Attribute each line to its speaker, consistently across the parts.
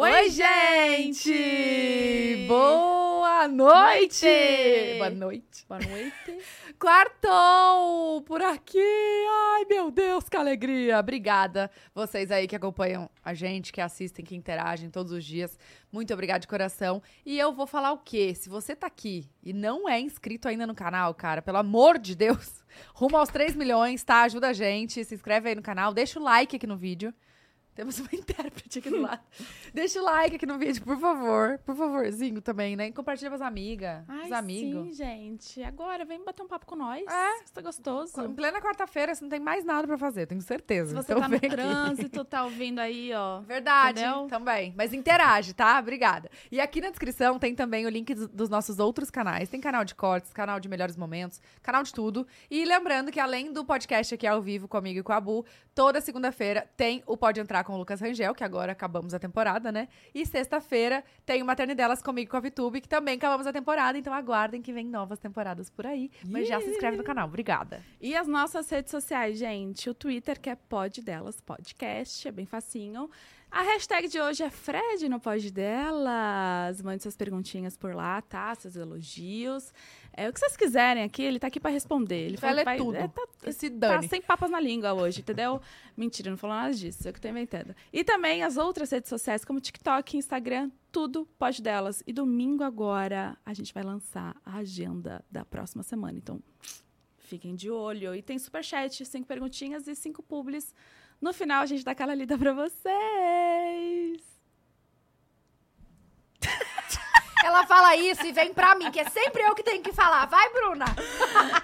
Speaker 1: Oi, gente! Boa noite! Boa noite.
Speaker 2: Boa noite.
Speaker 1: Quartou por aqui! Ai, meu Deus, que alegria! Obrigada vocês aí que acompanham a gente, que assistem, que interagem todos os dias. Muito obrigada de coração. E eu vou falar o quê? Se você tá aqui e não é inscrito ainda no canal, cara, pelo amor de Deus, rumo aos 3 milhões, tá? Ajuda a gente, se inscreve aí no canal, deixa o like aqui no vídeo. Temos uma intérprete aqui do lado. Deixa o like aqui no vídeo, por favor. Por favorzinho também, né? E compartilha com as amigas, os amigos.
Speaker 2: sim, gente. Agora, vem bater um papo com nós.
Speaker 1: É.
Speaker 2: Isso tá gostoso.
Speaker 1: Em plena quarta-feira, você não tem mais nada pra fazer, tenho certeza.
Speaker 2: Se você
Speaker 1: Então
Speaker 2: tá no
Speaker 1: aqui.
Speaker 2: trânsito, tá ouvindo aí, ó.
Speaker 1: Verdade,
Speaker 2: Entendeu?
Speaker 1: também. Mas interage, tá? Obrigada. E aqui na descrição tem também o link dos- dos nossos outros canais. Tem canal de cortes, canal de melhores momentos, canal de tudo. E lembrando que além do podcast aqui ao vivo comigo e com a Bu, toda segunda-feira tem o Pode Entrar com o Lucas Rangel, que agora acabamos a temporada, né? E sexta-feira tem o Maternidelas comigo e com a Vitube, que também acabamos a temporada. Então aguardem que vem novas temporadas por aí. Mas já se inscreve no canal. Obrigada.
Speaker 2: E as nossas redes sociais, gente. O Twitter, que é Pod Delas Podcast, é bem facinho. A hashtag de hoje é Fred no Pod Delas. Mande suas perguntinhas por lá, tá? Seus elogios. É o que vocês quiserem aqui, ele tá aqui pra responder. Ele falou que
Speaker 1: tudo.
Speaker 2: é, tá,
Speaker 1: se
Speaker 2: tá sem papas na língua hoje, entendeu? Mentira, não falou nada disso, eu que tô inventando. E também as outras redes sociais, como TikTok, Instagram, tudo pode delas. E domingo agora a gente vai lançar a agenda da próxima semana. Então, fiquem de olho. E tem superchat, cinco perguntinhas e cinco publis. No final a gente dá aquela lida pra vocês.
Speaker 1: Ela fala isso e vem pra mim, que é sempre eu que tenho que falar. Vai, Bruna!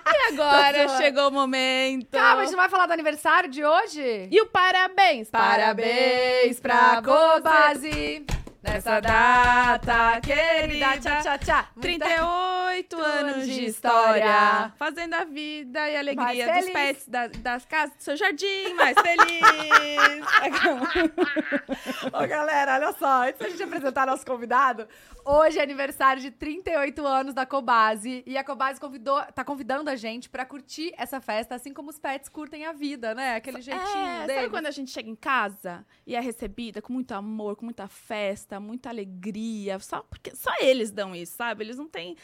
Speaker 2: E agora chegou o momento.
Speaker 1: Calma, a gente não vai falar do aniversário de hoje?
Speaker 2: E o parabéns!
Speaker 1: Parabéns pra Cobase nessa data querida. Tchau, tchau, tchau. Muita-
Speaker 2: 38 anos
Speaker 1: anos
Speaker 2: de história, fazendo a vida e a alegria
Speaker 1: Mais
Speaker 2: dos
Speaker 1: feliz.
Speaker 2: pets, da- das casas do seu jardim mais feliz.
Speaker 1: Ô, galera, olha só. Antes da gente apresentar nosso convidado, hoje é aniversário de 38 anos da Cobase. E a Cobase convidou, tá convidando a gente pra curtir essa festa, assim como os pets curtem a vida, né? Aquele jeitinho
Speaker 2: é,
Speaker 1: deles.
Speaker 2: sabe quando a gente chega em casa e é recebida com muito amor, com muita festa, muita alegria, só porque só eles dão isso, sabe? Eles não têm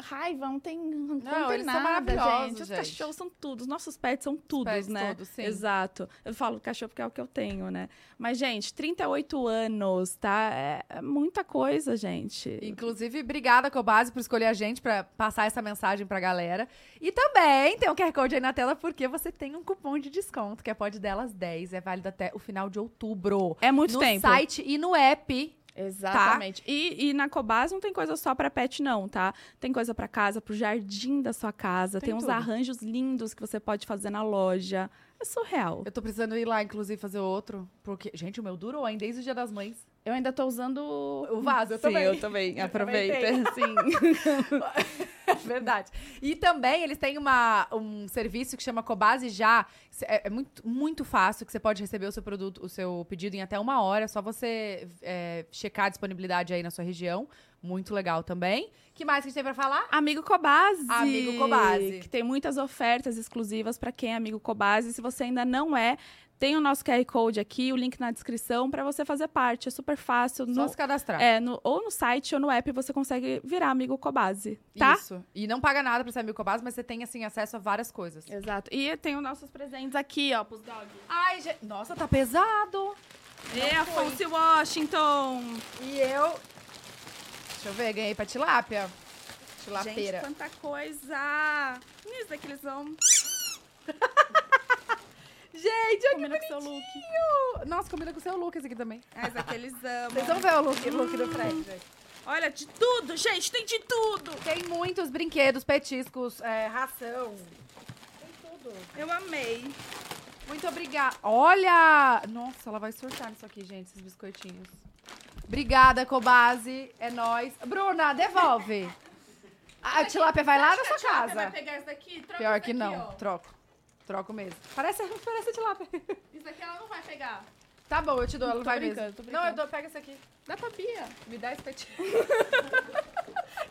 Speaker 2: raiva, não tem, não, tem
Speaker 1: eles são
Speaker 2: nada,
Speaker 1: maravilhosos,
Speaker 2: gente. Os
Speaker 1: gente.
Speaker 2: cachorros são tudo, os nossos pets são tudo, né?
Speaker 1: todos, sim.
Speaker 2: Exato. Eu falo cachorro porque é o que eu tenho, né? Mas gente, 38 anos, tá? É, é muita coisa, gente.
Speaker 1: Inclusive, obrigada, Cobase, por escolher a gente pra passar essa mensagem pra galera. E também tem um QR Code aí na tela, porque você tem um cupom de desconto, que é Pode Delas 10. É válido até o final de outubro.
Speaker 2: É muito
Speaker 1: no
Speaker 2: tempo.
Speaker 1: site e no app.
Speaker 2: Exatamente. E, e na Cobase não tem coisa só pra pet, não, tá? Tem coisa pra casa, pro jardim da sua casa.
Speaker 1: Tem
Speaker 2: Tem, uns
Speaker 1: tudo.
Speaker 2: arranjos lindos que você pode fazer na loja. É surreal.
Speaker 1: Eu tô precisando ir lá, inclusive, fazer outro. Porque, gente, o meu durou, hein? Desde o Dia das Mães.
Speaker 2: Eu ainda tô usando
Speaker 1: O vaso, eu
Speaker 2: Sim,
Speaker 1: também.
Speaker 2: eu também. Aproveita, sim.
Speaker 1: É verdade. E também eles têm uma, um serviço que chama Cobase Já. É, é muito, muito fácil, que você pode receber o seu produto, o seu pedido em até uma hora. É só você é, checar a disponibilidade aí na sua região. Muito legal também. que mais que a gente tem pra falar?
Speaker 2: Amigo Cobase.
Speaker 1: Amigo Cobase.
Speaker 2: Que tem muitas ofertas exclusivas pra quem é amigo Cobase. Se você ainda não é, tem o nosso QR Code aqui, o link na descrição pra você fazer parte. É super fácil.
Speaker 1: Só
Speaker 2: No-
Speaker 1: se cadastrar.
Speaker 2: é, no- ou no site ou no app você consegue virar amigo Cobase, tá?
Speaker 1: Isso. E não paga nada pra ser amigo Cobase, mas você tem, assim, acesso a várias coisas.
Speaker 2: Exato. E tem os nossos presentes aqui, ó, pros dogs.
Speaker 1: Ai, gente. Nossa, tá pesado.
Speaker 2: E Afonso Washington.
Speaker 1: E eu. Deixa eu ver, ganhei pra tilápia. Tilapeira.
Speaker 2: Gente, quanta coisa. Isso daqui eles vão
Speaker 1: Gente, olha
Speaker 2: combina
Speaker 1: que
Speaker 2: com seu look.
Speaker 1: bonitinho. Nossa, combina com o seu look esse aqui também.
Speaker 2: Ah, esse aqui eles amam.
Speaker 1: Vocês vão ver o look, look do Fred.
Speaker 2: Olha, de tudo, gente, tem de tudo.
Speaker 1: Tem muitos brinquedos, petiscos, é, ração. Tem tudo.
Speaker 2: Eu amei.
Speaker 1: Muito obrigada. Olha! Nossa, ela vai surtar nisso aqui, gente, esses biscoitinhos. Obrigada, Cobase. É nóis. Bruna, devolve. A tilápia vai lá na sua
Speaker 2: Vai
Speaker 1: casa.
Speaker 2: pegar esse daqui? Troca
Speaker 1: Pior que
Speaker 2: daqui,
Speaker 1: não.
Speaker 2: ó.
Speaker 1: Troco. Troco mesmo. Parece, parece a tilápia.
Speaker 2: Isso daqui ela não vai pegar.
Speaker 1: Tá bom, eu te dou, ela
Speaker 2: Tô
Speaker 1: vai mesmo. Não, eu dou, pega esse aqui.
Speaker 2: Dá pra Bia.
Speaker 1: Me dá esse petinho.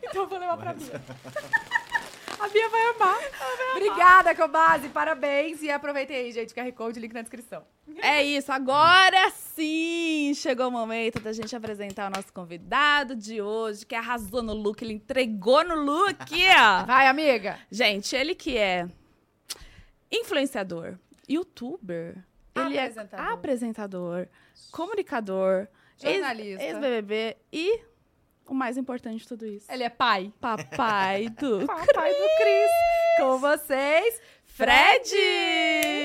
Speaker 1: então eu vou levar pra Bia. A Bia vai amar. Obrigada, Cobase. Parabéns. E aproveitem aí, gente. QR Code, link na descrição.
Speaker 2: É isso, agora sim! chegou o momento da gente apresentar o nosso convidado de hoje, que arrasou no look, ele entregou no look.
Speaker 1: Vai, amiga.
Speaker 2: gente, ele que é influenciador, youtuber, ele é
Speaker 1: Apresentador.
Speaker 2: apresentador, comunicador, ex-
Speaker 1: Jornalista.
Speaker 2: ex-BBB e o mais importante de tudo isso,
Speaker 1: Ele é pai.
Speaker 2: papai do
Speaker 1: Papai do Cris. Com vocês,
Speaker 2: Fred!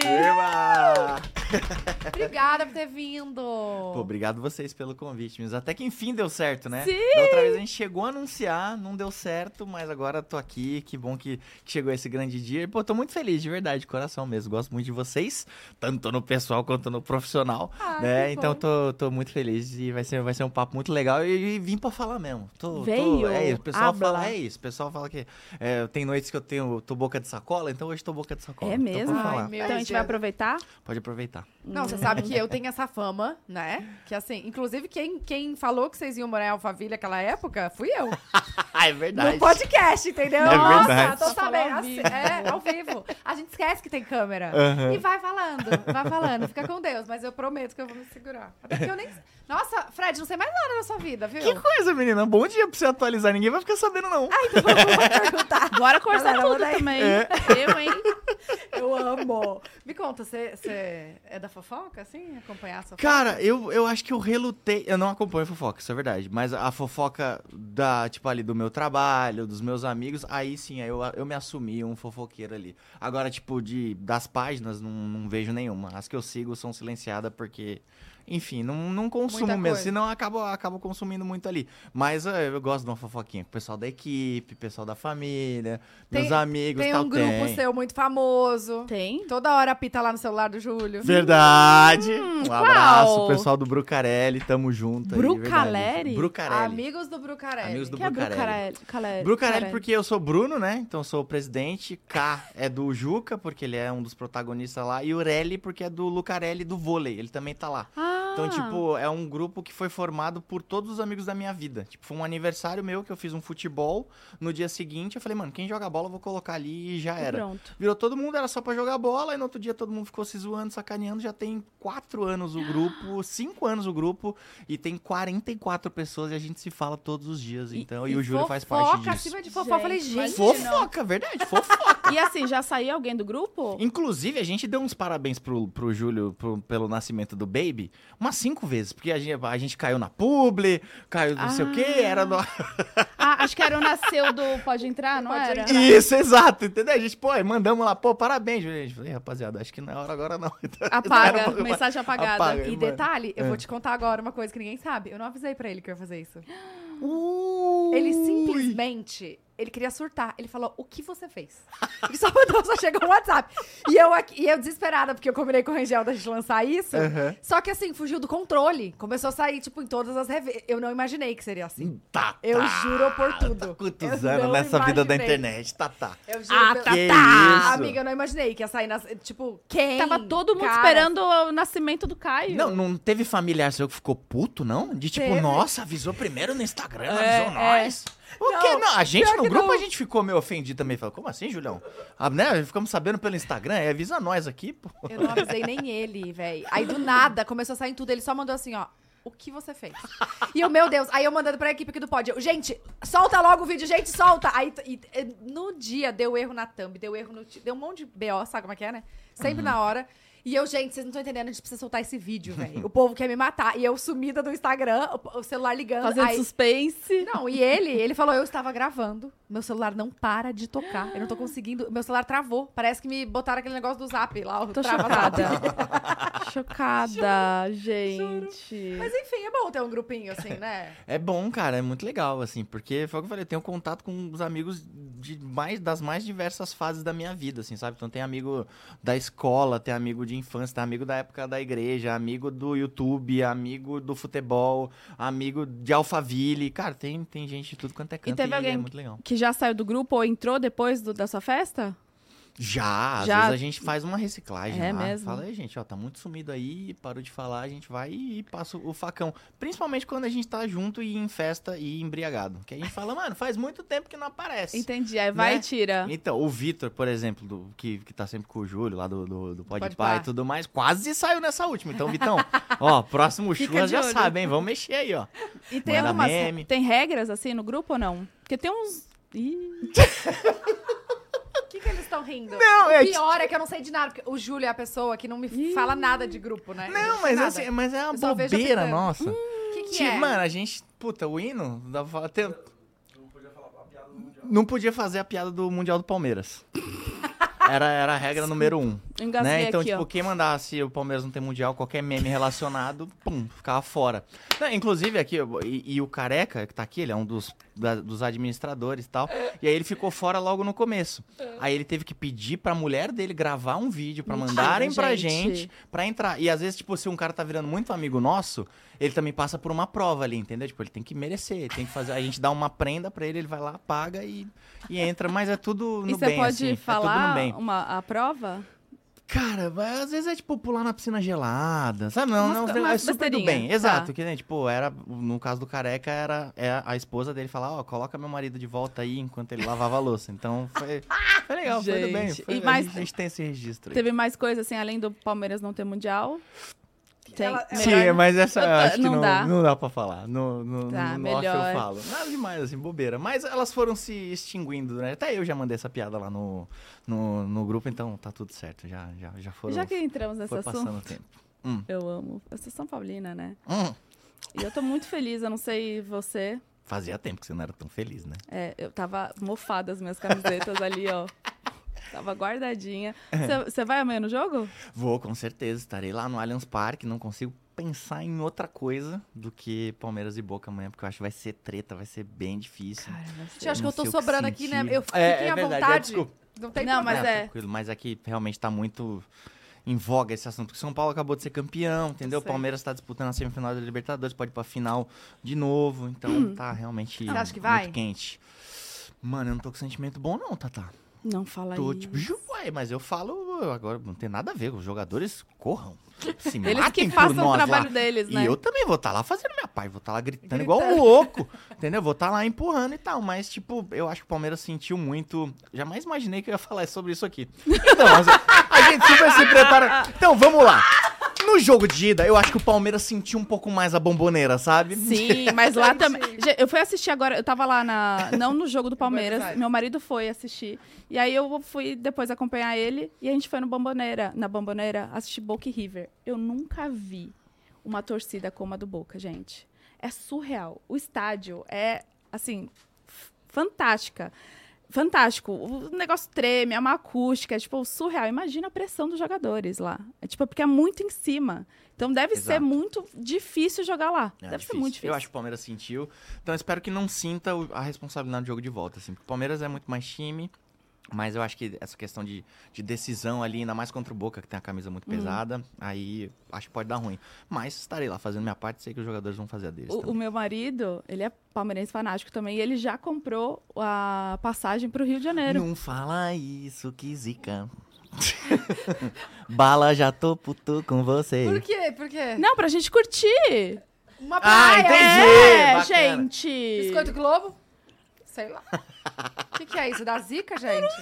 Speaker 3: Eba!
Speaker 1: Obrigada por ter vindo.
Speaker 3: Pô, obrigado vocês pelo convite, mas até que enfim deu certo, né?
Speaker 2: Sim!
Speaker 3: Da outra vez a gente chegou a anunciar, não deu certo, mas agora tô aqui, que bom que, que chegou esse grande dia. E, Pô, tô muito feliz, de verdade, de coração mesmo. Gosto muito de vocês, tanto no pessoal quanto no profissional,
Speaker 1: Ai,
Speaker 3: né?
Speaker 1: que
Speaker 3: Então
Speaker 1: bom.
Speaker 3: tô, tô muito feliz e vai ser, vai ser um papo muito legal e, e vim pra falar mesmo. Tô, tô-
Speaker 2: Veio,
Speaker 3: é isso, o pessoal
Speaker 2: habla.
Speaker 3: fala, é isso, o pessoal fala que é, tem noites que eu tenho, tô boca de sacola, então hoje tô boca de sacola.
Speaker 2: É
Speaker 3: Tô
Speaker 2: mesmo?
Speaker 1: Ai,
Speaker 2: Então a gente vai aproveitar?
Speaker 3: Pode aproveitar. 감사합니다.
Speaker 1: Não, você sabe que eu tenho essa fama, né? Que assim, inclusive quem, quem falou que vocês iam morar em Alphaville naquela época, fui eu.
Speaker 3: Ah, é verdade.
Speaker 1: No podcast, entendeu?
Speaker 3: É
Speaker 1: Nossa,
Speaker 3: verdade.
Speaker 1: tô sabendo.
Speaker 2: ao
Speaker 1: assim,
Speaker 2: vivo.
Speaker 1: é, ao vivo. A gente esquece que tem câmera.
Speaker 3: Aham.
Speaker 1: E vai falando, vai falando. Fica com Deus, mas eu prometo que eu vou me segurar. Até porque eu nem... Nossa, Fred, não sei mais nada da sua vida, viu?
Speaker 3: Que coisa, menina. Bom dia pra você atualizar. Ninguém vai ficar sabendo, não.
Speaker 2: Bora conversar
Speaker 1: Galera,
Speaker 2: tudo também.
Speaker 3: É.
Speaker 2: Eu, hein?
Speaker 1: Eu amo. Me conta, você você é da fofoca, assim? Acompanhar a fofoca?
Speaker 3: Cara, eu, eu acho que eu relutei. Eu não acompanho fofoca, isso é verdade. Mas a fofoca da, tipo, ali do meu trabalho, dos meus amigos, aí sim, aí eu, eu me assumi um fofoqueiro ali. Agora, tipo, de, das páginas, não, não vejo nenhuma. As que eu sigo são silenciadas porque. Enfim, não, não consumo
Speaker 1: Muita
Speaker 3: mesmo,
Speaker 1: coisa.
Speaker 3: senão eu acabo, acabo consumindo muito ali. Mas eh, eu gosto de uma fofoquinha com o pessoal da equipe, pessoal da família,
Speaker 1: Tem-
Speaker 3: meus amigos
Speaker 1: Tem
Speaker 3: tal.
Speaker 1: um grupo
Speaker 3: tem.
Speaker 1: seu muito famoso.
Speaker 2: Tem?
Speaker 1: Toda hora apita lá no celular do Júlio.
Speaker 3: Verdade! um abraço,
Speaker 2: qual?
Speaker 3: pessoal do Brucarelli, tamo junto verdade. Brucarelli.
Speaker 1: Amigos do Brucarelli.
Speaker 3: Amigos do
Speaker 2: Que é
Speaker 3: Brucarelli.
Speaker 2: Brucarelli? Carelli?
Speaker 3: Brucarelli porque eu sou Bruno, né? Então sou o presidente. K é do Juca, porque ele é um dos protagonistas lá. E o Relli, porque é do Lucarelli do vôlei. Ele também tá lá.
Speaker 2: Ah,
Speaker 3: Então, tipo, é um grupo que foi formado por todos os amigos da minha vida. Tipo, foi um aniversário meu que eu fiz um futebol. No dia seguinte, eu falei, mano, quem joga bola eu vou colocar ali e já era.
Speaker 2: Pronto.
Speaker 3: Virou todo mundo, era só pra jogar bola, e no outro dia todo mundo ficou se zoando, sacaneando. Já tem quatro anos o grupo, cinco anos o grupo, e tem 44 pessoas e a gente se fala todos os dias. Então, e, o Júlio faz parte
Speaker 1: Fofoca
Speaker 3: disso.
Speaker 1: acima de fofoca. Eu falei,
Speaker 2: Gente.
Speaker 3: Fofoca, verdade, fofoca.
Speaker 2: E assim, já saiu alguém do grupo?
Speaker 3: Inclusive, a gente deu uns parabéns pro, pro Júlio pro- pelo nascimento do Baby umas cinco vezes, porque a gente, a gente caiu na publi, caiu não sei o quê,
Speaker 2: Ah.
Speaker 3: era no...
Speaker 2: Ah, acho que era o nasceu do Pode Entrar, não
Speaker 1: Pode
Speaker 2: era?
Speaker 1: Entrar.
Speaker 3: Isso, exato, entendeu? A gente, pô, mandamos lá, pô, parabéns, gente falou, "Ih, rapaziada, acho que não é hora agora não.
Speaker 2: Apaga,
Speaker 3: Era-
Speaker 2: mensagem apagada.
Speaker 3: Apaga.
Speaker 1: E
Speaker 3: Mano.
Speaker 1: detalhe, eu
Speaker 3: É.
Speaker 1: vou te contar agora uma coisa que ninguém sabe. Eu não avisei pra ele que eu ia fazer isso.
Speaker 3: Ui.
Speaker 1: Ele simplesmente. Ele queria surtar. Ele falou: O que você fez? Ele só mandou, só chegou um WhatsApp. E eu, aqui, e eu desesperada, porque eu combinei com o Rangel da gente lançar isso.
Speaker 3: Aham.
Speaker 1: Só que assim, fugiu do controle. Começou a sair, tipo, em todas as revistas. Eu não imaginei que seria assim.
Speaker 3: Tá,
Speaker 1: Eu
Speaker 3: tá.
Speaker 1: juro por tudo.
Speaker 3: Tá quantos anos nessa vida da
Speaker 1: imaginei.
Speaker 3: internet, tá, tá.
Speaker 1: Eu juro.
Speaker 2: Ah,
Speaker 1: pelo-
Speaker 2: tá,
Speaker 3: Que
Speaker 2: tá.
Speaker 1: Amiga, eu não imaginei que ia sair nas. Tipo, quem?
Speaker 2: Tava todo mundo
Speaker 1: Cara,
Speaker 2: esperando o nascimento do Caio.
Speaker 3: Não, não teve familiar seu que ficou puto, não? De tipo,
Speaker 1: Teve.
Speaker 3: nossa, avisou primeiro no Instagram,
Speaker 2: É,
Speaker 3: avisou
Speaker 2: é.
Speaker 3: nós. O quê?
Speaker 1: Não,
Speaker 3: Não, a gente no grupo
Speaker 1: não.
Speaker 3: a gente ficou meio ofendido também. Falou, como assim, Julião? Ah, né? Ficamos sabendo pelo Instagram, é, avisa nós aqui, pô.
Speaker 1: Eu não avisei nem ele, velho. Aí do nada começou a sair tudo. Ele só mandou assim, ó. O que você fez? E eu, meu Deus, aí eu mandando pra equipe aqui do pod. eu, gente, solta logo o vídeo, gente, solta! Aí e- e no dia deu erro na thumb, deu erro no. Deu um monte de BO, sabe como é que é, né? Sempre na hora. E eu, gente, vocês não estão entendendo, a gente precisa soltar esse vídeo, velho. O povo quer me matar. E eu sumida do Instagram, o, o celular ligando.
Speaker 2: Fazendo
Speaker 1: aí,
Speaker 2: suspense.
Speaker 1: não, e ele, ele falou, eu estava gravando, meu celular não para de tocar, eu não tô conseguindo, meu celular travou, parece que me botaram aquele negócio do zap lá,
Speaker 2: Tô
Speaker 1: trava-zap.
Speaker 2: chocada. chocada, gente.
Speaker 1: Mas enfim, é bom ter um grupinho assim, né?
Speaker 3: É bom, cara, é muito legal, assim, porque foi o que eu falei, eu tenho contato com os amigos de mais, das mais diversas fases da minha vida, assim, sabe? Então tem amigo da escola, tem amigo de infância, tem amigo da época da igreja, amigo do YouTube, amigo do futebol, amigo de Alphaville. Cara, tem, tem gente de tudo quanto é canto
Speaker 2: teve
Speaker 3: e
Speaker 2: alguém
Speaker 3: é muito legal.
Speaker 2: Que já saiu do grupo ou entrou depois do- da sua festa?
Speaker 3: Já, às
Speaker 2: Já?
Speaker 3: vezes a gente faz uma reciclagem
Speaker 2: É
Speaker 3: lá.
Speaker 2: mesmo?
Speaker 3: Fala aí, gente, ó, tá muito sumido aí, parou de falar, a gente vai e passa o facão. Principalmente quando a gente tá junto e em festa e embriagado. Que a gente fala, mano, faz muito tempo que não aparece.
Speaker 2: Entendi. Aí vai
Speaker 3: Né?
Speaker 2: e tira.
Speaker 3: Então, o Vitor, por exemplo, do, que, que tá sempre com o Júlio, lá do, do, do Pode Pai e tudo mais, quase saiu nessa última. Então, Vitão, ó, próximo churras
Speaker 1: de
Speaker 3: já sabe, hein? Vamos mexer aí, ó.
Speaker 2: E tem
Speaker 3: Manda
Speaker 2: algumas.
Speaker 3: meme.
Speaker 2: Tem regras assim no grupo ou não? Porque tem uns. Ih,
Speaker 1: O que, que eles estão rindo?
Speaker 3: Não,
Speaker 1: o
Speaker 3: é
Speaker 1: pior é que eu não sei de nada. porque O Júlio é a pessoa que não me
Speaker 2: Ih.
Speaker 1: fala nada de grupo, né?
Speaker 3: Não, mas,
Speaker 1: Nada.
Speaker 3: assim, mas é uma
Speaker 1: Eu
Speaker 3: bobeira nossa.
Speaker 1: O que, que
Speaker 3: Tipo,
Speaker 1: é?
Speaker 3: Mano, a gente, puta, o hino, dá pra falar, tem- não podia fazer a piada do Mundial do Palmeiras. Era, era a regra número um.
Speaker 2: Engasguei
Speaker 3: Né? Então,
Speaker 2: aqui,
Speaker 3: tipo,
Speaker 2: ó.
Speaker 3: quem mandasse o Palmeiras não ter mundial, qualquer meme relacionado, pum, ficava fora. Não, inclusive aqui, e, e o Careca, que tá aqui, ele é um dos, da- dos administradores e tal. E aí ele ficou fora logo no começo. Aí ele teve que pedir pra mulher dele gravar um vídeo pra
Speaker 2: Mentira,
Speaker 3: mandarem pra
Speaker 2: gente.
Speaker 3: gente pra entrar. E às vezes, tipo, se um cara tá virando muito amigo nosso, ele também passa por uma prova ali, entendeu? Tipo, ele tem que merecer, tem que fazer. A gente dá uma prenda pra ele, ele vai lá, paga e, e entra. Mas é tudo no
Speaker 2: E você
Speaker 3: bem,
Speaker 2: pode
Speaker 3: assim. É
Speaker 2: falar
Speaker 3: bem.
Speaker 2: uma, a prova?
Speaker 3: Cara, às vezes é tipo pular na piscina gelada, sabe? Não,
Speaker 2: Umas
Speaker 3: não, é super do bem.
Speaker 2: tá.
Speaker 3: Exato, que nem, tipo, era, no caso do careca, era é a esposa dele falar, ó, coloca meu marido de volta aí enquanto ele lavava a louça. Então foi, foi legal, foi do bem.
Speaker 2: Gente,
Speaker 3: Foi,
Speaker 2: e
Speaker 3: a
Speaker 2: mais-
Speaker 3: gente- a gente tem esse registro aí.
Speaker 2: Teve mais coisa assim, além do Palmeiras não ter mundial? Tem.
Speaker 1: Ela-
Speaker 3: Sim,
Speaker 2: melhor-
Speaker 3: mas essa eu
Speaker 2: Não
Speaker 3: acho que
Speaker 2: não
Speaker 3: não,
Speaker 2: dá.
Speaker 3: não dá pra falar. No, no,
Speaker 2: Tá,
Speaker 3: no off
Speaker 2: melhor.
Speaker 3: eu falo. Nada demais, assim, bobeira. Mas elas foram se extinguindo, né? Até eu já mandei essa piada lá no, no, no grupo, então tá tudo certo. Já, já, já foram.
Speaker 2: Já que entramos nesse
Speaker 3: foi
Speaker 2: assunto,
Speaker 3: passando o tempo. Hum.
Speaker 2: eu amo. Eu sou São Paulina, né?
Speaker 3: Hum.
Speaker 2: E eu tô muito feliz, eu não sei você.
Speaker 3: Fazia tempo que você não era tão feliz, né?
Speaker 2: É, eu tava mofada as minhas camisetas ali, ó. Tava guardadinha. Você vai amanhã no jogo?
Speaker 3: Vou, com certeza. Estarei lá no Allianz Parque. Não consigo pensar em outra coisa do que Palmeiras e Boca amanhã, porque eu acho que vai ser treta, vai ser bem difícil.
Speaker 1: Gente, acho que eu tô
Speaker 3: o
Speaker 1: sobrando aqui, né? Eu fiquem
Speaker 3: É, é
Speaker 1: à
Speaker 3: verdade, é,
Speaker 1: vontade.
Speaker 3: desculpa.
Speaker 1: não tem
Speaker 2: Não, mas
Speaker 1: problema.
Speaker 2: é.
Speaker 3: tranquilo, mas aqui realmente tá muito em voga esse assunto. Porque São Paulo acabou de ser campeão, entendeu?
Speaker 1: sei.
Speaker 3: Palmeiras tá disputando a semifinal da Libertadores, pode ir pra final de novo. Então tá realmente
Speaker 1: Você acha que vai?
Speaker 3: muito quente. Mano, eu não tô com sentimento bom não, Tata.
Speaker 2: Não fala
Speaker 3: Tô
Speaker 2: isso.
Speaker 3: tipo, "Ju, ué, mas eu falo, agora não tem nada a ver, os jogadores corram. Se
Speaker 2: Eles
Speaker 3: matem
Speaker 2: que
Speaker 3: por
Speaker 2: façam o trabalho
Speaker 3: lá.
Speaker 2: deles, né?
Speaker 3: E eu também vou estar lá fazendo minha parte, vou estar lá gritando,
Speaker 1: Gritando.
Speaker 3: igual um louco, entendeu? Vou estar lá empurrando e tal, mas tipo, eu acho que o Palmeiras sentiu muito, jamais imaginei que eu ia falar sobre isso aqui. Então, a gente super se prepara. Então, vamos lá. No jogo de ida, eu acho que o Palmeiras sentiu um pouco mais a bomboneira, sabe?
Speaker 2: Sim, mas lá também. Eu fui assistir agora, eu tava lá na. Não no jogo do Palmeiras, meu marido foi assistir. E aí eu fui depois acompanhar ele e a gente foi no Bomboneira, na Bomboneira, assistir Boca e River. Eu nunca vi uma torcida como a do Boca, gente. É surreal. O estádio é, assim, fantástica. Fantástico. O negócio treme, é uma acústica, é tipo surreal. Imagina a pressão dos jogadores lá. É tipo, porque é muito em cima. Então deve ser
Speaker 3: Exato.
Speaker 2: muito difícil jogar lá.
Speaker 3: É
Speaker 2: deve
Speaker 3: difícil.
Speaker 2: ser muito difícil.
Speaker 3: Eu acho que o Palmeiras sentiu. Então espero que não sinta a responsabilidade do jogo de volta. Assim, porque o Palmeiras é muito mais time. Mas eu acho que essa questão de, de decisão ali, ainda mais contra o Boca, que tem a camisa muito
Speaker 2: Uhum.
Speaker 3: pesada, aí acho que pode dar ruim. Mas estarei lá fazendo minha parte, sei que os jogadores vão fazer a deles.
Speaker 2: O, o meu marido, ele é palmeirense fanático também, e ele já comprou a passagem pro Rio de Janeiro.
Speaker 3: Não fala isso, que zica. Bala, já tô puto com você.
Speaker 1: Por quê? Por quê?
Speaker 2: Não, pra gente curtir.
Speaker 1: Uma
Speaker 3: Ah,
Speaker 1: praia.
Speaker 3: entendi.
Speaker 2: é,
Speaker 3: bacana.
Speaker 2: gente.
Speaker 1: Biscoito Globo? Sei lá. O que, que é isso? Da zica, gente?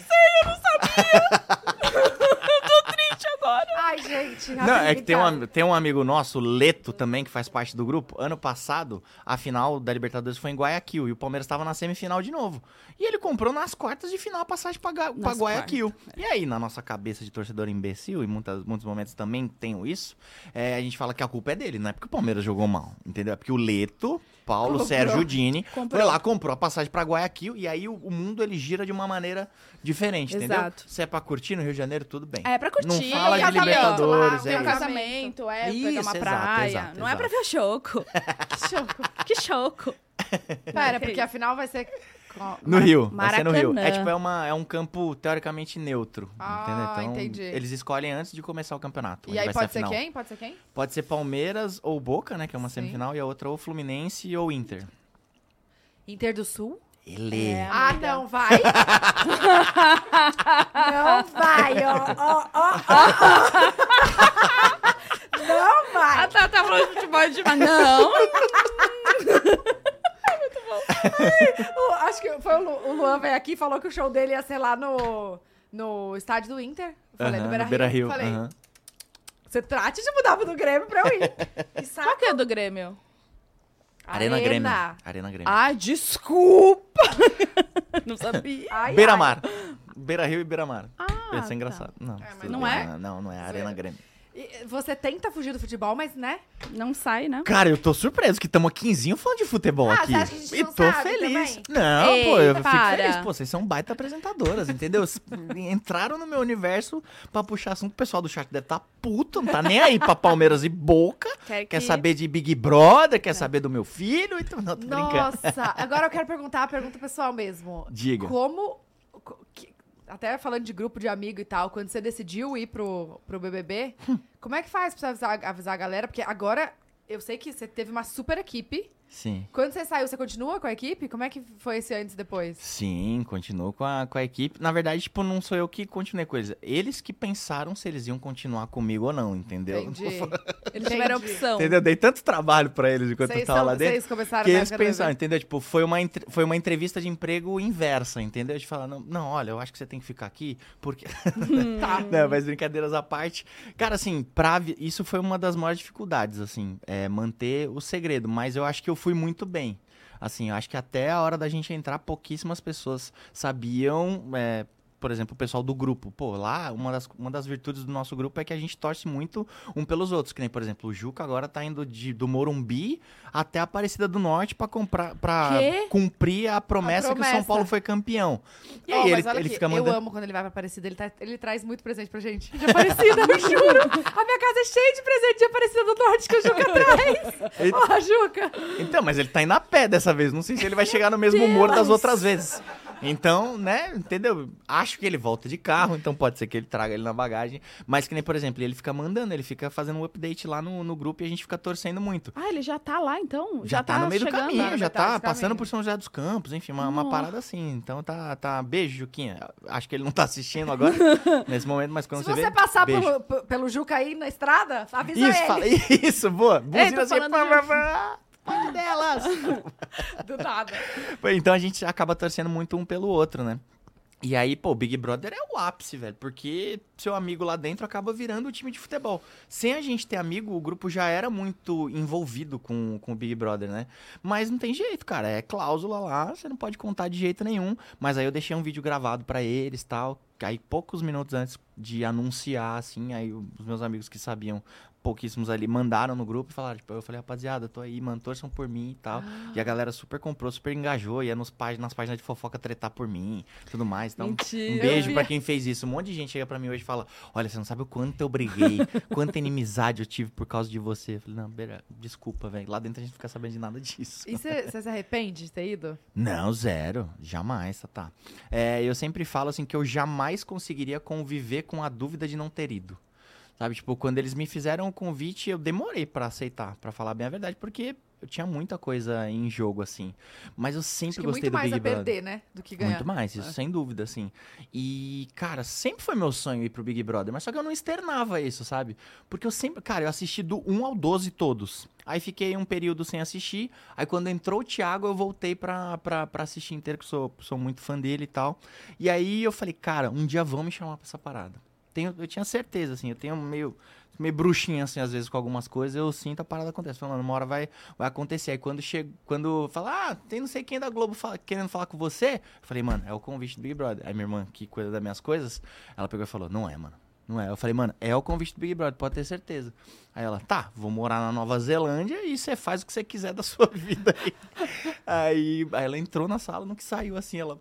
Speaker 2: Triste agora.
Speaker 1: Ai, gente.
Speaker 3: Não, é que tem um, tem um amigo nosso, Leto, também, que faz parte do grupo. Ano passado, a final da Libertadores foi em Guayaquil e o Palmeiras estava na semifinal de novo. E ele comprou nas quartas de final a passagem pra, Ga- pra Guayaquil. E aí, na nossa cabeça de torcedor imbecil, e muitas, muitos momentos também tenho isso, é, a gente fala que a culpa é dele, não é porque o Palmeiras jogou mal, entendeu? É porque o Leto, Paulo
Speaker 1: Comprou.
Speaker 3: Sérgio Dini,
Speaker 2: Comprou.
Speaker 3: foi lá, comprou a passagem pra Guayaquil e aí o, o mundo ele gira de uma maneira diferente, entendeu?
Speaker 2: Exato.
Speaker 3: Se é pra curtir no Rio de Janeiro, tudo bem.
Speaker 2: É pra curtir.
Speaker 3: Não fala de
Speaker 2: casamento,
Speaker 3: Libertadores,
Speaker 2: tem
Speaker 3: é
Speaker 2: um casamento, é pegar
Speaker 3: Isso,
Speaker 2: uma
Speaker 3: exato,
Speaker 2: praia.
Speaker 3: exato,
Speaker 2: não é pra
Speaker 3: exato.
Speaker 2: ver choco. que choco. Que choco.
Speaker 1: Pera, porque afinal vai ser...
Speaker 3: No Rio, vai ser no Rio. É tipo, é, uma, é um campo teoricamente neutro,
Speaker 1: Ah,
Speaker 3: entendeu? Então,
Speaker 1: entendi.
Speaker 3: eles escolhem antes de começar o campeonato.
Speaker 1: E aí
Speaker 3: vai
Speaker 1: pode
Speaker 3: a
Speaker 1: ser
Speaker 3: final.
Speaker 1: quem? Pode ser quem?
Speaker 3: Pode ser Palmeiras ou Boca, né, que é uma
Speaker 1: Sim.
Speaker 3: semifinal, e a outra ou Fluminense ou Inter.
Speaker 1: Inter do Sul?
Speaker 3: Ele.
Speaker 2: É.
Speaker 1: Ah, não vai. não vai, ó, ó, ó, ó. Não vai.
Speaker 2: Ah, tá, tá falando de futebol de mas não.
Speaker 1: O- acho que foi o, Lu, o Luan veio aqui e falou que o show dele ia ser lá no, no estádio do Inter. Eu Falei, no Beira
Speaker 3: no Beira-Rio.
Speaker 1: Rio. Falei,
Speaker 3: aham.
Speaker 1: você trate de mudar pro do Grêmio pra eu ir.
Speaker 2: Qual que é do Grêmio?
Speaker 3: Arena Grêmio. Arena Grêmio.
Speaker 2: Ah, desculpa. não sabia.
Speaker 1: Ai,
Speaker 3: Beira-Mar. Beira-Rio e Beira-Mar.
Speaker 2: Ah,
Speaker 3: Ia ser
Speaker 2: tá.
Speaker 3: engraçado. Não,
Speaker 1: É,
Speaker 2: não
Speaker 3: bem.
Speaker 2: é?
Speaker 3: Não, não é. Arena Grêmio.
Speaker 1: Ai. E Você tenta fugir do futebol, mas, né?
Speaker 2: Não sai, né?
Speaker 3: Cara, eu tô surpreso que estamos quinzinho falando de futebol
Speaker 1: Ah,
Speaker 3: aqui.
Speaker 1: você acha que a gente
Speaker 3: e
Speaker 1: não
Speaker 3: tô
Speaker 1: sabe
Speaker 3: feliz.
Speaker 1: também?
Speaker 3: Não,
Speaker 2: Ei,
Speaker 3: pô, eu fico
Speaker 2: para.
Speaker 3: feliz. Pô, vocês são baita apresentadoras, entendeu? Entraram no meu universo pra puxar assunto. O pessoal do chat deve estar tá puto, não tá nem aí pra Palmeiras e Boca.
Speaker 2: Quer,
Speaker 3: Quer
Speaker 2: que-
Speaker 3: saber de Big Brother, quer saber do meu filho. Então, não, tô brincando.
Speaker 1: Nossa, agora eu quero perguntar a pergunta pessoal mesmo.
Speaker 3: Diga.
Speaker 1: Como. co- que- até falando de grupo de amigo e tal, quando você decidiu ir pro, pro BBB, como é que faz pra você avisar, avisar a galera? Porque agora eu sei que você teve uma super equipe.
Speaker 3: Sim.
Speaker 1: Quando você saiu, você continua com a equipe? Como é que foi esse antes e depois?
Speaker 3: Sim, continuo com a, com a equipe. Na verdade, tipo, não sou eu que continuei com eles. Eles que pensaram se eles iam continuar comigo ou não, entendeu?
Speaker 1: Entendi.
Speaker 2: Eles tiveram opção.
Speaker 3: Entendeu? Dei tanto trabalho pra eles enquanto eu
Speaker 1: Vocês,
Speaker 3: tava
Speaker 1: são-
Speaker 3: lá dentro.
Speaker 1: vocês começaram
Speaker 3: Que eles pensaram, entendeu? Tipo, foi uma, foi uma entrevista de emprego inversa, entendeu? De falar, não, não, olha, eu acho que você tem que ficar aqui, porque...
Speaker 1: Tá.
Speaker 3: não, mas brincadeiras à parte. Cara, assim, pra, isso foi uma das maiores dificuldades, assim, é manter o segredo. Mas eu acho que eu fui muito bem. Assim, eu acho que até a hora da gente entrar, pouquíssimas pessoas sabiam... é, por exemplo, o pessoal do grupo. Pô, lá, uma das, uma das virtudes do nosso grupo é que a gente torce muito um pelos outros. Que nem, por exemplo, o Juca agora tá indo de, do Morumbi até a Aparecida do Norte pra, comprar, pra
Speaker 2: Quê?
Speaker 3: cumprir a promessa, que o São
Speaker 1: promessa.
Speaker 3: Paulo foi campeão. E aí
Speaker 1: mas
Speaker 3: ele, ele
Speaker 1: aqui,
Speaker 3: fica mandando...
Speaker 1: Eu amo quando ele vai pra Aparecida. Ele, tá- ele traz muito presente pra gente. De Aparecida, eu juro. A minha casa é cheia de presente de Aparecida do Norte que o Juca traz.
Speaker 3: Ele-
Speaker 1: Ó, Juca.
Speaker 3: Então, mas ele tá indo a pé dessa vez. Não sei se ele vai chegar no mesmo humor das outras vezes. Então, né, entendeu? Acho que ele volta de carro, então pode ser que ele traga ele na bagagem. Mas que nem, por exemplo, ele fica mandando, ele fica fazendo um update lá no, no grupo e a gente fica torcendo muito.
Speaker 2: Ah, ele já tá lá, então?
Speaker 3: Já, tá, no meio do caminho, já tá
Speaker 1: do
Speaker 3: passando por São José dos Campos, enfim, uma, uma parada assim. Então tá, tá. Beijo, Juquinha. Acho que ele não tá assistindo agora, nesse momento, mas quando
Speaker 1: Se
Speaker 3: você
Speaker 1: você
Speaker 3: vê.
Speaker 1: passar
Speaker 3: beijo.
Speaker 1: pelo, p- pelo Juca aí na estrada, avisa
Speaker 3: Isso,
Speaker 1: ele.
Speaker 3: fala, isso, boa. Buzina
Speaker 2: tô
Speaker 3: assim, pá, pá, pá, delas.
Speaker 1: Do nada.
Speaker 3: Então a gente acaba torcendo muito um pelo outro, né? E aí, pô, o Big Brother é o ápice, velho. Porque seu amigo lá dentro acaba virando o time de futebol. Sem a gente ter amigo, o grupo já era muito envolvido com, com o Big Brother, né? Mas não tem jeito, cara. É cláusula lá, você não pode contar de jeito nenhum. Mas aí eu deixei um vídeo gravado pra eles tal. Aí poucos minutos antes de anunciar, assim, aí os meus amigos que sabiam, pouquíssimos ali, mandaram no grupo e falaram, tipo, eu falei, rapaziada, tô aí, mano, torçam por mim e tal. E a galera super comprou, super engajou, ia nos págin nas páginas de fofoca tretar por mim, tudo mais. Então,
Speaker 2: Mentira.
Speaker 3: um beijo
Speaker 1: vi.
Speaker 3: quem fez isso. Um monte de gente chega pra mim hoje e fala: Olha, você não sabe o quanto eu briguei, quanta inimizade eu tive por causa de você. Eu falei: Não, beira, desculpa, velho. Lá dentro a gente não fica sabendo de nada disso.
Speaker 1: E você você se arrepende de ter ido?
Speaker 3: Não, zero. Jamais, tá. É, eu sempre falo assim que eu jamais conseguiria conviver com a dúvida de não ter ido. Sabe, tipo, quando eles me fizeram o convite, eu demorei pra aceitar, pra falar bem a verdade, porque eu tinha muita coisa em jogo, assim. Mas eu sempre
Speaker 1: que
Speaker 3: gostei
Speaker 1: muito
Speaker 3: do
Speaker 1: mais
Speaker 3: Big
Speaker 1: a
Speaker 3: Brother.
Speaker 1: perder, né? Do que ganhar.
Speaker 3: Muito mais, isso
Speaker 1: É.
Speaker 3: sem dúvida, assim. E, cara, sempre foi meu sonho ir pro Big Brother, mas só que eu não externava isso, sabe? Porque eu sempre, cara, eu assisti do 1 ao 12 todos. Aí fiquei um período sem assistir. Aí quando entrou o Thiago, eu voltei pra, pra, pra assistir inteiro, que sou, sou muito fã dele e tal. E aí eu falei, cara, um dia vão me chamar pra essa parada. Tenho, eu tinha certeza, assim, eu tenho meio. Meio bruxinha, assim, às vezes, com algumas coisas, eu sinto a parada acontecer. Falando, uma hora vai, vai acontecer. Aí quando chega, quando fala, ah, tem não sei quem da Globo fala- querendo falar com você, eu falei, mano, é o convite do Big Brother. Aí minha irmã, que cuida das minhas coisas, ela pegou e falou, não é, mano. Não é. Eu falei, mano, é o convite do Big Brother, pode ter certeza. Aí ela, tá, vou morar na Nova Zelândia e você faz o que você quiser da sua vida aí. aí, aí ela entrou na sala, no que saiu assim, ela.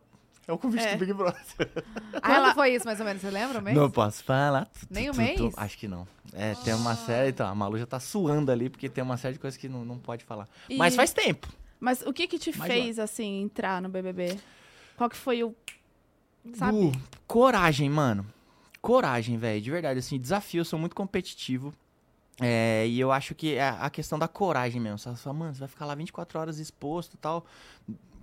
Speaker 3: É o convite
Speaker 2: É.
Speaker 3: do Big Brother.
Speaker 1: Quando
Speaker 2: ela-
Speaker 1: foi isso, mais ou menos? Você lembra o mês?
Speaker 3: Não posso falar. Tu,
Speaker 1: Nem o mês?
Speaker 3: tu. Acho que não. É, tem uma série, então, a Malu já tá suando ali, porque tem uma série de coisas que não, não pode falar.
Speaker 2: E-
Speaker 3: Mas faz tempo.
Speaker 2: Mas o que que te
Speaker 3: Mais
Speaker 2: fez, assim, entrar no BBB? Qual que foi o... Sabe?
Speaker 3: Bu, coragem, mano. Coragem, velho. De verdade, assim, desafio, eu sou muito competitivo. É, e eu acho que é a questão da coragem mesmo. Você fala, mano, você vai ficar lá 24 horas exposto e tal.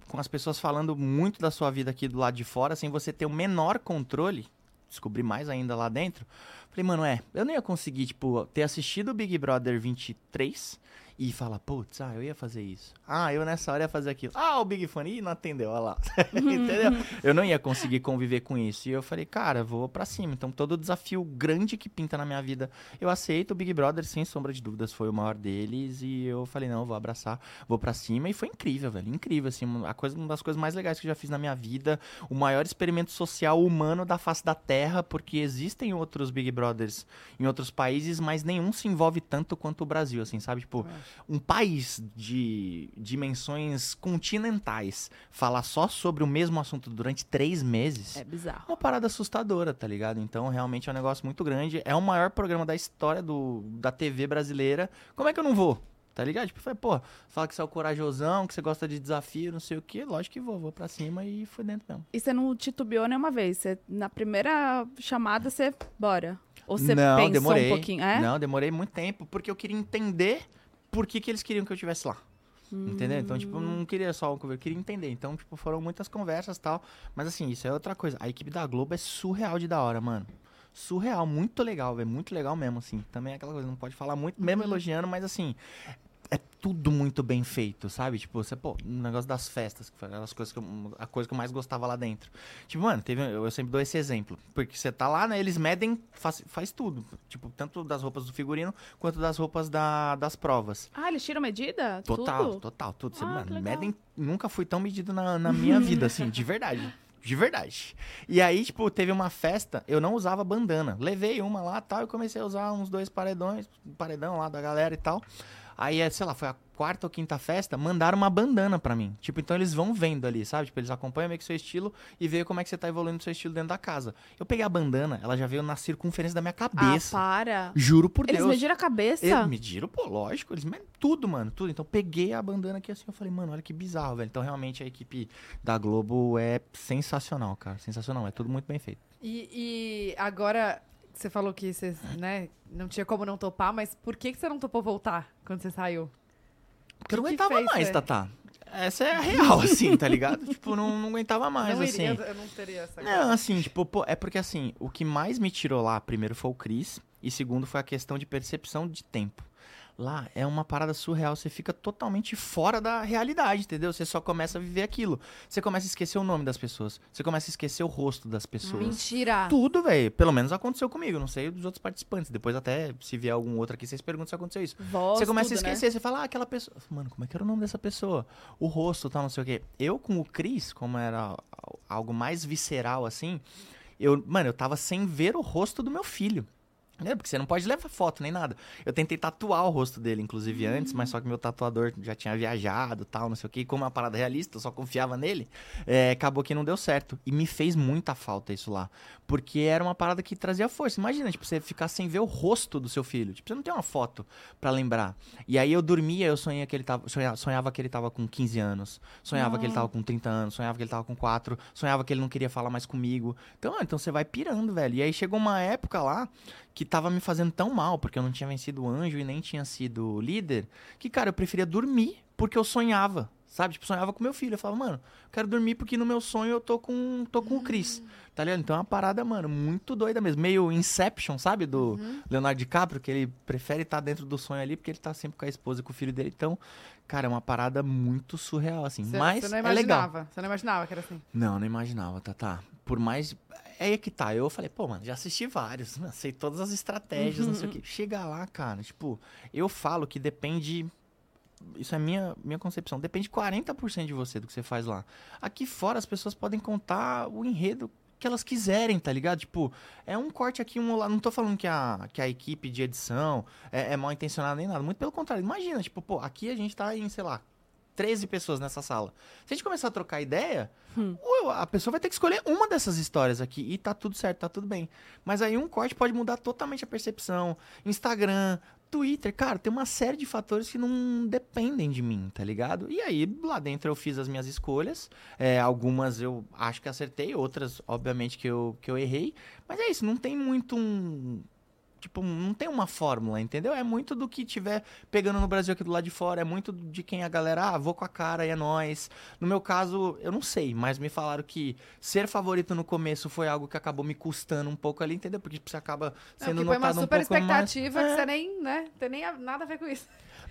Speaker 3: Com as pessoas falando muito da sua vida aqui do lado de fora, sem você ter o menor controle, descobri mais ainda lá dentro. Falei, mano, é, eu não ia conseguir, tipo, ter assistido o Big Brother 23 e falar, putz, ah, eu ia fazer isso. Ah, eu nessa hora ia fazer aquilo. Ah, o Big Fone, ih, não atendeu, olha lá. Entendeu? Eu não ia conseguir conviver com isso. E eu falei, cara, vou pra cima. Então, todo desafio grande que pinta na minha vida, eu aceito. O Big Brother, sem sombra de dúvidas, foi o maior deles. E eu falei, não, vou abraçar, vou pra cima. E foi incrível, velho, incrível, assim, a coisa, uma das coisas mais legais que eu já fiz na minha vida. O maior experimento social humano da face da Terra, porque existem outros Big Brothers em outros países, mas nenhum se envolve tanto quanto o Brasil, assim, sabe? Tipo, um país de dimensões continentais falar só sobre o mesmo assunto durante três meses
Speaker 2: É bizarro.
Speaker 3: uma parada assustadora, tá ligado? Então, realmente é um negócio muito grande. É o maior programa da história do, da TV brasileira. Como é que eu não vou? Tá ligado? Tipo, falei, pô, fala que você é o corajosão, que você gosta de desafio, não sei o quê. Lógico que vou, vou pra cima e fui dentro mesmo.
Speaker 2: E você não titubeou nenhuma vez? Você, na primeira chamada, você... Bora. Ou você
Speaker 3: não,
Speaker 2: pensou
Speaker 3: demorei.
Speaker 2: um pouquinho? É?
Speaker 3: Não, demorei muito tempo, porque eu queria entender por que, que eles queriam que eu estivesse lá. Entendeu? Então, tipo, eu não queria só um conversa, eu queria entender. Então, tipo, foram muitas conversas e tal. Mas assim, isso é outra coisa. A equipe da Globo é surreal de da hora, mano. Surreal, muito legal, velho. Muito legal mesmo, assim. Também é aquela coisa, não pode falar muito, mesmo elogiando, mas assim. É tudo muito bem feito, sabe? Tipo, você, pô, o negócio das festas, que foi as coisas que eu, a coisa que eu mais gostava lá dentro. Tipo, mano, teve, eu sempre dou esse exemplo. Porque você tá lá, né? Eles medem, faz, faz tudo. Tipo, tanto das roupas do figurino quanto das roupas da, das provas.
Speaker 2: Ah, eles tiram medida?
Speaker 3: Total,
Speaker 2: Tudo?
Speaker 3: total, tudo. Você,
Speaker 2: Ah,
Speaker 3: mano, medem, nunca fui tão medido na, na minha vida, assim, de verdade. De verdade. E aí, tipo, teve uma festa, eu não usava bandana. Levei uma lá tal, e comecei a usar uns dois paredões, um paredão lá da galera e tal. Aí, é, sei lá, foi a quarta ou quinta festa, mandaram uma bandana pra mim. Tipo, então eles vão vendo ali, sabe? Tipo, eles acompanham meio que seu estilo e veem como é que você tá evoluindo o seu estilo dentro da casa. Eu peguei a bandana, ela já veio na circunferência da minha
Speaker 2: Ah,
Speaker 3: cabeça.
Speaker 2: para.
Speaker 3: Juro por
Speaker 2: Eles
Speaker 3: Deus.
Speaker 2: mediram a cabeça?
Speaker 3: Eles mediram, pô, lógico, eles medem tudo, mano, tudo. Então peguei a bandana aqui assim, eu falei, mano, olha que bizarro, velho. Então realmente a equipe da Globo é sensacional, cara, sensacional, é tudo muito bem feito.
Speaker 1: E, e agora, você falou que você, né, não tinha como não topar, mas por que, que você não topou voltar quando você saiu?
Speaker 3: Porque eu não aguentava mais,
Speaker 1: velho?
Speaker 3: Tatá. Essa é a real, assim, tá ligado? tipo, não, não aguentava mais,
Speaker 1: não
Speaker 3: assim.
Speaker 1: iria, eu não teria essa
Speaker 3: Não, assim, tipo, pô, é porque assim, o que mais me tirou lá, primeiro foi o Chris, e segundo foi a questão de percepção de tempo. Lá é uma parada surreal, você fica totalmente fora da realidade, entendeu? Você só começa a viver aquilo. Você começa a esquecer o nome das pessoas, você começa a esquecer o rosto das pessoas.
Speaker 1: Mentira!
Speaker 3: Tudo, velho. Pelo menos aconteceu comigo, não sei dos outros participantes. Depois até, se vier algum outro aqui, vocês perguntam se aconteceu isso.
Speaker 2: Voz,
Speaker 3: Você começa
Speaker 2: tudo,
Speaker 3: a
Speaker 2: né?
Speaker 3: esquecer, você fala, ah, aquela pessoa. Mano, como é que era o nome dessa pessoa? O rosto, tal, não sei o quê. Eu com o Cris, como era algo mais visceral assim, eu, mano, eu tava sem ver o rosto do meu filho. É, porque você não pode levar foto nem nada. Eu tentei tatuar o rosto dele, inclusive, antes, mas só que meu tatuador já tinha viajado tal, não sei o quê. E como é uma parada realista, eu só confiava nele, é, acabou que não deu certo. E me fez muita falta isso lá. Porque era uma parada que trazia força. Imagina, tipo, você ficar sem ver o rosto do seu filho. Tipo, você não tem uma foto pra lembrar. E aí eu dormia, eu sonhei que ele tava, sonhava, sonhava que ele tava com 15 anos, sonhava que ele tava com 30 anos, sonhava que ele tava com 4, sonhava que ele não queria falar mais comigo. Então, ah, então você vai pirando, velho. E aí chegou uma época lá que tava me fazendo tão mal, porque eu não tinha vencido o anjo e nem tinha sido líder, que, cara, eu preferia dormir porque eu sonhava. Sabe? Tipo, sonhava com meu filho. Eu falava, mano, eu quero dormir porque no meu sonho eu tô com, tô com o Chris. Tá ligado? Então é uma parada, mano, muito doida mesmo. Meio Inception, sabe? Do Leonardo DiCaprio, que ele prefere estar dentro do sonho ali porque ele tá sempre com a esposa e com o filho dele. Então, cara, é uma parada muito surreal, assim.
Speaker 1: Você,
Speaker 3: Mas
Speaker 1: você não
Speaker 3: é legal.
Speaker 1: imaginava, você não imaginava que era assim.
Speaker 3: Não, não imaginava, Tatá. Por mais. É aí que tá. Eu falei, pô, mano, já assisti vários, né? sei todas as estratégias, não sei o quê. Chega lá, cara, tipo, eu falo que depende. Isso é minha, minha concepção. Depende 40% de você do que você faz lá. Aqui fora as pessoas podem contar o enredo que elas quiserem, tá ligado? Tipo, é um corte aqui, um lá. Não tô falando que a, que a equipe de edição é, é mal intencionada nem nada. Muito pelo contrário. Imagina, tipo, pô, aqui a gente tá em, sei lá, 13 pessoas nessa sala. Se a gente começar a trocar ideia, ou a pessoa vai ter que escolher uma dessas histórias aqui e tá tudo certo, tá tudo bem. Mas aí um corte pode mudar totalmente a percepção. Instagram, Twitter, cara, tem uma série de fatores que não dependem de mim, tá ligado? E aí, lá dentro eu fiz as minhas escolhas. É, algumas eu acho que acertei, outras, obviamente, que eu, que eu errei. Mas é isso, não tem muito um Tipo, não tem uma fórmula, entendeu? É muito do que tiver pegando no Brasil aqui do lado de fora. É muito de quem a galera, ah, vou com a cara e é nóis. No meu caso, eu não sei, mas me falaram que ser favorito no começo foi algo que acabou me custando um pouco ali, entendeu? Porque você acaba sendo
Speaker 1: Não, que foi uma
Speaker 3: notado um
Speaker 1: super
Speaker 3: pouco mais.
Speaker 1: expectativa que você nem, né? Tem nem nada a ver com isso.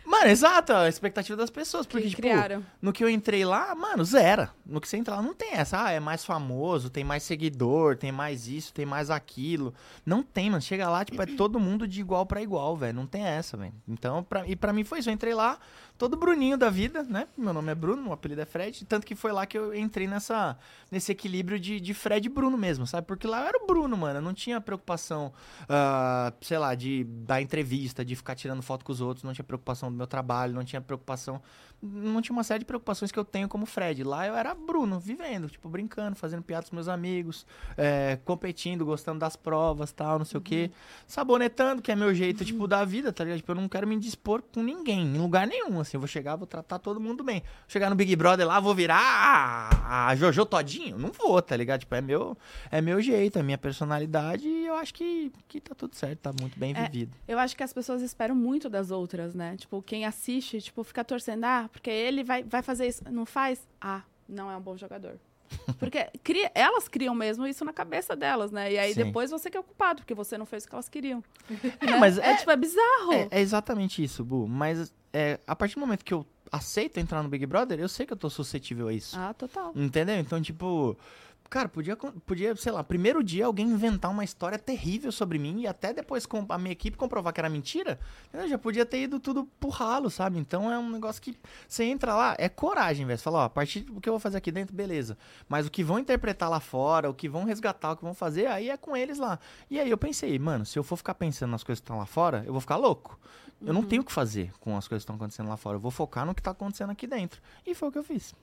Speaker 3: Mano, exato, a expectativa das pessoas. Porque,
Speaker 2: Que
Speaker 3: tipo,
Speaker 2: criaram.
Speaker 3: no que eu entrei lá, mano, zero. No que você entra lá, não tem essa. Ah, é mais famoso, tem mais seguidor, tem mais isso, tem mais aquilo. Não tem, mano. Chega lá, tipo, é todo mundo de igual pra igual, velho. Não tem essa, velho. Então, pra, e pra mim foi isso. Eu entrei lá, todo Bruninho da vida, né? Meu nome é Bruno, meu apelido é Fred. Tanto que foi lá que eu entrei nessa, nesse equilíbrio de, de Fred e Bruno mesmo, sabe? Porque lá eu era o Bruno, mano. Eu não tinha preocupação, ah, sei lá, de dar entrevista, de ficar tirando foto com os outros. Não tinha preocupação do meu trabalho, não tinha preocupação. Não tinha uma série de preocupações que eu tenho como Fred. Lá eu era Bruno, vivendo, tipo, brincando, fazendo piadas com meus amigos, é, competindo, gostando das provas tal, não sei o quê. Sabonetando, que é meu jeito, tipo, da vida, tá ligado? Tipo, eu não quero me dispor com ninguém, em lugar nenhum, assim. Eu vou chegar, vou tratar todo mundo bem. Chegar no Big Brother lá, vou virar a, a Jojo Todinho? Não vou, tá ligado? Tipo, é meu, é meu jeito, é minha personalidade e eu acho que, que tá tudo certo, tá muito bem
Speaker 2: É,
Speaker 3: vivido.
Speaker 2: Eu acho que as pessoas esperam muito das outras, né? Tipo, quem assiste, tipo, fica torcendo, ah, porque ele vai, vai fazer isso. Não faz? Ah, não é um bom jogador. Porque cria- elas criam mesmo isso na cabeça delas, né? E aí
Speaker 3: Sim.
Speaker 2: depois você que é o culpado, porque você não fez o que elas queriam.
Speaker 3: É,
Speaker 2: né?
Speaker 3: mas
Speaker 2: é,
Speaker 3: é-
Speaker 2: tipo, é bizarro.
Speaker 3: É, é exatamente isso, Bu. Mas é, a partir do momento que eu aceito entrar no Big Brother, eu sei que eu tô suscetível a isso.
Speaker 2: Ah, total.
Speaker 3: Entendeu? Então, tipo, cara, podia, podia, sei lá, primeiro dia alguém inventar uma história terrível sobre mim e até depois com a minha equipe comprovar que era mentira, eu já podia ter ido tudo pro ralo, sabe? Então é um negócio que você entra lá, é coragem, velho. Você fala, ó, a partir do que eu vou fazer aqui dentro, beleza. Mas o que vão interpretar lá fora, o que vão resgatar, o que vão fazer, aí é com eles lá. E aí eu pensei, mano, se eu for ficar pensando nas coisas que estão lá fora, eu vou ficar louco. Eu não tenho o que fazer com as coisas que estão acontecendo lá fora. Eu vou focar no que tá acontecendo aqui dentro. E foi o que eu fiz.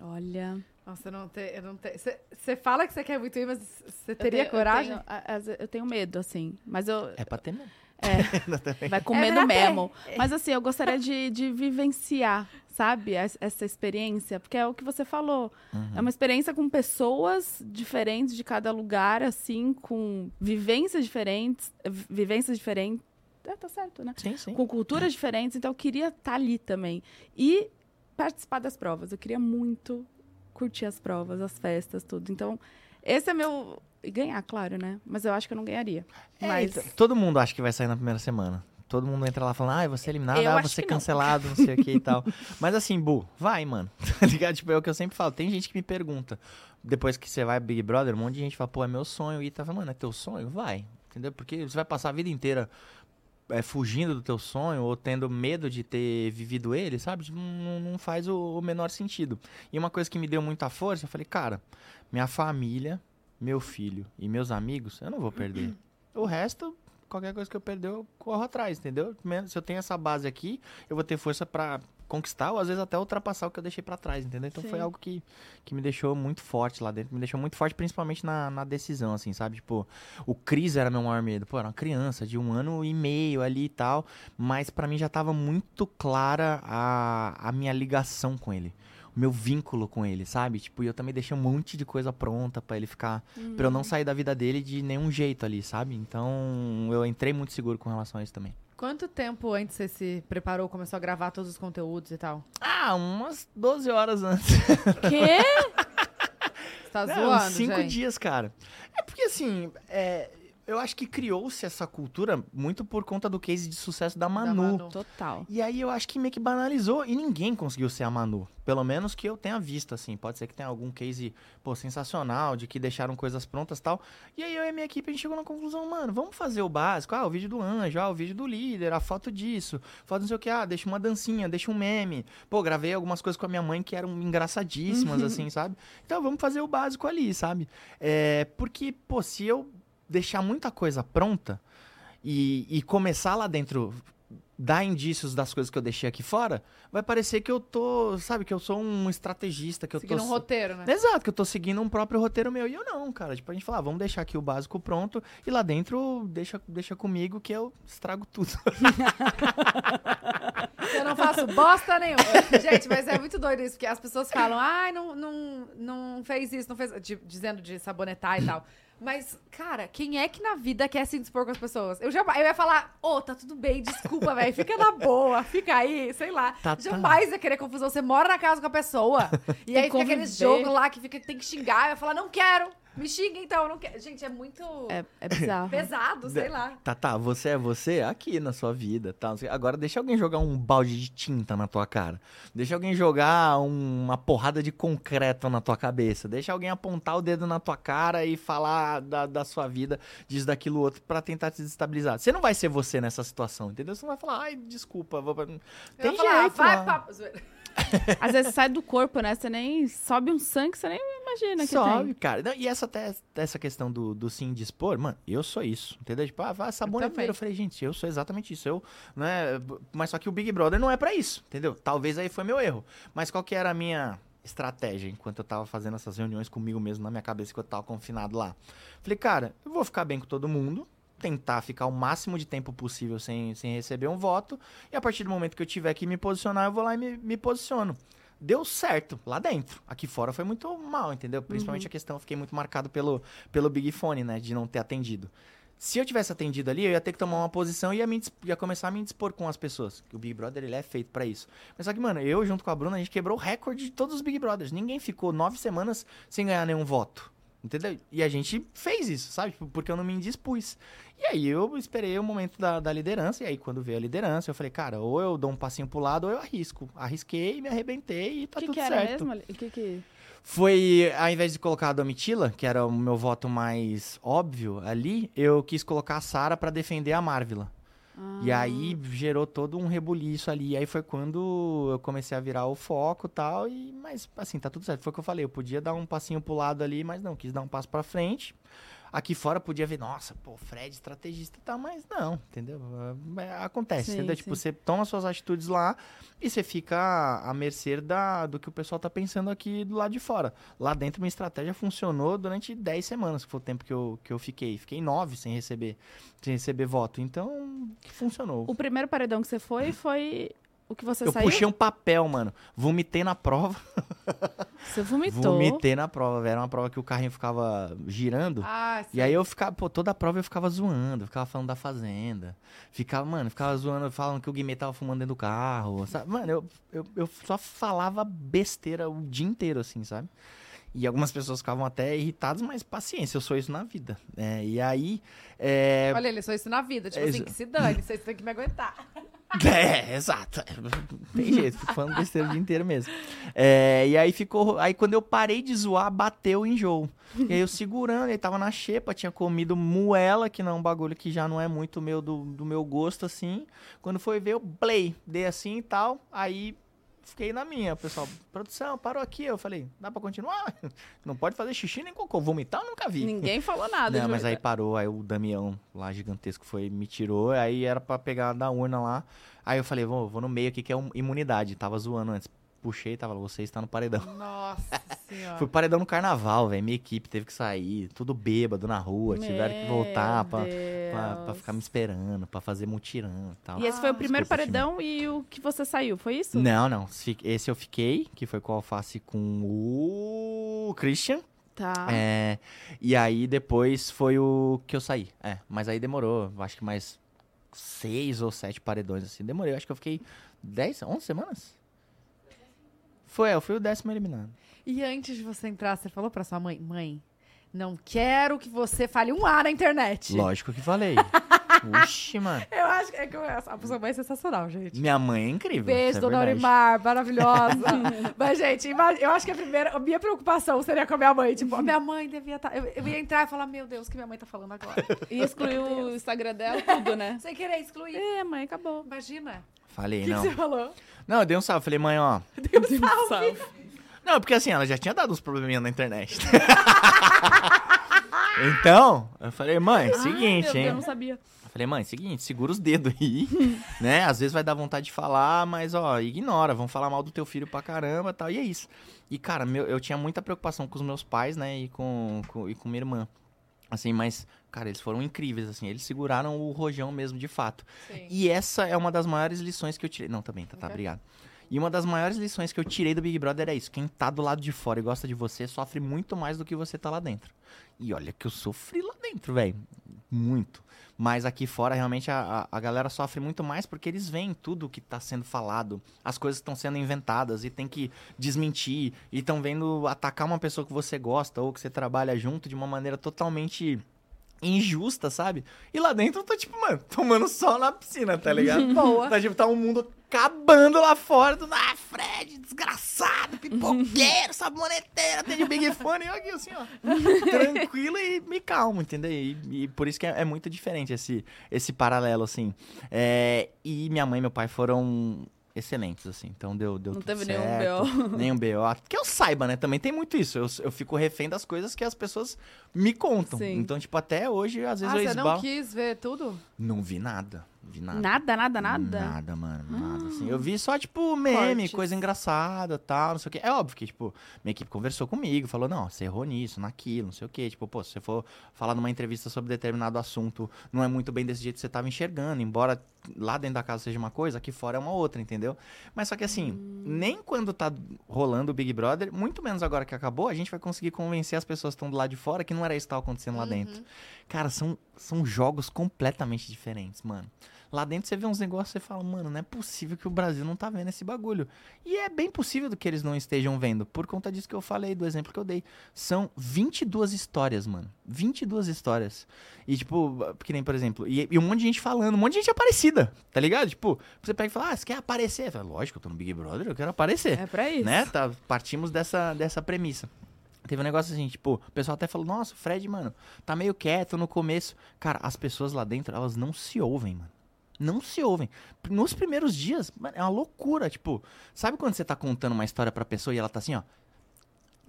Speaker 2: Olha.
Speaker 1: Nossa, eu não tenho. Eu não tenho. Você você fala que você quer muito ir, mas você
Speaker 2: eu
Speaker 1: teria
Speaker 2: tenho-
Speaker 1: coragem?
Speaker 2: Eu tenho, eu tenho medo, assim. Mas eu.
Speaker 3: É pra ter medo.
Speaker 2: É. Vai com
Speaker 1: É
Speaker 2: medo
Speaker 1: ter.
Speaker 2: mesmo. Mas assim, eu gostaria de, de vivenciar, sabe? es- Essa experiência. Porque é o que você falou. É uma experiência com pessoas diferentes de cada lugar, assim, com vivências diferentes. vi- Vivências diferentes. É, tá certo, né?
Speaker 3: Sim, sim.
Speaker 2: Com culturas diferentes. Então eu queria estar ali também. E participar das provas. Eu queria muito curtir as provas, as festas, tudo. Então, esse é meu. E ganhar, claro, né? Mas eu acho que eu não ganharia.
Speaker 3: É,
Speaker 2: Mas.
Speaker 3: então, todo mundo acha que vai sair na primeira semana. Todo mundo entra lá falando, ah, você é eliminado,
Speaker 2: Eu
Speaker 3: ah, você é
Speaker 2: que não.
Speaker 3: cancelado, não sei o que e tal. Mas assim, Bu, vai, mano. Tá ligado? Tipo, é o que eu sempre falo. Tem gente que me pergunta, depois que você vai Big Brother, um monte de gente fala, pô, é meu sonho. E tava, mano, é teu sonho? Vai. Entendeu? Porque você vai passar a vida inteira é, fugindo do teu sonho ou tendo medo de ter vivido ele, sabe? Tipo, Não, não faz o, o menor sentido. E uma coisa que me deu muita força, eu falei, cara, minha família, meu filho e meus amigos, eu não vou perder. O resto, qualquer coisa que eu perder, eu corro atrás, entendeu? Se eu tenho essa base aqui, eu vou ter força pra conquistar ou às vezes até ultrapassar o que eu deixei pra trás, entendeu? Então foi
Speaker 2: Sim.
Speaker 3: algo que, que me deixou muito forte lá dentro, me deixou muito forte principalmente na, na decisão, assim, sabe? Tipo, o Cris era meu maior medo. Pô, era uma criança de um ano e meio ali e tal, mas pra mim já tava muito clara a, a minha ligação com ele. O meu vínculo com ele, sabe? Tipo, e eu também deixei um monte de coisa pronta pra ele ficar Pra eu não sair da vida dele de nenhum jeito ali, sabe? Então eu entrei muito seguro com relação a isso também.
Speaker 1: Quanto tempo antes você se preparou, começou a gravar todos os conteúdos e tal?
Speaker 3: Ah, umas 12 horas antes.
Speaker 2: Quê?
Speaker 1: Você tá
Speaker 3: Não,
Speaker 1: zoando,
Speaker 3: 5
Speaker 1: gente?
Speaker 3: dias, cara. É porque assim, é, eu acho que criou-se essa cultura muito por conta do case de sucesso da Manu.
Speaker 1: Manu.
Speaker 2: Total.
Speaker 3: E aí eu acho que meio que banalizou e ninguém conseguiu ser a Manu. Pelo menos que eu tenha visto, assim. Pode ser que tenha algum case, pô, sensacional, de que deixaram coisas prontas e tal. E aí eu e a minha equipe, a gente chegou na conclusão, mano, vamos fazer o básico. Ah, o vídeo do anjo, ah, o vídeo do líder, a foto disso. Foto não sei o que, ah, deixa uma dancinha, deixa um meme. Pô, gravei algumas coisas com a minha mãe que eram engraçadíssimas, assim, sabe? Então vamos fazer o básico ali, sabe? É, porque, pô, se eu deixar muita coisa pronta e, e começar lá dentro dar indícios das coisas que eu deixei aqui fora, vai parecer que eu tô, sabe, que eu sou um estrategista, que eu
Speaker 1: Seguindo
Speaker 3: tô
Speaker 1: um roteiro, né?
Speaker 3: Exato, que eu tô seguindo um próprio roteiro meu. E eu não, cara. Tipo, a gente fala, ah, vamos deixar aqui o básico pronto e lá dentro deixa, deixa comigo que eu estrago tudo.
Speaker 1: Eu não faço bosta nenhuma. Gente, mas é muito doido isso, porque as pessoas falam, ai, não, não, não fez isso, não fez. de- dizendo de sabonetar e tal. Mas, cara, quem é que na vida quer se dispor com as pessoas? Eu, jamais, eu ia falar, ô, tá tudo bem, desculpa, velho, fica na boa, fica aí, sei lá.
Speaker 3: Tá, tá.
Speaker 1: jamais ia querer confusão. Você mora na casa com a pessoa. e aí fica aquele jogo lá que fica, tem que xingar. Eu ia falar, não quero. Me xinga então, não quero. Gente, é muito
Speaker 2: É, é bizarro.
Speaker 1: pesado, sei lá.
Speaker 3: Tá, tá, você é você aqui na sua vida, tá? Agora deixa alguém jogar um balde de tinta na tua cara. Deixa alguém jogar um- uma porrada de concreto na tua cabeça. Deixa alguém apontar o dedo na tua cara e falar da, da sua vida, disso, daquilo, outro, pra tentar te desestabilizar. Você não vai ser você nessa situação, entendeu? Você não vai falar, ai, desculpa, vou pra...
Speaker 1: Eu
Speaker 3: Tem
Speaker 1: ia falar,
Speaker 3: jeito,
Speaker 1: vai pra...
Speaker 2: Às vezes sai do corpo, né? Você nem sobe um sangue, você nem imagina que
Speaker 3: Sobe,
Speaker 2: tem.
Speaker 3: cara. Não, e essa, até, essa questão do, do sim dispor, mano, eu sou isso. Entendeu? Tipo, ah, vai saboneteiro.
Speaker 1: também.
Speaker 3: Eu, falei, gente, eu sou exatamente isso. Eu, né? Mas só que o Big Brother não é pra isso, entendeu? Talvez aí foi meu erro. Mas qual que era a minha estratégia enquanto eu tava fazendo essas reuniões comigo mesmo na minha cabeça que eu tava confinado lá? Falei, cara, eu vou ficar bem com todo mundo. Tentar ficar o máximo de tempo possível sem, sem receber um voto. E a partir do momento que eu tiver que me posicionar, eu vou lá e me, me posiciono deu certo lá dentro. Aqui fora foi muito mal, entendeu? Principalmente a questão, eu fiquei muito marcado pelo, pelo Big Fone, né? De não ter atendido. Se eu tivesse atendido ali, eu ia ter que tomar uma posição e ia, me, ia começar a me dispor com as pessoas. Que o Big Brother, ele é feito pra isso. Mas só que, mano, eu junto com a Bruna, a gente quebrou o recorde de todos os Big Brothers. Ninguém ficou nove semanas sem ganhar nenhum voto. Entendeu? E a gente fez isso, sabe? Tipo, Porque eu não me indispus. E aí eu esperei o momento da, da liderança. E aí, quando veio a liderança, eu falei, cara, ou eu dou um passinho pro lado ou eu arrisco. Arrisquei, me arrebentei e tá
Speaker 2: que,
Speaker 3: tudo
Speaker 2: que era
Speaker 3: certo.
Speaker 2: mesmo? O que que...
Speaker 3: Foi, ao invés de colocar a Domitila, que era o meu voto mais óbvio ali, eu quis colocar a Sara pra defender a Marvila. E aí gerou todo um rebuliço ali. E aí foi quando eu comecei a virar o foco e tal. E, mas assim, tá tudo certo. Foi o que eu falei. Eu podia dar um passinho pro lado ali, mas não, quis dar um passo pra frente. Aqui fora podia ver, nossa, pô, Fred estrategista e tal, mas não, entendeu? É, Acontece,
Speaker 2: Sim,
Speaker 3: entendeu?
Speaker 2: sim.
Speaker 3: Tipo, você toma suas atitudes lá e você fica à mercê da, do que o pessoal tá pensando aqui do lado de fora. Lá dentro, minha estratégia funcionou durante 10 semanas, que foi o tempo que eu, que eu fiquei. Fiquei 9 sem receber, sem receber voto. Então, funcionou.
Speaker 2: O primeiro paredão que você foi foi o que você
Speaker 3: Eu
Speaker 2: saiu?
Speaker 3: puxei um papel, mano. Vomitei na prova.
Speaker 2: Você vomitou.
Speaker 3: Vomitei na prova, velho. Era uma prova que o carrinho ficava girando.
Speaker 1: Ah,
Speaker 3: E aí eu ficava, pô, toda a prova eu ficava zoando, eu ficava falando da fazenda. Ficava, mano, ficava zoando, falando que o Guimê tava fumando dentro do carro. Sabe? Mano, eu, eu, eu só falava besteira o dia inteiro, assim, sabe? E algumas pessoas ficavam até irritadas, mas paciência, eu sou isso na vida. É, e aí. É,
Speaker 1: Olha, ele só isso na vida. Tipo
Speaker 3: É
Speaker 1: assim,
Speaker 3: isso.
Speaker 1: que se dane, vocês têm que me aguentar.
Speaker 3: É, exato. Tem jeito, fico falando besteira o dia inteiro mesmo. É, e aí ficou. Aí quando eu parei de zoar, bateu o enjoo. E aí eu segurando, ele tava na xepa, tinha comido moela, que não é um bagulho que já não é muito meu do, do meu gosto, assim. Quando foi ver, eu play, dei assim e tal. Aí fiquei na minha, o pessoal. Produção, parou aqui. Eu falei, dá pra continuar? Não pode fazer xixi nem cocô. Vomitar eu nunca vi.
Speaker 2: Ninguém falou nada.
Speaker 3: Não, mas aí parou, aí o Damião lá gigantesco foi, me tirou, aí era pra pegar da urna lá. Aí eu falei, vou, vou no meio aqui que é um- imunidade. Tava zoando antes. Puxei, tava lá, você está no paredão.
Speaker 1: Nossa senhora.
Speaker 3: Fui paredão no carnaval, velho. Minha equipe teve que sair, tudo bêbado na rua, tiveram que voltar
Speaker 2: Meu
Speaker 3: pra, pra, pra ficar me esperando, pra fazer mutirão e tal.
Speaker 2: E esse foi o primeiro
Speaker 3: Desculpa,
Speaker 2: paredão e o que você saiu, foi isso?
Speaker 3: Não, não. Esse eu fiquei, que foi com o alface com o Christian.
Speaker 2: Tá.
Speaker 3: É, e aí depois foi o que eu saí. É, mas aí demorou, acho que mais seis ou sete paredões, assim. Demorei, acho que eu fiquei dez, onze semanas? Foi, eu fui o décimo eliminado.
Speaker 1: E antes de você entrar, você falou pra sua mãe, mãe, não quero que você fale um A na internet.
Speaker 3: Lógico que falei. Uxi, mano.
Speaker 1: Eu acho que, é que a sua mãe é sensacional, gente.
Speaker 3: Minha mãe é incrível.
Speaker 1: Beijo,
Speaker 3: é
Speaker 1: dona. Aurimar, maravilhosa. Mas, gente, eu acho que a primeira, a minha preocupação seria com a minha mãe. Tipo, a minha mãe devia estar. eu, eu ia entrar e falar, meu Deus, o que minha mãe tá falando agora?
Speaker 2: E excluiu o Instagram dela, tudo, né?
Speaker 1: Sem querer excluir.
Speaker 2: É, mãe, acabou.
Speaker 1: Imagina. O
Speaker 3: Falei,
Speaker 1: que, que
Speaker 3: não.
Speaker 1: você falou?
Speaker 3: Não, eu dei um salve. Falei, mãe, ó.
Speaker 1: Deu um salve.
Speaker 3: Não, porque assim, ela já tinha dado uns probleminha na internet. então, eu falei, mãe, seguinte,
Speaker 2: Meu Deus,
Speaker 3: hein?
Speaker 2: eu não sabia.
Speaker 3: Eu Falei, mãe, seguinte, segura os dedos aí, né? Às vezes vai dar vontade de falar, mas, ó, ignora, vão falar mal do teu filho pra caramba e tal, e é isso. E, cara, meu, eu tinha muita preocupação com os meus pais, né, e com, com- e com minha irmã. Assim, mas, cara, eles foram incríveis, assim. Eles seguraram o rojão mesmo, de fato.
Speaker 1: Sim.
Speaker 3: E essa é uma das maiores lições que eu tirei. Não, também, tá, tá,
Speaker 1: Ok.
Speaker 3: obrigado. E uma das maiores lições que eu tirei do Big Brother é isso. Quem tá do lado de fora e gosta de você sofre muito mais do que você tá lá dentro. E olha que eu sofri lá dentro, velho. Muito. Mas aqui fora, realmente, a, a a galera sofre muito mais porque eles veem tudo que tá sendo falado. As coisas estão sendo inventadas e tem que desmentir. E estão vendo atacar uma pessoa que você gosta ou que você trabalha junto de uma maneira totalmente injusta, sabe? E lá dentro eu tô, tipo, mano, tomando sol na piscina, tá ligado?
Speaker 1: Boa.
Speaker 3: Tá, tipo, tá um mundo acabando lá fora. Do, ah, Fred, desgraçado, pipoqueiro, saboneteiro, tem de Big Fone. E eu aqui, assim, ó, tranquilo e me calmo, entendeu? E, e por isso que é, é muito diferente esse, esse paralelo, assim. É, e minha mãe e meu pai foram excelentes, assim. Então deu, deu
Speaker 2: Não
Speaker 3: tudo
Speaker 2: teve nenhum
Speaker 3: certo.
Speaker 2: BO.
Speaker 3: Nenhum BO. Que eu saiba, né? Também tem muito isso. Eu, eu fico refém das coisas que as pessoas me contam.
Speaker 2: Sim.
Speaker 3: Então, tipo, até hoje, às vezes
Speaker 1: Ah,
Speaker 3: eu
Speaker 1: você não
Speaker 3: esbarro.
Speaker 1: quis ver tudo?
Speaker 3: Não vi nada. Vi nada.
Speaker 2: Nada, nada, nada?
Speaker 3: Nada, mano, nada, assim. Eu vi só, tipo, meme,
Speaker 2: Cortes.
Speaker 3: coisa engraçada, tal, não sei o quê. É óbvio que, tipo, minha equipe conversou comigo, falou, não, você errou nisso, naquilo, não sei o quê. Tipo, pô, se você for falar numa entrevista sobre determinado assunto, não é muito bem desse jeito que você tava enxergando, embora lá dentro da casa seja uma coisa, aqui fora é uma outra, entendeu? Mas só que, assim, nem quando tá rolando o Big Brother, muito menos agora que acabou, a gente vai conseguir convencer as pessoas que estão do lado de fora que não era isso que tava acontecendo lá dentro. Cara, são, são jogos completamente diferentes, mano. Lá dentro você vê uns negócios e fala, mano, não é possível que o Brasil não tá vendo esse bagulho. E é bem possível que eles não estejam vendo, por conta disso que eu falei, do exemplo que eu dei. São 22 histórias, mano. 22 histórias. E, tipo, que nem, por exemplo, e, e um monte de gente falando, um monte de gente aparecida, tá ligado? Tipo, você pega e fala, ah, você quer aparecer? Eu falo, Lógico, eu tô no Big Brother, eu quero aparecer
Speaker 2: É pra isso.
Speaker 3: né? Tá, partimos dessa, dessa premissa. Teve um negócio assim, tipo, o pessoal até falou, nossa, o Fred, mano, tá meio quieto no começo. Cara, as pessoas lá dentro, elas não se ouvem, mano. Não se ouvem. Nos primeiros dias, mano, é uma loucura. Tipo, sabe quando você tá contando uma história pra pessoa e ela tá assim, ó,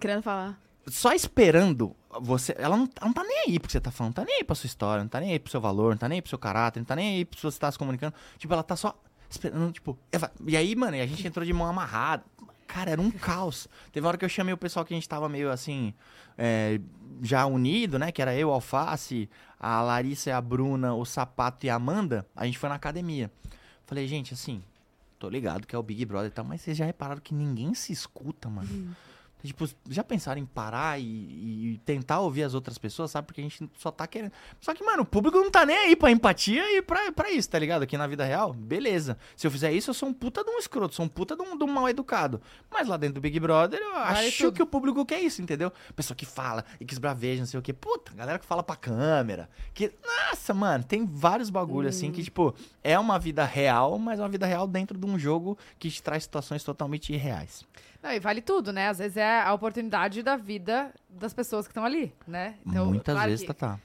Speaker 2: Querendo falar.
Speaker 3: só esperando você. Ela não, ela não tá nem aí pro que você tá falando, não tá nem aí pra sua história, não tá nem aí pro seu valor, não tá nem aí pro seu caráter, não tá nem aí pro que você tá se comunicando. Tipo, ela tá só esperando, tipo. E aí, mano, a gente entrou de mão amarrada. Cara, era um caos. Teve uma hora que eu chamei o pessoal que a gente tava meio assim. é, já unido, né? Que era eu, Alface, a Larissa e a Bruna, o Sapato e a Amanda. A gente foi na academia. Falei, gente, assim. Tô ligado que é o Big Brother e tal, mas vocês já repararam que ninguém se escuta, mano. Tipo, já pensaram em parar e, e tentar ouvir as outras pessoas, sabe? Porque a gente só tá querendo. Só que, mano, o público não tá nem aí pra empatia e pra, pra isso, tá ligado? Aqui na vida real, beleza. Se eu fizer isso, eu sou um puta de um escroto, sou um puta de um, de um mal educado. Mas lá dentro do Big Brother, eu acho que o público quer isso, entendeu? Pessoa que fala e que esbraveja, não sei o quê. Puta, galera que fala pra câmera. Que, nossa, mano, tem vários bagulhos assim que, tipo, é uma vida real, mas é uma vida real dentro de um jogo que te traz situações totalmente irreais.
Speaker 1: Não, e vale tudo, né? Às vezes é a oportunidade da vida das pessoas que estão ali, né?
Speaker 3: Muitas
Speaker 1: claro
Speaker 3: vezes,
Speaker 1: que
Speaker 3: tá, tá.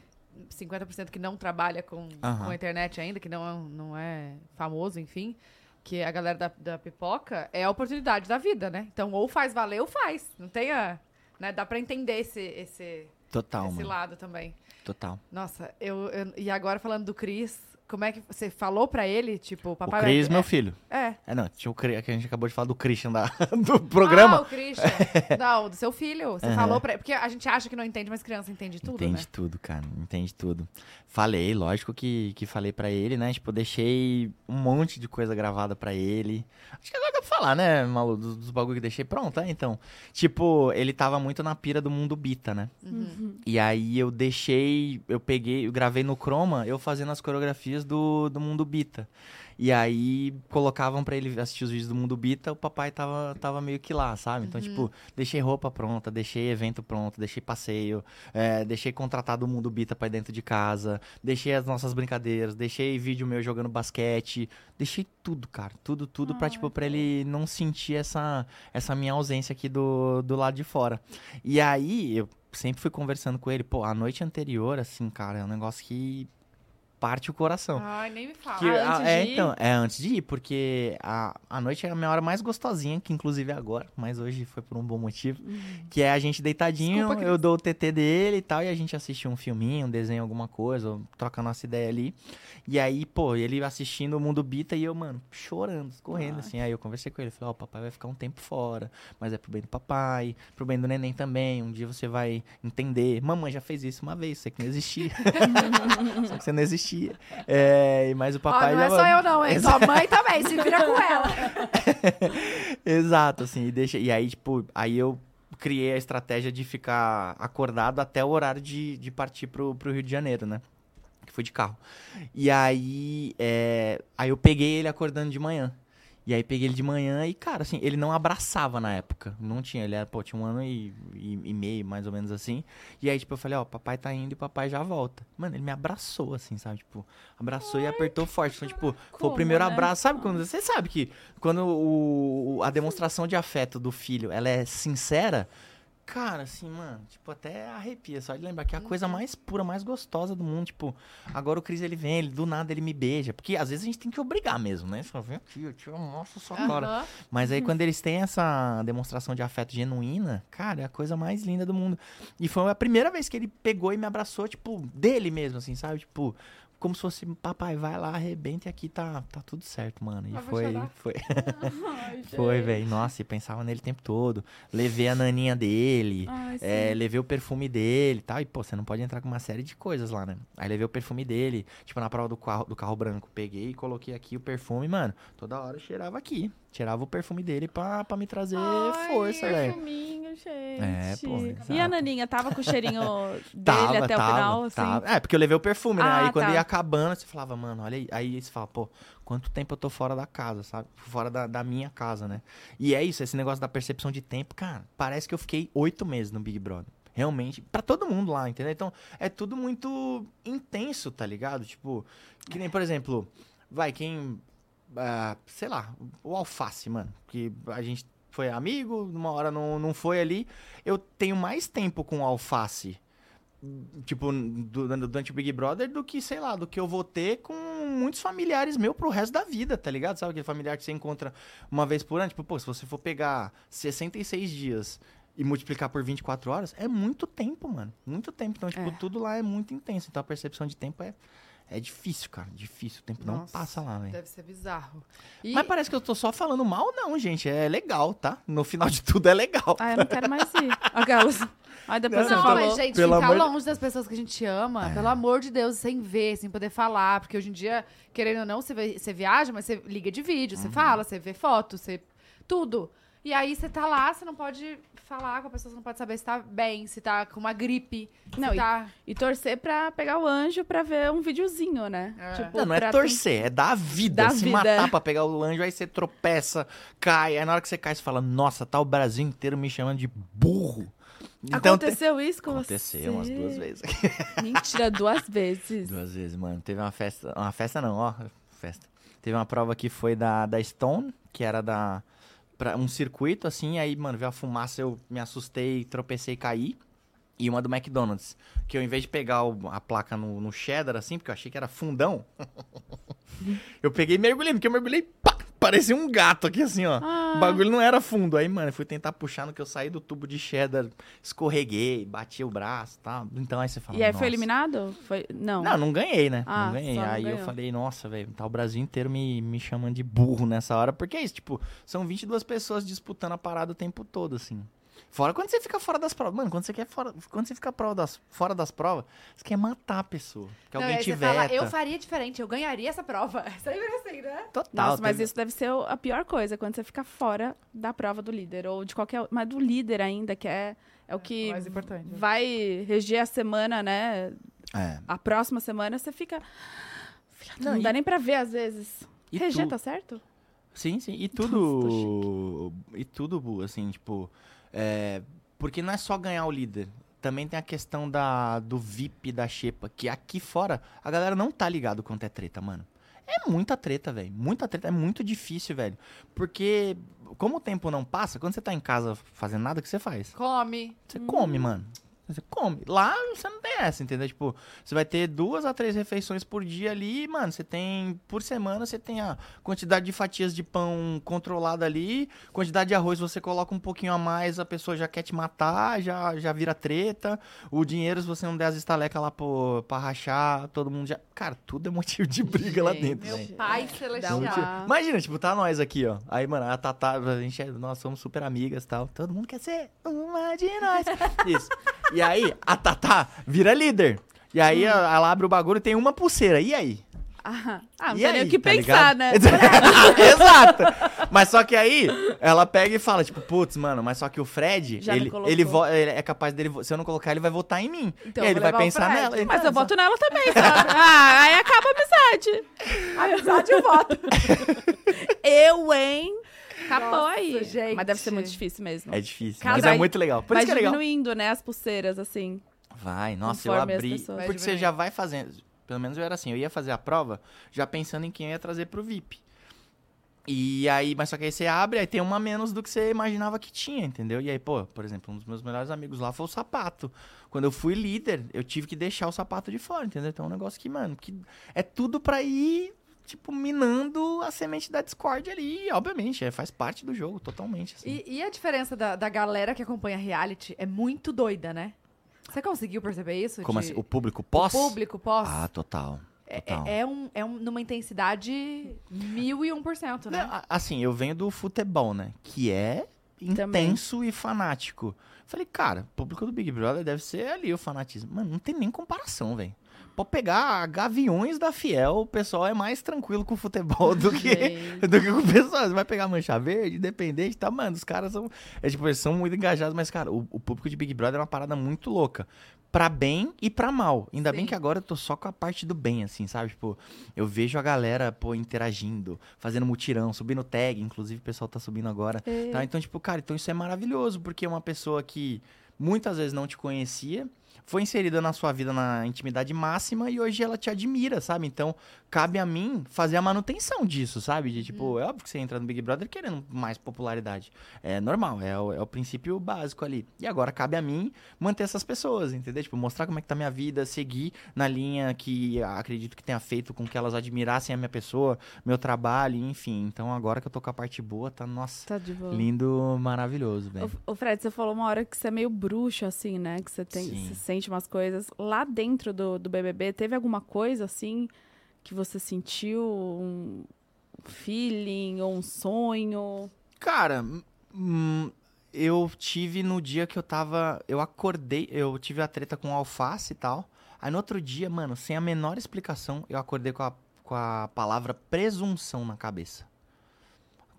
Speaker 1: 50% que não trabalha com, com a internet ainda, que não é, não é famoso, enfim, que é a galera da, da pipoca, é a oportunidade da vida, né? Então, ou faz valer ou faz. Não tem a... Né? Dá pra entender esse, esse,
Speaker 3: Total,
Speaker 1: esse
Speaker 3: mano.
Speaker 1: lado também.
Speaker 3: Total.
Speaker 1: Nossa, eu, eu- E agora falando do Cris, como é que você falou pra ele? Tipo, o
Speaker 3: O
Speaker 1: papai...
Speaker 3: Cris,
Speaker 1: vai-
Speaker 3: meu
Speaker 1: é,
Speaker 3: filho.
Speaker 1: É.
Speaker 3: É, não, tinha o Cri- que a gente acabou de falar do Christian da, do programa.
Speaker 1: Ah, o Christian. não, do seu filho. Você
Speaker 3: Aham.
Speaker 1: falou pra ele. Porque a gente acha que não entende, mas criança entende tudo,
Speaker 3: entende
Speaker 1: né?
Speaker 3: tudo, cara, entende tudo. Falei, lógico que, que falei pra ele, né? Tipo, deixei um monte de coisa gravada pra ele. Acho que agora dá pra falar, né, Malu, dos, dos bagulho que deixei. Pronto, é, então. Tipo, ele tava muito na pira do mundo bita, né?
Speaker 1: Uhum.
Speaker 3: E aí eu deixei, eu peguei, eu gravei no Chroma, eu fazendo as coreografias do, do Mundo Bita. E aí colocavam pra ele assistir os vídeos do Mundo Bita, o papai tava, tava meio que lá, sabe? Então, tipo, deixei roupa pronta, deixei evento pronto, deixei passeio, é, deixei contratado o Mundo Bita pra ir dentro de casa, deixei as nossas brincadeiras, deixei vídeo meu jogando basquete, deixei tudo, cara, tudo, tudo pra,
Speaker 2: Ai,
Speaker 3: tipo, pra ele não sentir essa, essa minha ausência aqui do, do lado de fora. E aí, eu sempre fui conversando com ele, pô, a noite anterior, assim, cara, é um negócio que parte o coração.
Speaker 1: Ai, nem me fala.
Speaker 3: Que-
Speaker 2: Ah, antes
Speaker 3: é,
Speaker 2: de ir?
Speaker 3: então, é antes de ir, porque a, a noite é a minha hora mais gostosinha, que inclusive é agora, mas hoje foi por um bom motivo. Que é a gente deitadinho,
Speaker 1: Desculpa,
Speaker 3: eu dou o TT dele e tal, e a gente assiste um filminho, um desenho, alguma coisa, ou troca a nossa ideia ali. E aí, pô, ele assistindo o Mundo Bita e eu, mano, chorando, correndo,
Speaker 2: Ai.
Speaker 3: assim. Aí eu conversei com ele, falei, ó, o papai vai ficar um tempo fora, mas é pro bem do papai, pro bem do neném também, um dia você vai entender. Mamãe já fez isso uma vez, você que não existia. só que você não existia. É, mas o
Speaker 1: Ó,
Speaker 3: papai
Speaker 1: não
Speaker 3: já...
Speaker 1: é só eu não, hein? Sua mãe também, se vira com ela.
Speaker 3: Exato, assim, e deixa. E aí, tipo, aí eu criei a estratégia de ficar acordado até o horário de, de partir pro, pro Rio de Janeiro, né? Que foi de carro. E aí, é, aí eu peguei ele acordando de manhã. E aí peguei ele de manhã e, cara, assim, ele não abraçava na época. Não tinha, ele era, pô, tinha um ano e, e, e meio, mais ou menos assim. E aí, tipo, eu falei, ó, papai tá indo e papai já volta. Mano, ele me abraçou, assim, sabe? Tipo, abraçou e apertou forte. Foi, tipo, foi o
Speaker 2: como,
Speaker 3: primeiro
Speaker 2: né?
Speaker 3: abraço. Sabe quando, você sabe que quando o- a demonstração de afeto do filho, ela é sincera, cara, assim, mano, tipo, até arrepia. Só de lembrar que é a coisa mais pura, mais gostosa do mundo. Tipo, agora o Cris, ele vem, ele, do nada ele me beija. Porque às vezes a gente tem que obrigar mesmo, né? Fala, vem aqui, eu te mostro sua cara.
Speaker 1: Aham.
Speaker 3: Mas aí quando eles têm essa demonstração de afeto genuína, cara, é a coisa mais linda do mundo. E foi a primeira vez que ele pegou e me abraçou, tipo, dele mesmo, assim, sabe? Tipo, como se fosse, papai, vai lá, arrebenta e aqui tá, tá tudo certo, mano. E
Speaker 1: Ah,
Speaker 3: foi, foi,
Speaker 2: Ai,
Speaker 3: foi, velho. Nossa, e pensava nele o tempo todo. Levei a naninha dele.
Speaker 2: Ai.
Speaker 3: É, levei o perfume dele e tal. E, pô, você não pode entrar com uma série de coisas lá, né? Aí levei o perfume dele, tipo, na prova do carro, do carro branco. Peguei e coloquei aqui o perfume, mano. Toda hora eu cheirava aqui. Cheirava o perfume dele pra, pra me trazer
Speaker 1: Ai,
Speaker 3: força, velho.
Speaker 2: Perfuminho, gente.
Speaker 3: É, pô,
Speaker 2: E a. Naninha, tava com o cheirinho dele
Speaker 3: Tava,
Speaker 2: até
Speaker 3: tava,
Speaker 2: o final, assim?
Speaker 3: tava. É, porque eu levei o perfume, né?
Speaker 2: Ah,
Speaker 3: aí quando
Speaker 2: tá.
Speaker 3: ia acabando, você falava, mano, olha aí. Aí você fala, pô, quanto tempo eu tô fora da casa, sabe? Fora da, da minha casa, né? E é isso, esse negócio da percepção de tempo, cara, parece que eu fiquei oito meses no Big Brother. Realmente, pra todo mundo lá, entendeu? Então, é tudo muito intenso, tá ligado? Tipo, que nem, por exemplo, vai, quem. Ah, sei lá, o alface, mano. Que a gente foi amigo, numa hora não, não foi ali. Eu tenho mais tempo com o alface tipo, du- durante o Big Brother do que, sei lá, do que eu vou ter com muitos familiares meus pro resto da vida, tá ligado? Sabe aquele familiar que você encontra uma vez por ano? Tipo, pô, se você for pegar 66 dias e multiplicar por 24 horas, é muito tempo, mano. Muito tempo. Então, tipo,
Speaker 2: É.
Speaker 3: tudo lá é muito intenso. Então, a percepção de tempo é, é difícil, cara. Difícil. O tempo não
Speaker 1: Nossa,
Speaker 3: passa lá, velho.
Speaker 1: Deve ser bizarro. E
Speaker 3: Mas parece que eu tô só falando mal, não, gente. É legal, tá? No final de tudo é legal.
Speaker 2: Ah, eu não quero mais ir. Aquelas. Ai, depois
Speaker 3: Não,
Speaker 2: você
Speaker 1: não,
Speaker 2: falou.
Speaker 1: mas, gente,
Speaker 3: Pelo
Speaker 1: ficar
Speaker 3: amor de-
Speaker 1: longe das pessoas que a gente ama, pelo amor de Deus, sem ver, sem poder falar. Porque hoje em dia, querendo ou não, você, vai- você viaja, mas você liga de vídeo, você fala, você vê foto, você. Tudo. E aí você tá lá, você não pode falar com a pessoa, você não pode saber se tá bem, se tá com uma gripe.
Speaker 2: Não,
Speaker 1: se
Speaker 2: e-
Speaker 1: tá.
Speaker 2: E torcer pra pegar o anjo pra ver um videozinho, né?
Speaker 1: É.
Speaker 2: Tipo,
Speaker 3: Não, não é torcer, é dar a vida.
Speaker 2: Dar
Speaker 3: se
Speaker 2: vida.
Speaker 3: matar pra pegar o anjo, aí você tropeça, cai. Aí na hora que você cai, você fala, nossa, tá o Brasil inteiro me chamando de burro. Então, te-
Speaker 2: Aconteceu isso com
Speaker 3: Aconteceu
Speaker 2: você?
Speaker 3: umas duas vezes.
Speaker 2: Mentira, duas vezes.
Speaker 3: duas vezes, mano. Teve uma festa. Uma festa não, ó. Festa. Teve uma prova que foi da, da Stone, que era da. Pra um circuito, assim, aí, mano, veio a fumaça, eu me assustei, tropecei e caí. E uma do McDonald's. Que eu, em vez de pegar o- a placa no, no cheddar, assim, porque eu achei que era fundão, eu peguei e mergulhei, porque eu mergulhei, pá, parecia um gato aqui, assim, ó.
Speaker 2: Ah.
Speaker 3: O bagulho não era fundo. Aí, mano, eu fui tentar puxar no que eu saí do tubo de cheddar, escorreguei, bati o braço e tal. Então aí você fala.
Speaker 2: E aí
Speaker 3: "Nossa."
Speaker 2: foi eliminado? Foi... Não.
Speaker 3: Não, não ganhei, né?
Speaker 2: Ah,
Speaker 3: não ganhei.
Speaker 2: não
Speaker 3: aí eu
Speaker 2: ganhou.
Speaker 3: falei, nossa, velho, tá o Brasil inteiro me, me chamando de burro nessa hora. Porque é isso, tipo, são 22 pessoas disputando a parada o tempo todo, assim. Fora quando você fica fora das provas. Mano, quando você quer fora, quando você fica prova das, fora das provas, você quer matar a pessoa. Que
Speaker 1: Não,
Speaker 3: alguém te
Speaker 1: fala,
Speaker 3: veta.
Speaker 1: eu faria diferente, eu ganharia essa prova. Sempre assim, né?
Speaker 3: Total.
Speaker 2: Nossa, mas
Speaker 3: teve-
Speaker 2: isso deve ser a pior coisa, quando você fica fora da prova do líder, ou de qualquer... Mas do líder ainda, que é, é o que
Speaker 1: mais importante.
Speaker 2: vai reger a semana, né?
Speaker 3: É.
Speaker 2: A próxima semana, você fica... Filha, Não,
Speaker 3: Não,
Speaker 2: dá
Speaker 3: e-
Speaker 2: nem pra ver, às vezes.
Speaker 3: E
Speaker 2: Reger,
Speaker 3: tu-
Speaker 2: tá certo?
Speaker 3: Sim, sim. E
Speaker 2: Nossa,
Speaker 3: tudo. E tudo, assim, tipo. É, porque não é só ganhar o líder. Também tem a questão da, do VIP da Xepa, que aqui fora a galera não tá ligado quanto é treta, mano. É muita treta, velho. Muita treta. É muito difícil, velho. Porque, como o tempo não passa, quando você tá em casa fazendo nada, o que você faz?
Speaker 1: Come.
Speaker 3: Você come, mano. Você come. Lá você não tem essa, entendeu? Tipo, você vai ter duas a três refeições por dia ali, mano. Você tem, por semana, você tem a quantidade de fatias de pão controlada ali, quantidade de arroz você coloca um pouquinho a mais, a pessoa já quer te matar, já, já vira treta. O dinheiro, se você não der as estalecas lá pro, pra rachar, todo mundo já. Cara, tudo é motivo de briga lá
Speaker 1: Gente,
Speaker 3: dentro,
Speaker 1: Meu
Speaker 3: velho.
Speaker 1: pai
Speaker 2: Dá um
Speaker 1: celestial.
Speaker 2: tiro.
Speaker 3: Imagina, tipo, tá nós aqui, ó. Aí, mano, a Tatá, a gente é, nós somos super amigas e tal. Todo mundo quer ser uma de nós. Isso. E aí, a Tatá vira líder. E aí, ela abre o bagulho e tem uma pulseira. E aí?
Speaker 2: Ah, ah, não
Speaker 3: E
Speaker 2: tem
Speaker 3: aí,
Speaker 2: nem o que
Speaker 3: tá
Speaker 2: pensar,
Speaker 3: ligado?
Speaker 2: né?
Speaker 3: Exato. Mas só que aí, ela pega e fala, tipo, putz, mano, mas só que o Fred,
Speaker 2: Já
Speaker 3: ele, ele, vo- ele é capaz dele, vo- se eu não colocar, ele vai votar em mim.
Speaker 1: Então
Speaker 3: e aí
Speaker 1: eu
Speaker 3: ele
Speaker 1: vou
Speaker 3: vai
Speaker 1: levar o
Speaker 3: pensar
Speaker 1: Fred.
Speaker 3: nela.
Speaker 2: Mas
Speaker 3: Então,
Speaker 2: eu voto nela também, sabe? ah, aí acaba a amizade.
Speaker 1: Amizade eu voto.
Speaker 2: Eu, hein? Acabou
Speaker 1: Nossa,
Speaker 2: aí.
Speaker 1: gente.
Speaker 2: Mas deve ser muito difícil mesmo.
Speaker 3: É difícil,
Speaker 2: Cada-
Speaker 3: mas é muito legal. Por
Speaker 2: Vai
Speaker 3: isso que é legal.
Speaker 2: diminuindo, né, as pulseiras, assim.
Speaker 3: Vai, nossa, eu abri. Porque você já vai fazendo. Pelo menos eu era assim, eu ia fazer a prova já pensando em quem eu ia trazer pro VIP. E aí, mas só que aí você abre, aí tem uma menos do que você imaginava que tinha, entendeu? E aí, pô, por exemplo, um dos meus melhores amigos lá foi o sapato. Quando eu fui líder, eu tive que deixar o sapato de fora, entendeu? Então é um negócio que, mano, que é tudo pra ir, tipo, minando a semente da Discord ali. Obviamente, é, faz parte do jogo, totalmente. Assim.
Speaker 1: E, e a diferença da, da galera que acompanha reality é muito doida, né? Você conseguiu perceber isso?
Speaker 3: Como
Speaker 1: de-
Speaker 3: assim? O público pós?
Speaker 1: O público pós?
Speaker 3: Ah, total.
Speaker 1: É-
Speaker 3: total.
Speaker 1: é, é um, é um, numa intensidade mil e um por cento, né?
Speaker 3: Não, assim, eu venho do futebol, né? Que é
Speaker 2: Também.
Speaker 3: intenso e fanático. Falei, cara, o público do Big Brother deve ser ali o fanatismo. Mano, não tem nem comparação, velho. Pode pegar Gaviões da Fiel, o pessoal é mais tranquilo com o futebol do que,
Speaker 2: Gente.
Speaker 3: do que com o pessoal. Você vai pegar Mancha Verde, Independente, tá? Mano, os caras são. É tipo, eles são muito engajados, mas, cara, o, o público de Big Brother é uma parada muito louca. Pra bem e pra mal. Ainda bem
Speaker 1: Sim.
Speaker 3: que agora eu tô só com a parte do bem, assim, sabe? Tipo, eu vejo a galera, pô, interagindo, fazendo mutirão, subindo tag, inclusive o pessoal tá subindo agora.
Speaker 2: É.
Speaker 3: Tá? Então, tipo, cara, então isso é maravilhoso, porque uma pessoa que muitas vezes não te conhecia, foi inserida na sua vida na intimidade máxima e hoje ela te admira, sabe? Então, cabe a mim fazer a manutenção disso, sabe? De tipo, é óbvio que você entra no Big Brother querendo mais popularidade. É normal, é o, é o princípio básico ali. E agora cabe a mim manter essas pessoas, entendeu? Tipo, mostrar como é que tá minha vida, seguir na linha que acredito que tenha feito com que elas admirassem a minha pessoa, meu trabalho, enfim. Então, agora que eu tô com a parte boa, tá, nossa,
Speaker 2: Tá de boa.
Speaker 3: lindo, maravilhoso, velho.
Speaker 2: Ô, ô, Fred, você falou uma hora que você é meio bruxo, assim, né? Que você tem,
Speaker 3: Sim.
Speaker 2: Sente umas coisas. Lá dentro do, do BBB, teve alguma coisa, assim, que você sentiu? Um feeling ou um sonho?
Speaker 3: Cara, hum, eu tive no dia que eu tava. Eu acordei, eu tive a treta com o alface e tal. Aí no outro dia, mano, sem a menor explicação, eu acordei com a, com a palavra presunção na cabeça.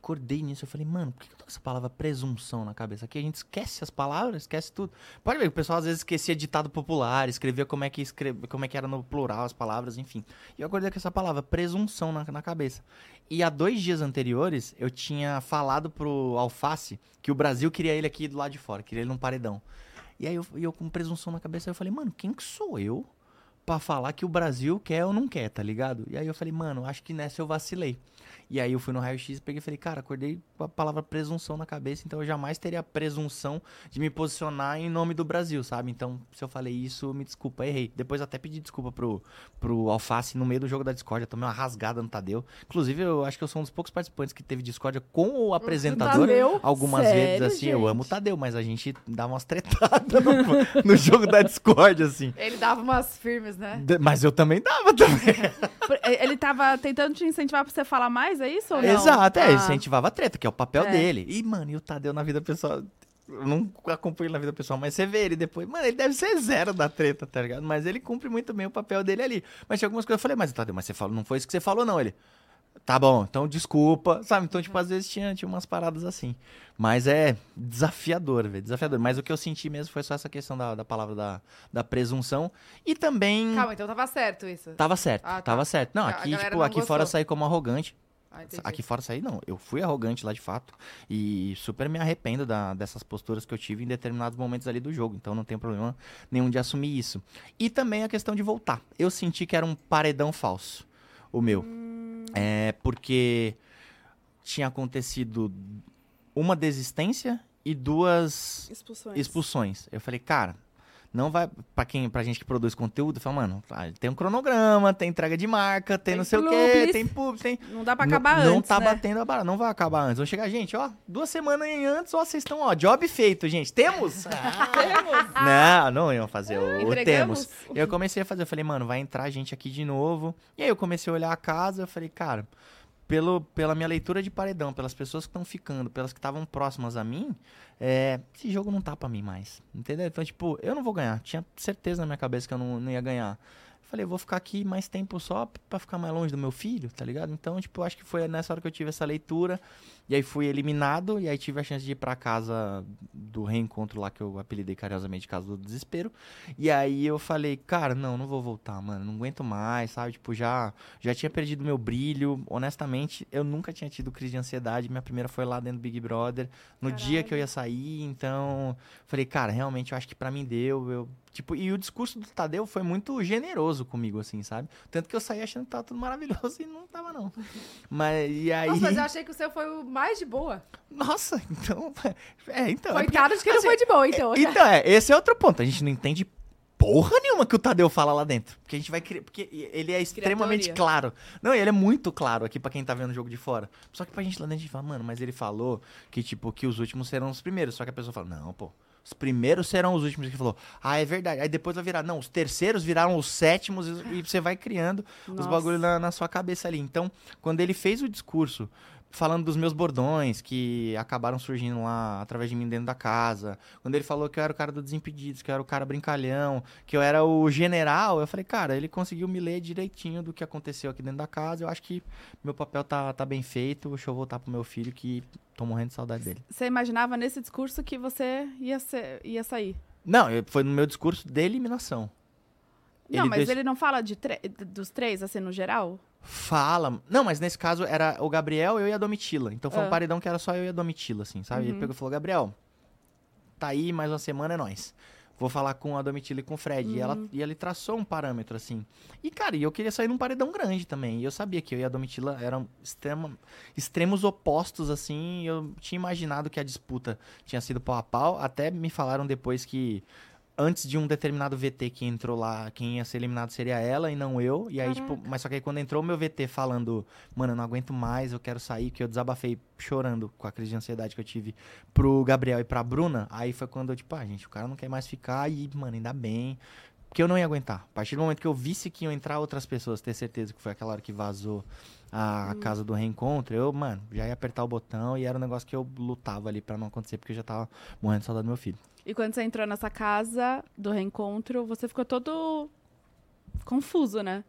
Speaker 3: Acordei nisso, eu falei, mano, por que eu tô com essa palavra presunção na cabeça? Aqui a gente esquece as palavras, esquece tudo. Pode ver o pessoal às vezes esquecia ditado popular, escrevia como é que, escreve, como é que era no plural as palavras, enfim. E eu acordei com essa palavra, presunção na, na cabeça. E há dois dias anteriores, eu tinha falado pro Alface que o Brasil queria ele aqui do lado de fora, queria ele num paredão. E aí eu, eu com presunção na cabeça, eu falei, mano, quem que sou eu pra falar que o Brasil quer ou não quer, tá ligado? E aí eu falei, mano, acho que nessa eu vacilei. E aí eu fui no raio-x e peguei e falei, cara, acordei com a palavra presunção na cabeça, então eu jamais teria a presunção de me posicionar em nome do Brasil, sabe? Então, se eu falei isso, me desculpa, errei. Depois até pedi desculpa pro, pro Alface no meio do jogo da discórdia, tomei uma rasgada no Tadeu. Inclusive, eu acho que eu sou um dos poucos participantes que teve discórdia com o apresentador.
Speaker 1: Tadeu?
Speaker 3: Algumas
Speaker 2: Sério,
Speaker 3: vezes, assim, eu
Speaker 2: gente?
Speaker 3: amo o Tadeu, mas a gente dá umas tretadas no, no jogo da discórdia, assim.
Speaker 1: Ele dava umas firmes, né?
Speaker 3: D- Mas eu também dava também.
Speaker 2: Ele tava tentando te incentivar pra você falar mais, é isso ou não?
Speaker 3: Exato, é,
Speaker 2: Ah.
Speaker 3: incentivava a treta, que é o papel
Speaker 2: É.
Speaker 3: dele. E, mano, e o Tadeu na vida pessoal. Eu não acompanho ele na vida pessoal, mas você vê ele depois. Mano, ele deve ser zero da treta, tá ligado? Mas ele cumpre muito bem o papel dele ali. Mas tinha algumas coisas que eu falei, mas Tadeu, mas você falou, não foi isso que você falou, não. Ele. Tá bom, então desculpa, sabe? Então, tipo, às vezes tinha, tinha umas paradas assim. Mas é desafiador, velho, desafiador. Mas o que eu senti mesmo foi só essa questão da, da palavra da, da presunção. E também.
Speaker 1: Calma, então tava certo isso.
Speaker 3: Tava certo,
Speaker 1: Ah, tá.
Speaker 3: tava certo. Não, aqui, tipo,
Speaker 1: não
Speaker 3: aqui fora eu
Speaker 1: gostou.
Speaker 3: saí como arrogante.
Speaker 1: Ah.
Speaker 3: Aqui fora saí, não. Eu fui arrogante lá de fato. E super me arrependo da- dessas posturas que eu tive em determinados momentos ali do jogo. Então não tem problema nenhum de assumir isso. E também a questão de voltar. Eu senti que era um paredão falso. O meu. É porque tinha acontecido uma desistência e duas
Speaker 2: Expulsões.
Speaker 3: expulsões. Eu falei, cara, Não vai. Pra, quem, pra gente que produz conteúdo, fala, mano, ah, tem um cronograma, tem entrega de marca, tem,
Speaker 2: Tem
Speaker 3: não sei o quê, tem pub, tem.
Speaker 2: Não dá pra
Speaker 3: Não-
Speaker 2: acabar
Speaker 3: não,
Speaker 2: antes,
Speaker 3: tá
Speaker 2: né?
Speaker 3: batendo a barra, não vai acabar antes. Vão chegar, gente, ó, duas semanas em antes, ó, vocês estão, ó, job feito, gente. Temos? não, não iam fazer o, o temos. E eu comecei a fazer, eu falei, mano, vai entrar gente aqui de novo. E aí eu comecei a olhar a casa, eu falei, cara, pelo, pela minha leitura de paredão, pelas pessoas que estão ficando, pelas que estavam próximas a mim, é, esse jogo não tá pra mim mais. Entendeu? Então, tipo, eu não vou ganhar. Tinha certeza na minha cabeça que eu não, não ia ganhar. Falei, eu vou ficar aqui mais tempo só pra ficar mais longe do meu filho, tá ligado? Então, tipo, acho que foi nessa hora que eu tive essa leitura. E aí fui eliminado, e aí tive a chance de ir pra casa do reencontro lá, que eu apelidei carinhosamente de Casa do Desespero. E aí eu falei, cara, não, não vou voltar, mano, não aguento mais, sabe? Tipo, já, já tinha perdido meu brilho. Honestamente, eu nunca tinha tido crise de ansiedade. Minha primeira foi lá dentro do Big Brother, no dia que eu ia sair. Então, falei, cara, realmente eu acho que pra mim deu. Eu, tipo, e o discurso do Tadeu foi muito generoso comigo, assim, sabe? Tanto que eu saí achando que tava tudo maravilhoso e não tava, não. Mas, e aí.
Speaker 1: Nossa, mas eu achei que o seu foi o mais de boa.
Speaker 3: Nossa, então. É, então. é porque-
Speaker 1: Coitado de que não
Speaker 3: assim,
Speaker 1: foi de boa, então.
Speaker 3: então, é, esse é outro ponto. A gente não entende porra nenhuma que o Tadeu fala lá dentro. Porque a gente vai criar. Porque ele é extremamente
Speaker 1: teoria.
Speaker 3: claro. Não, ele é muito claro aqui pra quem tá vendo o jogo de fora. Só que pra gente lá dentro a gente fala, mano, mas ele falou que, tipo, que os últimos serão os primeiros. Só que a pessoa fala, não, pô. Os primeiros serão os últimos. Ele falou, ah, é verdade. Aí depois vai virar, não, os terceiros viraram os sétimos. E você vai criando os
Speaker 2: Nossa.
Speaker 3: bagulhos na, na sua cabeça ali. Então, quando ele fez o discurso falando dos meus bordões que acabaram surgindo lá através de mim dentro da casa, quando ele falou que eu era o cara do Desimpedidos, que eu era o cara brincalhão, que eu era o general, eu falei, cara, ele conseguiu me ler direitinho do que aconteceu aqui dentro da casa. Eu acho que meu papel tá, tá bem feito. Deixa eu voltar pro meu filho que tô morrendo de saudade dele.
Speaker 2: Você imaginava nesse discurso que você ia, ser, ia sair?
Speaker 3: Não, foi no meu discurso de eliminação.
Speaker 2: Não,
Speaker 3: Ele
Speaker 2: mas
Speaker 3: deixa-
Speaker 2: ele não fala de dos três, assim, no geral?
Speaker 3: Fala. Não, mas nesse caso era o Gabriel, eu e a Domitila. Então foi um
Speaker 2: Ah.
Speaker 3: paredão que era só eu e a Domitila, assim, sabe? Ele
Speaker 2: Uhum.
Speaker 3: pegou e falou: Gabriel, tá aí mais uma semana, é nóis. Vou falar com a Domitila e com o Fred. E, ela,
Speaker 2: Uhum.
Speaker 3: e ele traçou um parâmetro, assim. E, cara, eu queria sair num paredão grande também. E eu sabia que eu e a Domitila eram extrema, extremos opostos, assim. Eu tinha imaginado que a disputa tinha sido pau a pau. Até me falaram depois que antes de um determinado VT que entrou lá, quem ia ser eliminado seria ela e não eu. E aí, tipo, mas só que aí quando entrou o meu VT falando, mano, eu não aguento mais, eu quero sair, que eu desabafei chorando com a crise de ansiedade que eu tive pro Gabriel e pra Bruna, aí foi quando eu, tipo, ah, gente, o cara não quer mais ficar e, mano, ainda bem. Porque eu não ia aguentar. A partir do momento que eu visse que iam entrar outras pessoas, ter certeza que foi aquela hora que vazou a
Speaker 2: Hum.
Speaker 3: casa do reencontro, eu, mano, já ia apertar o botão e era um negócio que eu lutava ali pra não acontecer, porque eu já tava morrendo de saudade do meu filho.
Speaker 2: E quando você entrou nessa casa do reencontro, você ficou todo confuso, né?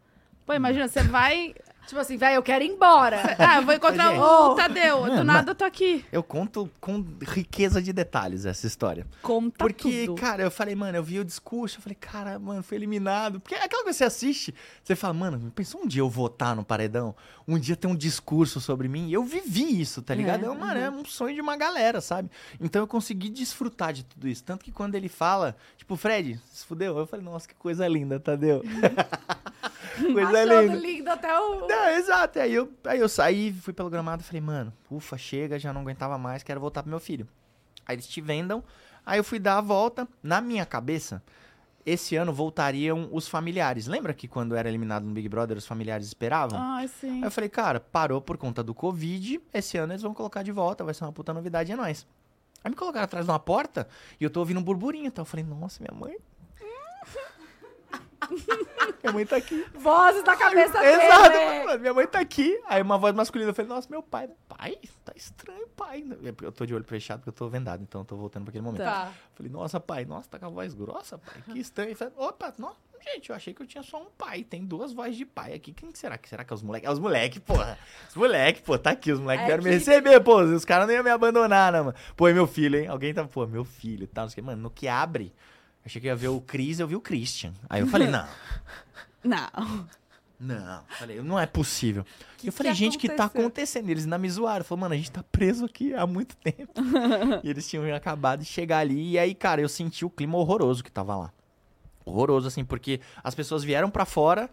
Speaker 2: Pô, imagina, você vai.
Speaker 1: Tipo assim, velho, eu quero ir embora.
Speaker 2: Ah, eu vou encontrar
Speaker 3: Gente.
Speaker 2: o Tadeu. Do
Speaker 3: Mano,
Speaker 2: nada eu tô aqui.
Speaker 3: Eu conto com riqueza de detalhes essa história.
Speaker 2: Conta
Speaker 3: Porque,
Speaker 2: tudo.
Speaker 3: cara, eu falei, mano, eu vi o discurso, eu falei, cara, mano, foi eliminado. Porque é aquela coisa que você assiste, você fala, mano, pensou um dia eu votar no paredão? Um dia ter um discurso sobre mim? Eu vivi isso, tá ligado?
Speaker 2: É,
Speaker 3: É, mano, é um sonho de uma galera, sabe? Então eu consegui desfrutar de tudo isso. Tanto que quando ele fala, tipo, Fred, se fudeu? Eu falei, nossa, que coisa linda, Tadeu. coisa
Speaker 1: Achando
Speaker 3: linda.
Speaker 1: lindo até o...
Speaker 3: Não, exato. Aí eu, aí eu saí, fui pelo gramado e falei, mano, ufa, chega, já não aguentava mais, quero voltar pro meu filho. Aí eles te vendam. Aí eu fui dar a volta. Na minha cabeça, esse ano voltariam os familiares. Lembra que quando era eliminado no Big Brother, os familiares esperavam?
Speaker 2: Ai, sim.
Speaker 3: Aí eu falei, cara, parou por conta do Covid. Esse ano eles vão colocar de volta, vai ser uma puta novidade, é nóis. Aí me colocaram atrás de uma porta e eu tô ouvindo um burburinho. Então eu falei, nossa, minha mãe. minha mãe tá aqui.
Speaker 1: Vozes da cabeça
Speaker 3: Exato,
Speaker 1: dele.
Speaker 3: mano, minha mãe tá aqui. Aí uma voz masculina, eu falei, nossa, meu pai. Pai? Tá estranho, pai. Eu tô de olho fechado porque eu tô vendado, então eu tô voltando pra aquele momento.
Speaker 1: Tá.
Speaker 3: Falei, nossa, pai, nossa, tá com a voz grossa, pai. Que estranho. Eu falei, opa, nossa, gente, eu achei que eu tinha só um pai. Tem duas vozes de pai aqui. Quem que será? Que será que é os moleques? É os moleques, porra. Os moleques, pô, tá aqui. Os moleques
Speaker 1: É
Speaker 3: vieram me receber, pô. Os caras não iam me abandonar, não, mano. Pô, é meu filho, hein? Alguém tá, pô, meu filho e tal. Não sei o que. Mano, no que abre, achei que ia ver o Cris, eu vi o Christian. Aí eu falei, não.
Speaker 2: Não.
Speaker 3: Não, falei, não é possível.
Speaker 1: Que
Speaker 3: eu falei,
Speaker 1: que
Speaker 3: gente, o que tá acontecendo? Eles ainda me zoaram. Falaram, mano, a gente tá preso aqui há muito tempo. e eles tinham acabado de chegar ali. E aí, cara, eu senti o clima horroroso que tava lá. Horroroso, assim, porque as pessoas vieram pra fora,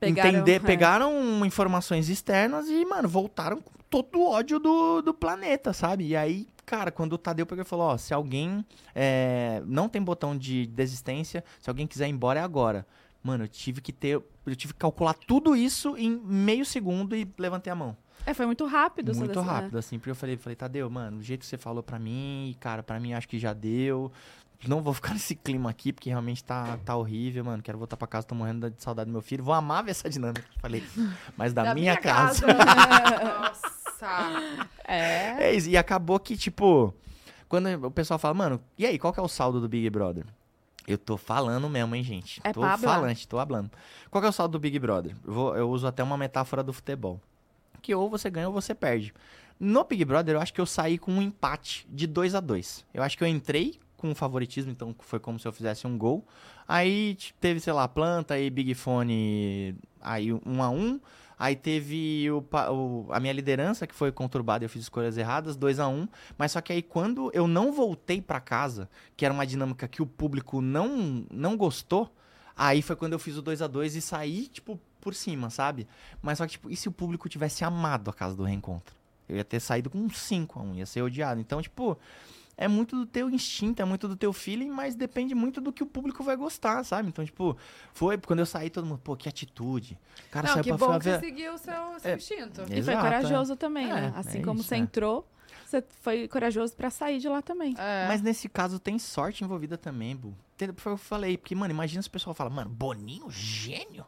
Speaker 2: Pegaram,
Speaker 3: entender,
Speaker 2: é.
Speaker 3: pegaram informações externas e, mano, voltaram com todo o ódio do, do planeta, sabe? E aí, cara, quando o Tadeu pegou e falou, ó, se alguém é, não tem botão de desistência, se alguém quiser ir embora é agora. Mano, eu tive que ter, eu tive que calcular tudo isso em meio segundo e levantei a mão.
Speaker 2: É, foi muito rápido.
Speaker 3: Muito
Speaker 2: né?
Speaker 3: rápido, assim, porque eu falei, falei, Tadeu, mano, do jeito que você falou pra mim, cara, pra mim acho que já deu. Não vou ficar nesse clima aqui, porque realmente tá, tá horrível, mano. Quero voltar pra casa, tô morrendo de saudade do meu filho. Vou amar ver essa dinâmica. Falei, mas da, minha, casa.
Speaker 1: Nossa.
Speaker 2: É.
Speaker 3: É isso. E acabou que, tipo, quando o pessoal fala, mano, e aí, qual que é o saldo do Big Brother? Eu tô falando mesmo, hein, gente?
Speaker 2: É
Speaker 3: tô falante, tô hablando. Qual que é o saldo do Big Brother? Eu, vou- eu uso até uma metáfora do futebol. Que ou você ganha ou você perde. No Big Brother, eu acho que eu saí com um empate de 2 a 2 Eu acho que eu entrei com um favoritismo, então foi como se eu fizesse um gol. Aí teve, sei lá, planta e Big Fone, aí um a um. Aí teve o, o- a minha liderança, que foi conturbada, eu fiz escolhas erradas, 2 a 1 um. Mas só que aí quando eu não voltei pra casa, que era uma dinâmica que o público não, não gostou, aí foi quando eu fiz o 2 a 2 e saí, tipo, por cima, sabe? Mas só que, tipo, e se o público tivesse amado a casa do reencontro? Eu ia ter saído com um 5 a 1, ia ser odiado. Então, tipo, é muito do teu instinto, é muito do teu feeling, mas depende muito do que o público vai gostar, sabe? Então, tipo, foi quando eu saí, todo mundo, pô, que atitude. O cara
Speaker 1: Não,
Speaker 3: saiu
Speaker 1: que
Speaker 3: pra
Speaker 1: bom
Speaker 3: fora
Speaker 1: que você
Speaker 3: ver.
Speaker 1: seguiu o seu, seu
Speaker 3: É.
Speaker 1: instinto.
Speaker 2: E foi
Speaker 3: Exato,
Speaker 2: corajoso também, né?
Speaker 3: É,
Speaker 2: Assim
Speaker 3: é
Speaker 2: como
Speaker 3: isso,
Speaker 2: você
Speaker 3: é.
Speaker 2: entrou, você foi corajoso pra sair de lá também.
Speaker 1: É.
Speaker 3: Mas nesse caso tem sorte envolvida também, Bu. Entendeu? Foi o que eu falei. Porque, mano, imagina se o pessoal fala, mano, Boninho, gênio.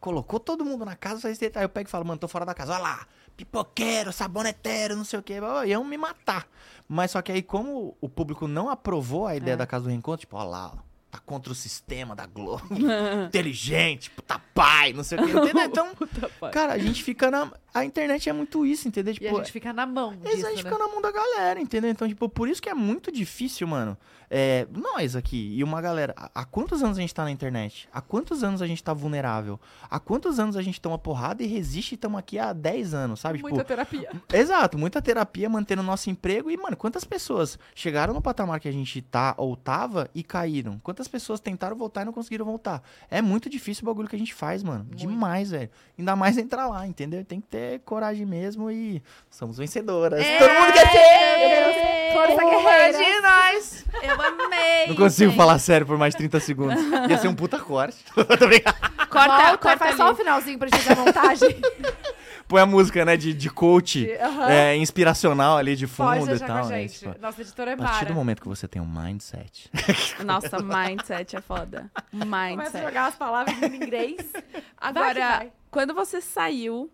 Speaker 3: Colocou todo mundo na casa, aí eu pego e falo, mano, tô fora da casa. Olha lá, pipoqueiro, saboneteiro, não sei o quê. Iam me matar. Mas só que aí, como o público não aprovou a ideia
Speaker 2: É.
Speaker 3: da casa do reencontro, tipo, olha lá, ó, tá contra o sistema da Globo. Inteligente, puta pai, não sei o quê. Entendeu? Então, cara, a gente fica na. A internet é muito isso, entendeu?
Speaker 1: E
Speaker 3: Tipo,
Speaker 1: a gente fica na mão
Speaker 3: Eles
Speaker 1: disso,
Speaker 3: a gente
Speaker 1: né?
Speaker 3: fica na mão da galera, entendeu? Então, tipo, por isso que é muito difícil, mano. É, nós aqui e uma galera. Há, quantos anos a gente tá na internet? Há quantos anos a gente tá vulnerável? Há quantos anos a gente toma porrada e resiste e estamos aqui há 10 anos, sabe?
Speaker 1: Muita
Speaker 3: Tipo,
Speaker 1: terapia.
Speaker 3: exato, muita terapia mantendo o nosso emprego. E, mano, quantas pessoas chegaram no patamar que a gente tá ou tava e caíram? Quantas pessoas tentaram voltar e não conseguiram voltar? É muito difícil o bagulho que a gente faz, mano. Demais, velho. Ainda mais entrar lá, entendeu? Tem que ter coragem mesmo e somos vencedoras. Todo mundo quer ser!
Speaker 1: Força guerreira.
Speaker 3: de nós!
Speaker 2: Eu amei!
Speaker 3: Não consigo
Speaker 2: gente.
Speaker 3: falar sério por mais 30 segundos. Ia ser um puta corte. Tô brincando.
Speaker 2: Corta,
Speaker 1: Volta,
Speaker 2: corta
Speaker 1: faz
Speaker 2: ali.
Speaker 1: só o finalzinho pra gente fazer a montagem.
Speaker 3: Põe a música, né, de, de coach
Speaker 1: Aham.
Speaker 3: é, inspiracional ali de
Speaker 1: Pode
Speaker 3: fundo e
Speaker 1: deixar
Speaker 3: tal.
Speaker 1: com a
Speaker 3: né,
Speaker 1: gente.
Speaker 3: tipo,
Speaker 1: Nossa editora é
Speaker 3: a partir do momento que você tem um mindset.
Speaker 2: Nossa, mindset é foda.
Speaker 1: Começa a
Speaker 2: Mindset.
Speaker 1: jogar as palavras em inglês.
Speaker 2: Agora,
Speaker 1: Vai que vai.
Speaker 2: quando você saiu,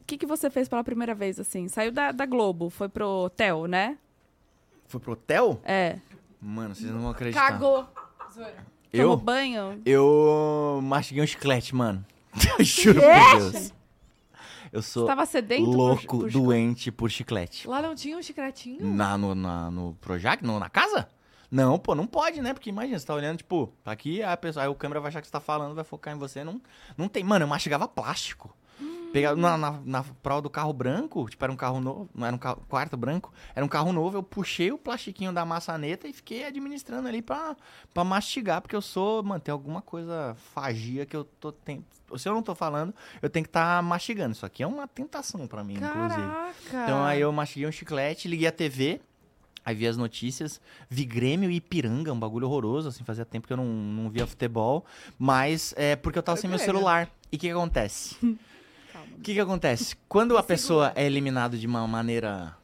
Speaker 2: o que, que você fez pela primeira vez, assim? Saiu da, da Globo, foi pro hotel, né?
Speaker 3: Foi pro hotel?
Speaker 2: É.
Speaker 3: Mano, vocês não vão acreditar.
Speaker 1: Cagou. Zoeira.
Speaker 2: Tomou
Speaker 3: Eu?
Speaker 2: banho?
Speaker 3: Eu mastiguei um chiclete, mano. Eu juro por Deus. Eu
Speaker 2: Você
Speaker 3: sou
Speaker 2: tava sedento? por-
Speaker 3: louco,
Speaker 2: por-
Speaker 3: doente por chiclete.
Speaker 1: Lá não tinha um chicletinho?
Speaker 3: Na, no, na, no Projac? No, na casa? Não, pô, não pode, né? Porque imagina, você tá olhando, tipo, tá aqui, aí a pessoa, aí o câmera vai achar que você tá falando, vai focar em você. Não, não tem. Mano, eu mastigava plástico. Pegava na, na, na prova do carro branco, tipo, era um carro novo, não era um carro, quarto branco, era um carro novo, eu puxei o plastiquinho da maçaneta e fiquei administrando ali pra, pra mastigar, porque eu sou, mano, tem alguma coisa fagia que eu tô, tem, se eu não tô falando, eu tenho que estar mastigando. Isso aqui é uma tentação pra mim, inclusive.
Speaker 1: Caraca.
Speaker 3: Então aí eu mastiguei um chiclete, liguei a TV, aí vi as notícias, vi Grêmio e Ipiranga, um bagulho horroroso, assim, fazia tempo que eu não, não via futebol, mas é porque eu tava sem meu celular. E o que que acontece? O que que acontece? Quando a pessoa é eliminada de uma maneira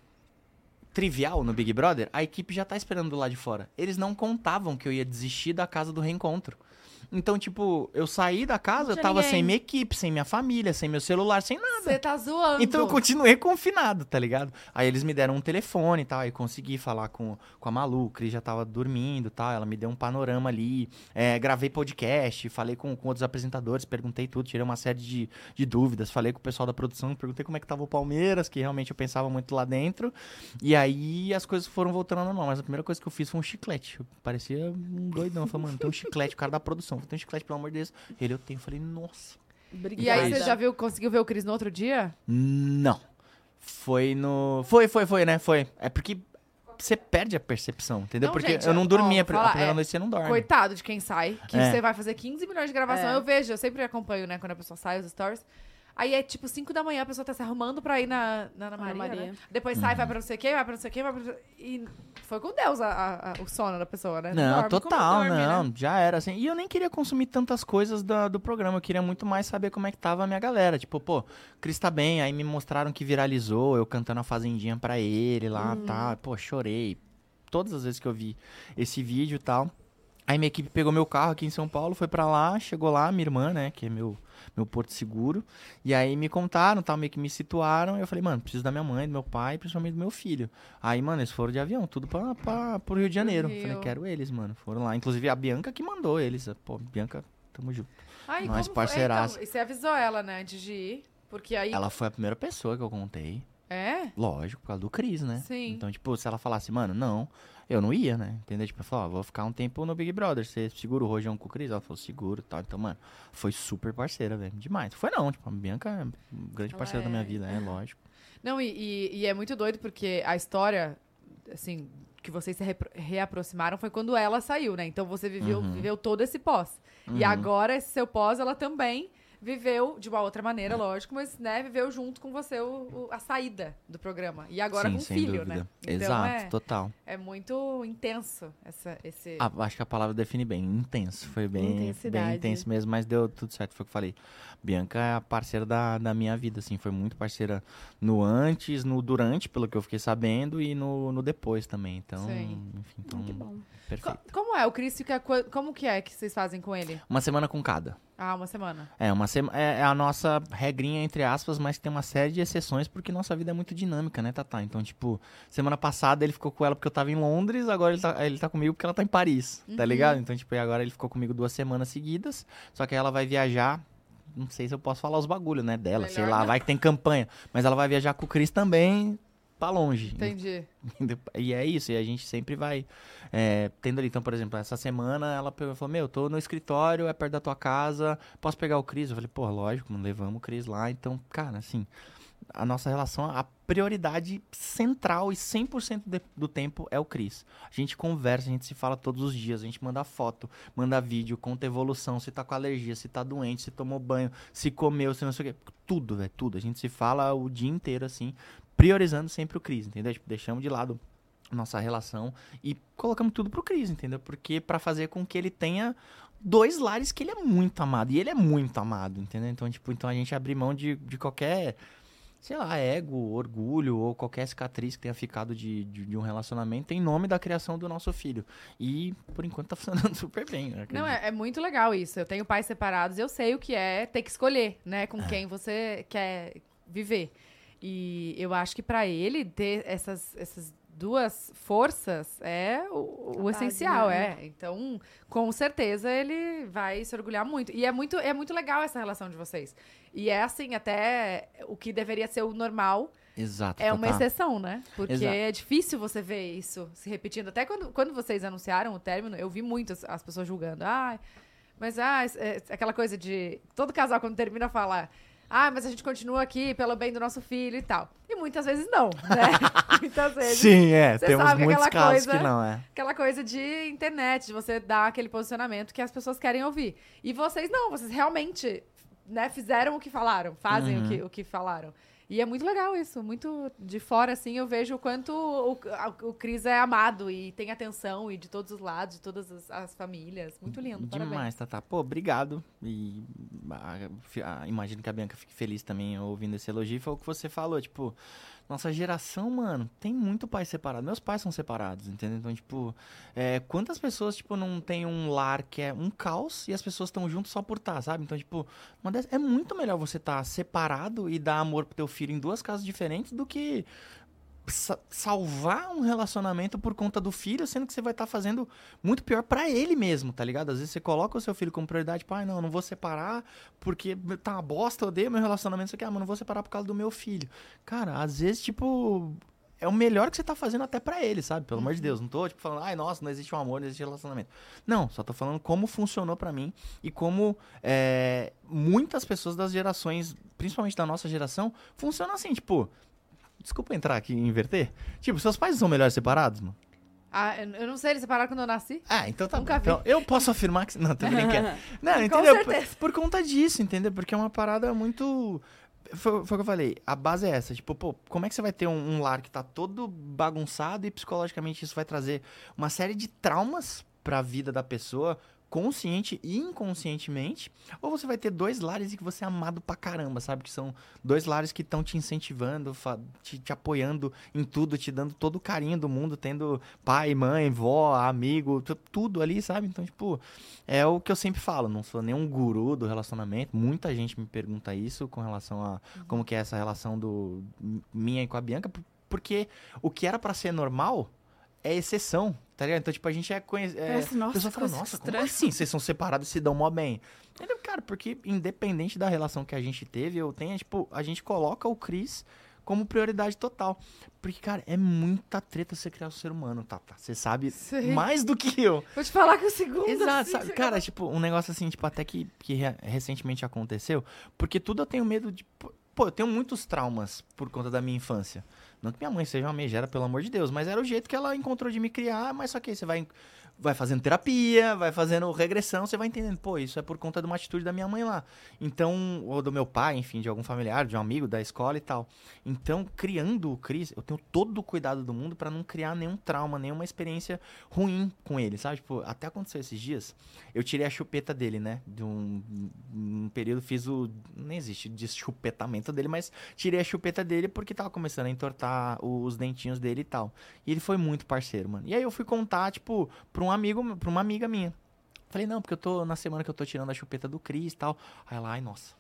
Speaker 3: trivial no Big Brother, a equipe já tá esperando do lado de fora. Eles não contavam que eu ia desistir da casa do reencontro. Então, tipo, eu saí da casa, tava
Speaker 2: ninguém.
Speaker 3: sem minha equipe, sem minha família, sem meu celular, sem nada.
Speaker 1: Você tá zoando.
Speaker 3: Então eu continuei confinado, tá ligado? Aí eles me deram um telefone e tal, aí consegui falar com, com a Malu, o Cris já tava dormindo e tal, ela me deu um panorama ali, é, gravei podcast, falei com, com outros apresentadores, perguntei tudo, tirei uma série de, de dúvidas, falei com o pessoal da produção, perguntei como é que tava o Palmeiras, que realmente eu pensava muito lá dentro, e aí as coisas foram voltando ao normal, mas a primeira coisa que eu fiz foi um chiclete, eu parecia um doidão, eu falei, mano, tem um chiclete, o cara da produção, tem um chiclete, pelo amor de Deus, ele eu tenho, eu falei, nossa.
Speaker 1: E aí
Speaker 2: Obrigada.
Speaker 1: você já viu, conseguiu ver o Cris no outro dia?
Speaker 3: Não. Foi no. Foi, foi, foi, né? Foi. É porque você perde a percepção, entendeu?
Speaker 1: Não,
Speaker 3: porque
Speaker 1: gente,
Speaker 3: eu não
Speaker 1: ó,
Speaker 3: dormia.
Speaker 1: vou
Speaker 3: a
Speaker 1: falar,
Speaker 3: primeira
Speaker 1: é,
Speaker 3: noite você não dorme.
Speaker 1: Coitado de quem sai, que
Speaker 3: É.
Speaker 1: você vai fazer 15 milhões de gravação.
Speaker 2: É.
Speaker 1: Eu vejo, eu sempre acompanho, né, quando a pessoa sai, os stories. Aí é tipo 5 da manhã, a pessoa tá se arrumando pra ir na, na Ana
Speaker 2: Ana
Speaker 1: Maria.
Speaker 2: Maria.
Speaker 1: né? Depois sai, vai pra não sei o quê, vai pra não sei o quê, vai pra... E foi com Deus a- a- a- o sono da pessoa, né?
Speaker 3: Não,
Speaker 1: dorme
Speaker 3: total,
Speaker 1: dorme, né?
Speaker 3: não. Já era assim. E eu nem queria consumir tantas coisas da- do programa. Eu queria muito mais saber como é que tava a minha galera. Tipo, pô, Cris tá bem. Aí me mostraram que viralizou. Eu cantando a Fazendinha pra ele lá,
Speaker 1: Uhum.
Speaker 3: tá. Pô, chorei. Todas as vezes que eu vi esse vídeo e tal. Aí minha equipe pegou meu carro aqui em São Paulo, foi pra lá, chegou lá, minha irmã, né, que é meu, meu porto seguro. E aí me contaram, tal, meio que me situaram. E eu falei, mano, preciso da minha mãe, do meu pai, principalmente do meu filho. Aí, mano, eles foram de avião, tudo pra, pra, pro Rio de Janeiro.
Speaker 1: Rio.
Speaker 3: Falei, quero eles, mano. Foram lá. Inclusive a Bianca que mandou eles. Pô, Bianca, tamo junto.
Speaker 1: Ai,
Speaker 3: Nós
Speaker 1: como foi?
Speaker 3: parceiraço.
Speaker 1: Então, e você avisou ela, né, antes de ir? Porque aí...
Speaker 3: Ela foi a primeira pessoa que eu contei.
Speaker 1: É?
Speaker 3: Lógico, por causa do Cris, né?
Speaker 1: Sim.
Speaker 3: Então, tipo, se ela falasse, mano, não, eu não ia, né? Entendeu? Tipo, eu falei, ó, vou ficar um tempo no Big Brother. Você segura o rojão com o Cris? Ela falou, seguro e tal. Então, mano, foi super parceira, velho. Demais. Foi não, tipo, a Bianca é um grande
Speaker 1: Ela
Speaker 3: parceira da minha
Speaker 1: é-
Speaker 3: vida, é lógico.
Speaker 1: Não, e, e- e é muito doido porque a história, assim, que vocês se repro- reaproximaram foi quando ela saiu, né? Então você viveu,
Speaker 3: Uhum.
Speaker 1: viveu todo esse pós. E
Speaker 3: Uhum.
Speaker 1: agora, esse seu pós, ela também viveu de uma outra maneira, lógico, mas, né, viveu junto com você o- o- a saída do programa. E agora
Speaker 3: Sim,
Speaker 1: com o
Speaker 3: sem
Speaker 1: filho,
Speaker 3: dúvida.
Speaker 1: né? Então
Speaker 3: Exato,
Speaker 1: é,
Speaker 3: total.
Speaker 1: é muito intenso essa, esse...
Speaker 3: Ah, acho que a palavra define bem, intenso. Foi bem, bem intenso mesmo, mas deu tudo certo, foi o que eu falei. Bianca é a parceira da, da minha vida, assim, foi muito parceira no antes, no durante, pelo que eu fiquei sabendo, e no, no depois também. Então,
Speaker 1: Sim.
Speaker 3: enfim, então,
Speaker 2: que bom.
Speaker 3: perfeito.
Speaker 1: Co- como é? O Cris Como que é que vocês fazem com ele?
Speaker 3: Uma semana com cada.
Speaker 1: Ah, uma semana.
Speaker 3: É, uma sema é, é a nossa regrinha, entre aspas, mas tem uma série de exceções porque nossa vida é muito dinâmica, né, Tatá? Então, tipo, semana passada ele ficou com ela porque eu tava em Londres, agora ele tá, ele tá comigo porque ela tá em Paris, tá
Speaker 1: Uhum.
Speaker 3: ligado? Então, tipo, e agora ele ficou comigo duas semanas seguidas, só que aí ela vai viajar. Não sei se eu posso falar os bagulhos, né, dela, sei
Speaker 1: Melhor
Speaker 3: lá,
Speaker 1: não.
Speaker 3: vai que tem campanha. Mas ela vai viajar com o Cris também pra longe.
Speaker 1: Entendi.
Speaker 3: E é isso, e a gente sempre vai é, tendo ali. Então, por exemplo, essa semana ela pegou falou: Meu, tô no escritório, é perto da tua casa, posso pegar o Cris? Eu falei: Pô, lógico, levamos o Cris lá. Então, cara, assim, a nossa relação, a prioridade central e 100% de- do tempo é o Cris. A gente conversa, a gente se fala todos os dias, a gente manda foto, manda vídeo, conta evolução, se tá com alergia, se tá doente, se tomou banho, se comeu, se não sei o quê. Tudo, velho, tudo. A gente se fala o dia inteiro, assim, priorizando sempre o Cris, entendeu? Tipo, deixamos de lado nossa relação e colocamos tudo pro Cris, entendeu? Porque pra fazer com que ele tenha dois lares que ele é muito amado. E ele é muito amado, entendeu? Então, tipo, então a gente abre mão de, de qualquer, sei lá, ego, orgulho ou qualquer cicatriz que tenha ficado de, de, de um relacionamento em nome da criação do nosso filho. E, por enquanto, tá funcionando super bem. eu
Speaker 1: Não, é, é muito legal isso. Eu tenho pais separados, eu sei o que é ter que escolher, né,
Speaker 3: É.
Speaker 1: com quem você quer viver. E eu acho que pra ele ter essas, essas duas forças é o, o essencial,
Speaker 2: né?
Speaker 1: é. Então, com certeza ele vai se orgulhar muito. E é muito, é muito legal essa relação de vocês. E é assim, até o que deveria ser o normal
Speaker 3: Exato.
Speaker 1: é uma
Speaker 3: Tatá.
Speaker 1: exceção, né? Porque
Speaker 3: Exato.
Speaker 1: é difícil você ver isso se repetindo. Até quando, quando vocês anunciaram o término, eu vi muitas as pessoas julgando. Ah, mas ah, é, é aquela coisa de. Todo casal, quando termina, fala. Ah, mas a gente continua aqui pelo bem do nosso filho e tal. E muitas vezes não, né? muitas vezes.
Speaker 3: Sim, é.
Speaker 1: Você
Speaker 3: Temos
Speaker 1: sabe
Speaker 3: muitos casos
Speaker 1: coisa-
Speaker 3: que não, é.
Speaker 1: Aquela coisa de internet, de você dar aquele posicionamento que as pessoas querem ouvir. E vocês não, vocês realmente né, fizeram o que falaram, fazem
Speaker 3: Uhum.
Speaker 1: o, que, o que falaram. E é muito legal isso, muito de fora, assim, eu vejo o quanto o, a- o Cris é amado e tem atenção e de todos os lados, de todas as, as famílias. Muito lindo, parabéns.
Speaker 3: Demais, Tatá. Pô, obrigado. E fi- ah, imagino que a Bianca fique feliz também ouvindo esse elogio. Foi o que você falou, tipo, nossa geração, mano, tem muito pai separado. Meus pais são separados, entendeu? Então, tipo, é, quantas pessoas, tipo, não tem um lar que é um caos e as pessoas estão juntas só por estar, sabe? Então, tipo, dessas- é muito melhor você estar separado e dar amor pro teu filho em duas casas diferentes do que salvar um relacionamento por conta do filho, sendo que você vai estar fazendo muito pior pra ele mesmo, tá ligado? Às vezes você coloca o seu filho como prioridade, pai, não, eu não vou separar porque tá uma bosta, eu odeio meu relacionamento, isso aqui, ah, mas não vou separar por causa do meu filho. Cara, às vezes, tipo, é o melhor que você tá fazendo até pra ele, sabe? Pelo amor de Deus, não tô, tipo, falando, ai, nossa, não existe um amor, não existe relacionamento. Não, só tô falando como funcionou pra mim e como é, muitas pessoas das gerações, principalmente da nossa geração, funcionam assim, tipo, desculpa entrar aqui e inverter, tipo, seus pais são melhores separados, mano?
Speaker 1: Ah, eu não sei, eles separaram quando eu nasci.
Speaker 3: Ah, então tá
Speaker 1: Nunca
Speaker 3: bom. Então, eu posso afirmar que. Não, tô brincando. Não,
Speaker 1: Com
Speaker 3: entendeu? Por,
Speaker 1: certeza.
Speaker 3: por conta disso, entendeu? Porque é uma parada muito. Foi, foi o que eu falei. A base é essa. Tipo, pô, como é que você vai ter um, um lar que tá todo bagunçado e psicologicamente isso vai trazer uma série de traumas pra vida da pessoa, consciente e inconscientemente? Ou você vai ter dois lares e que você é amado pra caramba, sabe? Que são dois lares que estão te incentivando, te, te apoiando em tudo, te dando todo o carinho do mundo, tendo pai, mãe, vó, amigo, tu- tudo ali, sabe? Então, tipo, é o que eu sempre falo, não sou nenhum guru do relacionamento. Muita gente me pergunta isso com relação a como que é essa relação do minha e com a Bianca, por- porque o que era pra ser normal é exceção, tá ligado? Então, tipo, a gente é conhecido. A
Speaker 2: nossa,
Speaker 3: pessoa fala, nossa, como
Speaker 2: estranha."
Speaker 3: assim? Vocês são separados e se dão mó bem. Entendeu? Cara, porque independente da relação que a gente teve, eu tenho, tipo, a gente coloca o Cris como prioridade total. Porque, cara, é muita treta você criar um ser humano, tá? Você sabe
Speaker 1: Sei.
Speaker 3: mais do que eu.
Speaker 1: Vou te falar que o segundo.
Speaker 3: Exato,
Speaker 1: assim,
Speaker 3: sabe? Cara, tipo, um negócio assim, tipo, até que, que re- recentemente aconteceu, porque tudo eu tenho medo de. Pô, eu tenho muitos traumas por conta da minha infância. Não que minha mãe seja uma megera, pelo amor de Deus, mas era o jeito que ela encontrou de me criar, mas só que aí você vai, vai fazendo terapia, vai fazendo regressão, você vai entendendo, pô, isso é por conta de uma atitude da minha mãe lá. Então, ou do meu pai, enfim, de algum familiar, de um amigo da escola e tal. Então, criando o Cris, eu tenho todo o cuidado do mundo pra não criar nenhum trauma, nenhuma experiência ruim com ele, sabe? Tipo, até aconteceu esses dias, eu tirei a chupeta dele, né? De um, um período, fiz o. Nem existe de chupetamento dele, mas tirei a chupeta dele porque tava começando a entortar os dentinhos dele e tal. E ele foi muito parceiro, mano. E aí eu fui contar, tipo, pra um amigo, pra uma amiga minha. Falei, não, porque eu tô na semana que eu tô tirando a chupeta do Cris e tal. Aí ela, ai, nossa.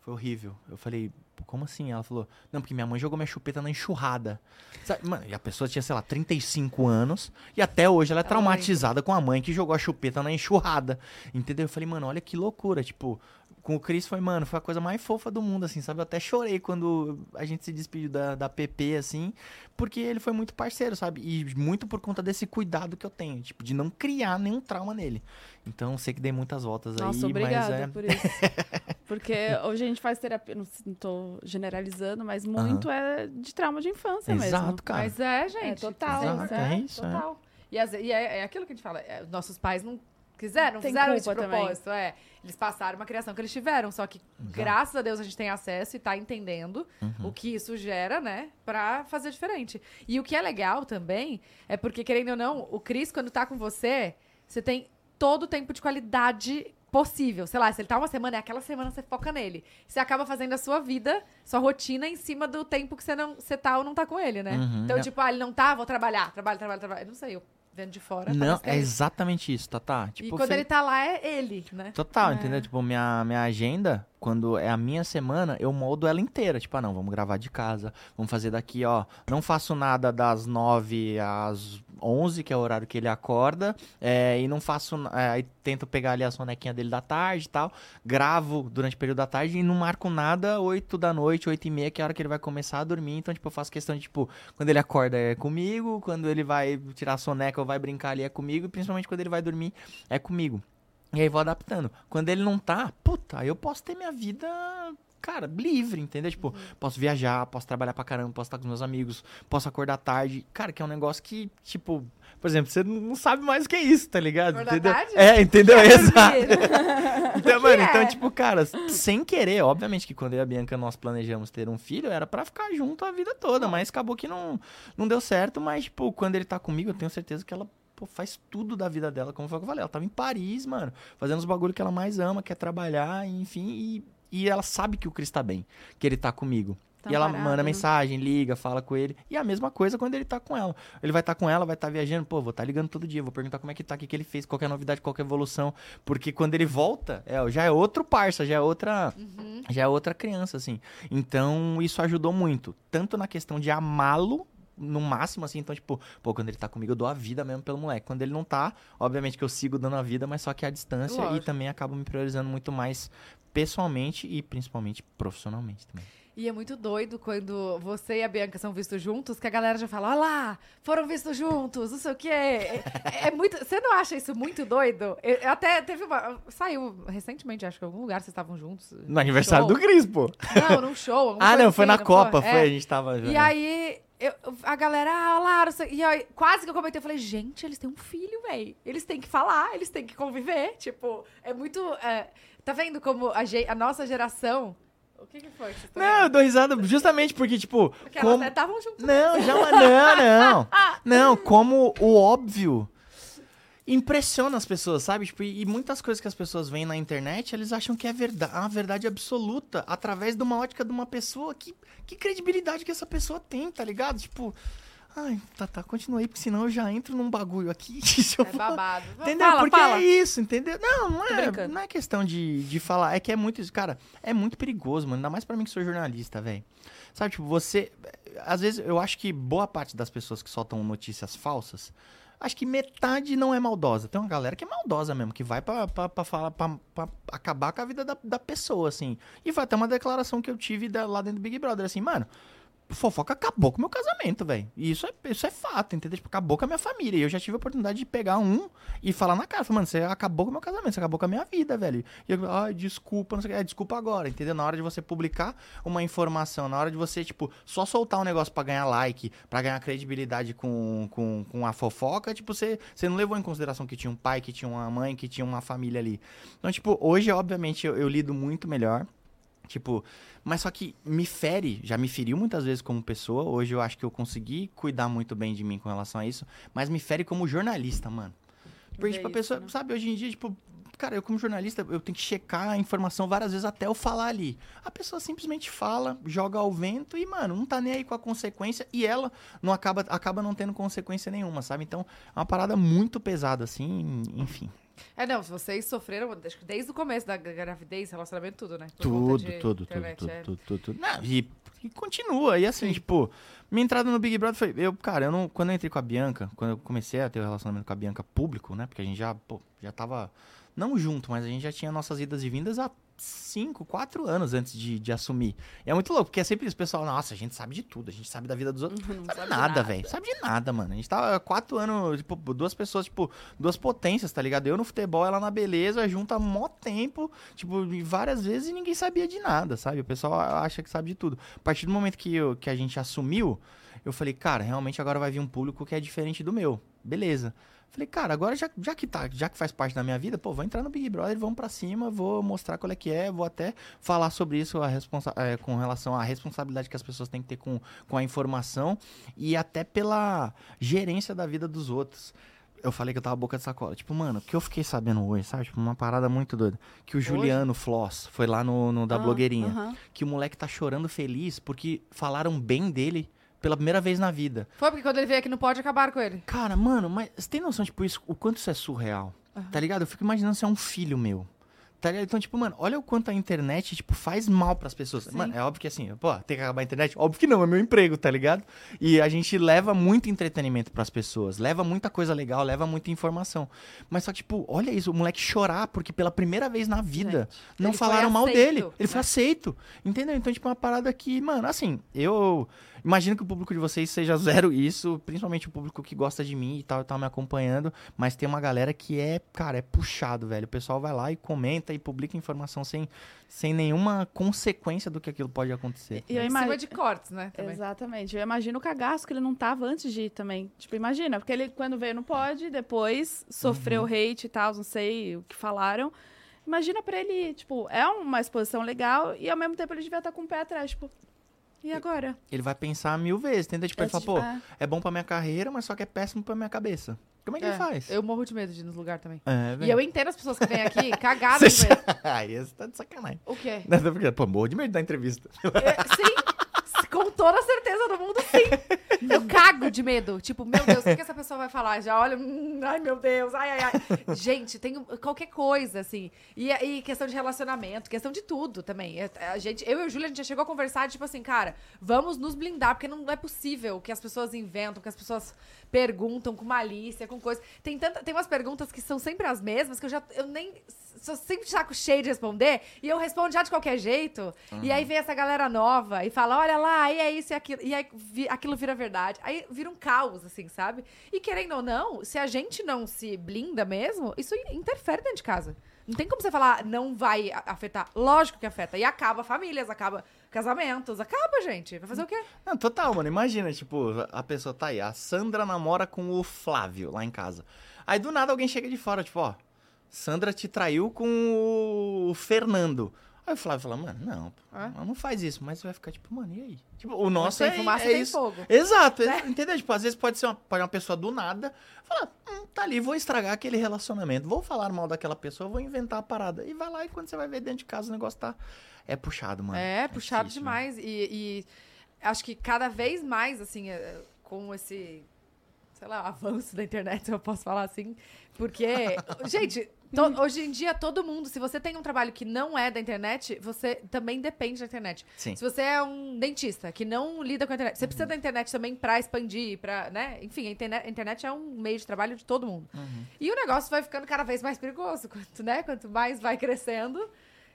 Speaker 3: Foi horrível. Eu falei, "Pô, como assim? Ela falou, não, porque minha mãe jogou minha chupeta na enxurrada. Sabe, mano, e a pessoa tinha, sei lá, 35 anos e até hoje ela é traumatizada com a mãe que jogou a chupeta na enxurrada. Entendeu? Eu falei, mano, olha que loucura. Tipo, com o Cris foi, mano, foi a coisa mais fofa do mundo, assim, sabe? Eu até chorei quando a gente se despediu da, da PP, assim, porque ele foi muito parceiro, sabe? E muito por conta desse cuidado que eu tenho, tipo, de não criar nenhum trauma nele. Então, sei que dei muitas voltas
Speaker 2: Nossa,
Speaker 3: aí,
Speaker 2: obrigada
Speaker 3: mas é.
Speaker 2: por isso. Porque hoje a gente faz terapia, não, não tô generalizando, mas muito é de trauma de infância mesmo.
Speaker 3: Exato, cara.
Speaker 1: Mas é, gente.
Speaker 2: total,
Speaker 3: Exato, é isso, é.
Speaker 1: Total. E, as- e é, é aquilo que a gente fala, é, os nossos pais não quiseram,
Speaker 2: Tem
Speaker 1: fizeram de
Speaker 2: culpa também.
Speaker 1: propósito, é. Eles passaram uma criação que eles tiveram, só que graças a Deus a gente tem acesso e tá entendendo
Speaker 3: Uhum.
Speaker 1: o que isso gera, né, pra fazer diferente. E o que é legal também é porque, querendo ou não, o Cris, quando tá com você, você tem todo o tempo de qualidade possível. Sei lá, se ele tá uma semana, é aquela semana você foca nele. Você acaba fazendo a sua vida, sua rotina em cima do tempo que você não você tá ou não tá com ele, né?
Speaker 3: Uhum.
Speaker 1: Então,
Speaker 3: É.
Speaker 1: tipo, ah, ele não tá, vou trabalhar, trabalho, trabalho, trabalho. Eu não sei, eu vendo de fora.
Speaker 3: Não, é
Speaker 1: isso.
Speaker 3: exatamente isso, Tatá.
Speaker 1: E
Speaker 3: Tipo,
Speaker 1: quando
Speaker 3: fe-
Speaker 1: ele tá lá, é ele, né?
Speaker 3: Total,
Speaker 2: É.
Speaker 3: entendeu? Tipo, minha, minha agenda, quando é a minha semana, eu moldo ela inteira. Tipo, ah, não, vamos gravar de casa, vamos fazer daqui, ó. Não faço nada das nove às onze, que é o horário que ele acorda. é, e não faço. é, aí tento pegar ali a sonequinha dele da tarde e tal. Gravo durante o período da tarde e não marco nada oito da noite, oito e meia, que é a hora que ele vai começar a dormir. Então, tipo, eu faço questão de, tipo, quando ele acorda é comigo, quando ele vai tirar a soneca ou vai brincar ali é comigo, e principalmente quando ele vai dormir é comigo. E aí vou adaptando. Quando ele não tá, puta, aí eu posso ter minha vida, cara, livre, entendeu? Tipo, posso viajar, posso trabalhar pra caramba, posso estar com meus amigos, posso acordar tarde. Cara, que é um negócio que, tipo, por exemplo, você não sabe mais o que é isso, tá ligado?
Speaker 1: Acordar
Speaker 3: Entendeu?
Speaker 1: tarde?
Speaker 3: É, entendeu? Exato. Então, mano,
Speaker 1: é?
Speaker 3: então, tipo, cara, sem querer, obviamente que quando eu e a Bianca nós planejamos ter um filho, era pra ficar junto a vida toda, mas acabou que não, não deu certo, mas, tipo, quando ele tá comigo, eu tenho certeza que ela pô, faz tudo da vida dela, como foi o que eu falei. Ela tava em Paris, mano, fazendo os bagulho que ela mais ama, quer trabalhar, enfim, e, e ela sabe que o Cris tá bem, que ele tá comigo.
Speaker 2: Tá
Speaker 3: e ela
Speaker 2: parado,
Speaker 3: manda
Speaker 2: né?
Speaker 3: mensagem, liga, fala com ele. E a mesma coisa quando ele tá com ela. Ele vai estar com ela, vai estar viajando, pô, vou estar ligando todo dia, vou perguntar como é que tá, o que, que ele fez, qual é a novidade, qual é a evolução. Porque quando ele volta, é, já é outro parça, já é outra. Já é outra criança, assim. Então, isso ajudou muito. Tanto na questão de amá-lo no máximo, assim. Então, tipo, pô, quando ele tá comigo, eu dou a vida mesmo pelo moleque. Quando ele não tá, obviamente que eu sigo dando a vida, mas só que a distância e
Speaker 1: Lógico.
Speaker 3: também acabo me priorizando muito mais pessoalmente e principalmente profissionalmente também.
Speaker 1: E é muito doido quando você e a Bianca são vistos juntos, que a galera já fala, olha lá, foram vistos juntos, não sei o quê. É, é muito. Você não acha isso muito doido? Eu, eu até teve uma. Saiu recentemente, acho que em algum lugar vocês estavam juntos.
Speaker 3: No aniversário
Speaker 1: Show.
Speaker 3: do Cris, pô.
Speaker 1: Não, num show.
Speaker 3: Ah, não, foi
Speaker 1: assim,
Speaker 3: na Copa,
Speaker 1: É.
Speaker 3: foi, a gente tava.
Speaker 1: E aí, eu- a galera, ah, Lara, e aí, quase que eu comentei, eu falei, gente, eles têm um filho, velho. Eles têm que falar, eles têm que conviver. Tipo, é muito. é, tá vendo como a, a nossa geração. O que, que foi que estão
Speaker 3: Não, eu dou risada justamente porque, tipo,
Speaker 1: Porque elas
Speaker 3: como...
Speaker 1: até estavam juntas.
Speaker 3: Não, já, não, não. Não, como o óbvio impressiona as pessoas, sabe? Tipo, e e muitas coisas que as pessoas veem na internet, eles acham que é verdade, a verdade absoluta, através de uma ótica de uma pessoa. Que, que credibilidade que essa pessoa tem, tá ligado? Tipo, ai, tá, tá, continua aí, porque senão eu já entro num bagulho aqui. se eu
Speaker 1: É
Speaker 3: for-
Speaker 1: babado.
Speaker 3: Entendeu?
Speaker 2: Fala,
Speaker 3: Porque
Speaker 2: fala.
Speaker 3: é isso, entendeu? Não, não é, não é questão de, de falar. É que é muito. Cara, é muito perigoso, mano. Ainda mais pra mim que sou jornalista, velho. Sabe, tipo, você. Às vezes eu acho que boa parte das pessoas que soltam notícias falsas. Acho que metade não é maldosa. Tem uma galera que é maldosa mesmo, que vai pra, falar, pra acabar com a vida da, da pessoa, assim. E foi até uma declaração que eu tive da- lá dentro do Big Brother, assim, mano fofoca acabou com o meu casamento, velho. E isso é, isso é fato, entendeu? Tipo, acabou com a minha família. E eu já tive a oportunidade de pegar um e falar na cara, mano, você acabou com o meu casamento, você acabou com a minha vida, velho. E eu, ai, desculpa, não sei o que. É, desculpa agora, entendeu? Na hora de você publicar uma informação, na hora de você, tipo, só soltar um negócio pra ganhar like, pra ganhar credibilidade com, com, com a fofoca, tipo, você, você não levou em consideração que tinha um pai, que tinha uma mãe, que tinha uma família ali. Então, tipo, hoje, obviamente, eu, eu lido muito melhor. Tipo, mas só que me fere, já me feriu muitas vezes como pessoa. Hoje eu acho que eu consegui cuidar muito bem de mim com relação a isso. Mas me fere como jornalista, mano. Porque,
Speaker 1: Ver
Speaker 3: tipo, a pessoa,
Speaker 1: né?
Speaker 3: sabe, hoje em dia, tipo, cara, eu como jornalista, eu tenho que checar a informação várias vezes até eu falar ali. A pessoa simplesmente fala, joga ao vento e, mano, não tá nem aí com a consequência e ela não acaba, acaba não tendo consequência nenhuma, sabe? Então, é uma parada muito pesada, assim, enfim.
Speaker 1: É, não, se vocês sofreram, acho que desde o começo da gravidez, relacionamento, tudo, né? Por
Speaker 3: Tudo, tudo, tudo,
Speaker 1: internet,
Speaker 3: tudo,
Speaker 1: é.
Speaker 3: tudo, tudo, tudo. Não, e, e continua. E assim,
Speaker 1: Sim.
Speaker 3: tipo, minha entrada no Big Brother foi. Eu, cara, eu não. Quando eu entrei com a Bianca, quando eu comecei a ter o relacionamento com a Bianca público, né? Porque a gente já, pô, já tava. Não junto, mas a gente já tinha nossas idas e vindas há cinco, quatro anos antes de, de assumir. E é muito louco, porque é sempre isso, pessoal, nossa, a gente sabe de tudo, a gente sabe da vida dos outros.
Speaker 2: Não
Speaker 3: Sabe
Speaker 2: sabe
Speaker 3: nada, velho. Sabe de nada, mano. A gente tava há quatro anos, tipo, duas pessoas, tipo, duas potências, tá ligado? Eu no futebol, ela na beleza, junto há mó tempo, tipo, várias vezes e ninguém sabia de nada, sabe? O pessoal acha que sabe de tudo. A partir do momento que, eu, que a gente assumiu, eu falei, cara, realmente agora vai vir um público que é diferente do meu. Beleza. Falei, cara, agora já, já que tá, já que faz parte da minha vida, pô, vou entrar no Big Brother, vamos pra cima, vou mostrar qual é que é, vou até falar sobre isso a responsa é, com relação à responsabilidade que as pessoas têm que ter com, com a informação e até pela gerência da vida dos outros. Eu falei que eu tava boca de sacola. Tipo, mano, o que eu fiquei sabendo hoje, sabe? Tipo, uma parada muito doida. Que o Juliano Floss foi lá no, no da
Speaker 2: Ah,
Speaker 3: blogueirinha.
Speaker 2: aham.
Speaker 3: Que o moleque tá chorando feliz porque falaram bem dele pela primeira vez na vida.
Speaker 1: Foi porque quando ele veio aqui não pode acabar com ele.
Speaker 3: Cara, mano, mas você tem noção, tipo, isso, o quanto isso é surreal? Tá ligado? Eu fico imaginando se é um filho meu. Tá ligado? Então, tipo, mano, olha o quanto a internet, tipo, faz mal pras pessoas.
Speaker 2: Sim.
Speaker 3: Mano, é óbvio que assim, pô, tem que acabar a internet? Óbvio que não, é meu emprego, tá ligado? E a gente leva muito entretenimento pras pessoas, leva muita coisa legal, leva muita informação. Mas só, tipo, olha isso, o moleque chorar porque pela primeira vez na vida não
Speaker 1: ele foi
Speaker 3: falaram mal
Speaker 1: aceito,
Speaker 3: dele. Ele foi
Speaker 1: né?
Speaker 3: aceito. Entendeu? Então, tipo, é uma parada que, mano, assim, eu imagino que o público de vocês seja zero isso, principalmente o público que gosta de mim e tal, e tá me acompanhando, mas tem uma galera que é, cara, é puxado, velho. O pessoal vai lá e comenta e publica informação sem, sem nenhuma consequência do que aquilo pode acontecer.
Speaker 2: E eu
Speaker 1: em
Speaker 2: imagino.
Speaker 1: cima de cortes, né? Também.
Speaker 2: Exatamente. Eu imagino o cagaço que ele não tava antes de ir também. Tipo, imagina, porque ele, quando veio, não pode, depois sofreu
Speaker 3: Uhum.
Speaker 2: hate e tal, não sei o que falaram. Imagina pra ele, tipo, é uma exposição legal e ao mesmo tempo ele devia estar com o pé atrás, tipo, e agora?
Speaker 3: Ele vai pensar mil vezes, entendeu? Tipo, ele
Speaker 2: Antes
Speaker 3: fala, pô,
Speaker 2: é.
Speaker 3: é bom pra minha carreira, mas só que é péssimo pra minha cabeça. Como é que
Speaker 1: É,
Speaker 3: ele faz?
Speaker 1: Eu morro de medo de ir nos lugares também.
Speaker 3: É,
Speaker 1: E eu entendo as pessoas que vêm aqui cagadas de
Speaker 3: Você...
Speaker 1: medo.
Speaker 3: Aí você tá de sacanagem.
Speaker 1: O quê?
Speaker 3: Não, porque, pô, morro de medo da entrevista.
Speaker 1: É, sim, com toda a certeza do mundo, sim. Eu cago de medo. Tipo, meu Deus, o que, essa pessoa vai falar? Já olha, hum, ai meu Deus, ai, ai, ai. Gente, tem qualquer coisa, assim. E, e questão de relacionamento, questão de tudo também. É, A gente, eu e o Júlio, a gente já chegou a conversar, tipo assim, cara, vamos nos blindar, porque não é possível que as pessoas inventam, que as pessoas perguntam com malícia, com coisa. Tem, tanta, tem umas perguntas que são sempre as mesmas, que eu já eu nem. Sou sempre saco cheio de responder, e eu respondo já de qualquer jeito. E aí vem essa galera nova e fala: olha lá, e é isso e aquilo. E aí vi- aquilo vira verdade. Aí vira um caos, assim, sabe? E querendo ou não, se a gente não se blinda mesmo, isso interfere dentro de casa. Não tem como você falar não vai afetar. Lógico que afeta. E acaba famílias, acaba casamentos, acaba, gente. Vai fazer o quê?
Speaker 3: Não, total, mano. Imagina, tipo, a pessoa tá aí. A Sandra namora com o Flávio lá em casa. Aí do nada alguém chega de fora, tipo, ó. Sandra te traiu com o Fernando. Aí o Flávio fala, mano, não, pô,
Speaker 1: É?
Speaker 3: não faz isso. Mas você vai ficar tipo, mano, e aí? Tipo, o nosso
Speaker 1: tem
Speaker 3: é,
Speaker 1: fumaça,
Speaker 3: é
Speaker 1: tem
Speaker 3: isso.
Speaker 1: fogo.
Speaker 3: Exato,
Speaker 1: Né?
Speaker 3: entendeu? Tipo, às vezes pode ser uma, pode uma pessoa do nada falar, hum, tá ali, vou estragar aquele relacionamento, vou falar mal daquela pessoa, vou inventar a parada. E vai lá e quando você vai ver dentro de casa o negócio tá. É puxado, mano.
Speaker 1: É, puxado
Speaker 3: difícil, mano.
Speaker 1: demais. E, e acho que cada vez mais, assim, é, com esse, sei lá, avanço da internet, se eu posso falar assim. Porque, gente, to- hoje em dia todo mundo, se você tem um trabalho que não é da internet, você também depende da internet.
Speaker 3: Sim.
Speaker 1: Se você é um dentista que não lida com a internet, você precisa da internet também pra expandir, pra, né? Enfim, a internet, a internet é um meio de trabalho de todo mundo.
Speaker 3: Uhum.
Speaker 1: E o negócio vai ficando cada vez mais perigoso, quanto, né? Quanto mais vai crescendo.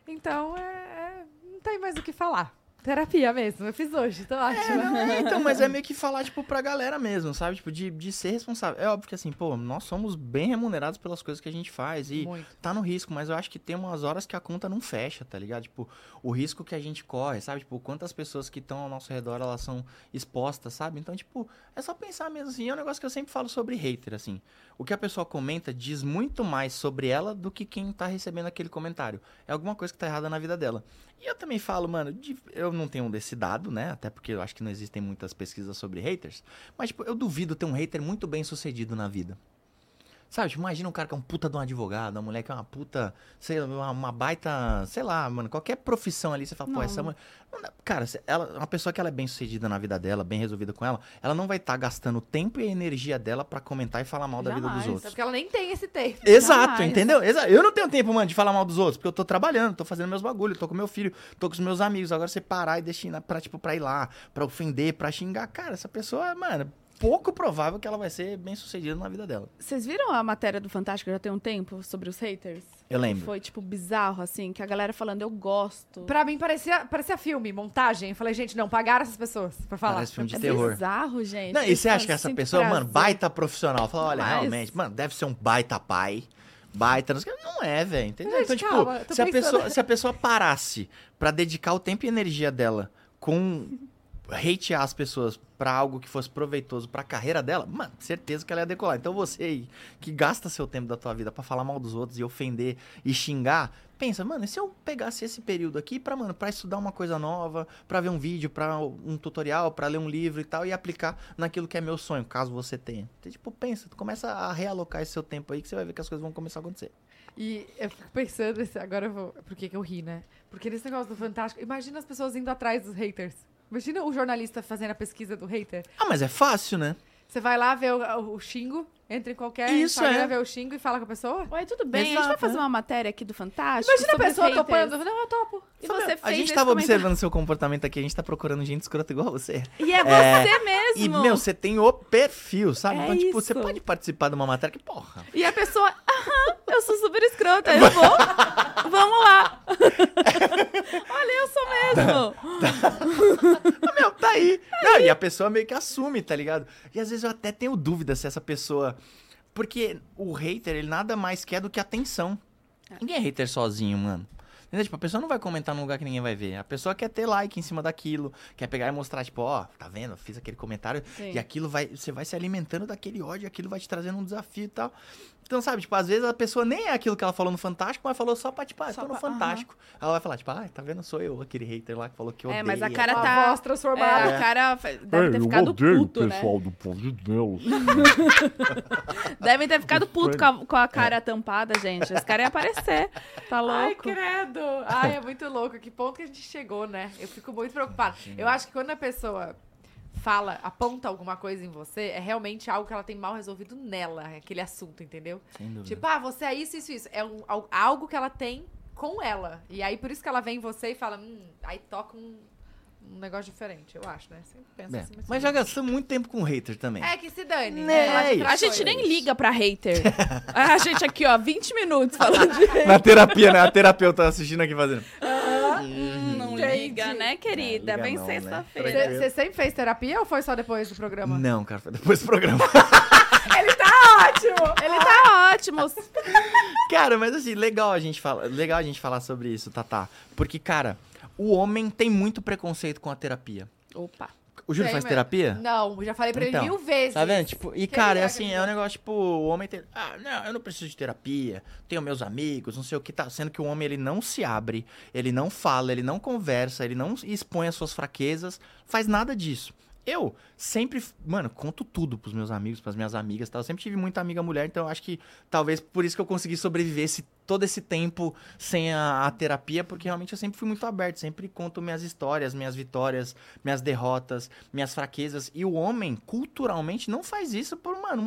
Speaker 1: Então, é, é- não tem mais o que falar. Terapia mesmo, eu fiz hoje, tô
Speaker 3: É,
Speaker 1: ótima.
Speaker 3: não, é, então, mas é meio que falar, tipo, pra galera mesmo, sabe? Tipo, de, de ser responsável. É óbvio que, assim, pô, nós somos bem remunerados pelas coisas que a gente faz e
Speaker 1: Muito.
Speaker 3: tá no risco, mas eu acho que tem umas horas que a conta não fecha, tá ligado? Tipo, o risco que a gente corre, sabe? Tipo, quantas pessoas que estão ao nosso redor, elas são expostas, sabe? Então, tipo, é só pensar mesmo, assim, é um negócio que eu sempre falo sobre hater, assim. O que a pessoa comenta diz muito mais sobre ela do que quem tá recebendo aquele comentário. É alguma coisa que tá errada na vida dela. E eu também falo, mano, de- eu não tenho desse dado, né? Até porque eu acho que não existem muitas pesquisas sobre haters. Mas, tipo, eu duvido ter um hater muito bem sucedido na vida. Sabe, tipo, imagina um cara que é um puta de um advogado, uma mulher que é uma puta, sei lá, uma, uma baita, sei lá, mano, qualquer profissão ali, você fala, pô,
Speaker 2: Não.
Speaker 3: essa mulher. Cara, ela, uma pessoa que ela é bem sucedida na vida dela, bem resolvida com ela, ela não vai estar gastando o tempo e energia dela pra comentar e falar mal da vida dos
Speaker 2: Jamais.
Speaker 1: É
Speaker 3: outros.
Speaker 1: porque ela nem tem esse tempo.
Speaker 3: Exato,
Speaker 2: Jamais.
Speaker 3: entendeu? Exa- Eu não tenho tempo, mano, de falar mal dos outros, porque eu tô trabalhando, tô fazendo meus bagulhos, tô com meu filho, tô com os meus amigos. Agora você parar e destinar pra, tipo, pra ir lá, pra ofender, pra xingar, cara, essa pessoa, mano, pouco provável que ela vai ser bem sucedida na vida dela.
Speaker 2: Vocês viram a matéria do Fantástico já tem um tempo sobre os haters?
Speaker 3: Eu lembro.
Speaker 2: Foi, tipo, bizarro, assim, que a galera falando, eu gosto.
Speaker 1: Pra mim parecia, parecia filme, montagem. Eu falei, gente, não, pagaram essas pessoas pra falar.
Speaker 3: Parece filme de
Speaker 2: é
Speaker 3: terror.
Speaker 2: bizarro, gente.
Speaker 3: Não, e você acha que essa pessoa, mano,
Speaker 2: prazer.
Speaker 3: baita profissional? Fala, olha,
Speaker 2: Mas-
Speaker 3: realmente, mano, deve ser um baita pai. Baita, não é, velho, entendeu?
Speaker 1: Gente,
Speaker 3: então, tipo,
Speaker 1: calma,
Speaker 3: se a, pessoa, se a pessoa parasse pra dedicar o tempo e energia dela com hatear as pessoas pra algo que fosse proveitoso pra carreira dela, mano, certeza que ela ia decolar. Então você que gasta seu tempo da tua vida pra falar mal dos outros e ofender e xingar, pensa, mano, e se eu pegasse esse período aqui pra, mano, pra estudar uma coisa nova, pra ver um vídeo, pra um tutorial, pra ler um livro e tal, e aplicar naquilo que é meu sonho, caso você tenha. Então, tipo, pensa, começa a realocar esse seu tempo aí que você vai ver que as coisas vão começar a acontecer.
Speaker 1: E eu fico pensando, agora eu vou. Por que, que eu ri, né? Porque nesse negócio do Fantástico, imagina as pessoas indo atrás dos haters. Imagina o jornalista fazendo a pesquisa do hater.
Speaker 3: Ah, mas é fácil, né?
Speaker 1: Você vai lá ver o, o xingo, entra em qualquer
Speaker 3: Isso,
Speaker 1: Instagram,
Speaker 3: é.
Speaker 1: vê o xingo e fala com a pessoa.
Speaker 2: Oi, tudo bem? a gente vai
Speaker 3: Exato,
Speaker 2: fazer uma matéria aqui do Fantástico.
Speaker 1: Imagina a pessoa
Speaker 2: haters.
Speaker 1: topando. Não, eu topo.
Speaker 2: E
Speaker 3: Fala,
Speaker 2: você fez
Speaker 3: a gente tava observando seu comportamento aqui, a gente tá procurando gente escrota igual você.
Speaker 2: E é
Speaker 3: É,
Speaker 2: você mesmo.
Speaker 3: E, meu, você tem o perfil, sabe?
Speaker 2: É
Speaker 3: então, tipo, você pode participar de uma matéria que, porra.
Speaker 2: E a pessoa, aham, eu sou super escrota, eu vou, vamos lá. Olha, eu sou mesmo.
Speaker 3: Aí. Não, e a pessoa meio que assume, tá ligado? E às vezes eu até tenho dúvida se essa pessoa. Porque o hater, ele nada mais quer do que atenção. Ninguém é hater sozinho, mano. Entendeu? Tipo, a pessoa não vai comentar num lugar que ninguém vai ver. A pessoa quer ter like em cima daquilo, quer pegar e mostrar, tipo, ó, tá vendo? Eu fiz aquele comentário
Speaker 2: Sim.
Speaker 3: e aquilo vai. Você vai se alimentando daquele ódio, aquilo vai te trazendo um desafio e tal. Então, sabe, tipo, às vezes a pessoa nem é aquilo que ela falou no Fantástico, mas falou só pra, tipo, ah,
Speaker 2: Só
Speaker 3: tô no
Speaker 2: pra-.
Speaker 3: Fantástico. Ela vai falar, tipo, ah, tá vendo? Sou eu, aquele hater lá que falou que odeia.
Speaker 2: É, mas a cara
Speaker 1: A
Speaker 2: tá...
Speaker 1: voz transformada.
Speaker 2: É, a cara deve
Speaker 4: Ei,
Speaker 2: ter
Speaker 4: eu
Speaker 2: ficado
Speaker 4: odeio
Speaker 2: puto,
Speaker 4: o
Speaker 2: né?
Speaker 4: pessoal do Pão de Deus.
Speaker 2: Deve ter ficado puto com a, com a cara tampada, gente. Esse cara ia aparecer. Tá
Speaker 1: Ai,
Speaker 2: louco?
Speaker 1: Credo. Ai, é muito louco. Que ponto que a gente chegou, né? Eu fico muito preocupada. Eu acho que quando a pessoa fala, aponta alguma coisa em você, é realmente algo que ela tem mal resolvido nela, aquele assunto, entendeu?
Speaker 3: Sem dúvida.
Speaker 1: Tipo, ah, você é isso, isso, isso. É um- al- algo que ela tem com ela. E aí, por isso que ela vem em você e fala, hum, aí toca um, um negócio diferente, eu acho, né? Sempre pensa
Speaker 3: É,
Speaker 1: assim.
Speaker 3: mas já gastamos muito tempo com hater também.
Speaker 1: É que se dane.
Speaker 3: Né,
Speaker 1: de
Speaker 3: é
Speaker 2: A gente nem liga pra hater. A gente aqui, ó, 20 minutos falando de
Speaker 3: Na terapia, né? A terapeuta assistindo aqui fazendo.
Speaker 2: Hum, não liga, né, querida? Vem
Speaker 3: não, né?
Speaker 2: sexta-feira.
Speaker 1: Você você sempre fez terapia ou foi só depois do programa?
Speaker 3: Não, cara, foi depois do programa.
Speaker 1: Ele tá ótimo!
Speaker 2: Ele tá ótimo.
Speaker 3: Cara, mas assim, legal a gente falar, legal a gente falar sobre isso, Tatá. Porque, cara, o homem tem muito preconceito com a terapia.
Speaker 2: Opa.
Speaker 3: O Júlio faz terapia?
Speaker 1: Não, já falei pra
Speaker 3: Então,
Speaker 1: ele mil vezes.
Speaker 3: Tá vendo? Tipo, e
Speaker 1: Que
Speaker 3: cara, é assim, é um negócio, tipo, o homem tem. Ah, não, eu não preciso de terapia, tenho meus amigos, não sei o que tá. Sendo que o homem ele não se abre, ele não fala, ele não conversa, ele não expõe as suas fraquezas, faz nada disso. Eu sempre, mano, conto tudo pros meus amigos, pras minhas amigas e tal. Eu sempre tive muita amiga mulher, então eu acho que talvez por isso que eu consegui sobreviver esse, todo esse tempo sem a, a terapia, porque realmente eu sempre fui muito aberto, sempre conto minhas histórias, minhas vitórias, minhas derrotas, minhas fraquezas. E o homem, culturalmente, não faz isso por, mano,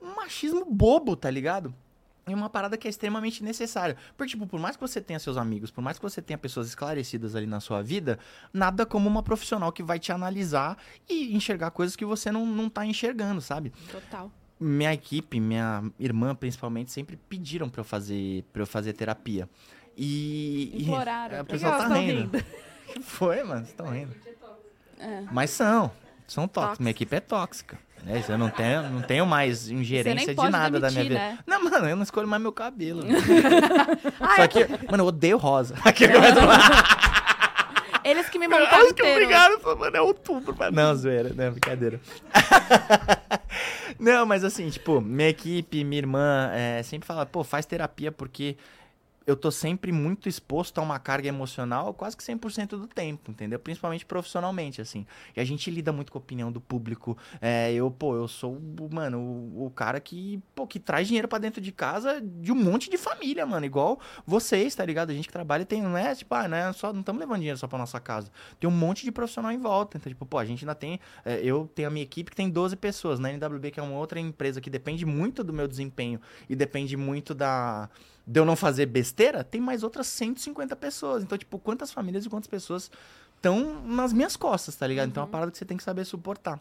Speaker 3: um, um machismo bobo, tá ligado? E uma parada que é extremamente necessária. Porque, tipo, por mais que você tenha seus amigos, por mais que você tenha pessoas esclarecidas ali na sua vida, nada como uma profissional que vai te analisar e enxergar coisas que você não, não tá enxergando, sabe?
Speaker 2: Total.
Speaker 3: Minha equipe, minha irmã principalmente, sempre pediram pra eu fazer, pra eu fazer terapia. E. e-
Speaker 2: Imploraram.
Speaker 3: É,
Speaker 2: que
Speaker 3: pessoal
Speaker 2: elas
Speaker 3: tá
Speaker 2: tão
Speaker 3: rindo. Foi, mano, vocês estão rindo.
Speaker 2: É.
Speaker 3: Mas são. São tóxicos.
Speaker 2: Tóxico.
Speaker 3: Minha equipe é tóxica. É, isso, eu não tenho, não tenho mais ingerência de nada da minha
Speaker 2: demitir,
Speaker 3: vida.
Speaker 2: né?
Speaker 3: Não, mano, eu não escolho mais meu cabelo.
Speaker 1: Ah,
Speaker 3: Só que, mano, eu odeio rosa. Aqui eu começo a falar.
Speaker 2: Eles que me montaram
Speaker 3: que
Speaker 2: inteiro.
Speaker 3: obrigado, mano, é outubro. mas- Não, zoeira, não, brincadeira. não, mas assim, tipo, minha equipe, minha irmã, é, sempre fala, pô, faz terapia porque eu tô sempre muito exposto a uma carga emocional quase que 100% do tempo, entendeu? Principalmente profissionalmente, assim. E a gente lida muito com a opinião do público. É, eu, pô, eu sou, mano, o, o cara que, pô, que traz dinheiro pra dentro de casa de um monte de família, mano. Igual vocês, tá ligado? A gente que trabalha tem, não é, tipo, ah, né, só, não estamos levando dinheiro só pra nossa casa. Tem um monte de profissional em volta. Então, tipo, pô, a gente ainda tem, é, eu tenho a minha equipe que tem 12 pessoas. Na NWB, que é uma outra empresa que depende muito do meu desempenho e depende muito da de eu não fazer besteira, tem mais outras 150 pessoas. Então, tipo, quantas famílias e quantas pessoas estão nas minhas costas, tá ligado? Então é uma parada que você tem que saber suportar.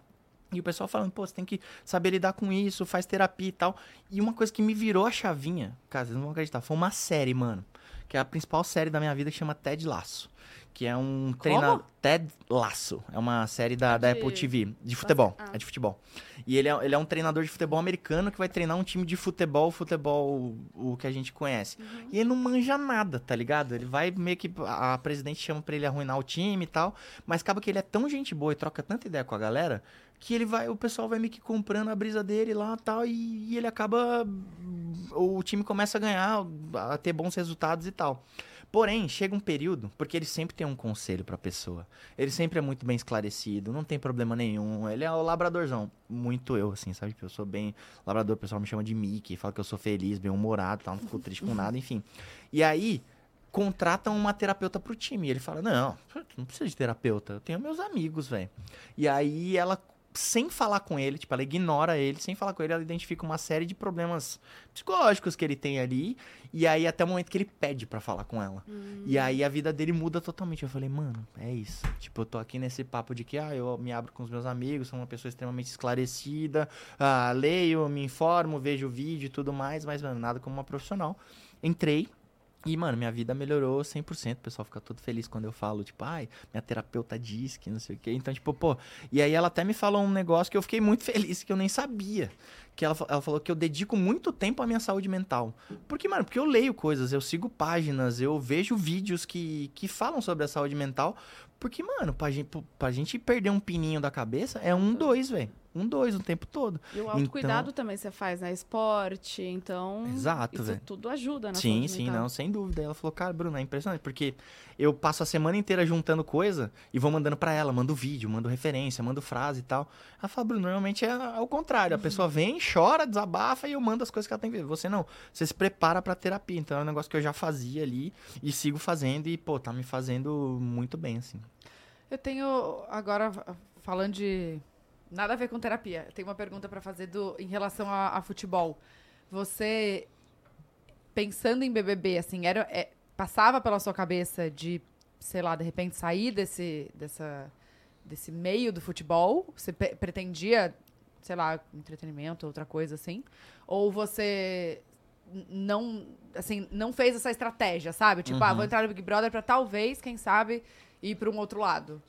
Speaker 3: E o pessoal falando, pô, você tem que saber lidar com isso, faz terapia e tal. E uma coisa que me virou a chavinha, cara, vocês não vão acreditar, foi uma série, mano. Que é a principal série da minha vida que chama Ted Laço. Que é um treinador. Ted Laço. É uma série da, da
Speaker 2: de-
Speaker 3: Apple TV. De futebol.
Speaker 2: Ah.
Speaker 3: É de futebol. E ele é, ele é um treinador de futebol americano que vai treinar um time de futebol, futebol o que a gente conhece. E ele não manja nada, tá ligado? Ele vai meio que. A presidente chama pra ele arruinar o time e tal. Mas acaba que ele é tão gente boa e troca tanta ideia com a galera que ele vai. O pessoal vai meio que comprando a brisa dele lá e tal. E, e ele acaba. O time começa a ganhar, a ter bons resultados e tal. Porém, chega um período, porque ele sempre tem um conselho pra pessoa. Ele sempre é muito bem esclarecido, não tem problema nenhum. Ele é o labradorzão. Muito eu, assim, sabe? Eu sou bem labrador, o pessoal me chama de Mickey, fala que eu sou feliz, bem humorado, tal, não fico triste com nada, enfim. E aí, contratam uma terapeuta pro time. E ele fala: Não, não precisa de terapeuta, eu tenho meus amigos, velho. E aí ela, sem falar com ele, tipo, ela ignora ele, sem falar com ele, ela identifica uma série de problemas psicológicos que ele tem ali. E aí, até o momento que ele pede pra falar com ela. E aí a vida dele muda totalmente. Eu falei, mano, é isso. Tipo, eu tô aqui nesse papo de que ah, eu me abro com os meus amigos, sou uma pessoa extremamente esclarecida, ah, leio, me informo, vejo vídeo e tudo mais, mas, mano, nada como uma profissional. Entrei. E, mano, minha vida melhorou 100%. O pessoal fica todo feliz quando eu falo, tipo, ai, minha terapeuta diz que não sei o quê. Então, tipo, pô. E aí ela até me falou um negócio que eu fiquei muito feliz, que eu nem sabia. Que ela, ela falou que eu dedico muito tempo à minha saúde mental. Porque, mano, porque eu leio coisas, eu sigo páginas, eu vejo vídeos que, que falam sobre a saúde mental. Porque, mano, pra gente, pra gente perder um pininho da cabeça é um dois, velho. Um dois o tempo todo.
Speaker 2: E o autocuidado também você faz, né? Esporte, então.
Speaker 3: Exato, velho.
Speaker 2: tudo ajuda, né?
Speaker 3: Sim, sim, não, sem dúvida. Ela falou, cara, Bruno, é impressionante, porque eu passo a semana inteira juntando coisa e vou mandando pra ela, mando vídeo, mando referência, mando frase e tal. Ela fala, Bruno, normalmente é ao contrário. A pessoa vem, chora, desabafa e eu mando as coisas que ela tem que ver. Você não, você se prepara pra terapia. Então é um negócio que eu já fazia ali e sigo fazendo e, pô, tá me fazendo muito bem, assim.
Speaker 1: Eu tenho, agora, falando de. Nada a ver com terapia. Eu tenho uma pergunta pra fazer do, em relação a, a futebol. Você, pensando em BBB, assim, era, é, passava pela sua cabeça de, sei lá, de repente sair desse, dessa, desse meio do futebol? Você pretendia, sei lá, entretenimento, outra coisa assim? Ou você não, assim, não fez essa estratégia, sabe? Tipo, ah,
Speaker 3: Uhum.
Speaker 1: vou entrar no Big Brother pra talvez, quem sabe, ir pra um outro lado.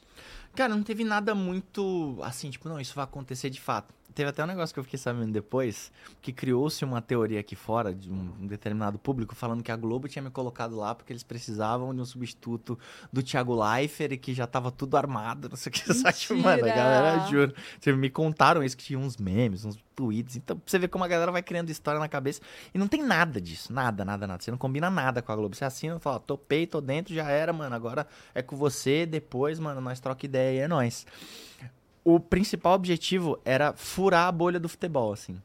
Speaker 3: Cara, não teve nada muito assim, tipo, não, isso vai acontecer de fato. Teve até um negócio que eu fiquei sabendo depois, que criou-se uma teoria aqui fora, de um, determinado público, falando que a Globo tinha me colocado lá porque eles precisavam de um substituto do Thiago Leifert e que já tava tudo armado, não sei o que. Que, mano, a galera, juro. Vocês me contaram isso, que tinha uns memes, uns tweets. Então, você ver como a galera vai criando história na cabeça. E não tem nada disso, nada, nada, nada. Você não combina nada com a Globo. Você assina e fala, ó, topei, tô dentro, já era, mano. Agora é com você, depois, mano, nós troca ideia e é nóis. O principal objetivo era furar a bolha do futebol, assim.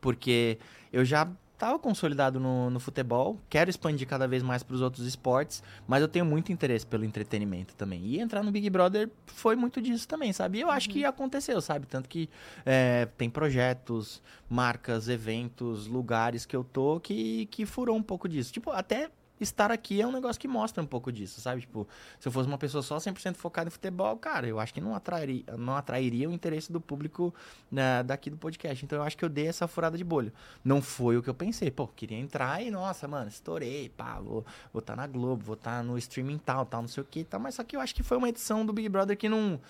Speaker 3: Porque eu já tava consolidado no, no futebol, quero expandir cada vez mais para os outros esportes, mas eu tenho muito interesse pelo entretenimento também. E entrar no Big Brother foi muito disso também, sabe? E eu acho que aconteceu, sabe? Tanto que é, tem projetos, marcas, eventos, lugares que eu tô que, que furou um pouco disso. Tipo, até estar aqui é um negócio que mostra um pouco disso, sabe? Tipo, se eu fosse uma pessoa só 100% focada em futebol, cara, eu acho que não atrairia, não atrairia o interesse do público né, daqui do podcast. Então eu acho que eu dei essa furada de bolha. Não foi o que eu pensei. Pô, queria entrar e, nossa, mano, estourei, pá, vou vou tá na Globo, vou estar no streaming tal, tal, não sei o que, tal. Mas só que eu acho que foi uma edição do Big Brother que não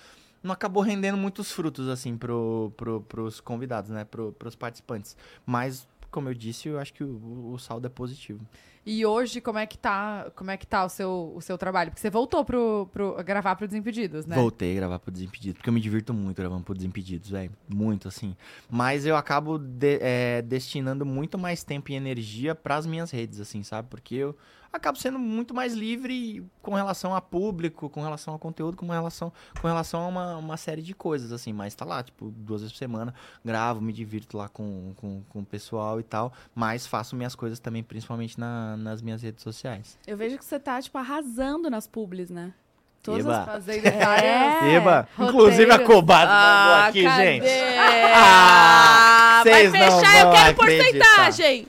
Speaker 3: não acabou rendendo muitos frutos, assim, pro, pro, pros convidados, né? Pro, pros participantes. Mas, como eu disse, eu acho que o, o saldo é positivo.
Speaker 1: E hoje, como é que tá, como é que tá o seu, o seu trabalho? Porque você voltou pro, pro, gravar pro Desimpedidos, né?
Speaker 3: Voltei a gravar pro Desimpedidos, porque eu me divirto muito gravando pro Desimpedidos, velho. Muito, assim. Mas eu acabo de- é, destinando muito mais tempo e energia pras minhas redes, assim, sabe? Porque eu acabo sendo muito mais livre com relação a público, com relação a conteúdo, com relação, com relação a uma, uma série de coisas, assim. Mas tá lá, tipo, duas vezes por semana, gravo, me divirto lá com, com, com o pessoal e tal. Mas faço minhas coisas também, principalmente na- nas minhas redes sociais.
Speaker 2: Eu vejo que você tá, tipo, arrasando nas publis, né? Todas
Speaker 3: Eba.
Speaker 2: as...
Speaker 1: Fazendo
Speaker 2: É.
Speaker 3: Eba!
Speaker 1: roteiro.
Speaker 3: Inclusive a Cobado mandou
Speaker 2: Ah,
Speaker 3: aqui,
Speaker 2: cadê?
Speaker 3: gente.
Speaker 2: Ah, vai fechar, eu quero
Speaker 3: acreditar.
Speaker 2: porcentagem!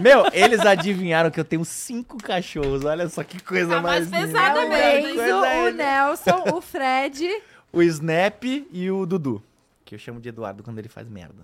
Speaker 3: Meu, eles adivinharam que eu tenho cinco cachorros. Olha só que coisa
Speaker 2: Tá mais
Speaker 3: mais linda.
Speaker 2: pesada
Speaker 1: É o
Speaker 2: mesmo.
Speaker 1: Enzo, o
Speaker 3: linda.
Speaker 1: Nelson, o Fred
Speaker 3: O Snap e o Dudu. Que eu chamo de Eduardo quando ele faz merda.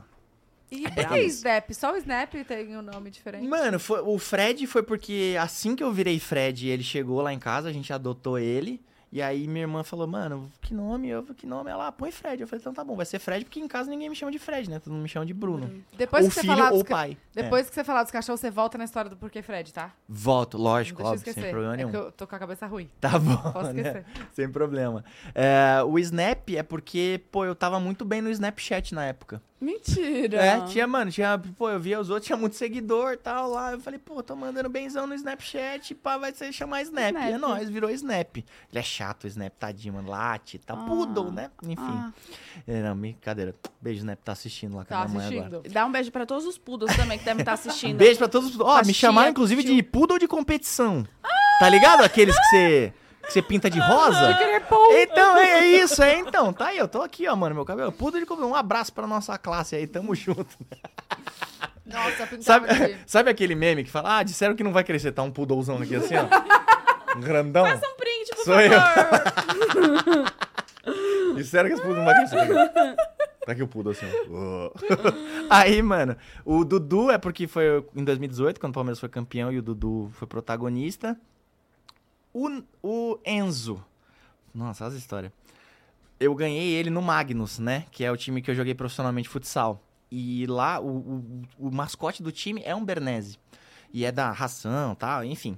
Speaker 1: e por que Snap? Só o Snap tem um nome diferente.
Speaker 3: Mano, foi- o Fred foi porque assim que eu virei Fred, ele chegou lá em casa, a gente adotou ele. E aí minha irmã falou, mano, que nome? Eu que nome? Ela, põe Fred. Eu falei, então tá bom, vai ser Fred, porque em casa ninguém me chama de Fred, né? Todo mundo me chama de Bruno.
Speaker 1: Depois
Speaker 3: ou
Speaker 1: que você
Speaker 3: filho
Speaker 1: falar
Speaker 3: ou
Speaker 1: ca-
Speaker 3: pai. É.
Speaker 1: Depois que você falar dos cachorros, você volta na história do porquê Fred, tá?
Speaker 3: Volto, lógico, óbvio,
Speaker 1: esquecer.
Speaker 3: sem problema
Speaker 1: é
Speaker 3: nenhum.
Speaker 1: que eu tô com a cabeça ruim.
Speaker 3: Tá bom,
Speaker 1: Posso
Speaker 3: né?
Speaker 1: esquecer.
Speaker 3: Sem problema. É, o Snap é porque, pô, eu tava muito bem no Snapchat na época.
Speaker 2: Mentira!
Speaker 3: É, tinha, mano, tinha, pô, eu via os outros, tinha muito seguidor e tal lá. Eu falei, pô, tô mandando benzão no Snapchat, pá, vai ser chamar Snap.
Speaker 2: Snap.
Speaker 3: E é nóis, virou Snap. Ele é chato, o Snap, tadinho, mano, late, tá
Speaker 2: Ah.
Speaker 3: poodle, né? Enfim.
Speaker 2: Ah,
Speaker 3: É, não, brincadeira. Beijo, Snap, tá assistindo lá com
Speaker 1: Tá
Speaker 3: a minha mãe
Speaker 1: assistindo.
Speaker 3: agora.
Speaker 2: dá um beijo pra todos os poodles também que devem estar assistindo.
Speaker 3: Beijo pra todos. Ó,
Speaker 2: Pra
Speaker 3: me
Speaker 2: tia,
Speaker 3: chamaram inclusive
Speaker 2: tio.
Speaker 3: de poodle de competição. Tá ligado? Aqueles que você que você pinta de rosa. Então, é, é isso, é então. Tá aí, eu tô aqui, ó, mano, meu cabelo. Poodle de competição. Um abraço pra nossa classe aí, tamo junto.
Speaker 1: Nossa, eu
Speaker 3: Sabe,
Speaker 1: de...
Speaker 3: sabe aquele meme que fala, ah, disseram que não vai crescer, tá um poodlezão aqui assim, ó. Um grandão.
Speaker 2: Faça um print, por
Speaker 3: Sou
Speaker 2: favor!
Speaker 3: Disseram que esse poodle não vai crescer. Tá aqui o poodle assim, ó. Aí, mano, o Dudu é porque foi em 2018, quando o Palmeiras foi campeão e o Dudu foi protagonista. O, o Enzo. Nossa, essa história. Eu ganhei ele no Magnus, né? Que é o time que eu joguei profissionalmente futsal. E lá, o, o, o mascote do time é um Bernese. E é da ração tal, enfim.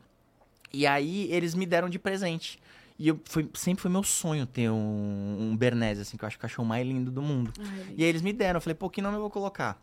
Speaker 3: E aí, eles me deram de presente. E eu, foi, sempre foi meu sonho ter um, um Bernese, assim, que eu acho o cachorro mais lindo do mundo.
Speaker 2: Ai,
Speaker 3: E aí eles me deram, eu falei, pô, que nome eu vou colocar?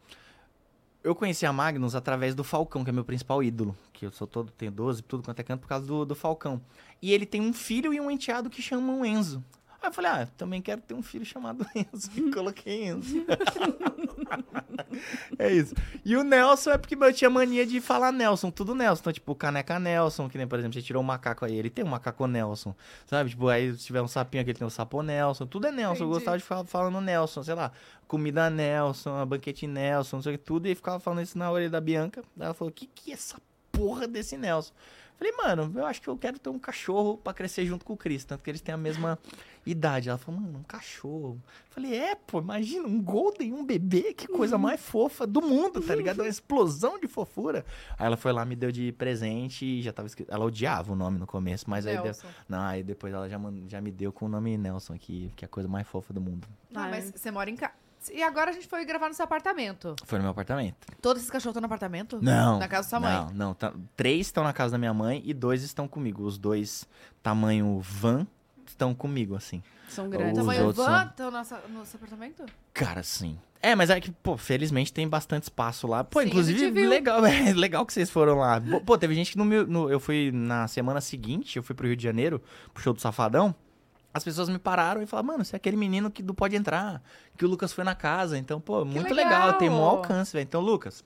Speaker 3: Eu conheci a Magnus através do Falcão, que é meu principal ídolo. Que eu sou todo, tenho 12, tudo quanto é canto, por causa do, do Falcão. E ele tem um filho e um enteado que chamam Enzo. Aí eu falei, ah, também quero ter um filho chamado Enzo. E coloquei Enzo. é isso. E o Nelson é porque eu tinha mania de falar Nelson, tudo Nelson. Então, tipo, caneca Nelson, que nem, por exemplo, você tirou um macaco aí, ele tem um macaco Nelson. Sabe? Tipo, aí se tiver um sapinho aqui, ele tem um sapo Nelson. Tudo é Nelson. Eu
Speaker 1: Entendi.
Speaker 3: gostava de ficar falando Nelson, sei lá. Comida Nelson, banquete Nelson, não sei o que, tudo. E ficava falando isso na orelha da Bianca. Ela falou, o que que é essa porra desse Nelson? Falei, mano, eu acho que eu quero ter um cachorro pra crescer junto com o Chris, tanto que eles têm a mesma idade. Ela falou, mano, um cachorro. Falei, é, pô, imagina, um golden, um bebê, que coisa mais fofa do mundo, tá ligado? Uma explosão de fofura. Aí ela foi lá, me deu de presente e já tava escrito. Ela odiava o nome no começo, mas aí deu.
Speaker 1: Nelson.
Speaker 3: Não, aí depois ela já, já me deu com o nome Nelson aqui, que é a coisa mais fofa do mundo.
Speaker 1: Ah, mas você mora em casa. E agora a gente foi gravar no seu apartamento.
Speaker 3: Foi no meu apartamento.
Speaker 1: Todos esses cachorros estão no apartamento?
Speaker 3: Não.
Speaker 1: Na casa da sua mãe?
Speaker 3: Não, não. tá- três estão na casa da minha mãe e dois estão comigo. Os dois, tamanho van, estão comigo, assim.
Speaker 2: São
Speaker 3: Os
Speaker 2: grandes.
Speaker 1: Tamanho
Speaker 3: outros
Speaker 1: van
Speaker 3: são-
Speaker 1: estão no seu- no seu apartamento?
Speaker 3: Cara, sim. É, mas é que, pô, felizmente tem bastante espaço lá. Pô,
Speaker 1: Sim,
Speaker 3: inclusive, legal, é legal que vocês foram lá. Pô, Pô, teve gente que no meu. no- eu fui na semana seguinte, eu fui pro Rio de Janeiro, pro show do Safadão. As pessoas me pararam e falaram, mano, você é aquele menino que do Pode Entrar, que o Lucas foi na casa. Então, pô, muito legal,
Speaker 1: legal.
Speaker 3: tem um alcance, velho. Então, Lucas,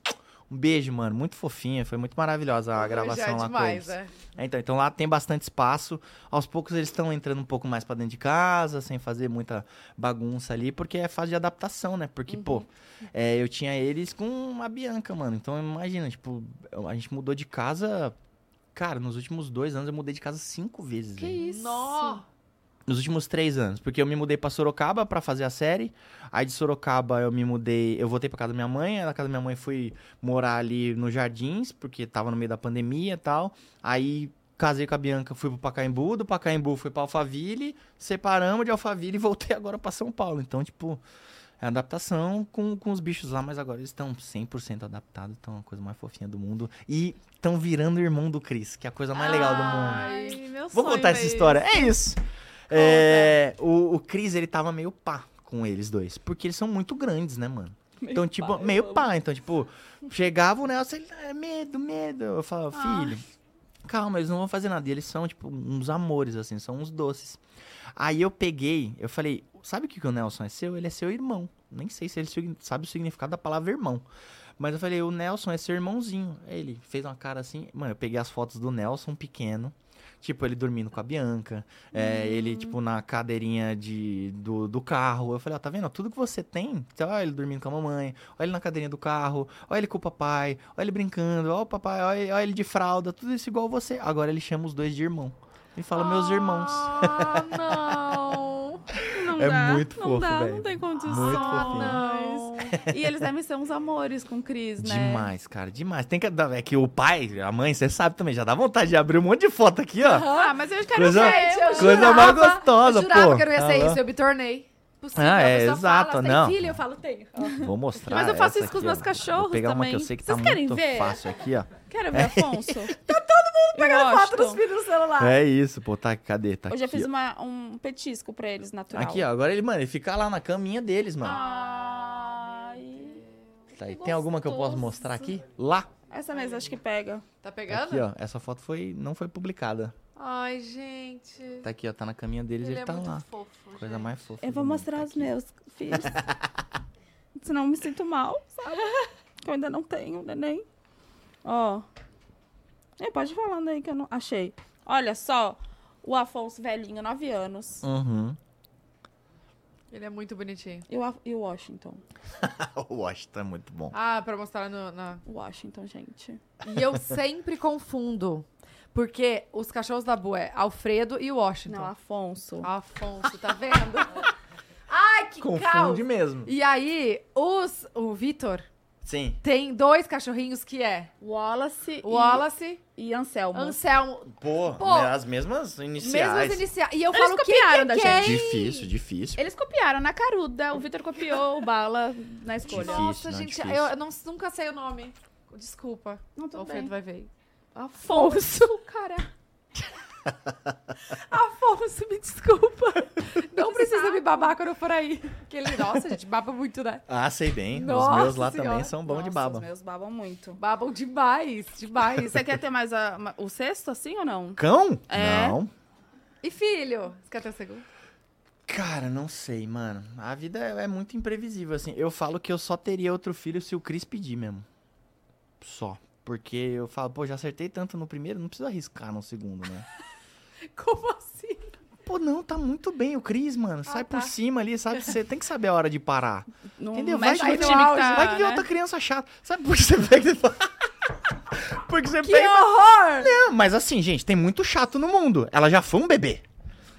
Speaker 3: um beijo, mano. Muito fofinha, foi muito maravilhosa a gravação
Speaker 1: Já é
Speaker 3: lá
Speaker 1: demais,
Speaker 3: com eles.
Speaker 1: é.
Speaker 3: É, então, então lá tem bastante espaço. Aos poucos eles estão entrando um pouco mais pra dentro de casa, sem fazer muita bagunça ali, porque é fase de adaptação, né? Porque, pô, é, eu tinha eles com a Bianca, mano. Então imagina, tipo, a gente mudou de casa. Cara, nos últimos dois anos eu mudei de casa cinco vezes.
Speaker 2: Que
Speaker 3: velho.
Speaker 2: isso?
Speaker 1: Nó.
Speaker 3: Nos últimos três anos. Porque eu me mudei pra Sorocaba pra fazer a série. Aí de Sorocaba eu me mudei. Eu voltei pra casa da minha mãe. Aí na casa da minha mãe fui morar ali nos Jardins, porque tava no meio da pandemia e tal. Aí casei com a Bianca, fui pro Pacaembu. Do Pacaembu fui pra Alphaville. Separamos de Alphaville e voltei agora pra São Paulo. Então, tipo. É adaptação com, com os bichos lá, mas agora eles estão 100% adaptados, estão a coisa mais fofinha do mundo. E estão virando irmão do Chris, que é a coisa mais legal do mundo.
Speaker 2: Ai, meu
Speaker 3: Vou contar
Speaker 2: é
Speaker 3: essa
Speaker 2: isso.
Speaker 3: história. É isso. É, o, o Chris, ele tava meio pá com eles dois. Porque eles são muito grandes, né, mano? então, tipo,
Speaker 2: pá,
Speaker 3: meio
Speaker 2: amo.
Speaker 3: pá. Então, tipo, chegava o Nelson, ele, é medo, medo. Eu falava,
Speaker 2: Ah.
Speaker 3: filho, calma, eles não vão fazer nada. E eles são, tipo, uns amores, assim, são uns doces. Aí eu peguei, eu falei, sabe o que, que o Nelson é seu? Ele é seu irmão. Nem sei se ele sabe o significado da palavra irmão. Mas eu falei, o Nelson é seu irmãozinho. Aí Ele fez uma cara assim. Mano, eu peguei as fotos do Nelson pequeno. Tipo, ele dormindo com a Bianca. é, ele, tipo, na cadeirinha de, do, do carro. Eu falei, ó, tá vendo? Tudo que você tem. Então, olha ele dormindo com a mamãe. Olha ele na cadeirinha do carro. Olha ele com o papai. Olha ele brincando. Olha o papai. Olha, ele de fralda. Tudo isso igual você. Agora ele chama os dois de irmão. Ele fala, meus irmãos.
Speaker 1: Ah, não.
Speaker 2: Não
Speaker 3: É
Speaker 2: dá,
Speaker 3: muito
Speaker 2: não
Speaker 3: fofo,
Speaker 2: dá,
Speaker 3: velho.
Speaker 2: Não tem condições.
Speaker 3: Muito
Speaker 1: Ah,
Speaker 3: fofinho.
Speaker 1: não.
Speaker 2: E eles devem ser uns amores com o Cris, né?
Speaker 3: Demais, cara, demais. Tem que dar. É que o pai, a mãe, você sabe também, já dá vontade de abrir um monte de foto aqui, ó.
Speaker 2: Ah, mas eu quero
Speaker 3: Coisa-
Speaker 2: ver.
Speaker 1: Eu
Speaker 3: Coisa
Speaker 1: jurava-
Speaker 3: mais gostosa,
Speaker 1: eu jurava
Speaker 3: pô.
Speaker 1: que eu não ia ser
Speaker 3: Ah,
Speaker 1: isso, eu me tornei. Possível,
Speaker 3: Ah, é, exato,
Speaker 1: fala, "Você
Speaker 3: não.
Speaker 1: Tem filho? Eu falo, tenho.
Speaker 3: Vou mostrar.
Speaker 2: Mas eu faço isso com os meus cachorros
Speaker 3: Vou pegar uma
Speaker 2: também.
Speaker 3: que eu sei que
Speaker 2: Vocês
Speaker 3: tá
Speaker 2: querem
Speaker 3: muito
Speaker 2: ver?
Speaker 3: fácil aqui, ó.
Speaker 2: Quero ver, Afonso. tá todo mundo
Speaker 1: Pegando foto dos filhos no celular.
Speaker 3: É isso, pô, tá, cadê? Tá
Speaker 2: Eu já
Speaker 3: aqui,
Speaker 2: fiz uma- um petisco pra eles, natural.
Speaker 3: Aqui, ó, agora ele, mano, ele fica lá na caminha deles, mano.
Speaker 2: Ai.
Speaker 3: Tá aí. Tem alguma que eu posso mostrar aqui? Lá.
Speaker 2: Essa mesa acho que pega.
Speaker 1: Tá pegando?
Speaker 3: Aqui, ó. Essa foto foi, não foi publicada.
Speaker 1: Ai, gente.
Speaker 3: Tá aqui, ó, tá na caminha deles,
Speaker 1: Ele
Speaker 3: ele,
Speaker 1: é
Speaker 3: tá
Speaker 1: muito
Speaker 3: lá.
Speaker 1: fofo.
Speaker 3: Coisa
Speaker 1: gente.
Speaker 3: mais fofa.
Speaker 2: Eu vou
Speaker 3: mundo.
Speaker 2: mostrar
Speaker 3: Tá
Speaker 2: os
Speaker 3: aqui.
Speaker 2: meus filhos. Senão eu me sinto mal, sabe? Que eu ainda não tenho neném. Ó. É, pode ir falando aí que eu não. Achei. Olha só. O Afonso velhinho, 9 anos.
Speaker 3: Uhum.
Speaker 1: Ele é muito bonitinho.
Speaker 2: E o, A- e o Washington.
Speaker 3: o Washington é muito bom.
Speaker 1: Ah, pra mostrar no, na...
Speaker 2: O Washington, gente.
Speaker 1: E eu sempre confundo. Porque os cachorros da Bu é Alfredo e Washington.
Speaker 2: Não, Afonso.
Speaker 1: Afonso, tá vendo? Ai, que
Speaker 3: Confunde
Speaker 1: caos!
Speaker 3: mesmo.
Speaker 1: E aí, os, o Vitor
Speaker 3: Sim.
Speaker 1: tem dois cachorrinhos que é
Speaker 2: Wallace
Speaker 1: o Wallace,
Speaker 2: e, e Anselmo.
Speaker 1: Anselmo,
Speaker 3: Pô,
Speaker 1: Pô,
Speaker 3: né, as mesmas iniciais.
Speaker 1: mesmos iniciais. E eu
Speaker 2: Eles
Speaker 1: falo, que
Speaker 2: copiaram
Speaker 1: é
Speaker 2: da
Speaker 1: quem?
Speaker 2: gente.
Speaker 3: Difícil, difícil.
Speaker 2: Eles copiaram na caruda. O Vitor copiou o Bala na escolha.
Speaker 3: Difícil.
Speaker 1: Nossa,
Speaker 3: não,
Speaker 1: gente,
Speaker 3: difícil.
Speaker 1: eu, eu não, nunca sei o nome. Desculpa.
Speaker 2: Não,
Speaker 1: O
Speaker 2: tudo
Speaker 1: Alfredo
Speaker 2: bem.
Speaker 1: vai ver.
Speaker 2: Afonso, cara.
Speaker 1: Afonso, me desculpa. Não precisa me babar quando eu for aí. Porque ele, nossa, gente, baba muito, né?
Speaker 3: Ah, sei bem.
Speaker 1: Nossa
Speaker 3: Os meus lá
Speaker 1: Senhora.
Speaker 3: também são bons de baba.
Speaker 2: Os meus babam muito.
Speaker 1: Babam demais, demais.
Speaker 2: Você quer ter mais a- o sexto, assim, ou não?
Speaker 3: Cão?
Speaker 2: É.
Speaker 3: Não.
Speaker 1: E filho? Você quer ter o segundo?
Speaker 3: Cara, não sei, mano. A vida é é muito imprevisível, assim. Eu falo que eu só teria outro filho se o Cris pedir mesmo. Só. Porque eu falo, pô, já acertei tanto no primeiro, não preciso arriscar no segundo, né?
Speaker 1: Como assim?
Speaker 3: Pô, não, tá muito bem o Cris, mano. Sai
Speaker 1: tá.
Speaker 3: por cima ali, sabe? Você tem que saber a hora de parar.
Speaker 2: Não
Speaker 3: Entendeu? Vai
Speaker 2: mexe
Speaker 3: que
Speaker 2: tá,
Speaker 3: Vai que
Speaker 2: né?
Speaker 3: outra criança chata. Sabe por que você pega e fala... Porque você
Speaker 1: Que
Speaker 3: pega...
Speaker 1: horror!
Speaker 3: Não, mas assim, gente, tem muito chato no mundo. Ela já foi um bebê.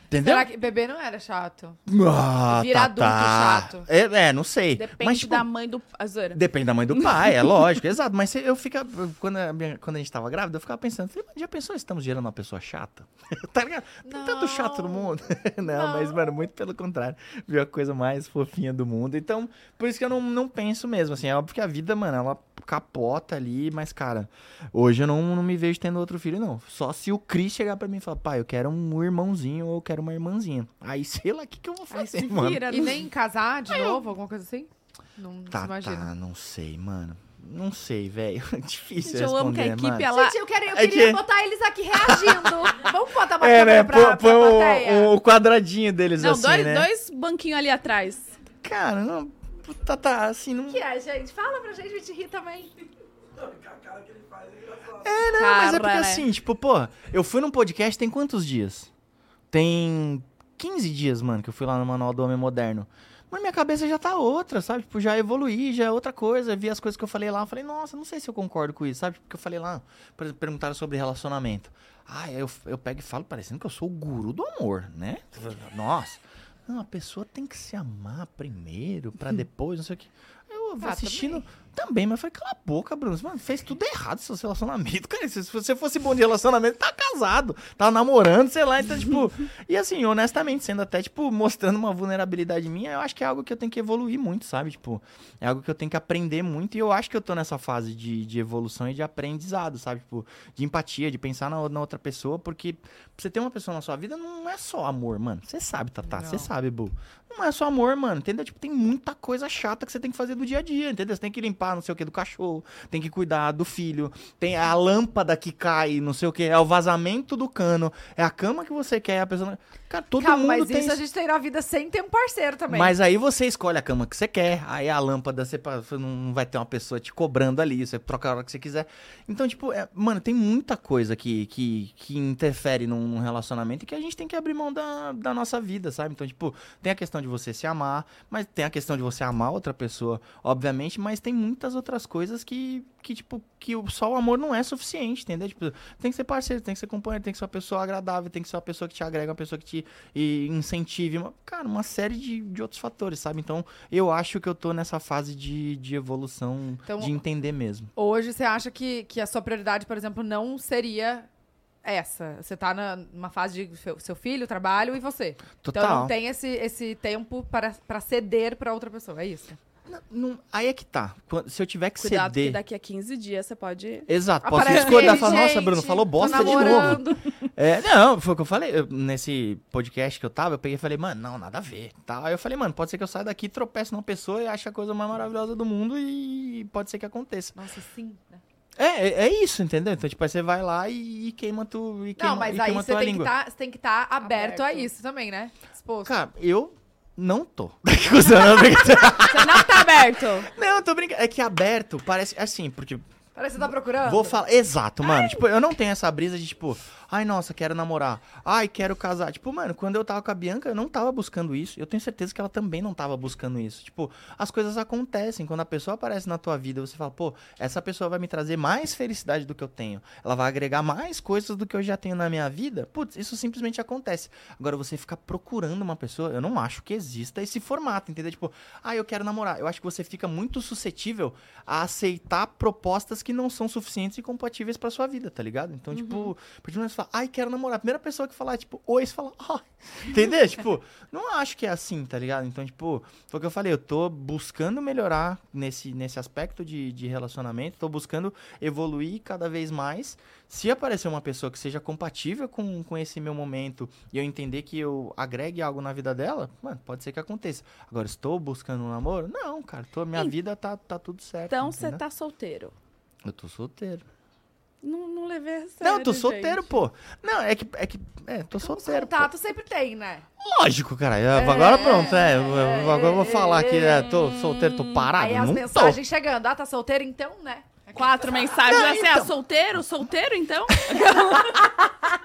Speaker 3: Entendeu?
Speaker 1: Será que bebê não era chato?
Speaker 3: Ah,
Speaker 1: Vira adulto chato.
Speaker 3: É, é, não sei.
Speaker 2: Depende
Speaker 3: Mas, tipo,
Speaker 2: da mãe do. A zoeira.
Speaker 3: Depende da mãe do pai, é lógico, exato. Mas eu ficava. Quando a, minha- quando a gente tava grávida, eu ficava pensando, "Mas já pensou se estamos gerando uma pessoa chata? tá ligado? Tem tanto chato no
Speaker 1: Não.
Speaker 3: mundo. não, mas,
Speaker 1: Não.
Speaker 3: mano, muito pelo contrário. Viu a coisa mais fofinha do mundo. Então, por isso que eu não, não penso mesmo. Assim, é óbvio que a vida, mano, ela capota ali, mas, cara, hoje eu não, não me vejo tendo outro filho, não. Só se o Cris chegar pra mim e falar, pai, eu quero um irmãozinho ou eu quero uma irmãzinha. Aí sei lá o que, que eu vou
Speaker 2: Aí
Speaker 3: fazer, mano.
Speaker 2: vira.
Speaker 1: E nem casar de novo, alguma coisa assim? Não
Speaker 3: Tá,
Speaker 1: se imagina.
Speaker 3: tá, não sei, mano. Não sei, velho. Difícil
Speaker 2: Gente, eu amo que a equipe,
Speaker 3: mano.
Speaker 2: ela.
Speaker 1: Gente, eu, quero, eu
Speaker 3: É
Speaker 1: queria
Speaker 3: que-
Speaker 1: botar eles aqui reagindo. Vamos botar uma
Speaker 3: É,
Speaker 1: câmera
Speaker 3: né?
Speaker 1: pra,
Speaker 3: Põe
Speaker 1: pra
Speaker 3: põe
Speaker 1: plateia.
Speaker 3: o, o quadradinho deles
Speaker 2: Não,
Speaker 3: assim,
Speaker 2: dois,
Speaker 3: né?
Speaker 2: dois banquinhos ali atrás.
Speaker 3: Cara, não... Tá, tá, assim, não...
Speaker 1: O que é, gente? Fala pra gente, a gente ri também.
Speaker 3: É, não, mas é porque
Speaker 2: Cara, né?
Speaker 3: assim, tipo, pô, eu fui num podcast tem quantos dias? Tem 15 dias, mano, que eu fui lá no Manual do Homem Moderno. Mas minha cabeça já tá outra, sabe? Tipo, já evoluí, já é outra coisa. Vi as coisas que eu falei lá, eu falei, nossa, não sei se eu concordo com isso, sabe? Porque eu falei lá, por exemplo, perguntaram sobre relacionamento. Ah, eu, eu pego e falo parecendo que eu sou o guru do amor, né? Nossa. Não, a pessoa tem que se amar primeiro, pra depois, não sei o que. Eu vou
Speaker 1: Ah,
Speaker 3: assistindo também. Mas eu falei, cala a boca, Bruno. Mano, fez tudo errado seus relacionamentos. Cara, se você fosse bom de relacionamento, tá casado, tá namorando, sei lá. Então, tipo, e assim, honestamente, sendo até, tipo, mostrando uma vulnerabilidade minha, eu acho que é algo que eu tenho que evoluir muito, sabe? Tipo, é algo que eu tenho que aprender muito. E eu acho que eu tô nessa fase de, de evolução e de aprendizado, sabe? Tipo, de empatia, de pensar na, na outra pessoa, porque você ter uma pessoa na sua vida não é só amor, mano. Você sabe, Tatá, você sabe, Bu. Não é só amor, mano, entendeu? Tipo, tem muita coisa chata que você tem que fazer do dia a dia, entendeu? Você tem que limpar não sei o que do cachorro, tem que cuidar do filho, tem a lâmpada que cai, não sei o que, é o vazamento do cano, é a cama que você quer, a pessoa... Cara, todo
Speaker 1: Calma,
Speaker 3: mundo
Speaker 1: mas
Speaker 3: tem...
Speaker 1: isso a gente tem na vida sem ter um parceiro também.
Speaker 3: Mas aí você escolhe a cama que você quer, aí a lâmpada você não vai ter uma pessoa te cobrando ali, você troca a hora que você quiser. Então, tipo, é- mano, tem muita coisa que, que, que interfere num, num relacionamento e que a gente tem que abrir mão da, da nossa vida, sabe? Então, tipo, tem a questão de você se amar, mas tem a questão de você amar outra pessoa, obviamente, mas tem muitas outras coisas que, que tipo, que o- só o amor não é suficiente, entendeu? Tipo, tem que ser parceiro, tem que ser companheiro, tem que ser uma pessoa agradável, tem que ser uma pessoa que te agrega, uma pessoa que te e incentive, uma- cara, uma série de, de outros fatores, sabe? Então, eu acho que eu tô nessa fase de, de evolução,
Speaker 1: Então-
Speaker 3: de entender mesmo.
Speaker 1: Hoje você acha que, que a sua prioridade, por exemplo, não seria essa? Você tá na- numa fase de seu, seu filho, trabalho e você.
Speaker 3: Total.
Speaker 1: Então não tem esse, esse tempo para, para ceder para outra pessoa, é isso?
Speaker 3: Não- não- aí é que tá. Quando- se eu tiver que
Speaker 2: Cuidado que
Speaker 3: ceder.
Speaker 2: daqui a 15 dias você pode.
Speaker 3: Exato, posso discordar e falar, nossa, Bruno, falou bosta de novo. É, não, foi o que eu falei. eu- nesse podcast que eu tava, eu peguei e falei, mano, não, nada a ver. Tá? Aí eu falei, mano, pode ser que eu saia daqui, tropece numa pessoa e ache a coisa mais maravilhosa do mundo e pode ser que aconteça.
Speaker 1: Nossa, sim. né?
Speaker 3: É, é, é isso, entendeu? Então, tipo, aí você vai lá e, e queima tu. E queima,
Speaker 1: Não, mas
Speaker 3: e
Speaker 1: aí
Speaker 3: queima
Speaker 1: você
Speaker 3: tua
Speaker 1: tem, que
Speaker 3: língua.
Speaker 1: tá, você tem que estar aberto, a
Speaker 2: Aberto.
Speaker 1: isso também, né? Exposto.
Speaker 3: Cara, eu não tô. Não, brincadeira.
Speaker 2: Você não tá aberto!
Speaker 3: não, eu tô brincando. É que aberto parece assim, porque
Speaker 1: Parece que você tá procurando.
Speaker 3: Vou falar. Exato, mano. Tipo, eu não tenho essa brisa de, tipo, ai, nossa, quero namorar. Ai, quero casar. Tipo, mano, quando eu tava com a Bianca, eu não tava buscando isso. Eu tenho certeza que ela também não tava buscando isso. Tipo, as coisas acontecem. Quando a pessoa aparece na tua vida, você fala, pô, essa pessoa vai me trazer mais felicidade do que eu tenho. Ela vai agregar mais coisas do que eu já tenho na minha vida. Putz, isso simplesmente acontece. Agora, você ficar procurando uma pessoa, eu não acho que exista esse formato, entendeu? Tipo, ah, eu quero namorar. Eu acho que você fica muito suscetível a aceitar propostas que não são suficientes e compatíveis pra sua vida, tá ligado? Então,
Speaker 1: Uhum.
Speaker 3: tipo, você fala, ai, quero namorar. A primeira pessoa que falar, tipo, oi, você fala, ai. Entendeu? tipo, não acho que é assim, tá ligado? Então, tipo, foi o que eu falei, eu tô buscando melhorar nesse, nesse aspecto de, de relacionamento, tô buscando evoluir cada vez mais. Se aparecer uma pessoa que seja compatível com, com esse meu momento e eu entender que eu agregue algo na vida dela, mano, pode ser que aconteça. Agora, estou buscando um namoro? Não, cara, tô, minha
Speaker 2: Ih.
Speaker 3: vida tá, tá tudo certo.
Speaker 2: Então você tá solteiro.
Speaker 3: Eu tô solteiro.
Speaker 2: Não, não levei a sério.
Speaker 3: não, tô solteiro,
Speaker 2: gente.
Speaker 3: pô. Não, é que. É, que, é tô
Speaker 1: Os
Speaker 3: solteiro. pô.
Speaker 1: contatos sempre tem, né?
Speaker 3: Lógico, cara. Eu- Agora pronto, é. eu- Agora eu vou falar que é, tô solteiro, tô parado.
Speaker 1: Aí as
Speaker 3: não
Speaker 1: mensagens chegando. Ah, tá solteiro então, né?
Speaker 2: Quatro mensagens
Speaker 3: Não,
Speaker 2: assim,
Speaker 3: então.
Speaker 2: ah, solteiro? Solteiro, então?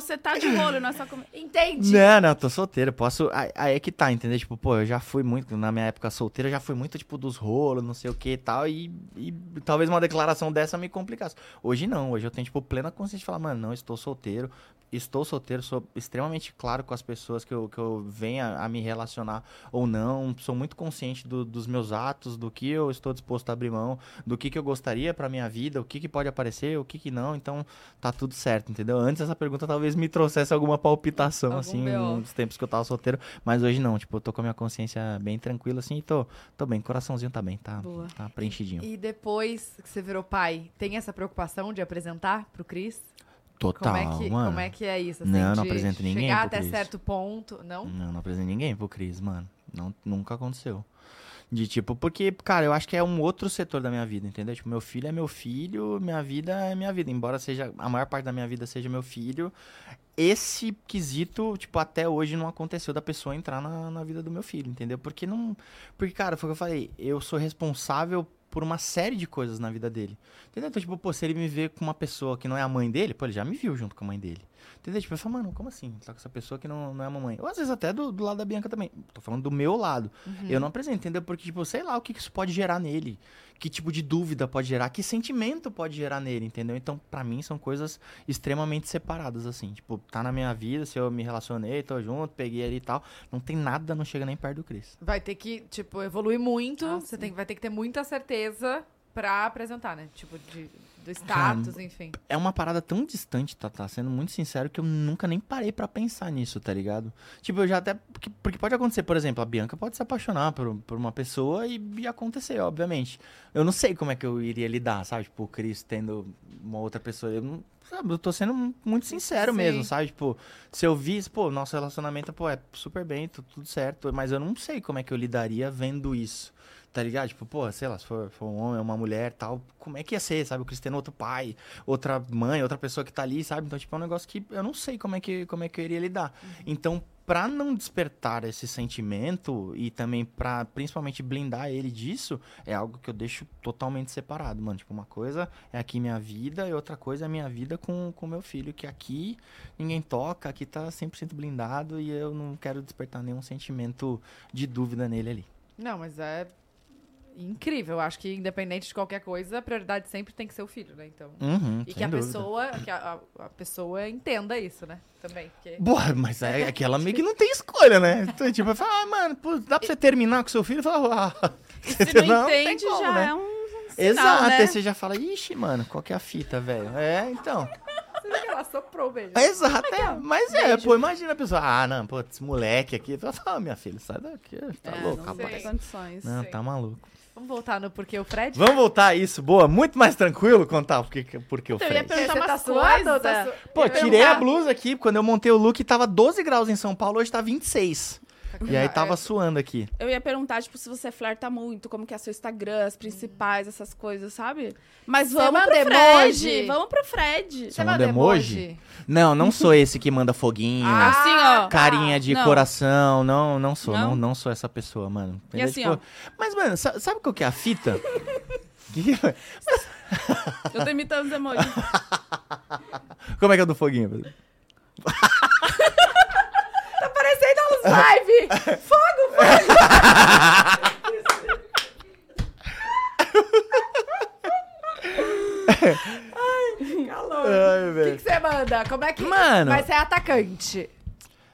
Speaker 2: você tá de molho nessa... com-
Speaker 1: Entendi.
Speaker 3: Não, não, tô solteiro. Posso. Aí, é que tá, entendeu? Tipo, pô, eu já fui muito. Na minha época solteira, eu já fui muito, tipo, dos rolos, não sei o que e tal. E, e talvez uma declaração dessa me complicasse. Hoje não. Hoje eu tenho, tipo, plena consciência de falar, mano, não, estou solteiro. estou solteiro, sou extremamente claro com as pessoas que eu, que eu venha a me relacionar ou não. Sou muito consciente do- dos meus atos, do que eu estou disposto a abrir mão, do que, que eu gostaria pra minha vida, o que, que pode aparecer, o que, que não. Então, tá tudo certo, entendeu? Antes essa pergunta talvez me trouxesse alguma palpitação,
Speaker 1: Algum
Speaker 3: assim,
Speaker 1: BO.
Speaker 3: nos tempos que eu tava solteiro. Mas hoje não, tipo, eu tô com a minha consciência bem tranquila, assim, e tô, tô bem. Coraçãozinho tá bem, tá,
Speaker 2: Boa.
Speaker 3: tá preenchidinho.
Speaker 1: E depois que você virou pai, tem essa preocupação de apresentar pro Cris?
Speaker 3: Total,
Speaker 1: Como é que,
Speaker 3: mano.
Speaker 1: como é, que é isso? assim,
Speaker 3: Não, não apresento ninguém
Speaker 1: Chegar até
Speaker 3: Cris.
Speaker 1: certo ponto. Não?
Speaker 3: Não, não apresentei ninguém pro Cris, mano. Não, nunca aconteceu. De tipo, porque, cara, eu acho que é um outro setor da minha vida, entendeu? Tipo, meu filho é meu filho, minha vida é minha vida. Embora seja, a maior parte da minha vida seja meu filho, esse quesito, tipo, até hoje não aconteceu da pessoa entrar na, na vida do meu filho, entendeu? Porque não. Porque, cara, foi o que eu falei, eu sou responsável por uma série de coisas na vida dele. Entendeu? Então, tipo, pô, se ele me vê com uma pessoa que não é a mãe dele, pô, ele já me viu junto com a mãe dele. Entendeu? Tipo, eu falo, mano, como assim? Tá com essa pessoa que não, não é a mamãe. Ou às vezes até do, do lado da Bianca também. Tô falando do meu lado. Eu não apresento, entendeu? Porque, tipo, sei lá o que que isso pode gerar nele. Que tipo de dúvida pode gerar, que sentimento pode gerar nele, entendeu? Então, pra mim, são coisas extremamente separadas, assim. Tipo, tá na minha vida, se eu me relacionei, tô junto, peguei ele e tal. Não tem nada, não chega nem perto do Cris.
Speaker 1: Vai ter que, tipo, evoluir muito.
Speaker 2: Ah,
Speaker 1: você tem, vai ter que ter muita certeza pra apresentar, né? Tipo, de, do status, enfim.
Speaker 3: é uma parada tão distante, tá, tá sendo muito sincero, que eu nunca nem parei pra pensar nisso, tá ligado? Tipo, eu já até. Porque, porque pode acontecer, por exemplo, a Bianca pode se apaixonar por, por uma pessoa e, e acontecer, obviamente. Eu não sei como é que eu iria lidar, sabe? Tipo, o Cris tendo uma outra pessoa. Eu não. Sabe, eu tô sendo muito sincero
Speaker 1: Sim.
Speaker 3: mesmo, sabe? Tipo, se eu visse, pô, nosso relacionamento, pô, é super bem, tu- tudo certo, mas eu não sei como é que eu lidaria vendo isso. Tá ligado? Tipo, pô, sei lá, se for, for um homem, uma mulher tal, como é que ia ser, sabe? O Cristiano, outro pai, outra mãe, outra pessoa que tá ali, sabe? Então, tipo, é um negócio que eu não sei como é que, como é que eu iria lidar. Então, pra não despertar esse sentimento e também pra principalmente blindar ele disso, é algo que eu deixo totalmente separado, mano. Tipo, uma coisa é aqui minha vida e outra coisa é minha vida com o meu filho, que aqui ninguém toca, aqui tá 100% blindado e eu não quero despertar nenhum sentimento de dúvida nele ali.
Speaker 1: Não, mas é incrível. Acho que, independente de qualquer coisa, a prioridade sempre tem que ser o filho, né? Então.
Speaker 3: Uhum,
Speaker 1: E que a pessoa, que a, a- a pessoa entenda isso, né? Também. Porque...
Speaker 3: Boa, mas é, é que ela meio que não tem escolha, né? Então, tipo, fala, ah, mano, pô, dá pra você terminar com seu filho? Fala, ah,
Speaker 2: se não,
Speaker 3: tem
Speaker 2: entende,
Speaker 3: como,
Speaker 2: já
Speaker 3: né?
Speaker 2: é um, sinal,
Speaker 3: Exato,
Speaker 2: né?
Speaker 3: aí você já fala, ixi, mano, qual que é a fita, velho? É, então.
Speaker 1: Você que ela soprou mesmo.
Speaker 3: Exato, é. Mas é, pô, imagina a pessoa, ah, não, pô, esse moleque aqui. Fala, ah, minha filha, sai daqui, tá
Speaker 2: É,
Speaker 3: louco,
Speaker 2: não
Speaker 3: rapaz.
Speaker 2: condições.
Speaker 3: Não, tá maluco.
Speaker 1: Vamos voltar no porquê o Fred?
Speaker 3: Vamos voltar a isso, boa, muito mais tranquilo contar porque, porque o
Speaker 2: Então, eu ia
Speaker 3: Fred.
Speaker 2: perguntar
Speaker 1: Você tá suado tá
Speaker 2: coisas.
Speaker 1: su-
Speaker 3: Pô, tirei a blusa aqui, quando eu montei o look tava 12 graus em São Paulo, hoje tá 26. E aí tava
Speaker 1: É,
Speaker 3: suando aqui.
Speaker 2: Eu ia perguntar, tipo, se você flerta muito, como que é seu Instagram, as principais, essas coisas, sabe? Mas
Speaker 1: Você
Speaker 2: vamos pro Fred.
Speaker 1: emoji?
Speaker 2: Vamos pro Fred.
Speaker 3: Você
Speaker 1: manda
Speaker 3: emoji? Não, não sou esse que manda foguinho,
Speaker 1: Ah,
Speaker 2: Assim, ó.
Speaker 3: carinha de
Speaker 2: não.
Speaker 3: coração. Não, não sou. Não?
Speaker 2: Não?
Speaker 3: não sou essa pessoa, mano.
Speaker 2: E
Speaker 3: Entendeu?
Speaker 2: assim,
Speaker 3: Tipo,
Speaker 2: ó.
Speaker 3: Mas, mano, sa- sabe qual que é a fita?
Speaker 2: Eu tô imitando os emojis.
Speaker 3: Como é que é o do foguinho?
Speaker 1: Live! Fogo, fogo! Calor.
Speaker 3: Ai,
Speaker 1: O
Speaker 3: velho.
Speaker 1: que que você manda? Como é que
Speaker 3: Mano.
Speaker 1: vai ser atacante?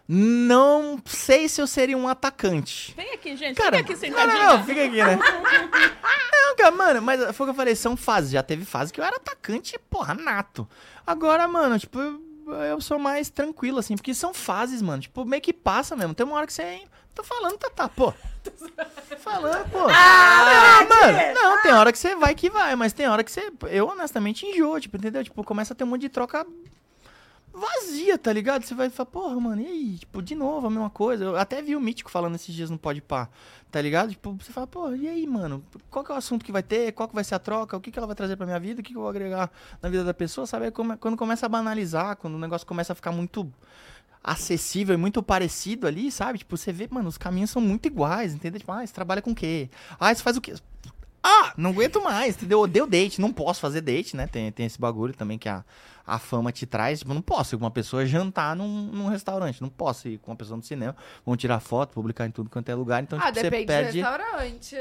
Speaker 3: Não sei se eu seria um atacante.
Speaker 2: Vem aqui, gente.
Speaker 3: Cara,
Speaker 2: Fica aqui
Speaker 3: não,
Speaker 2: sentadinha.
Speaker 3: não, não, fica aqui, né? não, cara, mano, mas foi o que eu falei, são fases. Já teve fase que eu era atacante, porra, nato. Agora, mano, tipo, eu, sou mais tranquilo, assim, porque são fases, mano. Tipo, meio que passa mesmo. Tem uma hora que você. Tô falando, tá, tá, pô. Tô falando, pô. Ah, mano, não, tem hora que você vai que vai, mas tem hora que você. Eu, honestamente, enjoo, tipo, entendeu? Tipo, começa a ter um monte de troca vazia, tá ligado? Você vai falar, porra, mano, e aí? Tipo, de novo, a mesma coisa. Eu até vi o Mítico falando esses dias no Pode Pá, tá ligado? Tipo, você fala, porra, e aí, mano? Qual que é o assunto que vai ter? Qual que vai ser a troca? O que, que ela vai trazer pra minha vida? O que, que eu vou agregar na vida da pessoa? Sabe? Aí come- Quando começa a banalizar, quando o negócio começa a ficar muito acessível e muito parecido ali, sabe? Tipo, você vê, mano, os caminhos são muito iguais, entendeu? Tipo, ah, você trabalha com o quê? Ah, você faz o quê? Ah, não aguento mais, entendeu? Odeio date, não posso fazer date, né? Tem, tem esse bagulho também que a, a fama te traz. Tipo, não posso ir com uma pessoa jantar num, num restaurante, não posso ir com uma pessoa no cinema. Vão tirar foto, publicar em tudo quanto é lugar, então
Speaker 1: ah,
Speaker 3: tipo, você
Speaker 1: depende do
Speaker 3: perde.
Speaker 1: restaurante.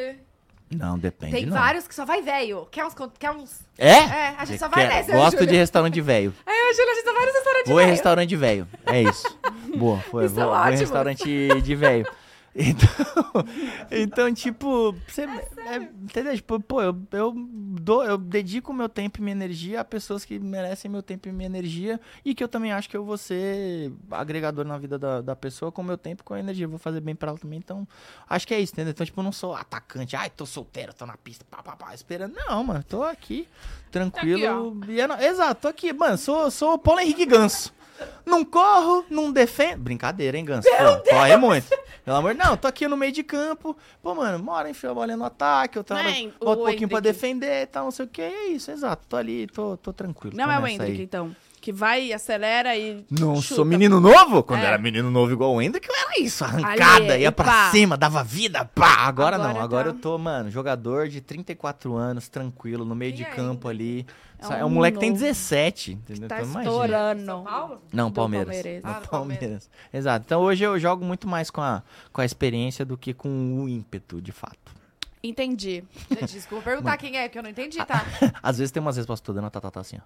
Speaker 3: Não, depende.
Speaker 1: Tem
Speaker 3: não.
Speaker 1: vários que só vai velho. Quer uns. Quer uns...
Speaker 3: É?
Speaker 1: É, a gente só vai nessa.
Speaker 3: Gosto
Speaker 1: Júlia.
Speaker 3: de restaurante velho.
Speaker 1: Aí eu a Júlia, a gente só vai nos restaurantes
Speaker 3: Vou em
Speaker 1: velho.
Speaker 3: restaurante velho. É isso. Boa, foi.
Speaker 1: Isso
Speaker 3: vou,
Speaker 1: é
Speaker 3: vou em restaurante de velho. Então, então, tipo, você, é, entendeu? Tipo, pô, eu, eu, dou, eu dedico meu tempo e minha energia a pessoas que merecem meu tempo e minha energia e que eu também acho que eu vou ser agregador na vida da, da pessoa com meu tempo e com a energia. Eu vou fazer bem pra ela também. Então, acho que é isso, entendeu? Então, tipo, eu não sou atacante. Ai, tô solteiro, tô na pista, pá, pá, pá, esperando. Não, mano, tô aqui, tranquilo. e é Exato, tô aqui, mano, sou, sou o Paulo Henrique Ganso. Não corro, não defendo. Brincadeira, hein, Ganso? Pô, corre muito. Pelo amor de Não, tô aqui no meio de campo. Pô, mano, mora enfia a bolinha no ataque, hora
Speaker 2: Nem
Speaker 3: volta um pouquinho pra defender e tal, não sei o que. É isso, exato. Tô ali, tô, tô tranquilo.
Speaker 2: Não é o Hendrick, então. Que vai, acelera e.
Speaker 3: Não
Speaker 2: chuta.
Speaker 3: sou menino novo? Quando
Speaker 2: É.
Speaker 3: era menino novo igual o Hendrick, eu era isso. Arrancada,
Speaker 2: Ali,
Speaker 3: ia
Speaker 2: e
Speaker 3: pra
Speaker 2: pá.
Speaker 3: cima, dava vida, pá. Agora, não,
Speaker 2: Agora
Speaker 3: agora
Speaker 2: tá.
Speaker 3: eu tô, mano, jogador de 34 34 tranquilo, no meio
Speaker 1: Quem
Speaker 3: de
Speaker 1: é
Speaker 3: campo ali.
Speaker 2: É
Speaker 3: Só- É um,
Speaker 2: um
Speaker 3: moleque que tem
Speaker 2: novo.
Speaker 3: 17, entendeu?
Speaker 2: Tá
Speaker 3: Então,
Speaker 2: estourando.
Speaker 1: São Paulo?
Speaker 3: Não, Palmeiras.
Speaker 2: Palmeirense.
Speaker 3: No
Speaker 1: Ah, do
Speaker 3: Palmeiras.
Speaker 1: Palmeiras.
Speaker 3: Exato. Então hoje eu jogo muito mais com a, com a experiência do que com o ímpeto, de fato.
Speaker 2: Entendi.
Speaker 1: Gente, desculpa perguntar quem é, que eu não entendi, tá?
Speaker 3: Às vezes tem umas respostas que eu tô dando a tatata assim, ó.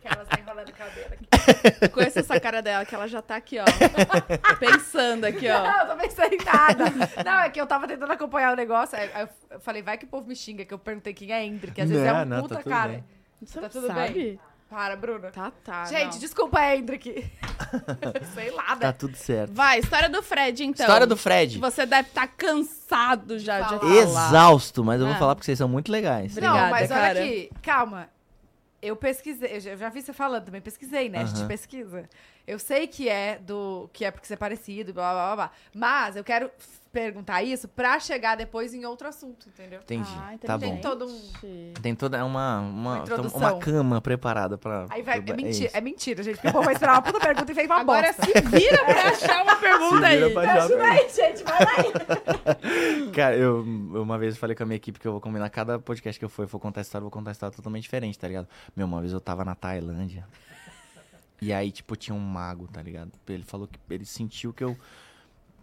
Speaker 1: Que elas estão enrolando o cabelo aqui.
Speaker 2: Conheço essa cara dela, que ela já tá aqui, ó. pensando aqui, ó.
Speaker 1: Não, eu tô pensando em nada. Não, é que eu tava tentando acompanhar o negócio. Aí eu falei, vai que o povo me xinga, que eu perguntei quem é Hendrick. Às vezes é
Speaker 3: Não,
Speaker 1: um
Speaker 3: não,
Speaker 1: puta
Speaker 3: tá tudo
Speaker 1: cara.
Speaker 3: bem.
Speaker 2: Você
Speaker 1: Tá
Speaker 2: não
Speaker 1: tudo
Speaker 2: sabe?
Speaker 1: bem? Para, Bruna.
Speaker 2: Tá, tá.
Speaker 1: Gente,
Speaker 2: não.
Speaker 1: desculpa, Hendrick. Sei lá,
Speaker 3: Tá
Speaker 1: né?
Speaker 3: tudo certo.
Speaker 2: Vai, história do Fred, então.
Speaker 3: História do Fred.
Speaker 2: Você deve estar cansado já de
Speaker 1: Falar.
Speaker 2: falar.
Speaker 3: Exausto, mas eu vou
Speaker 2: Ah.
Speaker 3: falar porque vocês são muito legais.
Speaker 2: Obrigada,
Speaker 1: não, mas
Speaker 2: cara.
Speaker 1: olha aqui, calma. Eu pesquisei, eu já- eu já vi você falando também, pesquisei, né? A gente pesquisa. Eu sei que é do. que é porque você é parecido, blá blá blá blá. Mas eu quero perguntar isso pra chegar depois em outro assunto, entendeu?
Speaker 3: Entendi.
Speaker 2: Ah,
Speaker 3: tá bom.
Speaker 2: inteligente.
Speaker 1: todo um-
Speaker 3: Tem toda uma, uma,
Speaker 1: Uma
Speaker 3: uma cama preparada pra.
Speaker 1: Aí vai. É mentira,
Speaker 3: isso.
Speaker 1: é mentira, gente. Porque o povo vai esperar uma puta pergunta e fez uma
Speaker 2: Agora
Speaker 1: bosta.
Speaker 2: se vira pra achar uma pergunta aí.
Speaker 1: ajuda aí, gente. Vai lá.
Speaker 3: Cara, eu eu uma vez falei com a minha equipe que eu vou combinar cada podcast que eu for, eu vou contar a história, eu vou contar a história totalmente diferente, tá ligado? Meu, uma vez eu tava na Tailândia. E aí, tipo, tinha um mago, tá ligado? Ele falou que ele sentiu que eu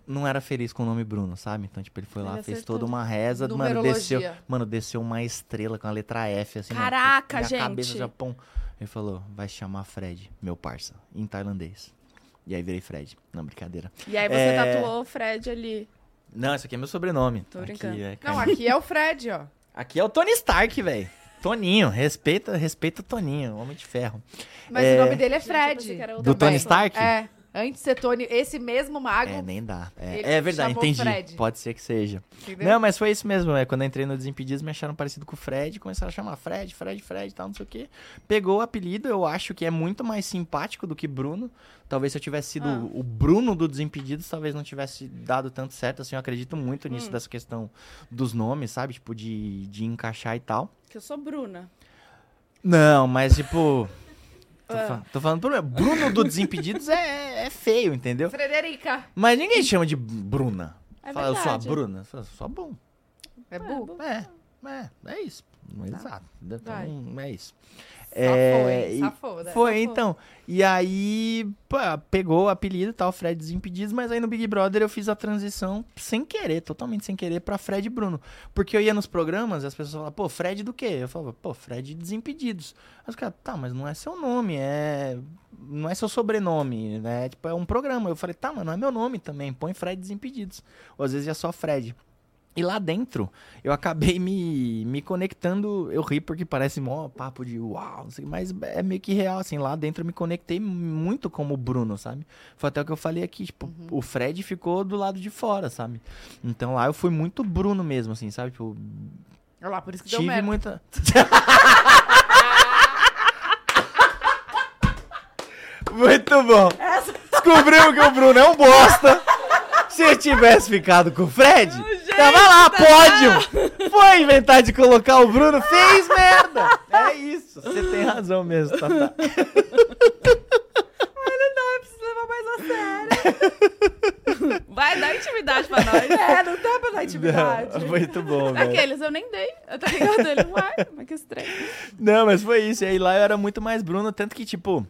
Speaker 3: não era feliz com o nome Bruno, sabe? Então, tipo, ele foi lá,
Speaker 2: Ele
Speaker 3: fez toda uma reza, mano, desceu, mano, desceu uma estrela com a letra F, assim, mano,
Speaker 2: Caraca,
Speaker 3: minha
Speaker 2: gente.
Speaker 3: cabeça já, pum. Ele falou, vai se chamar Fred, meu parça, em tailandês. E aí virei Fred. Não, brincadeira.
Speaker 2: E aí você
Speaker 3: É.
Speaker 2: tatuou o Fred ali.
Speaker 3: Não, esse aqui é meu sobrenome.
Speaker 2: Tô
Speaker 3: Aqui
Speaker 2: brincando.
Speaker 3: é
Speaker 1: Não, aqui é o Fred, ó.
Speaker 3: Aqui é o Tony Stark, velho. Toninho, respeita, respeita o Toninho, Homem de Ferro.
Speaker 1: Mas
Speaker 3: É.
Speaker 1: o nome dele é
Speaker 2: Gente,
Speaker 1: Fred.
Speaker 2: outra
Speaker 3: Do Tony
Speaker 2: pessoa.
Speaker 3: Stark?
Speaker 1: É. Antes de ser Tony, esse mesmo mago.
Speaker 3: É, nem dá. É, é verdade, entendi.
Speaker 1: Fred.
Speaker 3: Pode ser que seja.
Speaker 1: entendeu?
Speaker 3: Não, mas foi isso mesmo. É, quando eu entrei no Desimpedidos, me acharam parecido com o Fred. Começaram a chamar Fred, Fred, Fred e tal, não sei o quê. Pegou o apelido, eu acho que é muito mais simpático do que Bruno. Talvez se eu tivesse sido
Speaker 2: Ah.
Speaker 3: o Bruno do Desimpedidos, talvez não tivesse dado tanto certo. Assim, eu acredito muito nisso,
Speaker 2: Hum.
Speaker 3: dessa questão dos nomes, sabe? Tipo, de, de encaixar e tal.
Speaker 2: Que eu sou Bruna.
Speaker 3: Não, mas tipo. Tô,
Speaker 2: Ah.
Speaker 3: fa- tô falando Bruno. Bruno do Desimpedidos é, é feio, entendeu?
Speaker 1: Frederica.
Speaker 3: Mas ninguém chama de Bruna.
Speaker 2: É
Speaker 3: Fala, eu sou a
Speaker 2: verdade.
Speaker 3: Bruna. Fala, sou a.
Speaker 1: É bu.
Speaker 3: É, é, é isso. Exato.
Speaker 1: Vai.
Speaker 3: Então, é isso. É,
Speaker 1: foi, safou, né?
Speaker 3: Foi,
Speaker 1: Safou.
Speaker 3: então. E aí, pegou o apelido e tal, Fred Desimpedidos, mas aí no Big Brother eu fiz a transição sem querer, totalmente sem querer, pra Fred Bruno. Porque eu ia nos programas e as pessoas falavam, pô, Fred do quê? Eu falava, pô, Fred Desimpedidos. Aí os caras, tá, mas não é seu nome, é. Não é seu sobrenome, né? Tipo, é um programa. Eu falei, tá, mas não é meu nome também, põe Fred Desimpedidos. Ou às vezes é só Fred. E lá dentro, eu acabei me, me conectando. Eu ri porque parece mó papo de uau, não sei, mas é meio que real, assim. Lá dentro eu me conectei muito como o Bruno, sabe? Foi até o que eu falei aqui, tipo, o Fred ficou do lado de fora, sabe? Então lá eu fui muito Bruno mesmo, assim, sabe? Tipo,
Speaker 1: Olha lá, por isso que deu
Speaker 3: tive
Speaker 1: merda.
Speaker 3: muita. muito bom! Descobrimos que o Bruno é um bosta. Se eu tivesse ficado com o Fred, tava lá, pódio. Foi inventar de colocar o Bruno, fez merda. É isso, você tem razão mesmo, Tata.
Speaker 1: Precisa levar mais a sério.
Speaker 2: Vai dar intimidade pra nós.
Speaker 1: É, não dá pra dar intimidade.
Speaker 3: Muito bom, velho.
Speaker 2: Aqueles eu nem dei. Eu tá ligado? Ele, uai, mas que estranho.
Speaker 3: Não, mas foi isso. E aí lá eu era muito mais Bruno, tanto que, tipo,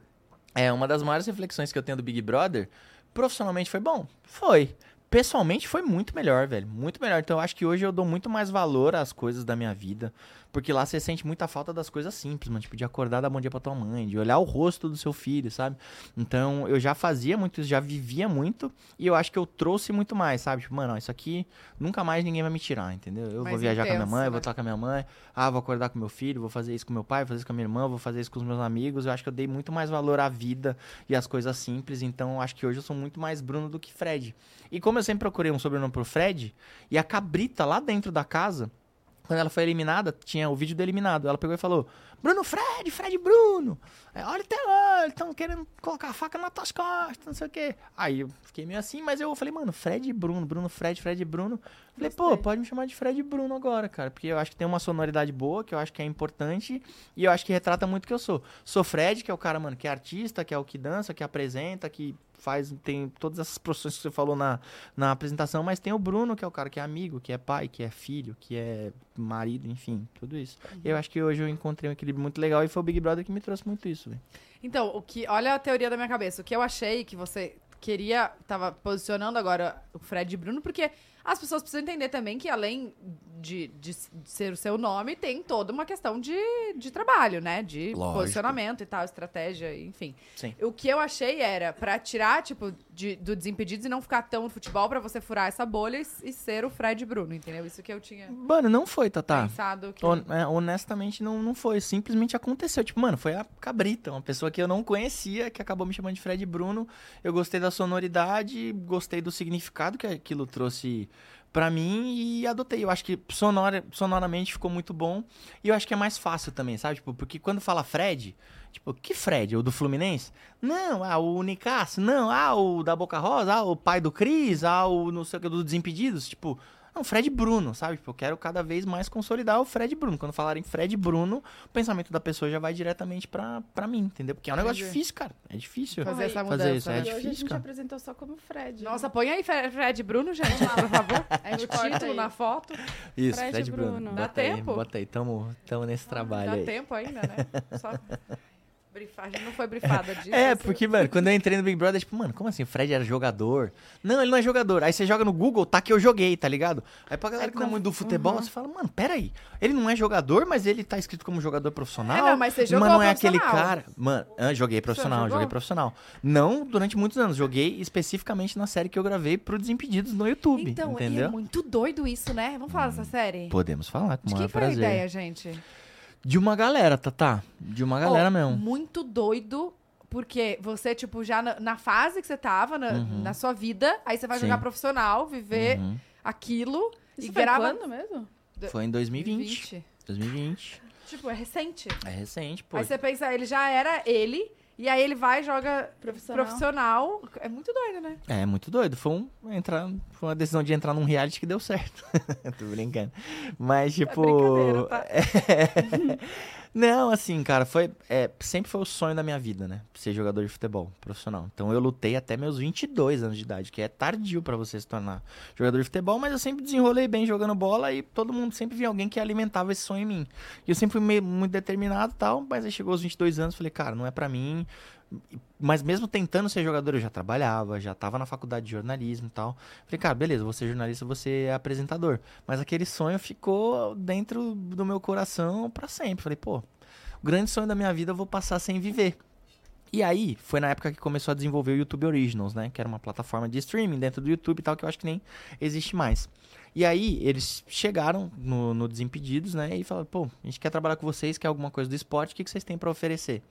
Speaker 3: é uma das maiores reflexões que eu tenho do Big Brother. Profissionalmente foi bom? Foi. Pessoalmente foi muito melhor, velho. Muito melhor. Então eu acho que hoje eu dou muito mais valor às coisas da minha vida. Porque lá você sente muita falta das coisas simples, mano. Tipo, de acordar, dar bom dia pra tua mãe, de olhar o rosto do seu filho, sabe? Então eu já fazia muito isso, já vivia muito. E eu acho que eu trouxe muito mais, sabe? Tipo, mano, ó, isso aqui nunca mais ninguém vai me tirar, entendeu? Eu
Speaker 1: Mais
Speaker 3: vou viajar com a minha
Speaker 1: intenso,
Speaker 3: mãe,
Speaker 1: né?
Speaker 3: vou estar com a minha mãe. Ah, vou acordar com meu filho, vou fazer isso com meu pai, vou fazer isso com a minha irmã, vou fazer isso com os meus amigos. Eu acho que eu dei muito mais valor à vida e às coisas simples. Então acho que hoje eu sou muito mais Bruno do que Fred. E como eu sempre procurei um sobrenome pro Fred, e a cabrita lá dentro da casa, quando ela foi eliminada, tinha o vídeo do eliminado. Ela pegou e falou: Bruno Fred, Fred Bruno. Aí, Olha até lá, eles estão querendo colocar a faca nas tuas costas, não sei o quê. Aí eu fiquei meio assim, mas eu falei, mano, Fred Bruno, Bruno Fred, Fred Bruno. Falei, pô, pode me chamar de Fred Bruno agora, cara. Porque eu acho que tem uma sonoridade boa, que eu acho que é importante. E eu acho que retrata muito o que eu sou. Sou Fred, que é o cara, mano, que é artista, que é o que dança, que apresenta, que faz, tem todas essas profissões que você falou na, na apresentação, mas tem o Bruno, que é o cara que é amigo, que é pai, que é filho, que é marido, enfim, tudo isso. E eu acho que hoje eu encontrei um equilíbrio muito legal e foi o Big Brother que me trouxe muito isso, velho.
Speaker 1: Então, o que, olha a teoria da minha cabeça. O que eu achei que você queria, tava posicionando agora o Fred e Bruno, porque as pessoas precisam entender também que além de, de ser o seu nome, tem toda uma questão de, de trabalho, né? De
Speaker 3: Lógico.
Speaker 1: posicionamento e tal, estratégia, enfim.
Speaker 3: Sim.
Speaker 1: O que eu achei era pra tirar, tipo, de- do Desimpedidos e não ficar tão no futebol, pra você furar essa bolha e, e ser o Fred Bruno, entendeu? Isso que eu tinha
Speaker 3: Mano, não foi, Tatá.
Speaker 1: pensado. Que...
Speaker 3: Hon- é, honestamente, não, não foi. Simplesmente aconteceu. Tipo, mano, foi a Cabrita, uma pessoa que eu não conhecia, que acabou me chamando de Fred Bruno. Eu gostei da sonoridade, gostei do significado que aquilo trouxe pra mim e adotei. Eu acho que sonora, sonoramente ficou muito bom. E eu acho que é mais fácil também, sabe? Tipo, porque quando fala Fred, tipo, que Fred? O do Fluminense? Não, ah, o Nicasso? Não, ah, o da Boca Rosa? Ah, o pai do Cris? Ah, o não sei o que, do Desimpedidos? Tipo, não, Fred Bruno, sabe? Tipo, eu quero cada vez mais consolidar o Fred Bruno. Quando falarem Fred Bruno, o pensamento da pessoa já vai diretamente pra, pra mim, entendeu? Porque é um negócio
Speaker 1: Entendi.
Speaker 3: difícil, cara. É difícil.
Speaker 1: Fazer essa
Speaker 3: Fazer
Speaker 1: mudança.
Speaker 3: isso, é
Speaker 1: né?
Speaker 2: e hoje a
Speaker 3: difícil,
Speaker 2: gente
Speaker 3: cara.
Speaker 2: apresentou só como Fred.
Speaker 1: Nossa, põe aí Fred Bruno, gente, por favor. No
Speaker 2: corta
Speaker 1: título,
Speaker 2: aí.
Speaker 1: na foto.
Speaker 3: Isso,
Speaker 2: Fred
Speaker 3: Fred, Bruno.
Speaker 2: Bruno.
Speaker 1: Dá
Speaker 3: Bota aí,
Speaker 1: tempo?
Speaker 3: bota aí. Tamo, tamo nesse trabalho
Speaker 1: Dá
Speaker 3: aí.
Speaker 1: tempo ainda, né? Só brifar. A gente não foi brifada disso.
Speaker 3: É,
Speaker 1: isso-
Speaker 3: porque, mano, quando eu entrei no Big Brother, tipo, mano, como assim? O Fred era jogador? Não, ele não é jogador. Aí você joga no Google, tá que eu joguei, tá ligado? Aí pra galera
Speaker 1: É
Speaker 3: que não é muito do futebol, você fala, mano, peraí. Ele não é jogador, mas ele tá escrito como jogador profissional.
Speaker 1: É, não, mas você jogou
Speaker 3: Mas não é aquele cara. Mano, ah, joguei profissional, joguei profissional. Não durante muitos anos. Joguei especificamente na série que eu gravei pro Desimpedidos no YouTube.
Speaker 1: Então, e
Speaker 3: entendeu?
Speaker 1: é muito doido isso, né? Vamos falar dessa série?
Speaker 3: Podemos falar com
Speaker 1: De quem foi
Speaker 3: prazer.
Speaker 1: a ideia, gente?
Speaker 3: De uma galera, Tatá. De uma galera
Speaker 1: Ó,
Speaker 3: mesmo.
Speaker 1: Muito doido, porque você, tipo, já na, na fase que você tava, na,
Speaker 3: Uhum.
Speaker 1: na sua vida, aí você vai
Speaker 3: Sim.
Speaker 1: jogar profissional, viver
Speaker 3: Uhum.
Speaker 1: aquilo
Speaker 2: Isso
Speaker 1: e
Speaker 2: foi
Speaker 1: grava...
Speaker 2: quando mesmo?
Speaker 3: Foi em 2020. 2020.
Speaker 1: Tipo, é recente.
Speaker 3: É recente, pô.
Speaker 1: Aí você pensa, ele já era ele, e aí ele vai e joga
Speaker 2: Profissional.
Speaker 1: profissional. É muito doido, né?
Speaker 3: É, muito doido. Foi, um, entrar, foi uma decisão de entrar num reality que deu certo. Tô brincando. Mas, tipo.
Speaker 1: brincadeira, tá?
Speaker 3: é- Não, assim, cara, foi. é, sempre foi o sonho da minha vida, né? Ser jogador de futebol profissional. Então eu lutei até meus 22 anos de idade, que é tardio pra você se tornar jogador de futebol, mas eu sempre desenrolei bem jogando bola e todo mundo sempre via alguém que alimentava esse sonho em mim. E eu sempre fui meio, muito determinado e tal, mas aí chegou aos 22 anos, falei, cara, não é pra mim. Mas mesmo tentando ser jogador, eu já trabalhava, já tava na faculdade de jornalismo e tal. Falei, cara, beleza, vou ser jornalista, vou ser apresentador. Mas aquele sonho ficou dentro do meu coração pra sempre. Falei, pô, o grande sonho da minha vida eu vou passar sem viver. E aí, foi na época que começou a desenvolver o YouTube Originals, né? Que era uma plataforma de streaming dentro do YouTube e tal, que eu acho que nem existe mais. E aí, eles chegaram no, no Desimpedidos, né? E falaram, pô, a gente quer trabalhar com vocês, quer alguma coisa do esporte, o que, que vocês têm pra oferecer?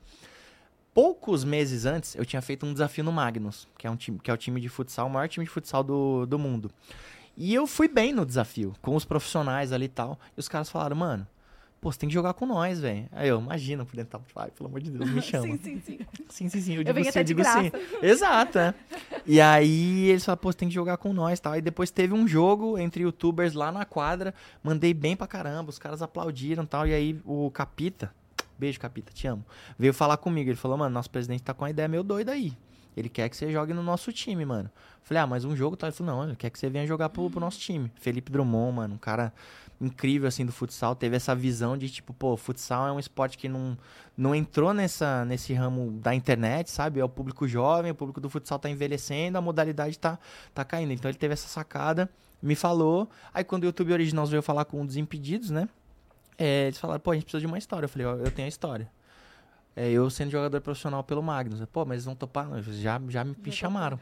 Speaker 3: Poucos meses antes, eu tinha feito um desafio no Magnus, que é, um time, que é o time de futsal, o maior time de futsal do, do mundo. E eu fui bem no desafio, com os profissionais ali e tal. E os caras falaram, mano, pô, você tem que jogar com nós, velho. Aí eu, imagina, por dentro, tá, ai, pelo amor de Deus, me chama.
Speaker 2: Sim, sim, sim.
Speaker 3: Sim, sim, sim. Eu
Speaker 1: Eu
Speaker 3: digo
Speaker 1: venho
Speaker 3: sim,
Speaker 1: até
Speaker 3: eu digo sim.
Speaker 1: graça.
Speaker 3: Exato, né? E aí eles falaram, pô, você tem que jogar com nós e tal. Aí depois teve um jogo entre youtubers lá na quadra. Mandei bem pra caramba, os caras aplaudiram e tal. E aí o Capita, beijo Capita, te amo, veio falar comigo. Ele falou, mano, nosso presidente tá com uma ideia meio doida aí. Ele quer que você jogue no nosso time, mano. Falei, ah, mas um jogo, tá? Ele falou, não, ele quer que você venha jogar pro, pro nosso time. Felipe Drummond, mano, um cara incrível, assim, do futsal. Teve essa visão de, tipo, pô, futsal é um esporte que não, não entrou nessa, nesse ramo da internet, sabe? É o público jovem, o público do futsal tá envelhecendo, a modalidade tá, tá caindo. Então ele teve essa sacada, me falou. Aí quando o YouTube Originals veio falar com o Desimpedidos, né? É, eles falaram, pô, a gente precisa de uma história. Eu falei, ó, eu tenho a história. É, eu sendo jogador profissional pelo Magnus. Pô, mas eles vão topar? Já, já me chamaram.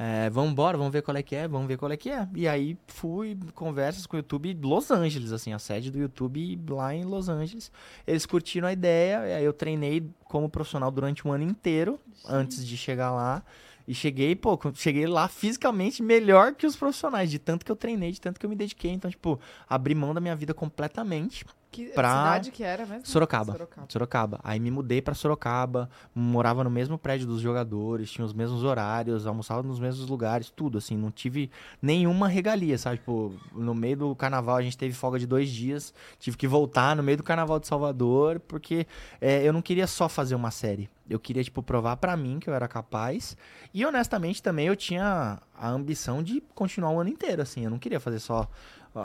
Speaker 3: É, vamos embora, vamos ver qual é que é, vamos ver qual é que é. E aí fui, conversas com o YouTube Los Angeles, assim, a sede do YouTube lá em Los Angeles. Eles curtiram a ideia, aí eu treinei como profissional durante um ano inteiro, antes de chegar lá. E cheguei, pô, cheguei lá fisicamente melhor que os profissionais, de tanto que eu treinei, de tanto que eu me dediquei. Então, tipo, abri mão da minha vida completamente.
Speaker 1: Que
Speaker 3: Pra-
Speaker 1: cidade que era mesmo?
Speaker 3: Sorocaba.
Speaker 1: Sorocaba.
Speaker 3: Sorocaba. Aí me mudei pra Sorocaba, morava no mesmo prédio dos jogadores, tinha os mesmos horários, almoçava nos mesmos lugares, tudo, assim, não tive nenhuma regalia, sabe? Tipo, no meio do carnaval a gente teve folga de dois dias, tive que voltar no meio do carnaval de Salvador, porque é, eu não queria só fazer uma série. Eu queria, tipo, provar pra mim que eu era capaz. E honestamente também eu tinha a ambição de continuar o ano inteiro, assim. Eu não queria fazer só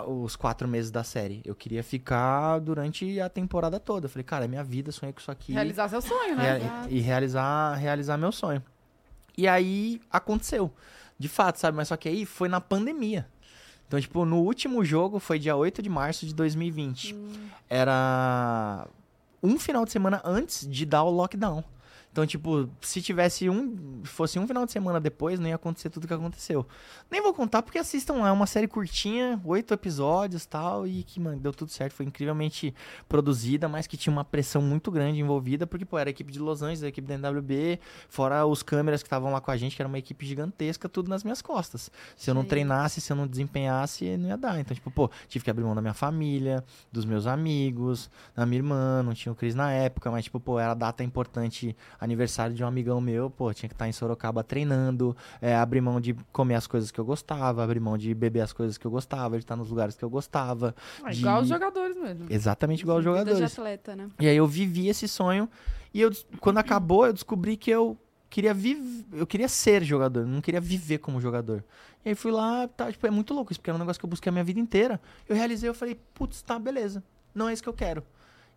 Speaker 3: os quatro meses da série. Eu queria ficar durante a temporada toda. Eu falei, cara, é minha vida, sonhei com isso aqui.
Speaker 1: Realizar seu sonho, né?
Speaker 3: Rea- e realizar, realizar meu sonho. E aí aconteceu. De fato, sabe? Mas só que aí foi na pandemia. Então, tipo, no último jogo foi dia 8 de março de 2020. Era um final de semana antes de dar o lockdown. Então, tipo, se tivesse um. Fosse um final de semana depois, não ia acontecer tudo que aconteceu. Nem vou contar porque assistam lá. É uma série curtinha, oito episódios tal. E que, mano, deu tudo certo. Foi incrivelmente produzida, mas que tinha uma pressão muito grande envolvida. Porque, pô, era a equipe de Los Angeles, a equipe da NWB, fora os câmeras que estavam lá com a gente, que era uma equipe gigantesca, tudo nas minhas costas. Se eu não treinasse, se eu não desempenhasse, não ia dar. Então, tipo, pô, tive que abrir mão da minha família, dos meus amigos, da minha irmã, não tinha o Cris na época, mas, tipo, pô, era data importante, aniversário de um amigão meu, pô, tinha que estar em Sorocaba treinando, é, abrir mão de comer as coisas que eu gostava, abrir mão de beber as coisas que eu gostava, de estar nos lugares que eu gostava.
Speaker 1: Ah,
Speaker 3: de-
Speaker 1: Igual os jogadores mesmo.
Speaker 3: Exatamente igual os
Speaker 2: Vida
Speaker 3: jogadores.
Speaker 2: de atleta, né?
Speaker 3: E aí eu vivi esse sonho e eu, quando acabou, eu descobri que eu queria viver, eu queria ser jogador, não queria viver como jogador. E aí fui lá, tá, tipo, é muito louco isso, porque era um negócio que eu busquei a minha vida inteira. Eu realizei, eu falei, putz, tá, beleza. Não é isso que eu quero.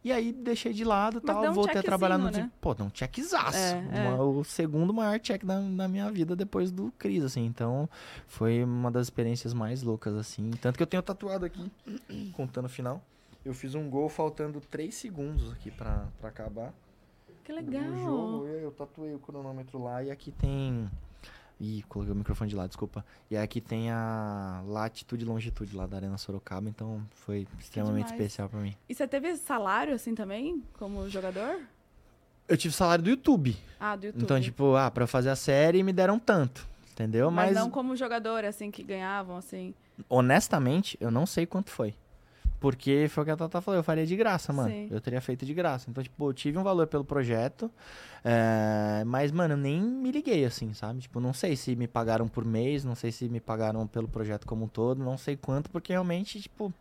Speaker 3: E aí deixei de lado,
Speaker 2: Mas
Speaker 3: tal,
Speaker 2: um
Speaker 3: voltei a trabalhar no dia. Pô, dá um checkzaço.
Speaker 2: É, é.
Speaker 3: O segundo maior check da, da minha vida depois do Cris, assim. Então, foi uma das experiências mais loucas, assim. Tanto que eu tenho tatuado aqui, contando o final. Eu fiz um gol faltando 3 segundos aqui pra, pra acabar.
Speaker 2: Que
Speaker 3: O
Speaker 2: legal.
Speaker 3: jogo, eu tatuei o cronômetro lá e aqui tem. Ih, coloquei o microfone de lado, desculpa. E aqui tem a latitude e longitude lá da Arena Sorocaba, então foi extremamente especial pra mim.
Speaker 2: E você teve salário assim também, como jogador?
Speaker 3: Eu tive salário do YouTube.
Speaker 2: Ah, do YouTube.
Speaker 3: Então, tipo, ah, pra fazer a série me deram tanto. Entendeu?
Speaker 2: mas,
Speaker 3: Mas,
Speaker 2: não como jogador, assim, que ganhavam, assim.
Speaker 3: honestamente, eu não sei quanto foi. Porque foi o que a Tata falou, eu faria de graça, mano.
Speaker 2: Sim.
Speaker 3: Eu teria feito de graça. Então, tipo, eu tive um valor pelo projeto. é, Mas, mano, eu nem me liguei, assim, sabe? Tipo, não sei se me pagaram por mês, não sei se me pagaram pelo projeto como um todo, não sei quanto, porque realmente, tipo,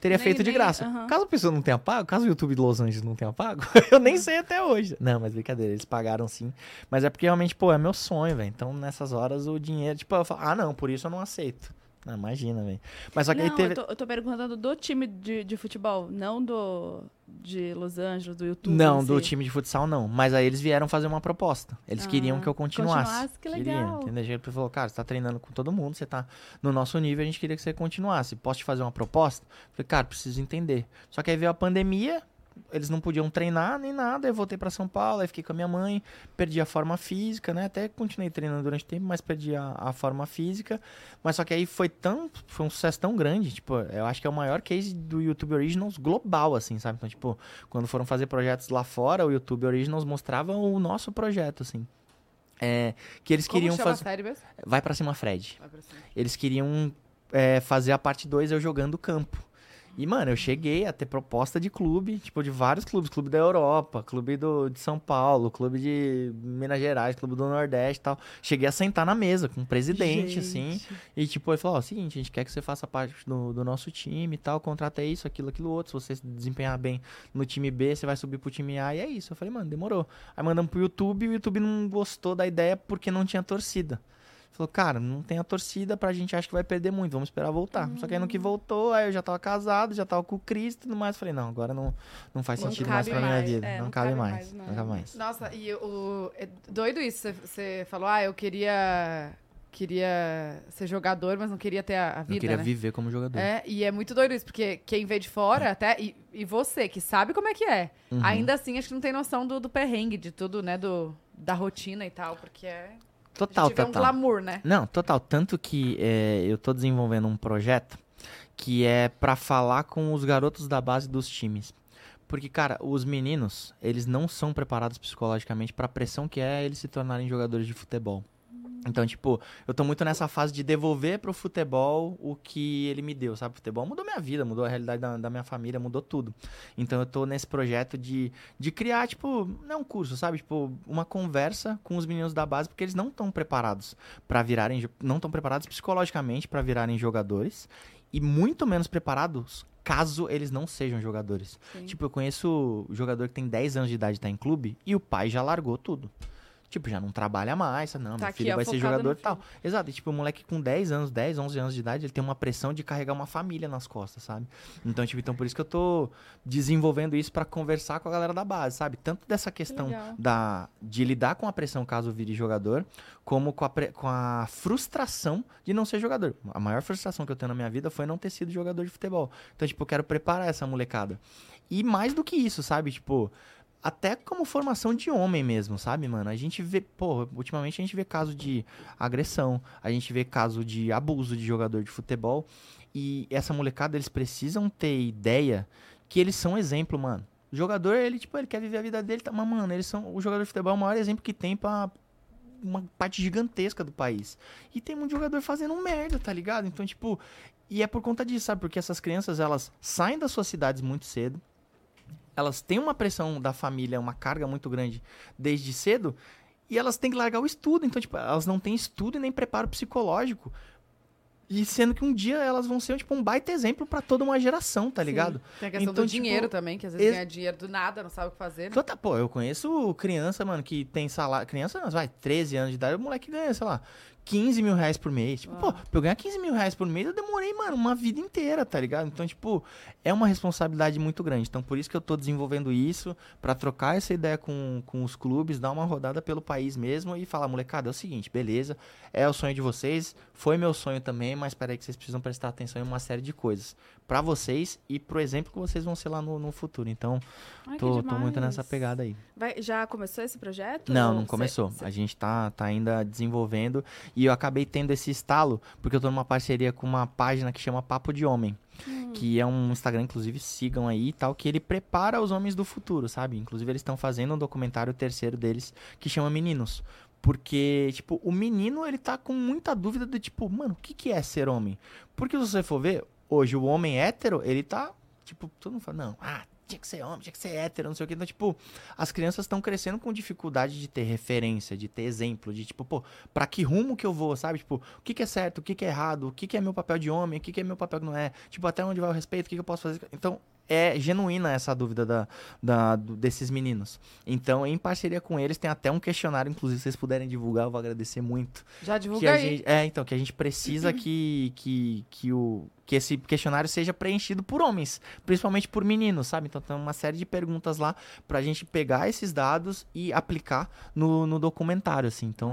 Speaker 3: teria
Speaker 2: Nem-
Speaker 3: feito de
Speaker 2: nem-
Speaker 3: graça.
Speaker 2: aham.
Speaker 3: Caso a pessoa não tenha pago, caso o YouTube de Los Angeles não tenha pago, eu nem sei até hoje. Não, mas brincadeira, eles pagaram sim. Mas é porque realmente, pô, é meu sonho, velho. Então, nessas horas, o dinheiro, tipo, eu falo, ah, não, por isso eu não aceito. Não, imagina, velho. Mas só que
Speaker 2: não,
Speaker 3: aí teve.
Speaker 2: eu, tô, eu tô perguntando do time de, de futebol, não do de Los Angeles, do YouTube.
Speaker 3: Não, do
Speaker 2: si.
Speaker 3: time de futsal não. Mas aí eles vieram fazer uma proposta. Eles
Speaker 2: Ah,
Speaker 3: queriam que eu continuasse.
Speaker 2: continuasse, que
Speaker 3: Queriam,
Speaker 2: legal.
Speaker 3: entendeu? Ele falou, cara, você tá treinando com todo mundo, você tá no nosso nível, a gente queria que você continuasse. Posso te fazer uma proposta? Falei, cara, preciso entender. Só que aí veio a pandemia, eles não podiam treinar nem nada, eu voltei pra São Paulo, aí fiquei com a minha mãe, perdi a forma física, né? Até continuei treinando durante o tempo, mas perdi a, a forma física. Mas só que aí foi tão, foi um sucesso tão grande, tipo, eu acho que é o maior case do YouTube Originals global, assim, sabe? Então, tipo, quando foram fazer projetos lá fora, o YouTube Originals mostrava o nosso projeto, assim. É, que eles
Speaker 1: Como
Speaker 3: queriam fazer. Vai pra cima, Fred
Speaker 1: Vai pra cima.
Speaker 3: eles queriam é, fazer a parte 2 eu jogando campo. E, mano, eu cheguei a ter proposta de clube, tipo, de vários clubes. Clube da Europa, clube do, de São Paulo, clube de Minas Gerais, clube do Nordeste e tal. Cheguei a sentar na mesa com o presidente, assim. E, tipo, ele falou, ó, seguinte, a gente quer que você faça parte do, do nosso time e tal, contrata isso, aquilo, aquilo outro. Se você se desempenhar bem no time B, você vai subir pro time A e é isso. Eu falei, mano, demorou. Aí mandamos pro YouTube e o YouTube não gostou da ideia porque não tinha torcida. Falou, cara, não tem a torcida pra gente, acha que vai perder muito, vamos esperar voltar. Só que aí no que voltou, aí eu já tava casado, já tava com o Cristo e tudo mais. Falei, não, agora não, não faz
Speaker 2: Não
Speaker 3: sentido mais pra minha
Speaker 2: mais,
Speaker 3: vida.
Speaker 2: é,
Speaker 3: não,
Speaker 2: não
Speaker 3: cabe,
Speaker 2: cabe
Speaker 3: mais.
Speaker 2: mais, não.
Speaker 3: Não cabe mais.
Speaker 1: Nossa, e o. É doido isso. Você- falou, ah, eu queria. Queria ser jogador, mas não queria ter a, a vida.
Speaker 3: eu queria
Speaker 1: né?
Speaker 3: viver como jogador.
Speaker 1: É, e é muito doido isso, porque quem vê de fora, até, e, e você, que sabe como é que é,
Speaker 3: Uhum.
Speaker 1: ainda assim acho que não tem noção do, do perrengue, de tudo, né, do, da rotina e tal, porque é...
Speaker 3: Total,
Speaker 1: a vê um
Speaker 3: total.
Speaker 1: glamour, né?
Speaker 3: Não, total. Tanto que é, eu tô desenvolvendo um projeto que é pra falar com os garotos da base dos times. Porque, cara, os meninos, eles não são preparados psicologicamente pra pressão que é eles se tornarem jogadores de futebol. Então, tipo, eu tô muito nessa fase de devolver pro futebol o que ele me deu, sabe? O futebol mudou minha vida, mudou a realidade da, da minha família, mudou tudo. Então eu tô nesse projeto de, de criar, tipo, não é um curso, sabe? Tipo, uma conversa com os meninos da base, porque eles não estão preparados para virarem, não estão preparados psicologicamente para virarem jogadores e muito menos preparados caso eles não sejam jogadores.
Speaker 2: Sim.
Speaker 3: Tipo, eu conheço jogador que tem 10 anos de idade e tá em clube e o pai já largou tudo. Tipo, já não trabalha mais, não,
Speaker 2: Tá
Speaker 3: meu filho vai ser jogador e tal. Exato, e tipo, o moleque com 10 anos, 10, 11 anos de idade, ele tem uma pressão de carregar uma família nas costas, sabe? Então, tipo, então por isso que eu tô desenvolvendo isso pra conversar com a galera da base, sabe? Tanto dessa questão
Speaker 2: legal.
Speaker 3: da de lidar com a pressão caso vire jogador, como com a, com a frustração de não ser jogador. A maior frustração que eu tenho na minha vida foi não ter sido jogador de futebol. Então, tipo, eu quero preparar essa molecada. E mais do que isso, sabe? Tipo, até como formação de homem mesmo, sabe, mano? A gente vê, pô, ultimamente a gente vê caso de agressão, a gente vê caso de abuso de jogador de futebol. E essa molecada, eles precisam ter ideia que eles são exemplo, mano. O jogador, ele, tipo, ele quer viver a vida dele, tá, mas, mano, eles são. O jogador de futebol é o maior exemplo que tem pra uma parte gigantesca do país. E tem muito jogador fazendo merda, tá ligado? Então, tipo, e é por conta disso, sabe? Porque essas crianças, elas saem das suas cidades muito cedo. Elas têm uma pressão da família, uma carga muito grande desde cedo. E elas têm que largar o estudo. Então, tipo, elas não têm estudo e nem preparo psicológico. E sendo que um dia elas vão ser, tipo, um baita exemplo pra toda uma geração, tá ligado?
Speaker 1: Tem a questão
Speaker 3: Então,
Speaker 1: do
Speaker 3: tipo,
Speaker 1: dinheiro também, que às vezes
Speaker 3: ex-
Speaker 1: ganha dinheiro do nada, não sabe o que fazer. né?
Speaker 3: Então tá, pô, eu conheço criança, mano, que tem salário. Criança, vai, 13 anos de idade, o moleque ganha, sei lá, 15 mil reais por mês. Tipo, pô, pra eu ganhar 15 mil reais por mês, eu demorei, mano, uma vida inteira, tá ligado? Então, tipo, é uma responsabilidade muito grande. Então, por isso que eu tô desenvolvendo isso, pra trocar essa ideia com, com os clubes, dar uma rodada pelo país mesmo e falar, molecada, é o seguinte, beleza, é o sonho de vocês, foi meu sonho também, mas peraí que vocês precisam prestar atenção em uma série de coisas. Pra vocês e pro exemplo que vocês vão ser lá no, no futuro. Então,
Speaker 2: Ai,
Speaker 3: tô, tô muito nessa pegada aí.
Speaker 2: Vai- já começou esse projeto?
Speaker 3: Não, não
Speaker 2: cê-
Speaker 3: começou.
Speaker 2: cê-
Speaker 3: A gente tá, tá ainda desenvolvendo. E eu acabei tendo esse estalo, porque eu tô numa parceria com uma página que chama Papo de Homem.
Speaker 2: Hum.
Speaker 3: Que é um Instagram, inclusive, sigam aí e tal, que ele prepara os homens do futuro, sabe? Inclusive, eles estão fazendo um documentário terceiro deles que chama Meninos. Porque, tipo, o menino, ele tá com muita dúvida do tipo, mano, o que, que é ser homem? Porque se você for ver, hoje o homem hétero, ele tá, tipo, todo mundo fala, não, ah, tinha que ser homem, tinha que ser hétero, não sei o que. Então, tipo, as crianças estão crescendo com dificuldade de ter referência, de ter exemplo, de tipo, pô, pra que rumo que eu vou, sabe? Tipo, o que, que é certo, o que, que é errado, o que, que é meu papel de homem, o que, que é meu papel que não é, tipo, até onde vai o respeito, o que, que eu posso fazer. Então, é genuína essa dúvida da, da- desses meninos. Então, em parceria com eles, tem até um questionário, inclusive, se vocês puderem divulgar, eu vou agradecer muito.
Speaker 1: Já
Speaker 3: gente, é, então, que a gente precisa que, que, que, o, que esse questionário seja preenchido por homens, principalmente por meninos, sabe? Então tem uma série de perguntas lá pra gente pegar esses dados e aplicar no, no documentário, assim. Então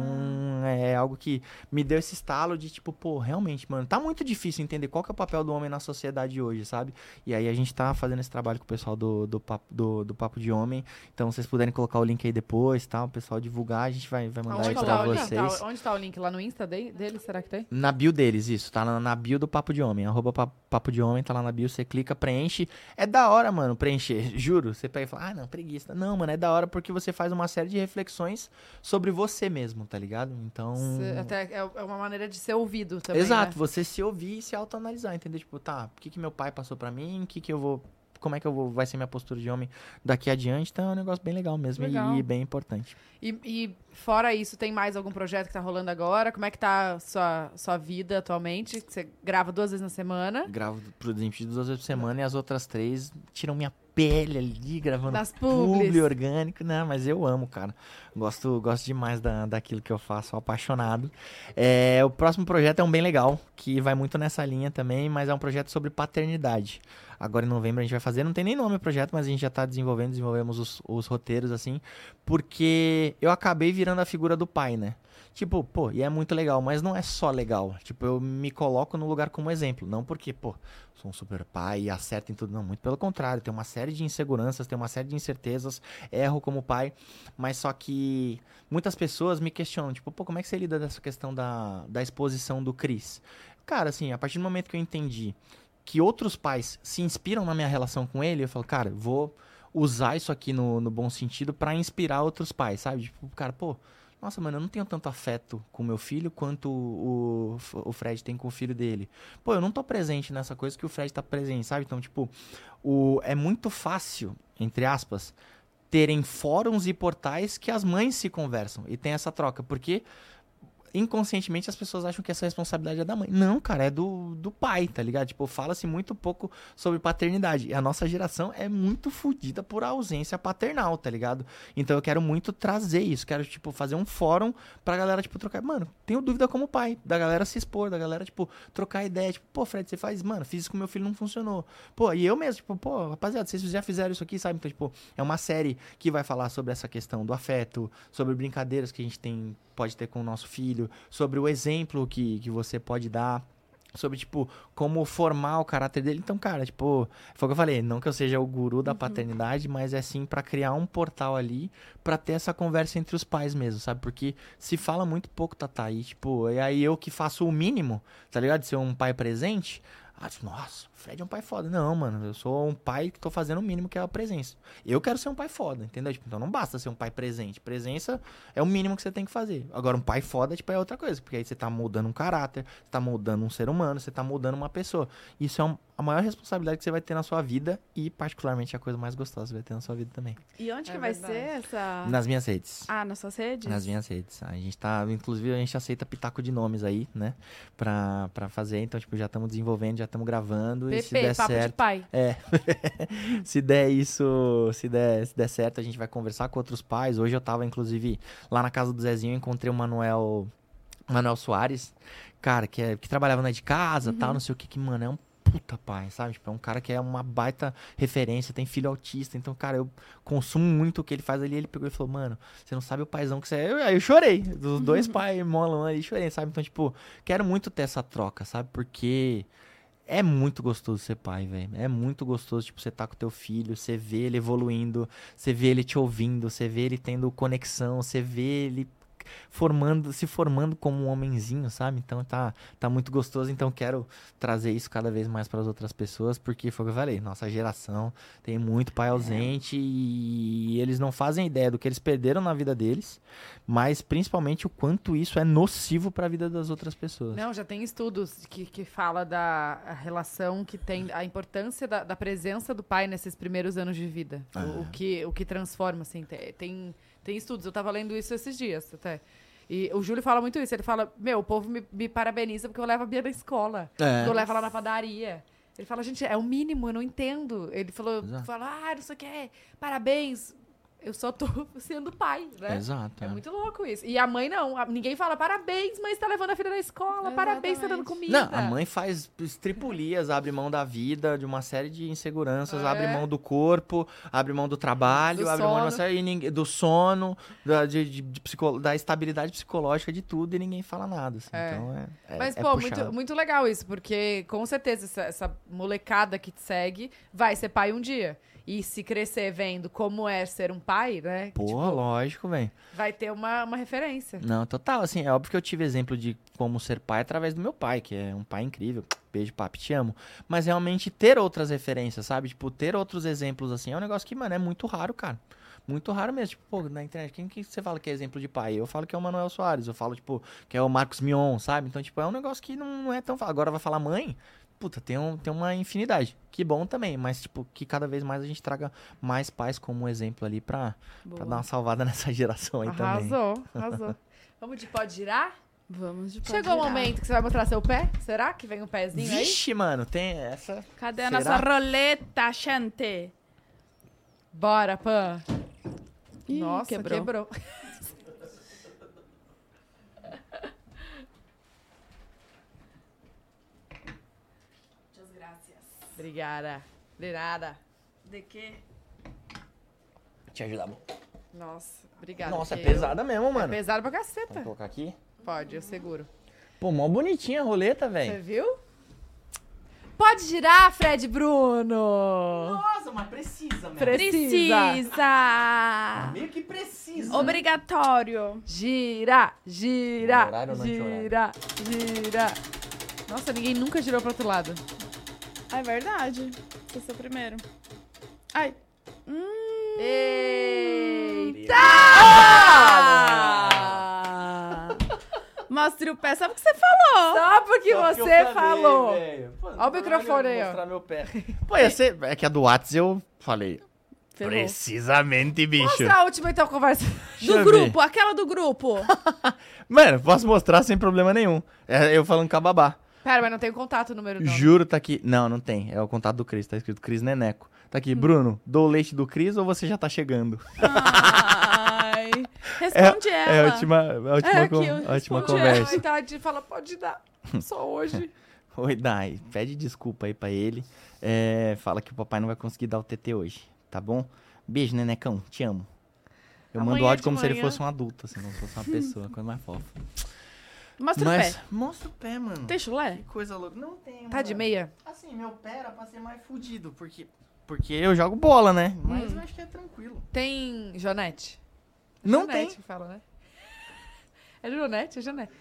Speaker 3: é algo que me deu esse estalo de tipo, pô, realmente, mano, tá muito difícil entender qual que é o papel do homem na sociedade hoje, sabe? E aí a gente tá fazendo esse trabalho com o pessoal do, do, papo, do, do Papo de Homem. Então, se vocês puderem colocar o link aí depois, tá? O pessoal divulgar, a gente vai, vai mandar
Speaker 1: Onde
Speaker 3: aí
Speaker 1: tá,
Speaker 3: pra
Speaker 1: link?
Speaker 3: vocês.
Speaker 1: Tá, onde tá o link? Lá no Insta de- dele? Será que tem?
Speaker 3: Na bio deles, isso. Tá na, na bio do Papo de Homem. Arroba arroba pa- papo de homem, tá lá na bio, você clica, preenche. É da hora, mano, preencher, juro. Você pega e fala, ah, não, preguiça. Não, mano, é da hora porque você faz uma série de reflexões sobre você mesmo, tá ligado? Então.
Speaker 1: Até é é uma maneira de ser ouvido também.
Speaker 3: Exato,
Speaker 1: né?
Speaker 3: você se ouvir e se autoanalisar, entendeu? Tipo, tá, o que, que meu pai passou pra mim, o que, que eu vou. Como é que eu vou, vai ser minha postura de homem daqui adiante? Então é um negócio bem legal mesmo
Speaker 1: Legal.
Speaker 3: e bem importante.
Speaker 1: E, e fora isso, tem mais algum projeto que tá rolando agora? Como é que tá a sua, sua vida atualmente? Você grava duas vezes na semana?
Speaker 3: Gravo pro Desimpedidos duas vezes por semana e as outras três tiram minha pele ali, gravando
Speaker 1: Nas
Speaker 3: publi orgânico, né? Mas eu amo, cara. Gosto, gosto demais da, daquilo que eu faço, apaixonado. É, o próximo projeto é um bem legal, que vai muito nessa linha também, mas é um projeto sobre paternidade. Agora em novembro a gente vai fazer, não tem nem nome o projeto, mas a gente já tá desenvolvendo, desenvolvemos os, os roteiros, assim, porque eu acabei virando a figura do pai, né? Tipo, pô, e é muito legal, mas não é só legal. Tipo, eu me coloco no lugar como exemplo. Não porque, pô, sou um super pai e acerto em tudo. Não, muito pelo contrário. Tem uma série de inseguranças, tem uma série de incertezas. Erro como pai. Mas só que muitas pessoas me questionam, tipo, pô, como é que você lida dessa questão da, da exposição do Cris? Cara, assim, a partir do momento que eu entendi que outros pais se inspiram na minha relação com ele, eu falo, cara, vou usar isso aqui no, no bom sentido pra inspirar outros pais, sabe? Tipo, cara, pô, nossa, mano, eu não tenho tanto afeto com meu filho quanto o, o Fred tem com o filho dele. Pô, eu não tô presente nessa coisa que o Fred tá presente, sabe? Então, tipo, o, é muito fácil, entre aspas, terem fóruns e portais que as mães se conversam e tem essa troca, porque inconscientemente as pessoas acham que essa responsabilidade é da mãe. Não, cara, é do, do pai, tá ligado? Tipo, fala-se muito pouco sobre paternidade. E a nossa geração é muito fodida por ausência paternal, tá ligado? Então eu quero muito trazer isso. Quero, tipo, fazer um fórum pra galera, tipo, trocar. Mano, tenho dúvida como pai. Da galera se expor, da galera, tipo, trocar ideia. Tipo, pô, Fred, você faz, mano, fiz isso com meu filho, não funcionou. Pô, e eu mesmo, tipo, pô, rapaziada, vocês já fizeram isso aqui, sabe? Então, tipo, é uma série que vai falar sobre essa questão do afeto, sobre brincadeiras que a gente tem, pode ter com o nosso filho, sobre o exemplo que, que você pode dar. Sobre, tipo, como formar o caráter dele. Então, cara, tipo, foi o que eu falei. Não que eu seja o guru da paternidade, mas é sim pra criar um portal ali pra ter essa conversa entre os pais mesmo, sabe? Porque se fala muito pouco, Tata. E, tipo, e aí eu que faço o mínimo, tá ligado? De ser um pai presente. Ah, tipo, nossa, Fred é um pai foda. Não, mano, eu sou um pai que tô fazendo o mínimo que é a presença. Eu quero ser um pai foda, entendeu? Tipo, então não basta ser um pai presente. Presença é o mínimo que você tem que fazer. Agora, um pai foda, tipo, é outra coisa. Porque aí você tá moldando um caráter, você tá moldando um ser humano, você tá moldando uma pessoa. Isso é um- a maior responsabilidade que você vai ter na sua vida e, particularmente, a coisa mais gostosa que você vai ter na sua vida também.
Speaker 2: E onde
Speaker 1: É
Speaker 2: que vai
Speaker 1: verdade.
Speaker 2: ser essa...
Speaker 3: Nas minhas redes.
Speaker 2: Ah, nas suas redes?
Speaker 3: Nas minhas redes. A gente tá, inclusive, a gente aceita pitaco de nomes aí, né? Pra, pra fazer. Então, tipo, já estamos desenvolvendo, já estamos gravando. E se der
Speaker 1: papo de
Speaker 3: certo.
Speaker 1: pai.
Speaker 3: É. se der isso, se der, se der certo, a gente vai conversar com outros pais. Hoje eu tava, inclusive, lá na casa do Zezinho, eu encontrei o Manuel. Manuel Soares, cara, que, é, que trabalhava na de casa tal, não sei o que, que, mano, é um puta pai, sabe? Tipo, é um cara que é uma baita referência, tem filho autista, então, cara, eu consumo muito o que ele faz ali. Ele pegou e falou, mano, você não sabe o paizão que você é. Eu, aí eu chorei. Dos dois pais molam ali, chorei, sabe? Então, tipo, quero muito ter essa troca, sabe? Porque é muito gostoso ser pai, velho. É muito gostoso, tipo, você tá com teu filho, você vê ele evoluindo, você vê ele te ouvindo, você vê ele tendo conexão, você vê ele formando, se formando como um homenzinho, sabe? Então tá, tá muito gostoso. Então quero trazer isso cada vez mais para as outras pessoas, porque foi o que eu falei, nossa geração tem muito pai ausente e eles não fazem ideia do que eles perderam na vida deles, mas principalmente o quanto isso é nocivo para a vida das outras pessoas.
Speaker 1: Não, já tem estudos que, que fala da relação que tem, a importância da, da presença do pai nesses primeiros anos de vida. O- O,
Speaker 3: Ah.
Speaker 1: que, o que transforma, assim. Tem, tem, tem estudos, eu tava lendo isso esses dias até. E o Júlio fala muito isso. Ele fala: Meu, o povo me, me parabeniza porque eu levo a Bia na escola.
Speaker 3: É.
Speaker 1: Eu levo ela na padaria. Ele fala, gente, é o mínimo, eu não entendo. Ele falou, fala, ah, não sei o que, parabéns. Eu só tô sendo pai, né?
Speaker 3: Exato.
Speaker 1: É
Speaker 3: é.
Speaker 1: muito louco isso. E a mãe não. ninguém fala parabéns, mas tá levando a filha na escola. Parabéns, tá dando
Speaker 2: Exatamente.
Speaker 1: comida.
Speaker 3: Não, a mãe faz estripulias, abre mão da vida, de uma série de inseguranças,
Speaker 1: É.
Speaker 3: abre mão do corpo, abre mão do trabalho,
Speaker 1: Do
Speaker 3: abre mão de uma
Speaker 1: sono.
Speaker 3: série, do sono, da, de, de- de psico- da estabilidade psicológica de tudo e ninguém fala nada. assim.
Speaker 1: É.
Speaker 3: Então é, é,
Speaker 1: Mas,
Speaker 3: é
Speaker 1: pô, muito, muito legal isso, porque com certeza essa, essa molecada que te segue vai ser pai um dia. E se crescer vendo como é ser um pai, né?
Speaker 3: Pô,
Speaker 1: tipo,
Speaker 3: lógico, velho.
Speaker 1: vai ter uma, uma referência.
Speaker 3: Não, total, assim, é óbvio que eu tive exemplo de como ser pai através do meu pai, que é um pai incrível. Beijo, papi, te amo. Mas realmente ter outras referências, sabe? Tipo, ter outros exemplos, assim, é um negócio que, mano, é muito raro, cara. Muito raro mesmo. Tipo, pô, na internet, quem que você fala que é exemplo de pai? Eu falo que é o Manuel Soares, eu falo, tipo, que é o Marcos Mion, sabe? Então, tipo, é um negócio que não, não é tão fácil. Agora vai falar mãe, puta, tem, um, tem uma infinidade. Que bom também, mas, tipo, que cada vez mais a gente traga mais pais como exemplo ali pra, pra dar uma salvada nessa geração aí também.
Speaker 1: Arrasou, arrasou. Vamos de pode girar?
Speaker 2: Vamos de
Speaker 1: Chegou o
Speaker 2: pode girar.
Speaker 1: momento que você vai mostrar seu pé? Será que vem um pezinho aí?
Speaker 3: Vixe, mano, tem essa.
Speaker 2: Cadê a
Speaker 3: Será?
Speaker 2: nossa roleta, gente?
Speaker 1: Bora, Pan.
Speaker 2: Ih,
Speaker 1: Nossa,
Speaker 2: quebrou.
Speaker 1: quebrou. Obrigada. De nada.
Speaker 2: De quê?
Speaker 3: Te ajudar, amor.
Speaker 1: Nossa, obrigada.
Speaker 3: Nossa, é
Speaker 1: porque eu-
Speaker 3: pesada mesmo,
Speaker 1: É
Speaker 3: mano.
Speaker 1: pesado pra caceta.
Speaker 3: Vamos colocar aqui.
Speaker 1: Pode, eu seguro.
Speaker 3: Pô, mó bonitinha a roleta,
Speaker 1: Você
Speaker 3: velho.
Speaker 1: viu? Pode girar, Fred Bruno!
Speaker 3: Nossa, mas precisa, mesmo.
Speaker 1: Precisa.
Speaker 2: Precisa!
Speaker 3: Meio que precisa.
Speaker 2: Obrigatório.
Speaker 1: Gira, gira,
Speaker 3: Horário ou não
Speaker 1: gira, gira. Nossa, ninguém nunca girou pro outro lado.
Speaker 2: É verdade. Você é o primeiro. Ai. Hum.
Speaker 1: Eita!
Speaker 2: Mostre o pé, sabe o que você falou?
Speaker 1: Só porque
Speaker 3: Só
Speaker 1: você
Speaker 3: falei,
Speaker 1: falou.
Speaker 3: Pô,
Speaker 1: Ó o microfone aí, ó.
Speaker 3: mostrar meu pé. Pô, ia ser... É que a do Whats eu falei.
Speaker 2: Ferrou.
Speaker 3: Precisamente, bicho.
Speaker 1: Mostra a última então conversa.
Speaker 3: Deixa
Speaker 2: Do grupo, aquela do grupo.
Speaker 3: Mano, posso mostrar sem problema nenhum. É eu falando com a babá.
Speaker 1: Pera, mas não tem o contato, o número não.
Speaker 3: Juro, tá aqui. Não, não tem. É o contato do Cris. Tá escrito Cris Neneco. Tá
Speaker 1: Hum.
Speaker 3: aqui, Bruno, dou o leite do Cris ou você já tá chegando?
Speaker 2: Ai. Responde ela.
Speaker 3: É a última, a última,
Speaker 2: É, eu
Speaker 3: a última conversa.
Speaker 1: Ai, Tati, fala, pode dar. Só hoje.
Speaker 3: Oi, Dai. Pede desculpa aí pra ele. É, fala que o papai não vai conseguir dar o TT hoje, tá bom? Beijo, Nenecão. Te amo. Eu mando
Speaker 1: Amanhã
Speaker 3: áudio
Speaker 1: de
Speaker 3: como se ele
Speaker 1: manhã.
Speaker 3: fosse um adulto, assim, não fosse uma pessoa, coisa mais fofa.
Speaker 2: Mostra
Speaker 3: Mas,
Speaker 2: o pé.
Speaker 3: mostra o pé, mano.
Speaker 2: Tem chulé?
Speaker 3: Que coisa louca. Não tem,
Speaker 1: Tá de meia?
Speaker 3: Assim, meu pé era pra ser mais fudido, porque... Porque eu jogo bola, né? Mas
Speaker 1: Hum.
Speaker 3: eu acho que é tranquilo.
Speaker 1: Tem Jonete?
Speaker 3: Não
Speaker 1: Jonete
Speaker 3: tem.
Speaker 1: fala, né? É Jonete, é Jonete.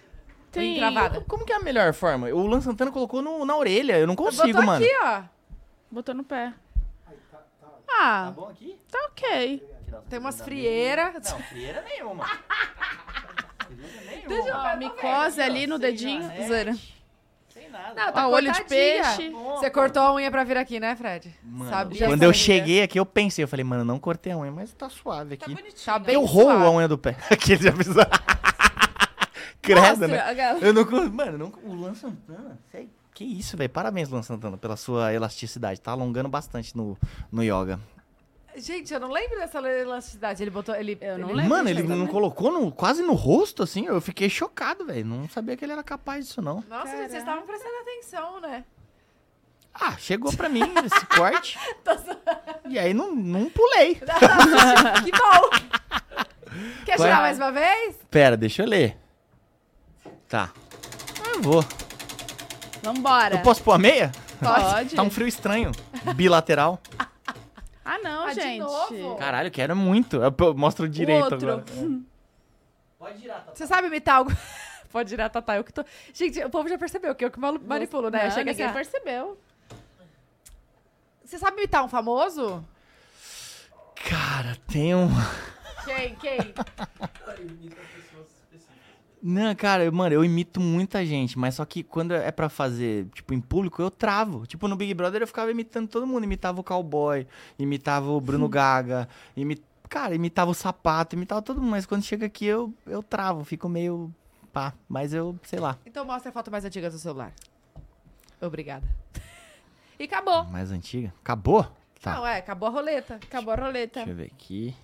Speaker 2: Tem-
Speaker 1: gravada.
Speaker 3: Como que é a melhor forma? O Luan Santana colocou no- na orelha, eu não consigo,
Speaker 1: Botou
Speaker 3: mano.
Speaker 1: aqui, ó.
Speaker 2: Botou no pé.
Speaker 3: Tá
Speaker 2: Ah,
Speaker 3: bom aqui?
Speaker 2: tá ok.
Speaker 1: Tem umas frieiras.
Speaker 3: Não, frieira nenhuma.
Speaker 1: Deixa eu
Speaker 2: Ó,
Speaker 1: ver,
Speaker 2: micose ali no dedinho. Zero.
Speaker 3: Sem nada.
Speaker 1: Não, tá
Speaker 2: Ó, olho de
Speaker 1: cortadinha.
Speaker 2: peixe.
Speaker 1: Você cortou a unha pra vir aqui, né, Fred?
Speaker 3: Mano,
Speaker 1: Sabia
Speaker 3: quando eu cheguei aqui, eu pensei, eu falei, mano, não cortei a unha, mas tá suave aqui.
Speaker 1: Tá bem
Speaker 3: eu roo
Speaker 1: suave.
Speaker 3: a unha do pé. Aqui ele já pensou. Credo,
Speaker 2: Mostra,
Speaker 3: né?
Speaker 2: aquela.
Speaker 3: Eu não. con- Mano, não, o Luan Santana, que isso, velho. Parabéns, Luan Santana, pela sua elasticidade. Tá alongando bastante no, no yoga.
Speaker 1: Gente, eu não lembro dessa elasticidade. Ele botou. Ele,
Speaker 2: Eu não
Speaker 1: ele-
Speaker 2: lembro
Speaker 3: Mano, ele não colocou no- quase no rosto, assim. Eu fiquei chocado, velho. Não sabia que ele era capaz disso, não.
Speaker 1: Nossa, gente, vocês estavam prestando atenção, né?
Speaker 3: Ah, chegou pra mim esse corte. e aí não, não pulei.
Speaker 1: que bom! Quer
Speaker 3: Qual é?
Speaker 1: tirar mais uma vez?
Speaker 3: Pera, deixa eu ler. Tá. Ah, Eu vou.
Speaker 2: Vambora.
Speaker 3: Eu posso pôr a meia?
Speaker 2: Pode.
Speaker 3: Tá um frio estranho. Bilateral.
Speaker 2: Ah, não,
Speaker 1: Ah, de
Speaker 2: gente.
Speaker 1: novo?
Speaker 3: Caralho, quero muito. Eu mostro o direito
Speaker 2: outro.
Speaker 3: agora. Pode girar, tá?
Speaker 1: Você sabe imitar algo? Pode girar, Tatá. Eu que tô... Gente, o povo já percebeu que eu que manipulo, né?
Speaker 2: Não,
Speaker 1: Chega assim,
Speaker 2: ninguém
Speaker 1: ah,
Speaker 2: percebeu.
Speaker 1: Você sabe imitar um famoso?
Speaker 3: Cara, tem um.
Speaker 1: Quem? Quem?
Speaker 3: Não, cara, mano, eu imito muita gente, mas só que quando é pra fazer, tipo, em público, eu travo. Tipo, no Big Brother eu ficava imitando todo mundo. Imitava o cowboy, imitava o Bruno Gaga, imi... cara, imitava o sapato, imitava todo mundo. Mas quando chega aqui eu, eu travo, fico meio. pá. Mas eu, sei lá.
Speaker 1: Então mostra a foto mais antiga do celular. Obrigada. E acabou.
Speaker 3: Mais antiga? Acabou? Tá.
Speaker 1: Não, é, acabou a roleta.
Speaker 2: Acabou a roleta.
Speaker 3: Deixa eu ver aqui.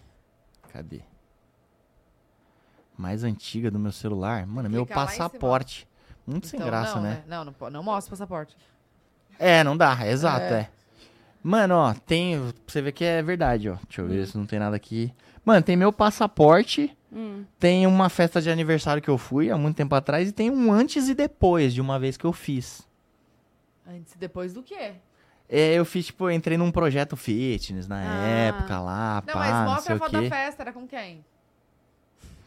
Speaker 3: Cadê? Mais antiga do meu celular? Mano, meu
Speaker 1: em cima.
Speaker 3: passaporte. Muito sem
Speaker 1: Então,
Speaker 3: graça,
Speaker 1: não,
Speaker 3: né?
Speaker 1: Não, não, po- não mostra o passaporte.
Speaker 3: É, não dá, é exato,
Speaker 1: É.
Speaker 3: é. Mano, ó, tem. Pra você ver que é verdade, ó. Deixa eu ver se não tem nada aqui. Mano, tem meu passaporte.
Speaker 2: Hum.
Speaker 3: Tem uma festa de aniversário que eu fui há muito tempo atrás. E tem um antes e depois de uma vez que eu fiz.
Speaker 1: Antes e depois do quê?
Speaker 3: É, eu fiz, tipo, eu entrei num projeto fitness na
Speaker 2: Ah.
Speaker 3: época lá,
Speaker 1: Não,
Speaker 3: pá,
Speaker 1: mas
Speaker 3: não
Speaker 1: mostra
Speaker 3: sei
Speaker 1: a foto da festa, era com quem?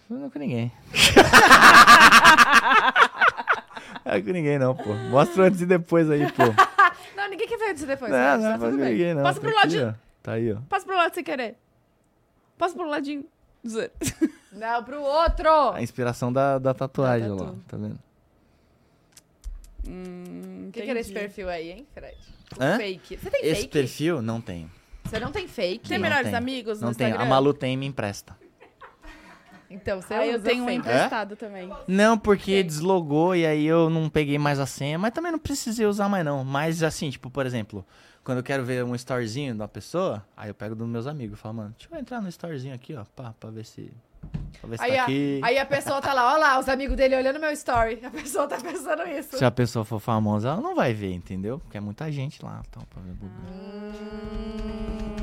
Speaker 3: Não com ninguém. não é com ninguém não, pô. Mostra antes e depois aí, pô.
Speaker 1: Não, ninguém quer ver antes e depois.
Speaker 3: não,
Speaker 1: né?
Speaker 3: não,
Speaker 1: Tá
Speaker 3: é
Speaker 1: tudo bem.
Speaker 3: ninguém não.
Speaker 2: Passa pro
Speaker 3: Tá
Speaker 2: ladinho.
Speaker 3: Tá aí, ó.
Speaker 2: Passa pro lado sem querer. Passa pro ladinho.
Speaker 1: Não, pro outro.
Speaker 3: A inspiração da, da tatuagem,
Speaker 2: Da
Speaker 3: ó lá.
Speaker 2: tatu.
Speaker 3: Tá vendo?
Speaker 2: Hum,
Speaker 1: O que, que era esse perfil aí, hein, Fred?
Speaker 3: Hã?
Speaker 1: fake. Você tem
Speaker 3: Esse
Speaker 1: fake?
Speaker 3: perfil não tenho.
Speaker 1: Você não tem fake?
Speaker 2: Tem
Speaker 3: Não
Speaker 2: melhores
Speaker 3: tenho.
Speaker 2: amigos
Speaker 3: Não tenho. A? Malu tem e me empresta.
Speaker 1: Então, você
Speaker 2: Ah, eu tenho um emprestado também.
Speaker 3: Não, porque
Speaker 1: Tem.
Speaker 3: deslogou e aí eu não peguei mais a senha, mas também não precisei usar mais não. Mas assim, tipo, por exemplo, quando eu quero ver um storyzinho da pessoa, aí eu pego dos meus amigos e falo, mano, deixa eu entrar no storyzinho aqui, ó, pá, pra ver se. Pra ver se
Speaker 1: Aí,
Speaker 3: tá
Speaker 1: a,
Speaker 3: aqui.
Speaker 1: aí a pessoa tá lá, ó lá, os amigos dele olhando meu story. A pessoa tá pensando isso.
Speaker 3: Se a pessoa for famosa, ela não vai ver, entendeu? Porque é muita gente lá, então, pra ver bugado.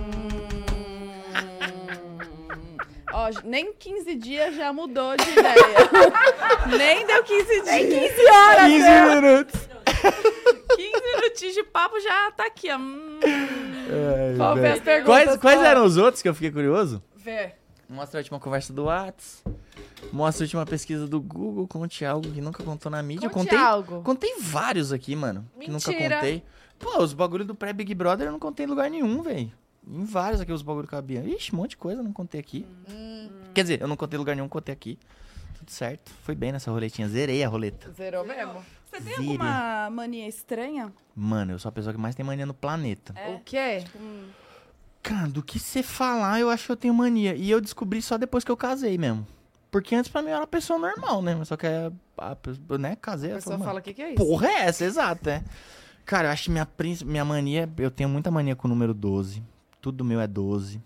Speaker 2: Ó, nem 15 dias já mudou de ideia. nem deu 15 dias. Nem 15
Speaker 1: horas,
Speaker 3: 15
Speaker 1: né?
Speaker 3: minutos!
Speaker 2: 15 minutinhos de papo já tá aqui, ó. Hum.
Speaker 1: Ver
Speaker 3: velho.
Speaker 1: as perguntas.
Speaker 3: Quais, quais eram os outros que eu fiquei curioso?
Speaker 1: Ver.
Speaker 3: Mostra a última conversa do Whats. Mostra a última pesquisa do Google. Conte algo que nunca contou na mídia.
Speaker 1: Conte
Speaker 3: contei,
Speaker 1: algo.
Speaker 3: contei vários aqui, mano. Que nunca
Speaker 1: Mentira.
Speaker 3: contei. Pô, os bagulho do pré-Big Brother eu não contei em lugar nenhum, velho. Em vários aqui os bagulho cabiam. Ixi, um monte de coisa eu não contei aqui.
Speaker 1: Hum.
Speaker 3: Quer dizer, eu não contei lugar nenhum, contei aqui. Tudo certo. Foi bem nessa roletinha. Zerei a roleta.
Speaker 1: Zerou mesmo.
Speaker 2: Você tem
Speaker 3: Zire.
Speaker 2: alguma mania estranha?
Speaker 3: Mano, eu sou a pessoa que mais tem mania no planeta.
Speaker 2: É.
Speaker 1: O quê?
Speaker 2: Hum.
Speaker 3: Cara, do que você falar, eu acho que eu tenho mania. E eu descobri só depois que eu casei mesmo. Porque antes pra mim eu era uma pessoa normal, né? Mas só que, é, né, casei.
Speaker 1: A pessoa
Speaker 3: falo,
Speaker 1: fala, o que, que é isso?
Speaker 3: Porra é essa, exato, é. Cara, eu acho que minha, minha mania, eu tenho muita mania com o número 12. Tudo meu é 12.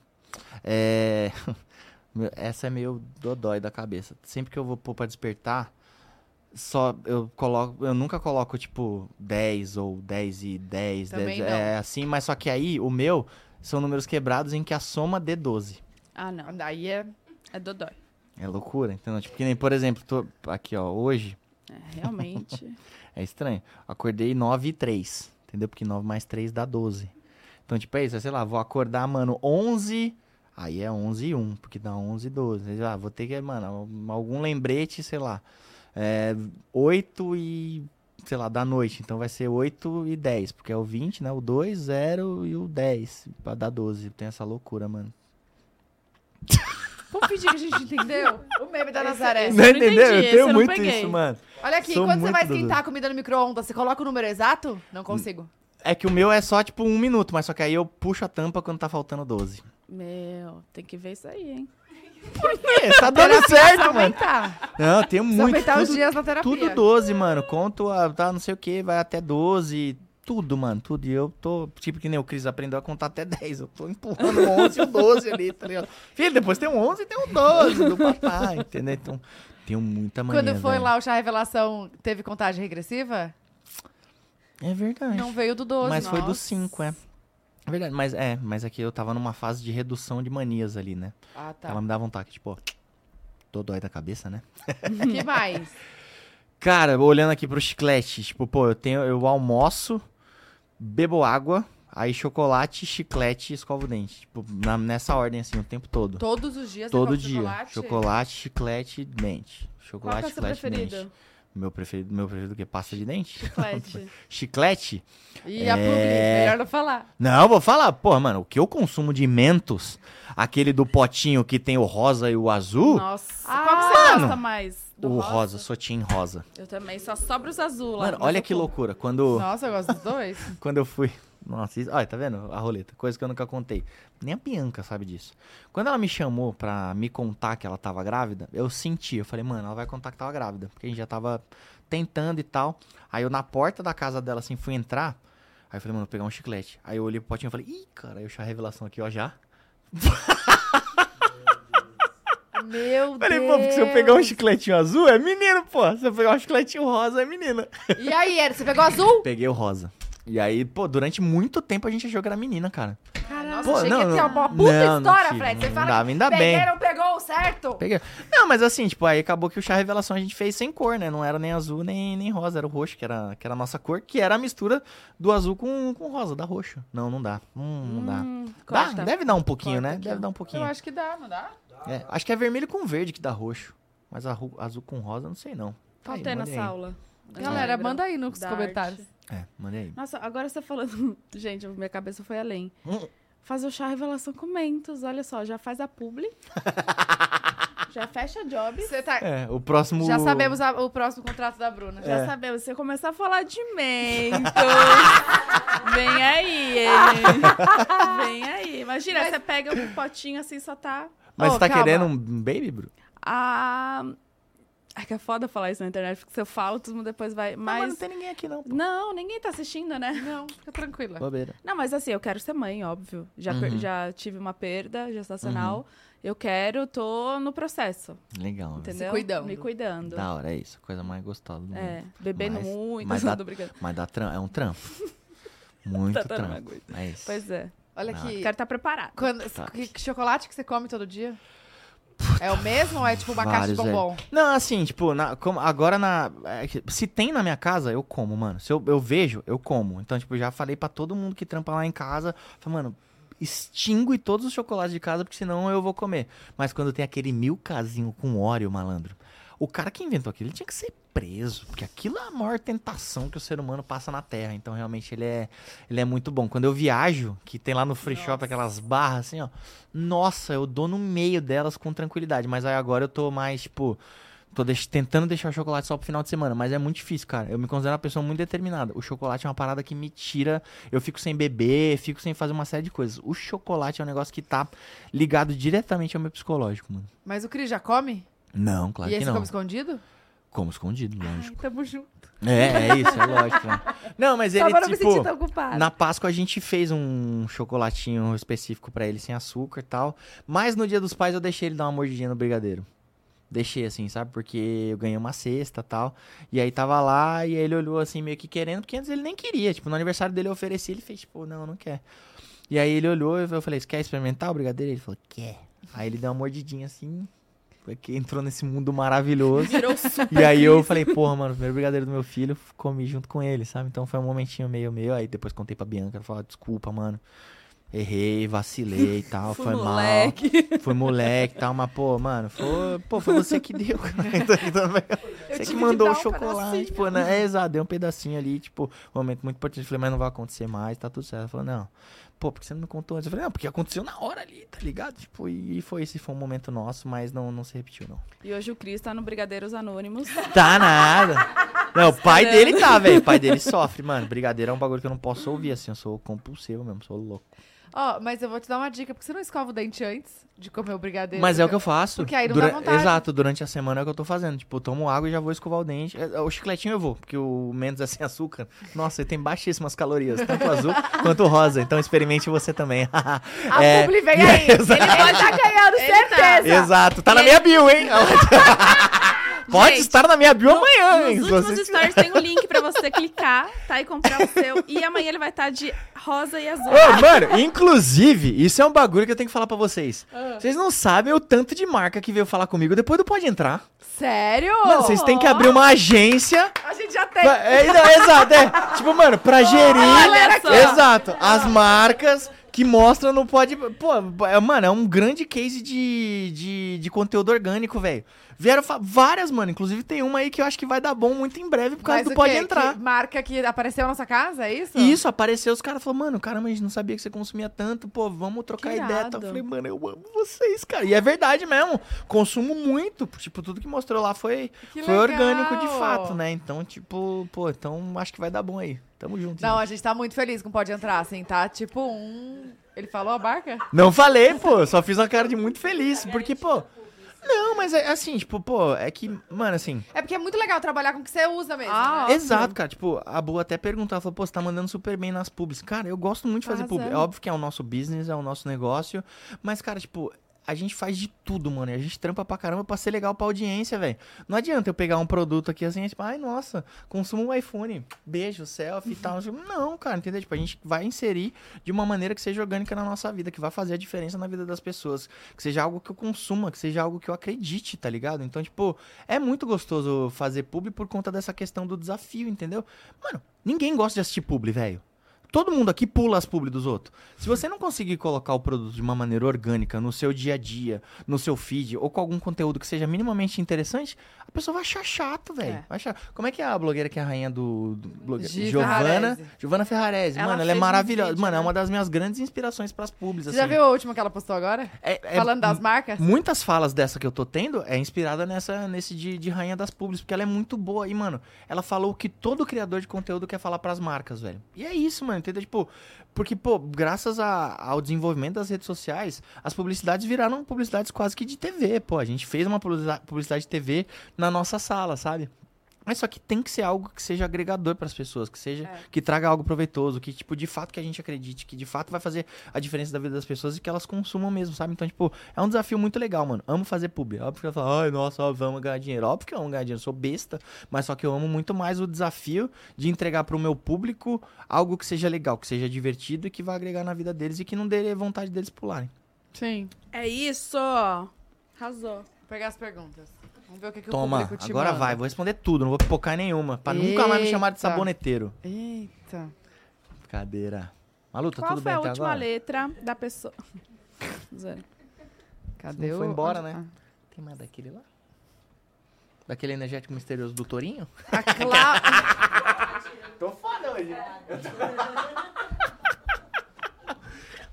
Speaker 3: É. Essa é meio dodói da cabeça. Sempre que eu vou pôr pra despertar, só eu coloco. Eu nunca coloco, tipo, 10 ou 10 e 10.
Speaker 1: Também
Speaker 3: 10
Speaker 1: não.
Speaker 3: é assim, mas só que aí o meu são números quebrados em que a soma dê 12.
Speaker 2: Ah, não.
Speaker 1: Daí é...
Speaker 2: É dodói.
Speaker 3: É loucura, entendeu? Tipo, que nem, por exemplo, tô aqui, ó, hoje,
Speaker 2: É, realmente.
Speaker 3: é estranho. Acordei 9 e 3, entendeu? Porque 9 mais 3 dá 12. Então, tipo, é isso, é, sei lá, vou acordar, mano, 11, aí é 11 e 1, porque dá 11 e 12. Aí, Ah, vou ter que, mano, algum lembrete, sei lá, é 8 e, sei lá, da noite. Então vai ser 8 e 10, porque é o 20, né? O 2, 0 e o 10, pra dar 12. Tem essa loucura, mano.
Speaker 1: Vamos fingir que a gente entendeu? O meme da Nazaré.
Speaker 2: esse-
Speaker 3: Não
Speaker 2: eu não
Speaker 3: entendeu?
Speaker 2: entendi,
Speaker 3: Eu tenho
Speaker 2: eu
Speaker 3: muito
Speaker 2: peguei.
Speaker 3: isso, mano.
Speaker 1: Olha aqui,
Speaker 3: Sou
Speaker 1: quando você vai esquentar a comida no micro-ondas, você coloca o número exato? Não consigo.
Speaker 3: É que o meu é só, tipo, um minuto, mas só que aí eu puxo a tampa quando tá faltando 12.
Speaker 2: Meu, tem que ver isso aí, hein?
Speaker 3: É, tá dando certo, mano.
Speaker 1: aumentar.
Speaker 3: Não, tem muito.
Speaker 1: aumentar os
Speaker 3: Tudo,
Speaker 1: dias na terapia.
Speaker 3: tudo 12, mano. Conto, a, tá, não sei o que, vai até 12. Tudo, mano, tudo. E eu tô, tipo, que nem o Cris aprendeu a contar até 10. Eu tô empurrando o 11 e o 12 ali, tá ligado? Filho, depois tem um 11 e tem um 12 do papai, entendeu? Então, tenho muita mania,
Speaker 1: Quando foi
Speaker 3: velho.
Speaker 1: lá o chá revelação, teve contagem regressiva?
Speaker 3: É verdade.
Speaker 1: Não veio do 12.
Speaker 3: mas foi do
Speaker 1: nossa.
Speaker 3: 5, é. É verdade, mas é, mas aqui eu tava numa fase de redução de manias ali, né?
Speaker 1: Ah, tá.
Speaker 3: Ela me dava um toque, tipo, ó, tô dói da cabeça, né?
Speaker 1: que mais?
Speaker 3: Cara, olhando aqui pro chiclete, tipo, pô, eu tenho, eu almoço, bebo água, aí chocolate, chiclete e escovo o dente. Tipo, na- nessa ordem, assim, o tempo todo.
Speaker 1: Todos os dias
Speaker 3: Todo dia.
Speaker 1: chocolate?
Speaker 3: Chocolate, chiclete, dente.
Speaker 2: Qual
Speaker 3: Chocolate,
Speaker 2: que é
Speaker 3: chiclete, dente. Meu preferido, meu preferido o quê? Pasta de dente?
Speaker 2: Chiclete.
Speaker 3: Chiclete?
Speaker 1: E a
Speaker 3: É.
Speaker 1: publi, melhor não falar.
Speaker 3: Não, vou falar. Porra, mano, o que eu consumo de mentos, aquele do potinho que tem o rosa e o azul,
Speaker 2: Nossa.
Speaker 1: Ah,
Speaker 2: Qual que você
Speaker 3: mano.
Speaker 2: gosta mais? Do
Speaker 3: o rosa, sotinho rosa.
Speaker 2: Eu também, só sobra os azul lá.
Speaker 3: Mano, olha que loucura. Quando,
Speaker 1: Nossa, eu gosto dos dois.
Speaker 3: quando eu fui. Nossa, isso, olha, tá vendo a roleta? Coisa que eu nunca contei. Nem a Bianca sabe disso. Quando ela me chamou pra me contar que ela tava grávida, eu senti. Eu falei, mano, ela vai contar que tava grávida. Porque a gente já tava tentando e tal. Aí eu na porta da casa dela, assim, fui entrar. Aí eu falei, mano, vou pegar um chiclete. Aí eu olhei pro potinho e falei, ih, cara, aí eu achei a revelação aqui, ó, já.
Speaker 1: Meu
Speaker 3: Falei,
Speaker 1: Deus.
Speaker 3: pô, porque se eu pegar um chicletinho azul, é menino, pô. Se eu pegar um chicletinho rosa, é menina.
Speaker 1: E aí, Eri, você pegou azul?
Speaker 3: Peguei o rosa. E aí, pô, durante muito tempo a gente achou que era menina, cara.
Speaker 1: Nossa,
Speaker 3: Pô,
Speaker 1: achei
Speaker 3: não,
Speaker 1: que ia ter
Speaker 3: não.
Speaker 1: uma puta
Speaker 3: Não, não
Speaker 1: história,
Speaker 3: tive,
Speaker 1: Fred. Você
Speaker 3: não
Speaker 1: fala
Speaker 3: dava,
Speaker 1: que
Speaker 3: ainda bem.
Speaker 1: não pegou certo?
Speaker 3: Peguei. Não, mas assim, tipo, aí acabou que o chá revelação a gente fez sem cor, né? Não era nem azul, nem, nem rosa, era o roxo, que era, que era a nossa cor, que era a mistura do azul com, com rosa, dá roxo. Não, não dá. Hum, não dá.
Speaker 2: Hum,
Speaker 3: Dá,
Speaker 2: corta.
Speaker 3: deve dar um pouquinho,
Speaker 2: Corta
Speaker 3: né?
Speaker 2: aqui,
Speaker 3: Deve dar um pouquinho.
Speaker 1: Eu acho que dá, não dá?
Speaker 3: É, acho que é vermelho com verde que dá roxo. Mas azul com rosa, não sei não. Tá aí,
Speaker 2: Faltei nessa
Speaker 3: aí.
Speaker 2: aula. Da
Speaker 1: Galera, manda aí nos
Speaker 2: Da
Speaker 1: comentários.
Speaker 3: É, mandei aí.
Speaker 2: Nossa, agora você falando. Gente, minha cabeça foi além.
Speaker 3: Hum.
Speaker 2: Fazer o chá revelação com mentos. Olha só, já faz a publi. já fecha a job.
Speaker 1: Você tá...
Speaker 3: É, o próximo...
Speaker 1: Já sabemos a- o próximo contrato da Bruna.
Speaker 2: Já
Speaker 3: É.
Speaker 2: sabemos, você começar a falar de mentos. Vem aí, hein? Vem aí. Imagina,
Speaker 1: Mas-
Speaker 2: você pega um potinho assim, só tá.
Speaker 3: Mas
Speaker 1: Ô,
Speaker 3: você tá
Speaker 1: calma.
Speaker 3: querendo um baby, Bru?
Speaker 2: Ah. Ai, que é foda falar isso na internet, porque se eu falo, todo mundo depois vai.
Speaker 3: Não, mas
Speaker 2: Mas.
Speaker 3: não tem ninguém aqui não, pô.
Speaker 2: Não, ninguém tá assistindo, né?
Speaker 1: Não, fica tranquila.
Speaker 3: Bobeira.
Speaker 2: Não, mas assim, eu quero ser mãe, óbvio. Já, per-
Speaker 3: Uhum.
Speaker 2: já tive uma perda gestacional. Eu quero, tô no processo,
Speaker 3: Legal,
Speaker 2: entendeu?
Speaker 1: cuidando.
Speaker 2: Me cuidando.
Speaker 3: Da hora, é isso. Coisa mais gostosa do mundo.
Speaker 2: É, bebendo
Speaker 3: Mas-
Speaker 2: muito,
Speaker 3: mas dá-
Speaker 2: brincando.
Speaker 3: Mas dá tram... é um trampo. Muito
Speaker 2: Tá
Speaker 3: trampo. É isso.
Speaker 2: Pois é.
Speaker 1: Olha aqui.
Speaker 2: Quero estar preparado.
Speaker 1: Quando,
Speaker 3: Tá.
Speaker 1: que, que chocolate que você come todo dia? É o mesmo ou é tipo uma caixa de
Speaker 3: Vários, é.
Speaker 1: bombom?
Speaker 3: Não, assim, tipo, na- como- agora na. é se tem na minha casa, eu como, mano. Se eu, eu vejo, eu como. Então, tipo, já falei pra todo mundo que trampa lá em casa. Falei, mano, extingue todos os chocolates de casa, porque senão eu vou comer. Mas quando tem aquele milcazinho com óleo, malandro. O cara que inventou aquilo, ele tinha que ser preso. Porque aquilo é a maior tentação que o ser humano passa na Terra. Então, realmente, ele é, ele é muito bom. Quando eu viajo, que tem lá no free shop aquelas barras assim, ó. Nossa, eu dou no meio delas com tranquilidade. Mas aí agora eu tô mais, tipo. Tô deix- tentando deixar o chocolate só pro final de semana, mas é muito difícil, cara. Eu me considero uma pessoa muito determinada. O chocolate é uma parada que me tira. Eu fico sem beber, fico sem fazer uma série de coisas. O chocolate é um negócio que tá ligado diretamente ao meu psicológico, mano.
Speaker 1: Mas o Cris já come?
Speaker 3: Não, claro
Speaker 1: e aí
Speaker 3: que
Speaker 1: você
Speaker 3: não.
Speaker 1: come escondido?
Speaker 3: Como escondido,
Speaker 1: Ai,
Speaker 3: lógico.
Speaker 1: tamo junto.
Speaker 3: É, é isso, é lógico. né? Não, mas
Speaker 1: Só
Speaker 3: ele,
Speaker 1: pra me
Speaker 3: tipo.
Speaker 1: sentir tão.
Speaker 3: Na Páscoa a gente fez um chocolatinho específico pra ele, sem açúcar e tal. Mas no dia dos pais eu deixei ele dar uma mordidinha no brigadeiro. Deixei assim, sabe? Porque eu ganhei uma cesta e tal. E aí tava lá e ele olhou assim, meio que querendo, porque antes ele nem queria. Tipo, no aniversário dele eu ofereci, ele fez, tipo, não, não quer. E aí ele olhou e eu falei, você quer experimentar o brigadeiro? Ele falou, quer. Aí ele deu uma mordidinha assim. Porque entrou nesse mundo maravilhoso.
Speaker 2: Virou super.
Speaker 3: E aí eu falei, porra, mano, o primeiro brigadeiro do meu filho, comi junto com ele, sabe? Então foi um momentinho meio meio. Aí depois contei pra Bianca, ela falou, desculpa, mano. Errei, vacilei e tal,
Speaker 2: Fui
Speaker 3: foi
Speaker 2: moleque.
Speaker 3: mal. Foi moleque e tal, mas, pô, mano, foi, pô, foi você que deu, cara. Então, também, você que
Speaker 1: que
Speaker 3: mandou o
Speaker 1: um
Speaker 3: chocolate, pô, né? É, exato, deu um pedacinho ali, tipo, um momento muito importante. Eu falei, mas não vai acontecer mais, tá tudo certo. Ela falou, não. Pô, por que você não me contou antes? Eu falei, não, porque aconteceu na hora ali, tá ligado? Tipo, e foi esse foi um momento nosso, mas não, não se repetiu, não.
Speaker 2: E hoje o Cris tá no Brigadeiros Anônimos.
Speaker 3: Tá nada. Não, o pai dele tá, velho. O pai dele sofre, mano. Brigadeiro é um bagulho que eu não posso ouvir, assim. Eu sou compulsivo mesmo, sou louco.
Speaker 1: Ó, mas eu vou te dar uma dica, porque você não escova o dente antes de comer o brigadeiro?
Speaker 3: Mas é o que eu faço.
Speaker 1: Porque aí não
Speaker 3: Dura-
Speaker 1: dá vontade.
Speaker 3: Exato, durante a semana é o que eu tô fazendo. Tipo, eu tomo água e já vou escovar o dente. É, O chicletinho eu vou, porque o menos é sem açúcar. Nossa, ele tem baixíssimas calorias, tanto o azul quanto o rosa. Então experimente você também.
Speaker 1: A
Speaker 3: É,
Speaker 1: publi vem aí. Ele pode estar ganhando,
Speaker 2: Ele tá.
Speaker 1: certeza.
Speaker 3: Exato, tá na minha bio, hein? Pode
Speaker 2: Gente,
Speaker 3: estar na minha bio amanhã, hein?
Speaker 2: Nos últimos stories tem um link pra você clicar, tá? E comprar o seu. E amanhã ele vai estar de rosa e azul.
Speaker 3: Ô, mano, inclusive, isso é um bagulho que eu tenho que falar pra vocês.
Speaker 1: Ah.
Speaker 3: Vocês não sabem o tanto de marca que veio falar comigo depois do Pode Entrar.
Speaker 1: Sério?
Speaker 3: Mano, vocês têm que abrir uma agência.
Speaker 1: A gente já tem.
Speaker 3: é, não, exato, é. Tipo, mano, pra gerir.
Speaker 2: Só.
Speaker 3: Exato, as marcas que mostram no Pode. Pô, é, mano, é um grande case de, de, de conteúdo orgânico, velho. Vieram várias, mano. Inclusive tem uma aí que eu acho que vai dar bom muito em breve por causa
Speaker 1: Mas
Speaker 3: do Pode? Entrar.
Speaker 1: Que marca que apareceu na nossa casa, é isso?
Speaker 3: Isso, apareceu, os caras falaram, mano, caramba, a gente não sabia que você consumia tanto, pô, vamos trocar
Speaker 2: Que
Speaker 3: ideia.
Speaker 2: Irado.
Speaker 3: Eu falei, mano, eu amo vocês, cara. E é verdade mesmo, consumo muito. Tipo, tudo que mostrou lá foi,
Speaker 1: Que
Speaker 3: foi
Speaker 1: legal.
Speaker 3: orgânico de fato, né? Então, tipo, pô, então acho que vai dar bom aí. Tamo junto.
Speaker 1: Não,
Speaker 3: gente.
Speaker 1: a gente tá muito feliz com Pode Entrar, assim, tá? Tipo um... Ele falou a barca?
Speaker 3: Não falei, pô, só fiz uma cara de muito feliz, porque, pô... Não, mas é assim, tipo, pô, é que, mano, assim...
Speaker 1: É porque é muito legal trabalhar com o que você usa mesmo,
Speaker 2: Ah,
Speaker 1: né?
Speaker 3: Exato, cara. Tipo, a Boa até perguntou, ela falou, pô, você tá mandando super bem nas pubs. Cara, eu gosto muito de fazer
Speaker 2: Arrasando.
Speaker 3: pub. É óbvio que é o nosso business, é o nosso negócio. Mas, cara, tipo, a gente faz de tudo, mano. A gente trampa pra caramba pra ser legal pra audiência, velho. Não adianta eu pegar um produto aqui assim, tipo, ai, nossa, consumo um iPhone, beijo, selfie e tal. Não, cara, entendeu? Tipo, a gente vai inserir de uma maneira que seja orgânica na nossa vida, que vai fazer a diferença na vida das pessoas. Que seja algo que eu consuma, que seja algo que eu acredite, tá ligado? Então, tipo, é muito gostoso fazer publi por conta dessa questão do desafio, entendeu? Mano, ninguém gosta de assistir publi, velho. Todo mundo aqui pula as publi dos outros. Se você não conseguir colocar o produto de uma maneira orgânica no seu dia a dia, no seu feed, ou com algum conteúdo que seja minimamente interessante, a pessoa vai achar chato, velho.
Speaker 1: É.
Speaker 3: Vai achar. Como é que é a blogueira que é a rainha do, do blogue-
Speaker 1: Gi
Speaker 3: Giovana,
Speaker 1: Ferrarese.
Speaker 3: Giovana Ferrarese.
Speaker 2: Ela
Speaker 3: Mano, ela é
Speaker 2: um
Speaker 3: maravilhosa.
Speaker 2: vídeo,
Speaker 3: Mano, é
Speaker 2: né?
Speaker 3: uma das minhas grandes inspirações pras publis,
Speaker 1: Você
Speaker 3: assim.
Speaker 1: já viu a última que ela postou agora?
Speaker 3: É- é-
Speaker 1: Falando das marcas?
Speaker 3: Muitas falas dessa que eu tô tendo é inspirada nessa, nesse de, de rainha das publis, porque ela é muito boa. E, mano, ela falou o que todo criador de conteúdo quer falar pras marcas, velho. E é isso, mano, entendeu? Tipo, porque, pô, graças a- ao desenvolvimento das redes sociais, as publicidades viraram publicidades quase que de TV, pô. A gente fez uma publicidade de TV na nossa sala, sabe? Mas só que tem que ser algo que seja agregador pras pessoas, que seja
Speaker 1: É.
Speaker 3: que traga algo proveitoso, que tipo de fato que a gente acredite, que de fato vai fazer a diferença da vida das pessoas e que elas consumam mesmo, sabe? Então, tipo, é um desafio muito legal, mano. Amo fazer pub. Óbvio que eu falo, ai, nossa, ó, vamos ganhar dinheiro. Óbvio que eu amo ganhar dinheiro, eu sou besta, mas só que eu amo muito mais o desafio de entregar pro meu público algo que seja legal, que seja divertido e que vá agregar na vida deles e que não dê vontade deles pularem.
Speaker 1: Sim.
Speaker 2: É isso! Arrasou.
Speaker 1: Vou pegar as perguntas. Vamos ver o que, que o
Speaker 3: Toma,
Speaker 1: público te
Speaker 3: agora
Speaker 1: manda.
Speaker 3: vai, vou responder tudo, não vou pipocar em nenhuma, pra nunca mais me chamar de
Speaker 1: Eita.
Speaker 3: saboneteiro.
Speaker 1: Eita.
Speaker 3: Cadeira. Malu, tá
Speaker 2: Qual
Speaker 3: tudo
Speaker 2: foi
Speaker 3: bem
Speaker 2: a
Speaker 3: até
Speaker 2: última
Speaker 3: agora?
Speaker 2: letra da pessoa?
Speaker 1: Cadê
Speaker 3: Não
Speaker 1: o...
Speaker 3: foi embora, né? Tem mais daquele lá? Daquele energético misterioso do Torinho?
Speaker 1: A Clá...
Speaker 3: Tô foda hoje.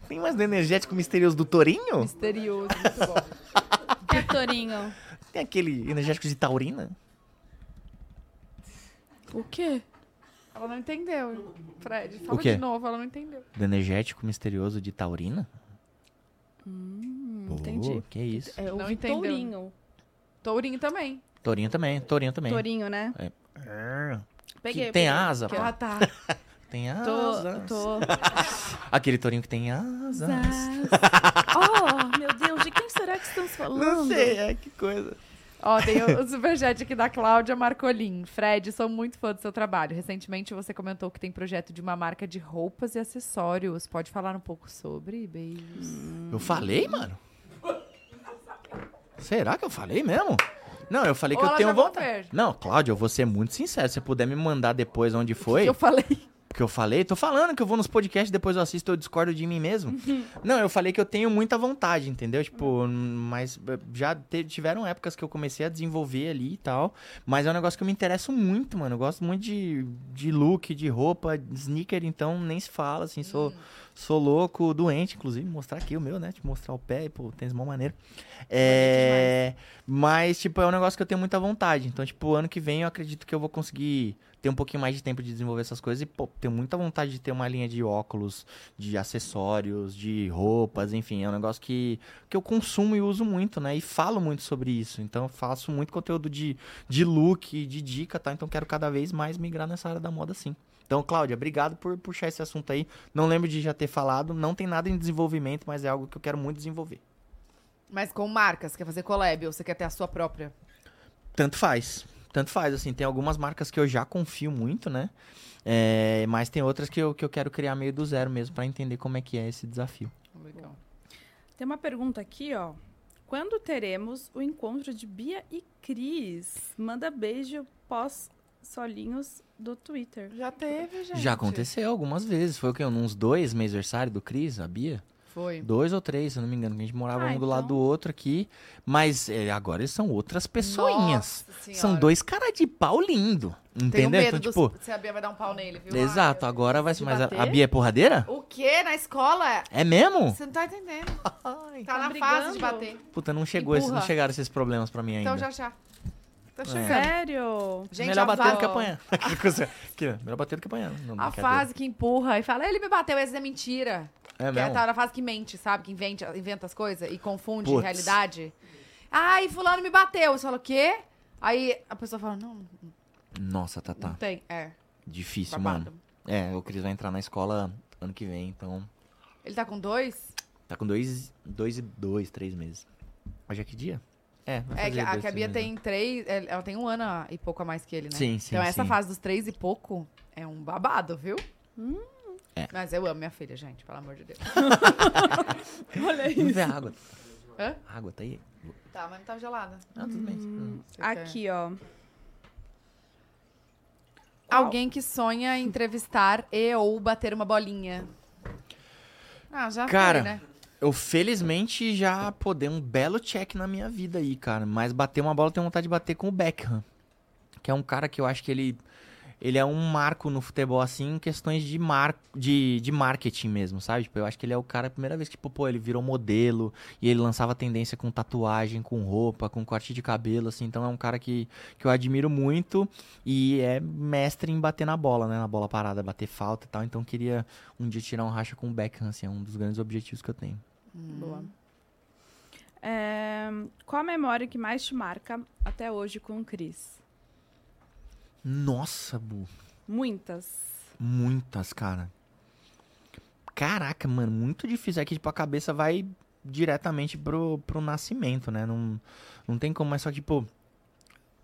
Speaker 3: Tem mais do energético misterioso do Torinho?
Speaker 1: Misterioso, muito bom.
Speaker 2: Que Torinho?
Speaker 3: Tem aquele energético de taurina?
Speaker 2: O quê?
Speaker 1: Ela não entendeu, Fred. Fala
Speaker 3: O quê?
Speaker 1: de novo, ela não entendeu.
Speaker 3: Do energético misterioso de taurina?
Speaker 2: Hum,
Speaker 3: Pô,
Speaker 2: entendi.
Speaker 3: Que isso.
Speaker 2: É, eu
Speaker 1: Não
Speaker 2: vi
Speaker 1: entendeu.
Speaker 2: Tourinho.
Speaker 1: Tourinho também.
Speaker 3: Tourinho também, tourinho também.
Speaker 2: Tourinho, né?
Speaker 3: É.
Speaker 2: Peguei.
Speaker 3: Que tem
Speaker 2: peguei.
Speaker 3: asa, pô.
Speaker 1: Ah, tá.
Speaker 3: Tem
Speaker 2: Tô,
Speaker 3: asas.
Speaker 2: tô.
Speaker 3: Aquele tourinho que tem asas.
Speaker 2: oh, meu Deus, de quem será que estamos falando?
Speaker 3: Não sei, é que coisa.
Speaker 1: Ó, tem o, o superchat aqui da Cláudia Marcolin. Fred, sou muito fã do seu trabalho. Recentemente você comentou que tem projeto de uma marca de roupas e acessórios. Pode falar um pouco sobre? Beijos.
Speaker 3: Eu falei, mano? Será que eu falei mesmo? Não, eu falei que
Speaker 1: Ou
Speaker 3: eu
Speaker 1: ela
Speaker 3: tenho vontade. Não, Cláudio, eu vou ser muito sincero. Se você puder me mandar depois onde foi,
Speaker 1: Eu falei.
Speaker 3: Porque eu falei, tô falando que eu vou nos podcasts, depois eu assisto, eu discordo de mim mesmo. Não, eu falei que eu tenho muita vontade, entendeu? Tipo, mas eh, já tiveram épocas que eu comecei a desenvolver ali e tal. Mas é um negócio que eu me interesso muito, mano. Eu gosto muito de, de look, de roupa, de sneaker, então nem se fala, assim, sou, sou louco, doente, inclusive, mostrar aqui o meu, né? Te mostrar o pé, e, pô, tênis mó maneiro. É, mas, tipo, é um negócio que eu tenho muita vontade. Então, tipo, ano que vem eu acredito que eu vou conseguir ter um pouquinho mais de tempo de desenvolver essas coisas e, pô, tenho muita vontade de ter uma linha de óculos, de acessórios, de roupas, enfim, é um negócio que, que eu consumo e uso muito, né? E falo muito sobre isso. Então, eu faço muito conteúdo de, de look, de dica, tá? Então, quero cada vez mais migrar nessa área da moda, sim. Então, Cláudia, obrigado por puxar esse assunto aí. Não lembro de já ter falado, não tem nada em desenvolvimento, mas é algo que eu quero muito desenvolver.
Speaker 1: Mas com marcas, quer fazer collab ou você quer ter a sua própria?
Speaker 3: Tanto faz. Tanto faz, assim, tem algumas marcas que eu já confio muito, né? É, mas tem outras que eu, que eu quero criar meio do zero mesmo pra entender como é que é esse desafio.
Speaker 1: Legal.
Speaker 2: Tem uma pergunta aqui, ó. Quando teremos o encontro de Bia e Cris? Manda beijo pós solinhos do Twitter.
Speaker 1: Já teve, gente.
Speaker 3: Já aconteceu algumas vezes. Foi o quê? Uns dois meses aniversário do Cris, a Bia?
Speaker 1: Foi.
Speaker 3: Dois ou três, se eu não me engano. que A gente morava
Speaker 2: Ah,
Speaker 3: um do lado
Speaker 2: então.
Speaker 3: do outro aqui. Mas é, agora eles são outras pessoinhas. São dois caras de pau lindo.
Speaker 1: Tenho
Speaker 3: Entendeu?
Speaker 1: medo
Speaker 3: Então,
Speaker 1: do-
Speaker 3: tipo.
Speaker 1: se a Bia vai dar um pau nele, viu?
Speaker 3: Exato,
Speaker 1: Ai,
Speaker 3: agora vai ser. Mas a? Bia é porradeira?
Speaker 1: O quê? Na escola?
Speaker 3: É mesmo?
Speaker 1: Você não tá entendendo.
Speaker 3: Ai,
Speaker 1: Tá,
Speaker 2: Tá
Speaker 1: na fase de
Speaker 2: brigando?
Speaker 1: bater.
Speaker 3: puta, não chegou esse, não chegaram esses problemas pra mim ainda.
Speaker 1: Então já já. Tá
Speaker 3: É.
Speaker 1: chegando.
Speaker 2: Sério?
Speaker 1: Gente,
Speaker 3: Melhor bater do que apanhar. Melhor bater do que apanhar. Não,
Speaker 1: A fase que empurra e fala, ele me bateu, essa é mentira.
Speaker 3: É
Speaker 1: que é
Speaker 3: mesmo?
Speaker 1: tá na fase que mente, sabe? Que inventa, inventa as coisas e confunde
Speaker 3: Putz.
Speaker 1: realidade. Ai, fulano me bateu. Você fala, o quê? Aí a pessoa fala, não,
Speaker 3: Nossa, tá,
Speaker 1: não tem. É,
Speaker 3: Difícil,
Speaker 1: babado.
Speaker 3: mano. É, o Cris vai entrar na escola ano que vem, então.
Speaker 1: Ele tá com dois?
Speaker 3: Tá com dois, dois e dois, três meses. Hoje é que dia? É, vai
Speaker 1: É que a, que a Bia tem
Speaker 3: meses.
Speaker 1: três. é, Ela tem um ano e pouco a mais que ele, né?
Speaker 3: Sim, sim,
Speaker 1: Então essa
Speaker 3: sim.
Speaker 1: fase dos três e pouco é um babado, viu?
Speaker 3: É.
Speaker 1: Mas eu amo minha filha, gente, pelo amor de Deus.
Speaker 2: Olha
Speaker 3: Vamos
Speaker 2: isso.
Speaker 3: ver a água.
Speaker 1: Hã?
Speaker 3: A água tá aí?
Speaker 1: Tá, mas não tá gelada.
Speaker 3: Ah, tudo bem. Hum.
Speaker 1: Quer-
Speaker 2: Aqui, ó.
Speaker 1: Alguém que sonha em entrevistar e ou bater uma bolinha. Ah, já
Speaker 3: Cara,
Speaker 1: foi, né?
Speaker 3: Eu felizmente já pô, dei um belo check na minha vida aí, cara. Mas bater uma bola eu tenho vontade de bater com o Beckham. Que é um cara que eu acho que ele. Ele é um marco no futebol, assim, em questões de, mar... de, de marketing mesmo, sabe? Tipo, eu acho que ele é o cara, a primeira vez que, tipo, pô, ele virou modelo e ele lançava tendência com tatuagem, com roupa, com corte de cabelo, assim. Então é um cara que, que eu admiro muito e é mestre em bater na bola, né? Na bola parada, bater falta e tal. Então queria um dia tirar um racha com o Beckham, assim, é um dos grandes objetivos que eu tenho.
Speaker 2: Boa. É, qual a memória que mais te marca até hoje com o Cris?
Speaker 3: Nossa, Bu.
Speaker 2: Muitas.
Speaker 3: Muitas, cara. Caraca, mano, muito difícil. É que, tipo, a cabeça vai diretamente pro, pro nascimento, né? Não, não tem como, mas só que, tipo,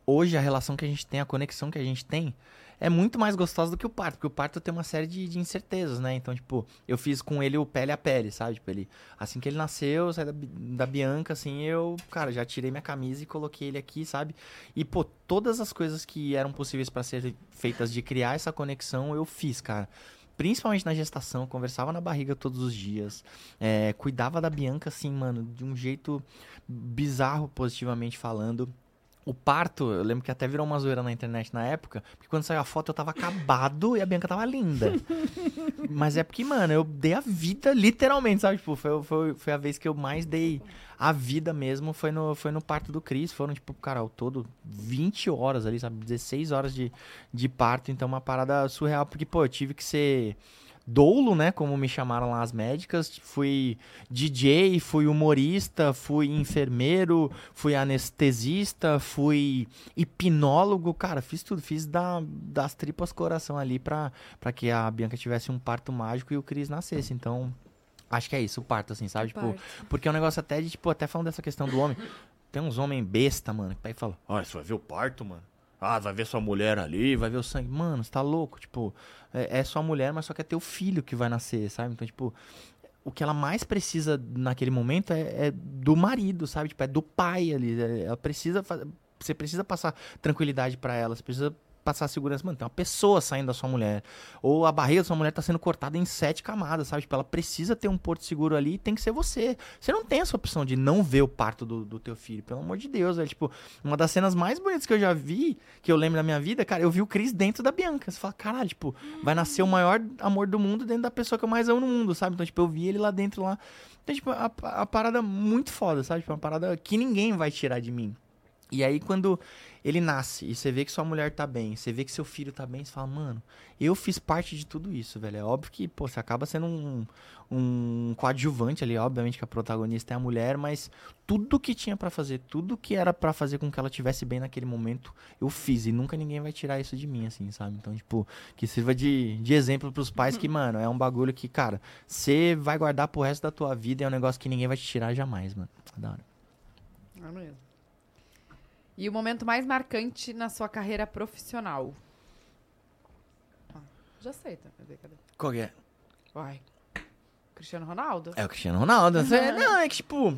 Speaker 3: hoje a relação que a gente tem, a conexão que a gente tem, é muito mais gostosa do que o parto, porque o parto tem uma série de, de incertezas, né? Então, tipo, eu fiz com ele o pele a pele, sabe? Tipo, ele, assim que ele nasceu, eu saí da, da Bianca, assim, eu, cara, já tirei minha camisa e coloquei ele aqui, sabe? E, pô, todas as coisas que eram possíveis pra ser feitas de criar essa conexão, eu fiz, cara. Principalmente na gestação, conversava na barriga todos os dias, é, cuidava da Bianca, assim, mano, de um jeito bizarro, positivamente falando. O parto, eu lembro que até virou uma zoeira na internet na época, porque quando saiu a foto eu tava acabado e a Bianca tava linda. Mas é porque, mano, eu dei a vida, literalmente, sabe? Tipo, foi, foi, foi a vez que eu mais dei a vida mesmo, foi no, foi no parto do Cris. Foram, tipo, cara, ao todo 20 horas ali, sabe? 16 horas de, de parto, então uma parada surreal, porque, pô, eu tive que ser doulo, né, como me chamaram lá as médicas, fui DJ, fui humorista, fui enfermeiro, fui anestesista, fui hipnólogo, cara, fiz tudo, fiz da, das tripas coração ali pra, pra que a Bianca tivesse um parto mágico e o Cris nascesse, então... Acho que é isso, o parto, assim, sabe? Tipo, porque é um negócio até de, tipo, até falando dessa questão do homem. Tem uns homens besta, mano, que pega e fala, ah, você vai ver o parto, mano? Ah, vai ver sua mulher ali, vai ver o sangue. Mano, você tá louco? Tipo, é, é sua mulher, mas só que é teu filho que vai nascer, sabe? Então, tipo, o que ela mais precisa naquele momento é, é do marido, sabe? Tipo, é do pai ali. É- Ela precisa. Você precisa passar tranquilidade pra ela, você precisa passar segurança. Mano, tem uma pessoa saindo da sua mulher. Ou a barriga da sua mulher tá sendo cortada em sete camadas, sabe? Tipo, ela precisa ter um porto seguro ali e tem que ser você. Você não tem essa opção de não ver o parto do, do teu filho, pelo amor de Deus. É tipo, uma das cenas mais bonitas que eu já vi, que eu lembro da minha vida, cara, eu vi o Cris dentro da Bianca. Você fala, caralho, tipo, vai nascer o maior amor do mundo dentro da pessoa que eu mais amo no mundo, sabe? Então, tipo, eu vi ele lá dentro lá. Então, tipo, a, a parada muito foda, sabe? Tipo, uma parada que ninguém vai tirar de mim. E aí, quando ele nasce e você vê que sua mulher tá bem, você vê que seu filho tá bem, você fala, mano, eu fiz parte de tudo isso, velho. É óbvio que, pô, você acaba sendo um, um coadjuvante ali, obviamente que a protagonista é a mulher, mas tudo que tinha pra fazer, tudo que era pra fazer com que ela tivesse bem naquele momento, eu fiz. E nunca ninguém vai tirar isso de mim, assim, sabe? Então, tipo, que sirva de, de exemplo pros pais que, mano, é um bagulho que, cara, você vai guardar pro resto da tua vida e é um negócio que ninguém vai te tirar jamais, mano. Da hora.
Speaker 1: É mesmo. E o momento mais marcante na sua carreira profissional? Ah, já sei, tá? Cadê, cadê?
Speaker 3: Qual que é?
Speaker 1: Vai. Cristiano Ronaldo?
Speaker 3: É o Cristiano Ronaldo. É, não, é que, tipo.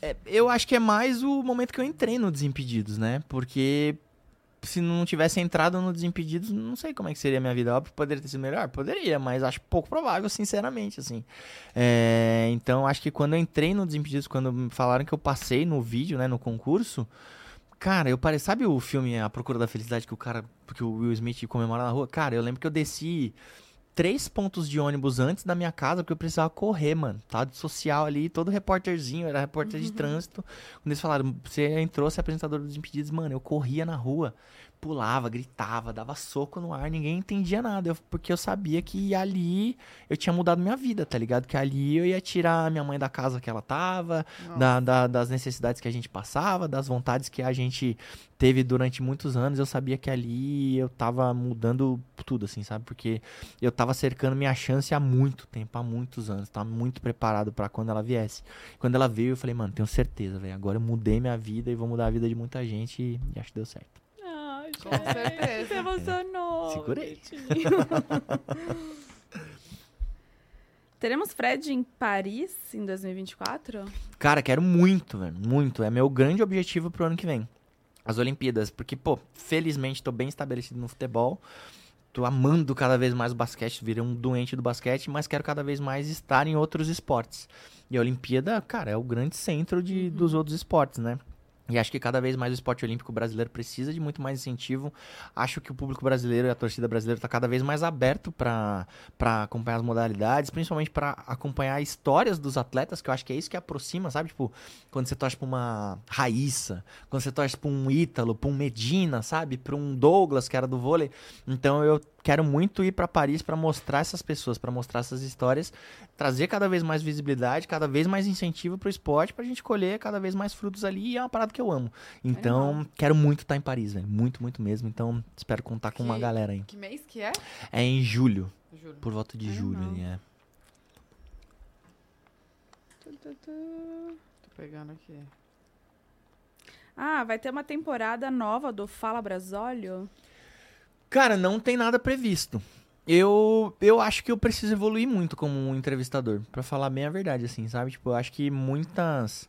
Speaker 3: é, eu acho que é mais o momento que eu entrei no Desimpedidos, né? Porque se não tivesse entrado no Desimpedidos, não sei como é que seria a minha vida. Óbvio poderia ter sido melhor? Poderia, mas acho pouco provável, sinceramente, assim. É, então, acho que quando eu entrei no Desimpedidos, quando me falaram que eu passei no vídeo, né, no concurso, cara, eu parei. Sabe o filme A Procura da Felicidade que o cara. que o Will Smith comemora na rua? Cara, eu lembro que eu desci três pontos de ônibus antes da minha casa, porque eu precisava correr, mano. Tava de social ali, todo repórterzinho, era repórter de trânsito. Quando eles falaram, você entrou, você é apresentador dos Impedidos, mano, eu corria na rua pulava, gritava, dava soco no ar, ninguém entendia nada. Eu- porque eu sabia que ali eu tinha mudado minha vida, tá ligado? Que ali eu ia tirar minha mãe da casa que ela tava, da- da- das necessidades que a gente passava, das vontades que a gente teve durante muitos anos. Eu sabia que ali eu tava mudando tudo, assim, sabe? Porque eu tava cercando minha chance há muito tempo, há muitos anos. Tava muito preparado pra quando ela viesse. Quando ela veio, eu falei, mano, tenho certeza, velho. Agora eu mudei minha vida e vou mudar a vida de muita gente e, e acho que deu certo.
Speaker 1: Com certeza.
Speaker 2: Se emocionou.
Speaker 3: Segurei.
Speaker 2: bonitinho. Teremos Fred em Paris em 2024?
Speaker 3: Cara, quero muito, velho. Muito. É meu grande objetivo pro ano que vem. As Olimpíadas. Porque, pô, felizmente tô bem estabelecido no futebol. Tô amando cada vez mais o basquete. Virei um doente do basquete, mas quero cada vez mais estar em outros esportes. E a Olimpíada, cara, é o grande centro de, dos outros esportes, né? E acho que cada vez mais o esporte olímpico brasileiro precisa de muito mais incentivo. Acho que o público brasileiro e a torcida brasileira está cada vez mais aberto para acompanhar as modalidades, principalmente para acompanhar histórias dos atletas, que eu acho que é isso que aproxima, sabe? Tipo, quando você torce pra uma Raíssa, quando você torce pra um Ítalo, pra um Medina, sabe? Pra um Douglas, que era do vôlei. Então eu quero muito ir para Paris para mostrar essas pessoas, para mostrar essas histórias, trazer cada vez mais visibilidade, cada vez mais incentivo pro esporte pra gente colher cada vez mais frutos ali e é uma parada que eu amo. Então, quero muito estar em Paris, velho. Muito, muito mesmo. Então, espero contar com uma
Speaker 1: Que-
Speaker 3: galera aí.
Speaker 1: Que mês que é?
Speaker 3: É em julho,
Speaker 1: Juro.
Speaker 3: por volta de
Speaker 2: Ai,
Speaker 3: julho ali, é.
Speaker 1: Tô pegando aqui.
Speaker 2: Ah, vai ter uma temporada nova do Fala Brasólio?
Speaker 3: Cara, não tem nada previsto. Eu, eu acho que eu preciso evoluir muito como um entrevistador, Pra falar bem a verdade, assim, sabe? Tipo, eu acho que muitas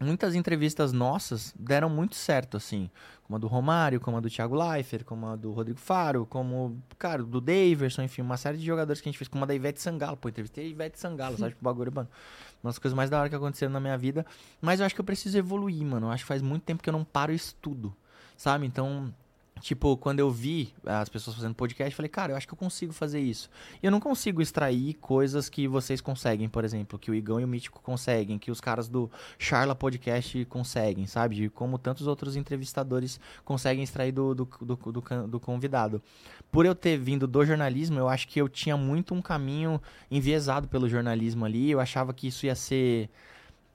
Speaker 3: muitas entrevistas nossas deram muito certo, assim, como a do Romário, como a do Thiago Leifert, como a do Rodrigo Faro, como, cara, do Daverson, enfim, uma série de jogadores que a gente fez, como a da Ivete Sangalo, pô, entrevistei a Ivete Sangalo, sabe? Tipo, bagulho, mano. Uma das coisas mais da hora que aconteceram na minha vida. Mas eu acho que eu preciso evoluir, mano. Eu acho que faz muito tempo que eu não paro isso tudo, sabe? Então, Tipo, quando eu vi as pessoas fazendo podcast, eu falei, cara, eu acho que eu consigo fazer isso. E eu não consigo extrair coisas que vocês conseguem, por exemplo, que o Igão e o Mítico conseguem, que os caras do Charla Podcast conseguem, sabe? De como tantos outros entrevistadores conseguem extrair do, do, do, do do convidado. Por eu ter vindo do jornalismo, eu acho que eu tinha muito um caminho enviesado pelo jornalismo ali. Eu achava que isso ia ser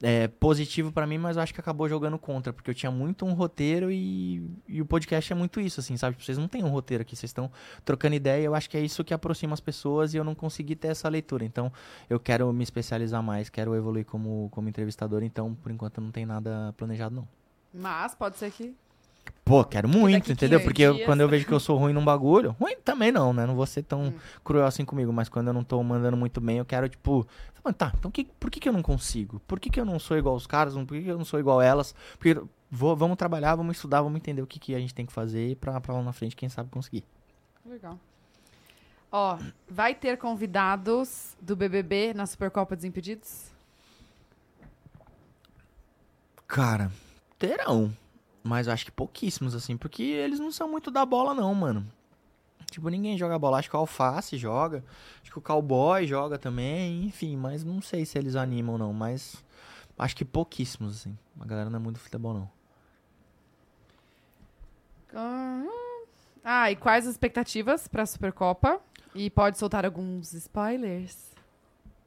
Speaker 3: é, positivo pra mim, mas eu acho que acabou jogando contra, porque eu tinha muito um roteiro e, e o podcast é muito isso, assim, sabe? Vocês não têm um roteiro aqui, vocês estão trocando ideia, eu acho que é isso que aproxima as pessoas e eu não consegui ter essa leitura. Então, eu quero me especializar mais, quero evoluir como, como entrevistador, então, por enquanto, não tem nada planejado, não.
Speaker 1: Mas pode ser que.
Speaker 3: Pô, quero muito, entendeu?
Speaker 2: 15
Speaker 3: Porque eu- quando eu vejo que eu sou ruim num bagulho, ruim também não, né? Não vou ser tão
Speaker 1: Hum.
Speaker 3: cruel assim comigo, mas quando eu não tô mandando muito bem, eu quero, tipo, tá, então que, por que, que eu não consigo? Por que, que eu não sou igual os caras? Por que, que eu não sou igual elas? Porque vou- vamos trabalhar, vamos estudar, vamos entender o que, que a gente tem que fazer pra, pra lá na frente, quem sabe conseguir.
Speaker 1: Legal. Ó, vai ter convidados do BBB na Supercopa Desimpedidos?
Speaker 3: Cara, terão. Mas eu acho que pouquíssimos, assim, porque eles não são muito da bola, não, mano. Tipo, ninguém joga bola. Acho que o Alface joga. Acho que o Cowboy joga também. Enfim, mas não sei se eles animam, não. Mas acho que pouquíssimos, assim. A galera não é muito futebol, não.
Speaker 1: Ah, e quais as expectativas pra Supercopa? E pode soltar alguns spoilers?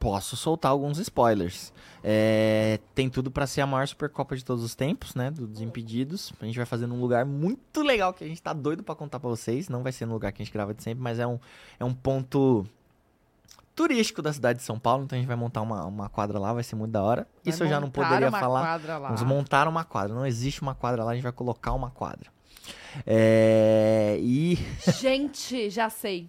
Speaker 3: Posso soltar alguns spoilers. É, tem tudo pra ser a maior Supercopa de todos os tempos, né? Do Desimpedidos. A gente vai fazer num lugar muito legal que a gente tá doido pra contar pra vocês. Não vai ser no lugar que a gente grava de sempre, mas é um, é um ponto turístico da cidade de São Paulo. Então a gente vai montar uma, uma quadra lá, vai ser muito da hora.
Speaker 1: Vai
Speaker 3: Isso eu já não poderia
Speaker 1: uma
Speaker 3: falar. Vamos montar uma quadra. Não existe uma quadra lá, a gente vai colocar uma quadra. É, e
Speaker 1: Gente, já sei.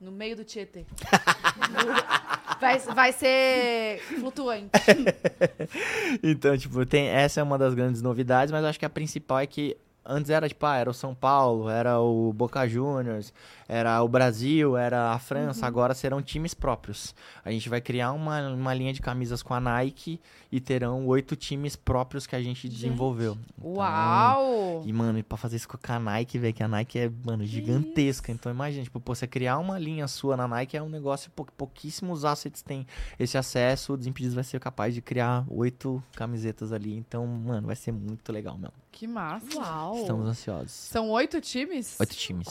Speaker 1: No meio do Tietê. vai, vai ser flutuante.
Speaker 3: Então, tipo, tem, essa é uma das grandes novidades, mas eu acho que a principal é que antes era, tipo, ah, era o São Paulo, era o Boca Juniors, era o Brasil, era a França, agora serão times próprios. A gente vai criar uma, uma linha de camisas com a Nike e terão oito times próprios que a gente desenvolveu. Então,
Speaker 1: Uau!
Speaker 3: E, mano, e pra fazer isso com a Nike, velho, que a Nike é, mano, gigantesca. Então, imagina, tipo, pô, você criar uma linha sua na Nike é um negócio, pou- pouquíssimos assets têm esse acesso. O Desimpedidos vai ser capaz de criar oito camisetas ali. Então, mano, vai ser muito legal mesmo.
Speaker 1: Que massa.
Speaker 2: Uau.
Speaker 3: Estamos ansiosos.
Speaker 1: São oito times?
Speaker 3: Oito times.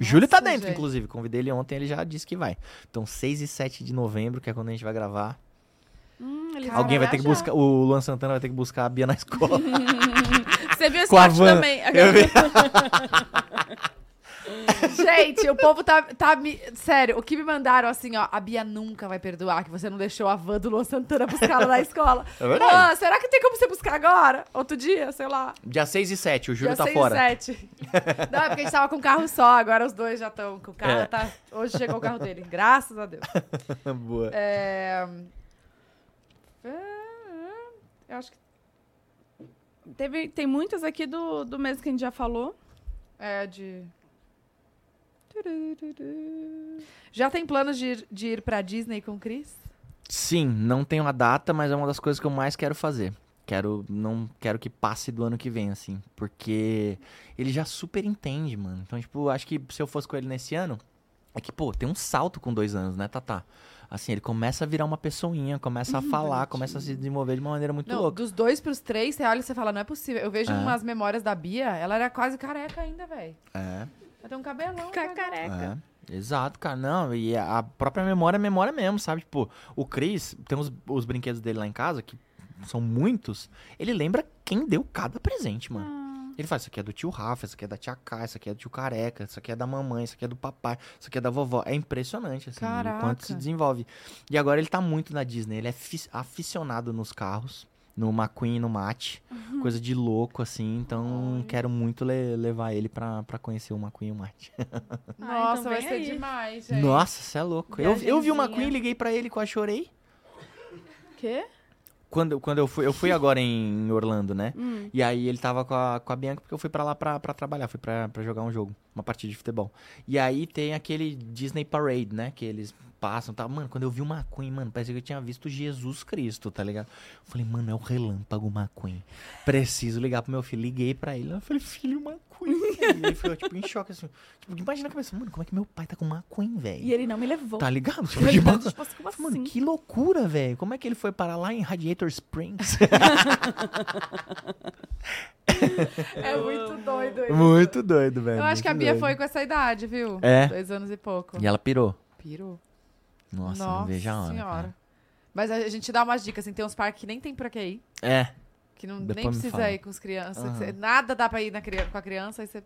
Speaker 3: Júlio tá dentro,
Speaker 1: gente.
Speaker 3: inclusive. Convidei ele ontem, ele já disse que vai. Então, 6 e 7 de novembro, que é quando a gente vai gravar.
Speaker 2: Hum,
Speaker 3: Alguém vai
Speaker 2: vão
Speaker 3: ter que buscar. O Luan Santana vai ter que buscar a Bia na escola.
Speaker 2: Você viu esse corte também.
Speaker 3: Eu vi.
Speaker 1: Gente, o povo tá, tá me... Sério, o que me mandaram assim, ó. A Bia nunca vai perdoar que você não deixou a van do Luan Santana buscar ela na escola.
Speaker 3: É verdade.
Speaker 1: Luan, será que tem como você buscar agora? Outro dia, sei lá.
Speaker 3: Dia 6 e 7, o Júlio
Speaker 1: Dia
Speaker 3: tá
Speaker 1: seis e
Speaker 3: fora.
Speaker 1: sete. Não, é porque a gente tava com um carro só, agora os dois já estão com o carro.
Speaker 3: É.
Speaker 1: Tá... Hoje chegou o carro dele, graças a Deus.
Speaker 3: Boa.
Speaker 1: É... é, Eu acho que
Speaker 2: Teve, tem muitas aqui do, do mês que a gente já falou.
Speaker 1: é de. Já tem planos de ir, de ir pra Disney com o Chris?
Speaker 3: Sim, não tenho a data, mas é uma das coisas que eu mais quero fazer. Quero, não quero que passe do ano que vem, assim. Porque ele já super entende, mano. Então, tipo, acho que se eu fosse com ele nesse ano, é que, pô, tem um salto com dois anos, né, Tatá? Assim, ele começa a virar uma pessoinha, começa a falar, começa a se desenvolver de uma maneira muito
Speaker 1: Não,
Speaker 3: louca.
Speaker 1: dos dois pros três, você olha e você fala, não é possível. Eu vejo
Speaker 3: É.
Speaker 1: umas memórias da Bia, ela era quase careca ainda, velho.
Speaker 3: É.
Speaker 1: Tem um cabelão.
Speaker 2: Ficar
Speaker 1: né?
Speaker 2: careca.
Speaker 3: É, exato, cara. Não, e a própria memória é memória mesmo, sabe? Tipo, o Chris, tem os, os brinquedos dele lá em casa, que são muitos, ele lembra quem deu cada presente, mano.
Speaker 2: Ah.
Speaker 3: Ele fala, isso aqui é do tio Rafa, isso aqui é da tia Cá, isso aqui é do tio Careca, isso aqui é da mamãe, isso aqui é do papai, isso aqui é da vovó. É impressionante, assim, o
Speaker 1: Caraca.
Speaker 3: quanto se desenvolve. E agora ele tá muito na Disney, ele é fi- aficionado nos carros, no McQueen e no Mate, coisa de louco, assim, então quero muito le- levar ele pra, pra conhecer o McQueen e o Mate.
Speaker 1: Nossa,
Speaker 2: então
Speaker 1: vai ser
Speaker 2: aí.
Speaker 1: demais, gente.
Speaker 3: Nossa, você é louco. Eu, eu vi o. McQueen, liguei pra ele, quase chorei.
Speaker 2: Quê?
Speaker 3: Quando, quando eu fui, eu fui agora em Orlando, né?
Speaker 2: Hum.
Speaker 3: E aí ele tava com a, com a Bianca porque eu fui pra lá pra, pra trabalhar, fui pra, pra jogar um jogo, uma partida de futebol. E aí tem aquele Disney Parade, né? Que eles passam, tá? Mano, quando eu vi o McQueen, mano, parecia que eu tinha visto Jesus Cristo, tá ligado? Eu falei, mano, é o relâmpago McQueen. Preciso ligar pro meu filho. Liguei pra ele. Eu falei, filho, McQueen. E ele ficou, tipo, em choque, assim. Tipo, imagina a cabeça, mano, como é que meu pai tá com McQueen, velho?
Speaker 2: E ele não me levou.
Speaker 3: Tá ligado? Tipo,
Speaker 2: tá,
Speaker 3: bagulho.
Speaker 2: tipo assim, como
Speaker 3: Mano,
Speaker 2: assim?
Speaker 3: que loucura, velho. Como é que ele foi parar lá em Radiator Springs?
Speaker 1: É muito doido isso.
Speaker 3: Muito doido, velho.
Speaker 1: Eu acho que a Bia
Speaker 3: doido.
Speaker 1: foi com essa idade, viu?
Speaker 3: É.
Speaker 1: Dois anos e pouco.
Speaker 3: E ela pirou.
Speaker 1: Pirou.
Speaker 3: Nossa, não vejo a hora.
Speaker 1: senhora.
Speaker 3: cara.
Speaker 1: Mas a gente dá umas dicas, assim, tem uns parques que nem tem pra que ir.
Speaker 3: É.
Speaker 1: Que não,
Speaker 3: Depois
Speaker 1: nem precisa ir com as crianças. Você- nada dá pra ir na, cri- com a criança, aí você...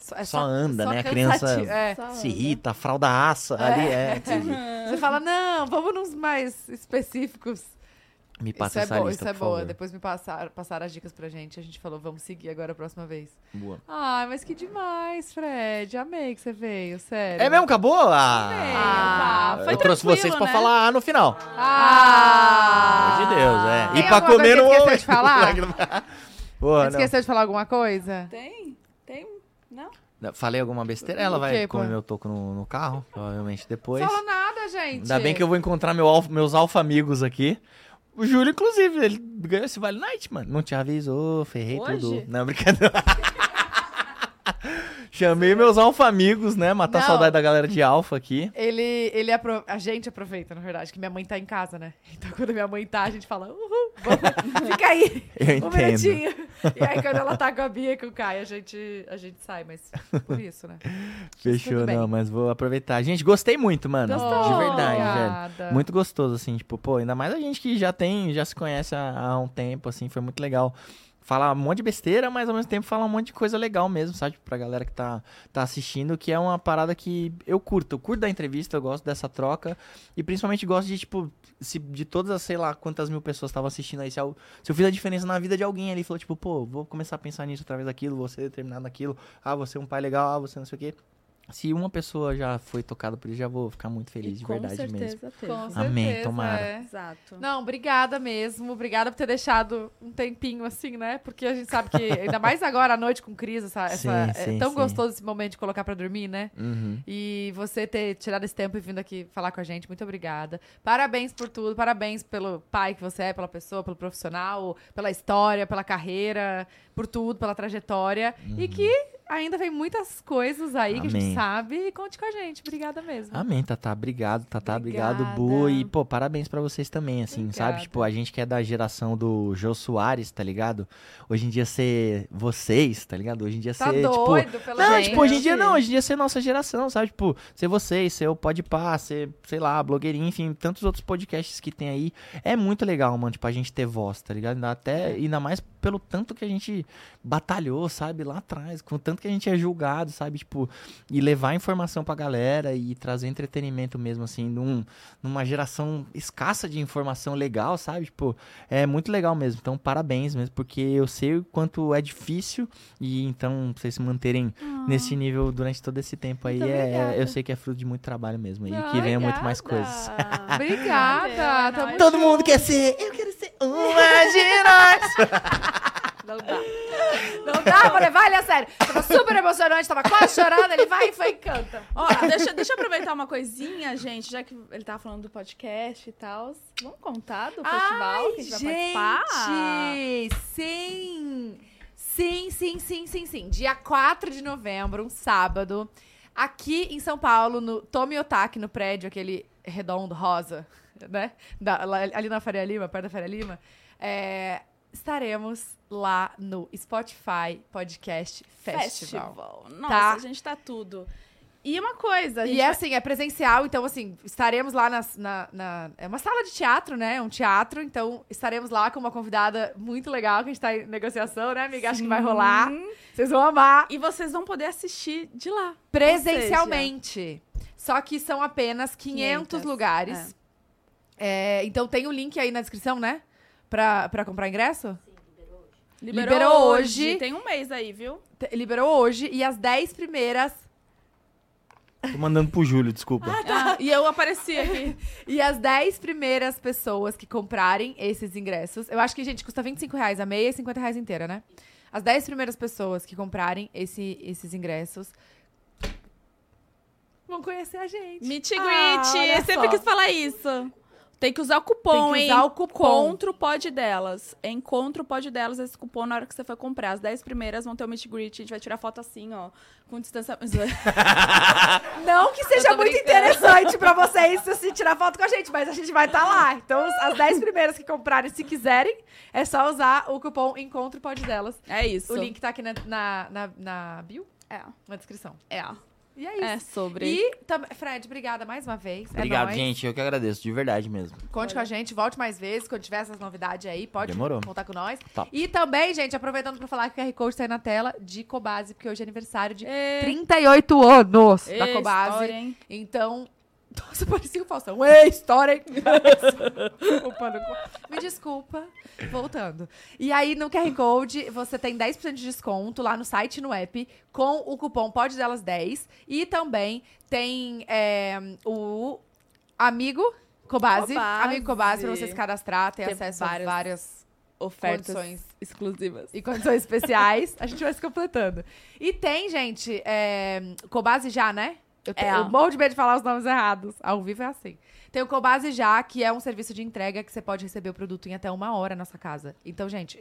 Speaker 1: Só, é
Speaker 3: Só anda, né? A criança
Speaker 1: É.
Speaker 2: Só
Speaker 3: Se irrita, a fralda assa ali, é. entendi.
Speaker 1: Você fala, não, vamos nos mais específicos.
Speaker 3: Me passa
Speaker 1: isso é
Speaker 3: essa
Speaker 1: bom,
Speaker 3: lista,
Speaker 1: isso é
Speaker 3: por
Speaker 1: boa.
Speaker 3: favor.
Speaker 1: Depois me passaram, passaram as dicas pra gente. A gente falou, vamos seguir agora a próxima vez.
Speaker 3: Boa.
Speaker 1: Ai, mas que demais, Fred. Amei que você veio, sério.
Speaker 3: É mesmo? Acabou? Ah,
Speaker 1: Ah,
Speaker 2: foi
Speaker 3: eu trouxe vocês pra
Speaker 2: né?
Speaker 3: falar ah no final.
Speaker 1: Ah!
Speaker 3: Pelo amor de Deus, é.
Speaker 1: Tem
Speaker 3: E pra comer no...
Speaker 1: que esqueceu de falar?
Speaker 3: Boa,
Speaker 1: Você esqueceu de falar alguma coisa?
Speaker 2: Tem? Tem? Não?
Speaker 3: Falei alguma besteira? Ela vai comer meu toco no, no carro, provavelmente depois.
Speaker 1: Fala nada, gente.
Speaker 3: Ainda bem que eu vou encontrar meu alfa- meus alfa amigos aqui. O Júlio, inclusive, ele ganhou esse Vale Night, mano. Não te avisou, ferrei
Speaker 2: Hoje?
Speaker 3: tudo. Não, brincadeira. Chamei meus alfa amigos, né? Matar a saudade da galera de alfa aqui.
Speaker 1: Ele, ele apro... A gente aproveita, na verdade, que minha mãe tá em casa, né? Então quando minha mãe tá, a gente fala, uhul, vamos, fica aí,
Speaker 3: Eu
Speaker 1: um
Speaker 3: entendo.
Speaker 1: minutinho. E aí quando ela tá com a Bia e com o Caio, a gente, a gente sai, mas por isso, né?
Speaker 3: Fechou, não, mas vou aproveitar. Gente, gostei muito, mano.
Speaker 1: Gostou?
Speaker 3: De verdade,
Speaker 1: Obrigada.
Speaker 3: velho. Muito gostoso, assim, tipo, pô, ainda mais a gente que já tem, já se conhece há, há um tempo, assim, foi muito legal. Falar um monte de besteira, mas ao mesmo tempo falar um monte de coisa legal mesmo, sabe? Pra galera que tá, tá assistindo, que é uma parada que eu curto. Eu curto da entrevista, eu gosto dessa troca. E principalmente gosto de, tipo, se de todas as, sei lá, quantas mil pessoas estavam assistindo aí, se eu, se eu fiz a diferença na vida de alguém ali, falou, tipo, pô, vou começar a pensar nisso através daquilo, você determinado naquilo, ah, você é um pai legal, ah, você não sei o quê. Se uma pessoa já foi tocada por isso, já vou ficar muito feliz, de
Speaker 2: com
Speaker 3: verdade
Speaker 2: certeza
Speaker 3: mesmo.
Speaker 2: teve.
Speaker 1: Com
Speaker 3: Amém,
Speaker 1: certeza,
Speaker 3: tomara.
Speaker 1: é.
Speaker 2: Exato.
Speaker 1: Não, obrigada mesmo. Obrigada por ter deixado um tempinho assim, né? Porque a gente sabe que, ainda mais agora à noite com Cris, essa, essa-
Speaker 3: Sim,
Speaker 1: é
Speaker 3: sim,
Speaker 1: tão
Speaker 3: sim.
Speaker 1: gostoso esse momento de colocar pra dormir, né?
Speaker 3: Uhum.
Speaker 1: E você ter tirado esse tempo e vindo aqui falar com a gente, muito obrigada. Parabéns por tudo, parabéns pelo pai que você é, pela pessoa, pelo profissional, pela história, pela carreira, por tudo, pela trajetória. E que ainda vem muitas coisas aí que a gente
Speaker 3: Amém.
Speaker 1: sabe. E conte com a gente. Obrigada mesmo.
Speaker 3: Amém, Tatá. Obrigado, Tatá. Obrigado. Bu. E, pô, parabéns pra vocês também, assim,
Speaker 1: Obrigada.
Speaker 3: sabe? Tipo, a gente que é da geração do Jô Soares, tá ligado? Hoje em dia ser vocês, tá ligado? Hoje em dia
Speaker 1: Tá
Speaker 3: ser, tipo...
Speaker 1: doido pela
Speaker 3: Não,
Speaker 1: gente.
Speaker 3: tipo, hoje em dia não, hoje em dia ser nossa geração, sabe? Tipo, ser vocês, ser o Podpah, ser, sei lá, blogueirinho, enfim, tantos outros podcasts que tem aí. É muito legal, mano, tipo, a gente ter voz, tá ligado? Até, ainda mais pelo tanto que a gente batalhou, sabe? Lá atrás, com o tanto que a gente é julgado, sabe? Tipo, e levar informação pra galera e trazer entretenimento mesmo, assim, num, numa geração escassa de informação legal, sabe? Tipo, é muito legal mesmo. Então, parabéns mesmo, porque eu sei o quanto é difícil e então vocês se manterem nesse nível durante todo esse tempo aí, é,
Speaker 1: obrigada.
Speaker 3: eu sei que é fruto de muito trabalho mesmo. E que venha muito mais coisas.
Speaker 1: Obrigada.
Speaker 3: Todo mundo quer ser, eu quero ser uma de nós.
Speaker 2: Não dá.
Speaker 1: Não dá pra levar ele a sério. Tava super emocionante, tava quase chorando. Ele vai e foi e canta.
Speaker 2: Ó, deixa, deixa eu aproveitar uma coisinha, gente, já que ele tava falando do podcast e tal. Vamos contar do festival que a gente vai participar?
Speaker 1: gente, sim. Sim, sim, sim, sim, sim. Dia 4 de novembro, um sábado, aqui em São Paulo, no Tomi Otaki, no prédio, aquele redondo rosa, né? Da- lá- ali na Faria Lima, perto da Faria Lima. É, estaremos lá no Spotify Podcast Festival.
Speaker 2: Nossa,
Speaker 1: Tá.
Speaker 2: a gente tá tudo. E uma coisa,
Speaker 1: E é
Speaker 2: vai-
Speaker 1: assim, é presencial, então assim, estaremos lá nas- na, na- É uma sala de teatro, né? É um teatro, então estaremos lá com uma convidada muito legal, que a gente tá em negociação, né, amiga? Acho que vai rolar. Vocês vão amar.
Speaker 2: E vocês vão poder assistir de lá.
Speaker 1: Presencialmente. Só que são apenas 500,
Speaker 2: 500,
Speaker 1: lugares. É, então tem o link aí na descrição, né? Pra, pra comprar ingresso?
Speaker 2: Liberou,
Speaker 1: Liberou
Speaker 2: hoje.
Speaker 1: hoje.
Speaker 2: Tem um mês aí, viu?
Speaker 1: Liberou hoje e as 10 primeiras.
Speaker 3: Tô mandando pro Júlio, desculpa.
Speaker 2: Ah, e eu apareci aqui.
Speaker 1: E as 10 primeiras pessoas que comprarem esses ingressos. Eu acho que, gente, custa 25 reais a meia e 50 reais inteira, né? As 10 primeiras pessoas que comprarem esse, esses ingressos vão conhecer a gente.
Speaker 2: Meet and
Speaker 1: Ah,
Speaker 2: greet. Eu sempre
Speaker 1: só.
Speaker 2: quis falar isso. Tem que usar o cupom,
Speaker 1: Tem que
Speaker 2: hein?
Speaker 1: usar o cupom.
Speaker 2: Encontro pode delas. Encontro pode delas esse cupom na hora que você for comprar. As 10 primeiras vão ter o meet greet. A gente vai tirar foto assim, ó. Com distanciamento.
Speaker 1: Não que seja muito
Speaker 2: brincando.
Speaker 1: interessante pra vocês se tirar foto com a gente, mas a gente vai estar lá. Então, as 10 primeiras que comprarem, se quiserem, é só usar o cupom Encontro Pode Delas.
Speaker 2: É isso.
Speaker 1: O link tá aqui na, na, na, na bio,
Speaker 2: É.
Speaker 1: na descrição.
Speaker 2: É.
Speaker 1: E é isso.
Speaker 2: É sobre.
Speaker 1: E, tam- Fred, obrigada mais uma vez. É
Speaker 3: Obrigado,
Speaker 1: nóis.
Speaker 3: gente. Eu que agradeço, de verdade mesmo.
Speaker 1: Conte com a gente, volte mais vezes, quando tiver essas novidades aí, pode
Speaker 3: Demorou.
Speaker 1: contar com nós.
Speaker 3: Top.
Speaker 1: E também, gente, aproveitando pra falar que o QR Code tá aí na tela de Cobase, porque hoje é aniversário de
Speaker 2: Ê,
Speaker 1: 38 anos da Cobase.
Speaker 2: história, hein?
Speaker 1: Então. Nossa, parecia o Faustão. Ei, história, hein? Me desculpa. Voltando. E aí, no QR Code, você tem 10% de desconto lá no site e no app com o cupom Pode Delas 10. E também tem é, o Amigo Cobase.
Speaker 2: Cobase.
Speaker 1: Amigo Cobase pra você se cadastrar, ter
Speaker 2: Tem
Speaker 1: acesso a
Speaker 2: várias
Speaker 1: várias
Speaker 2: Ofertas
Speaker 1: condições
Speaker 2: exclusivas.
Speaker 1: e condições especiais. a gente vai se completando. E tem, gente, é, Cobase já, né? Eu, te-
Speaker 2: É.
Speaker 1: eu morro de medo de falar os nomes errados. Ao vivo é assim. Tem o Cobase já, que é um serviço de entrega que você pode receber o produto em até uma hora na sua casa. Então, gente,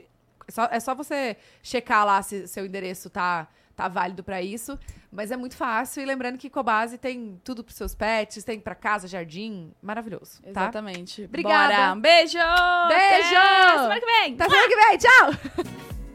Speaker 1: é só, é só você checar lá se seu endereço tá, tá válido pra isso. Mas é muito fácil. E lembrando que Cobase tem tudo pros seus pets, tem pra casa, jardim. Maravilhoso, tá?
Speaker 2: Exatamente.
Speaker 1: Obrigada.
Speaker 2: Bora. Um beijo!
Speaker 1: Beijo!
Speaker 2: Até semana que vem!
Speaker 1: Até semana que vem. Tchau!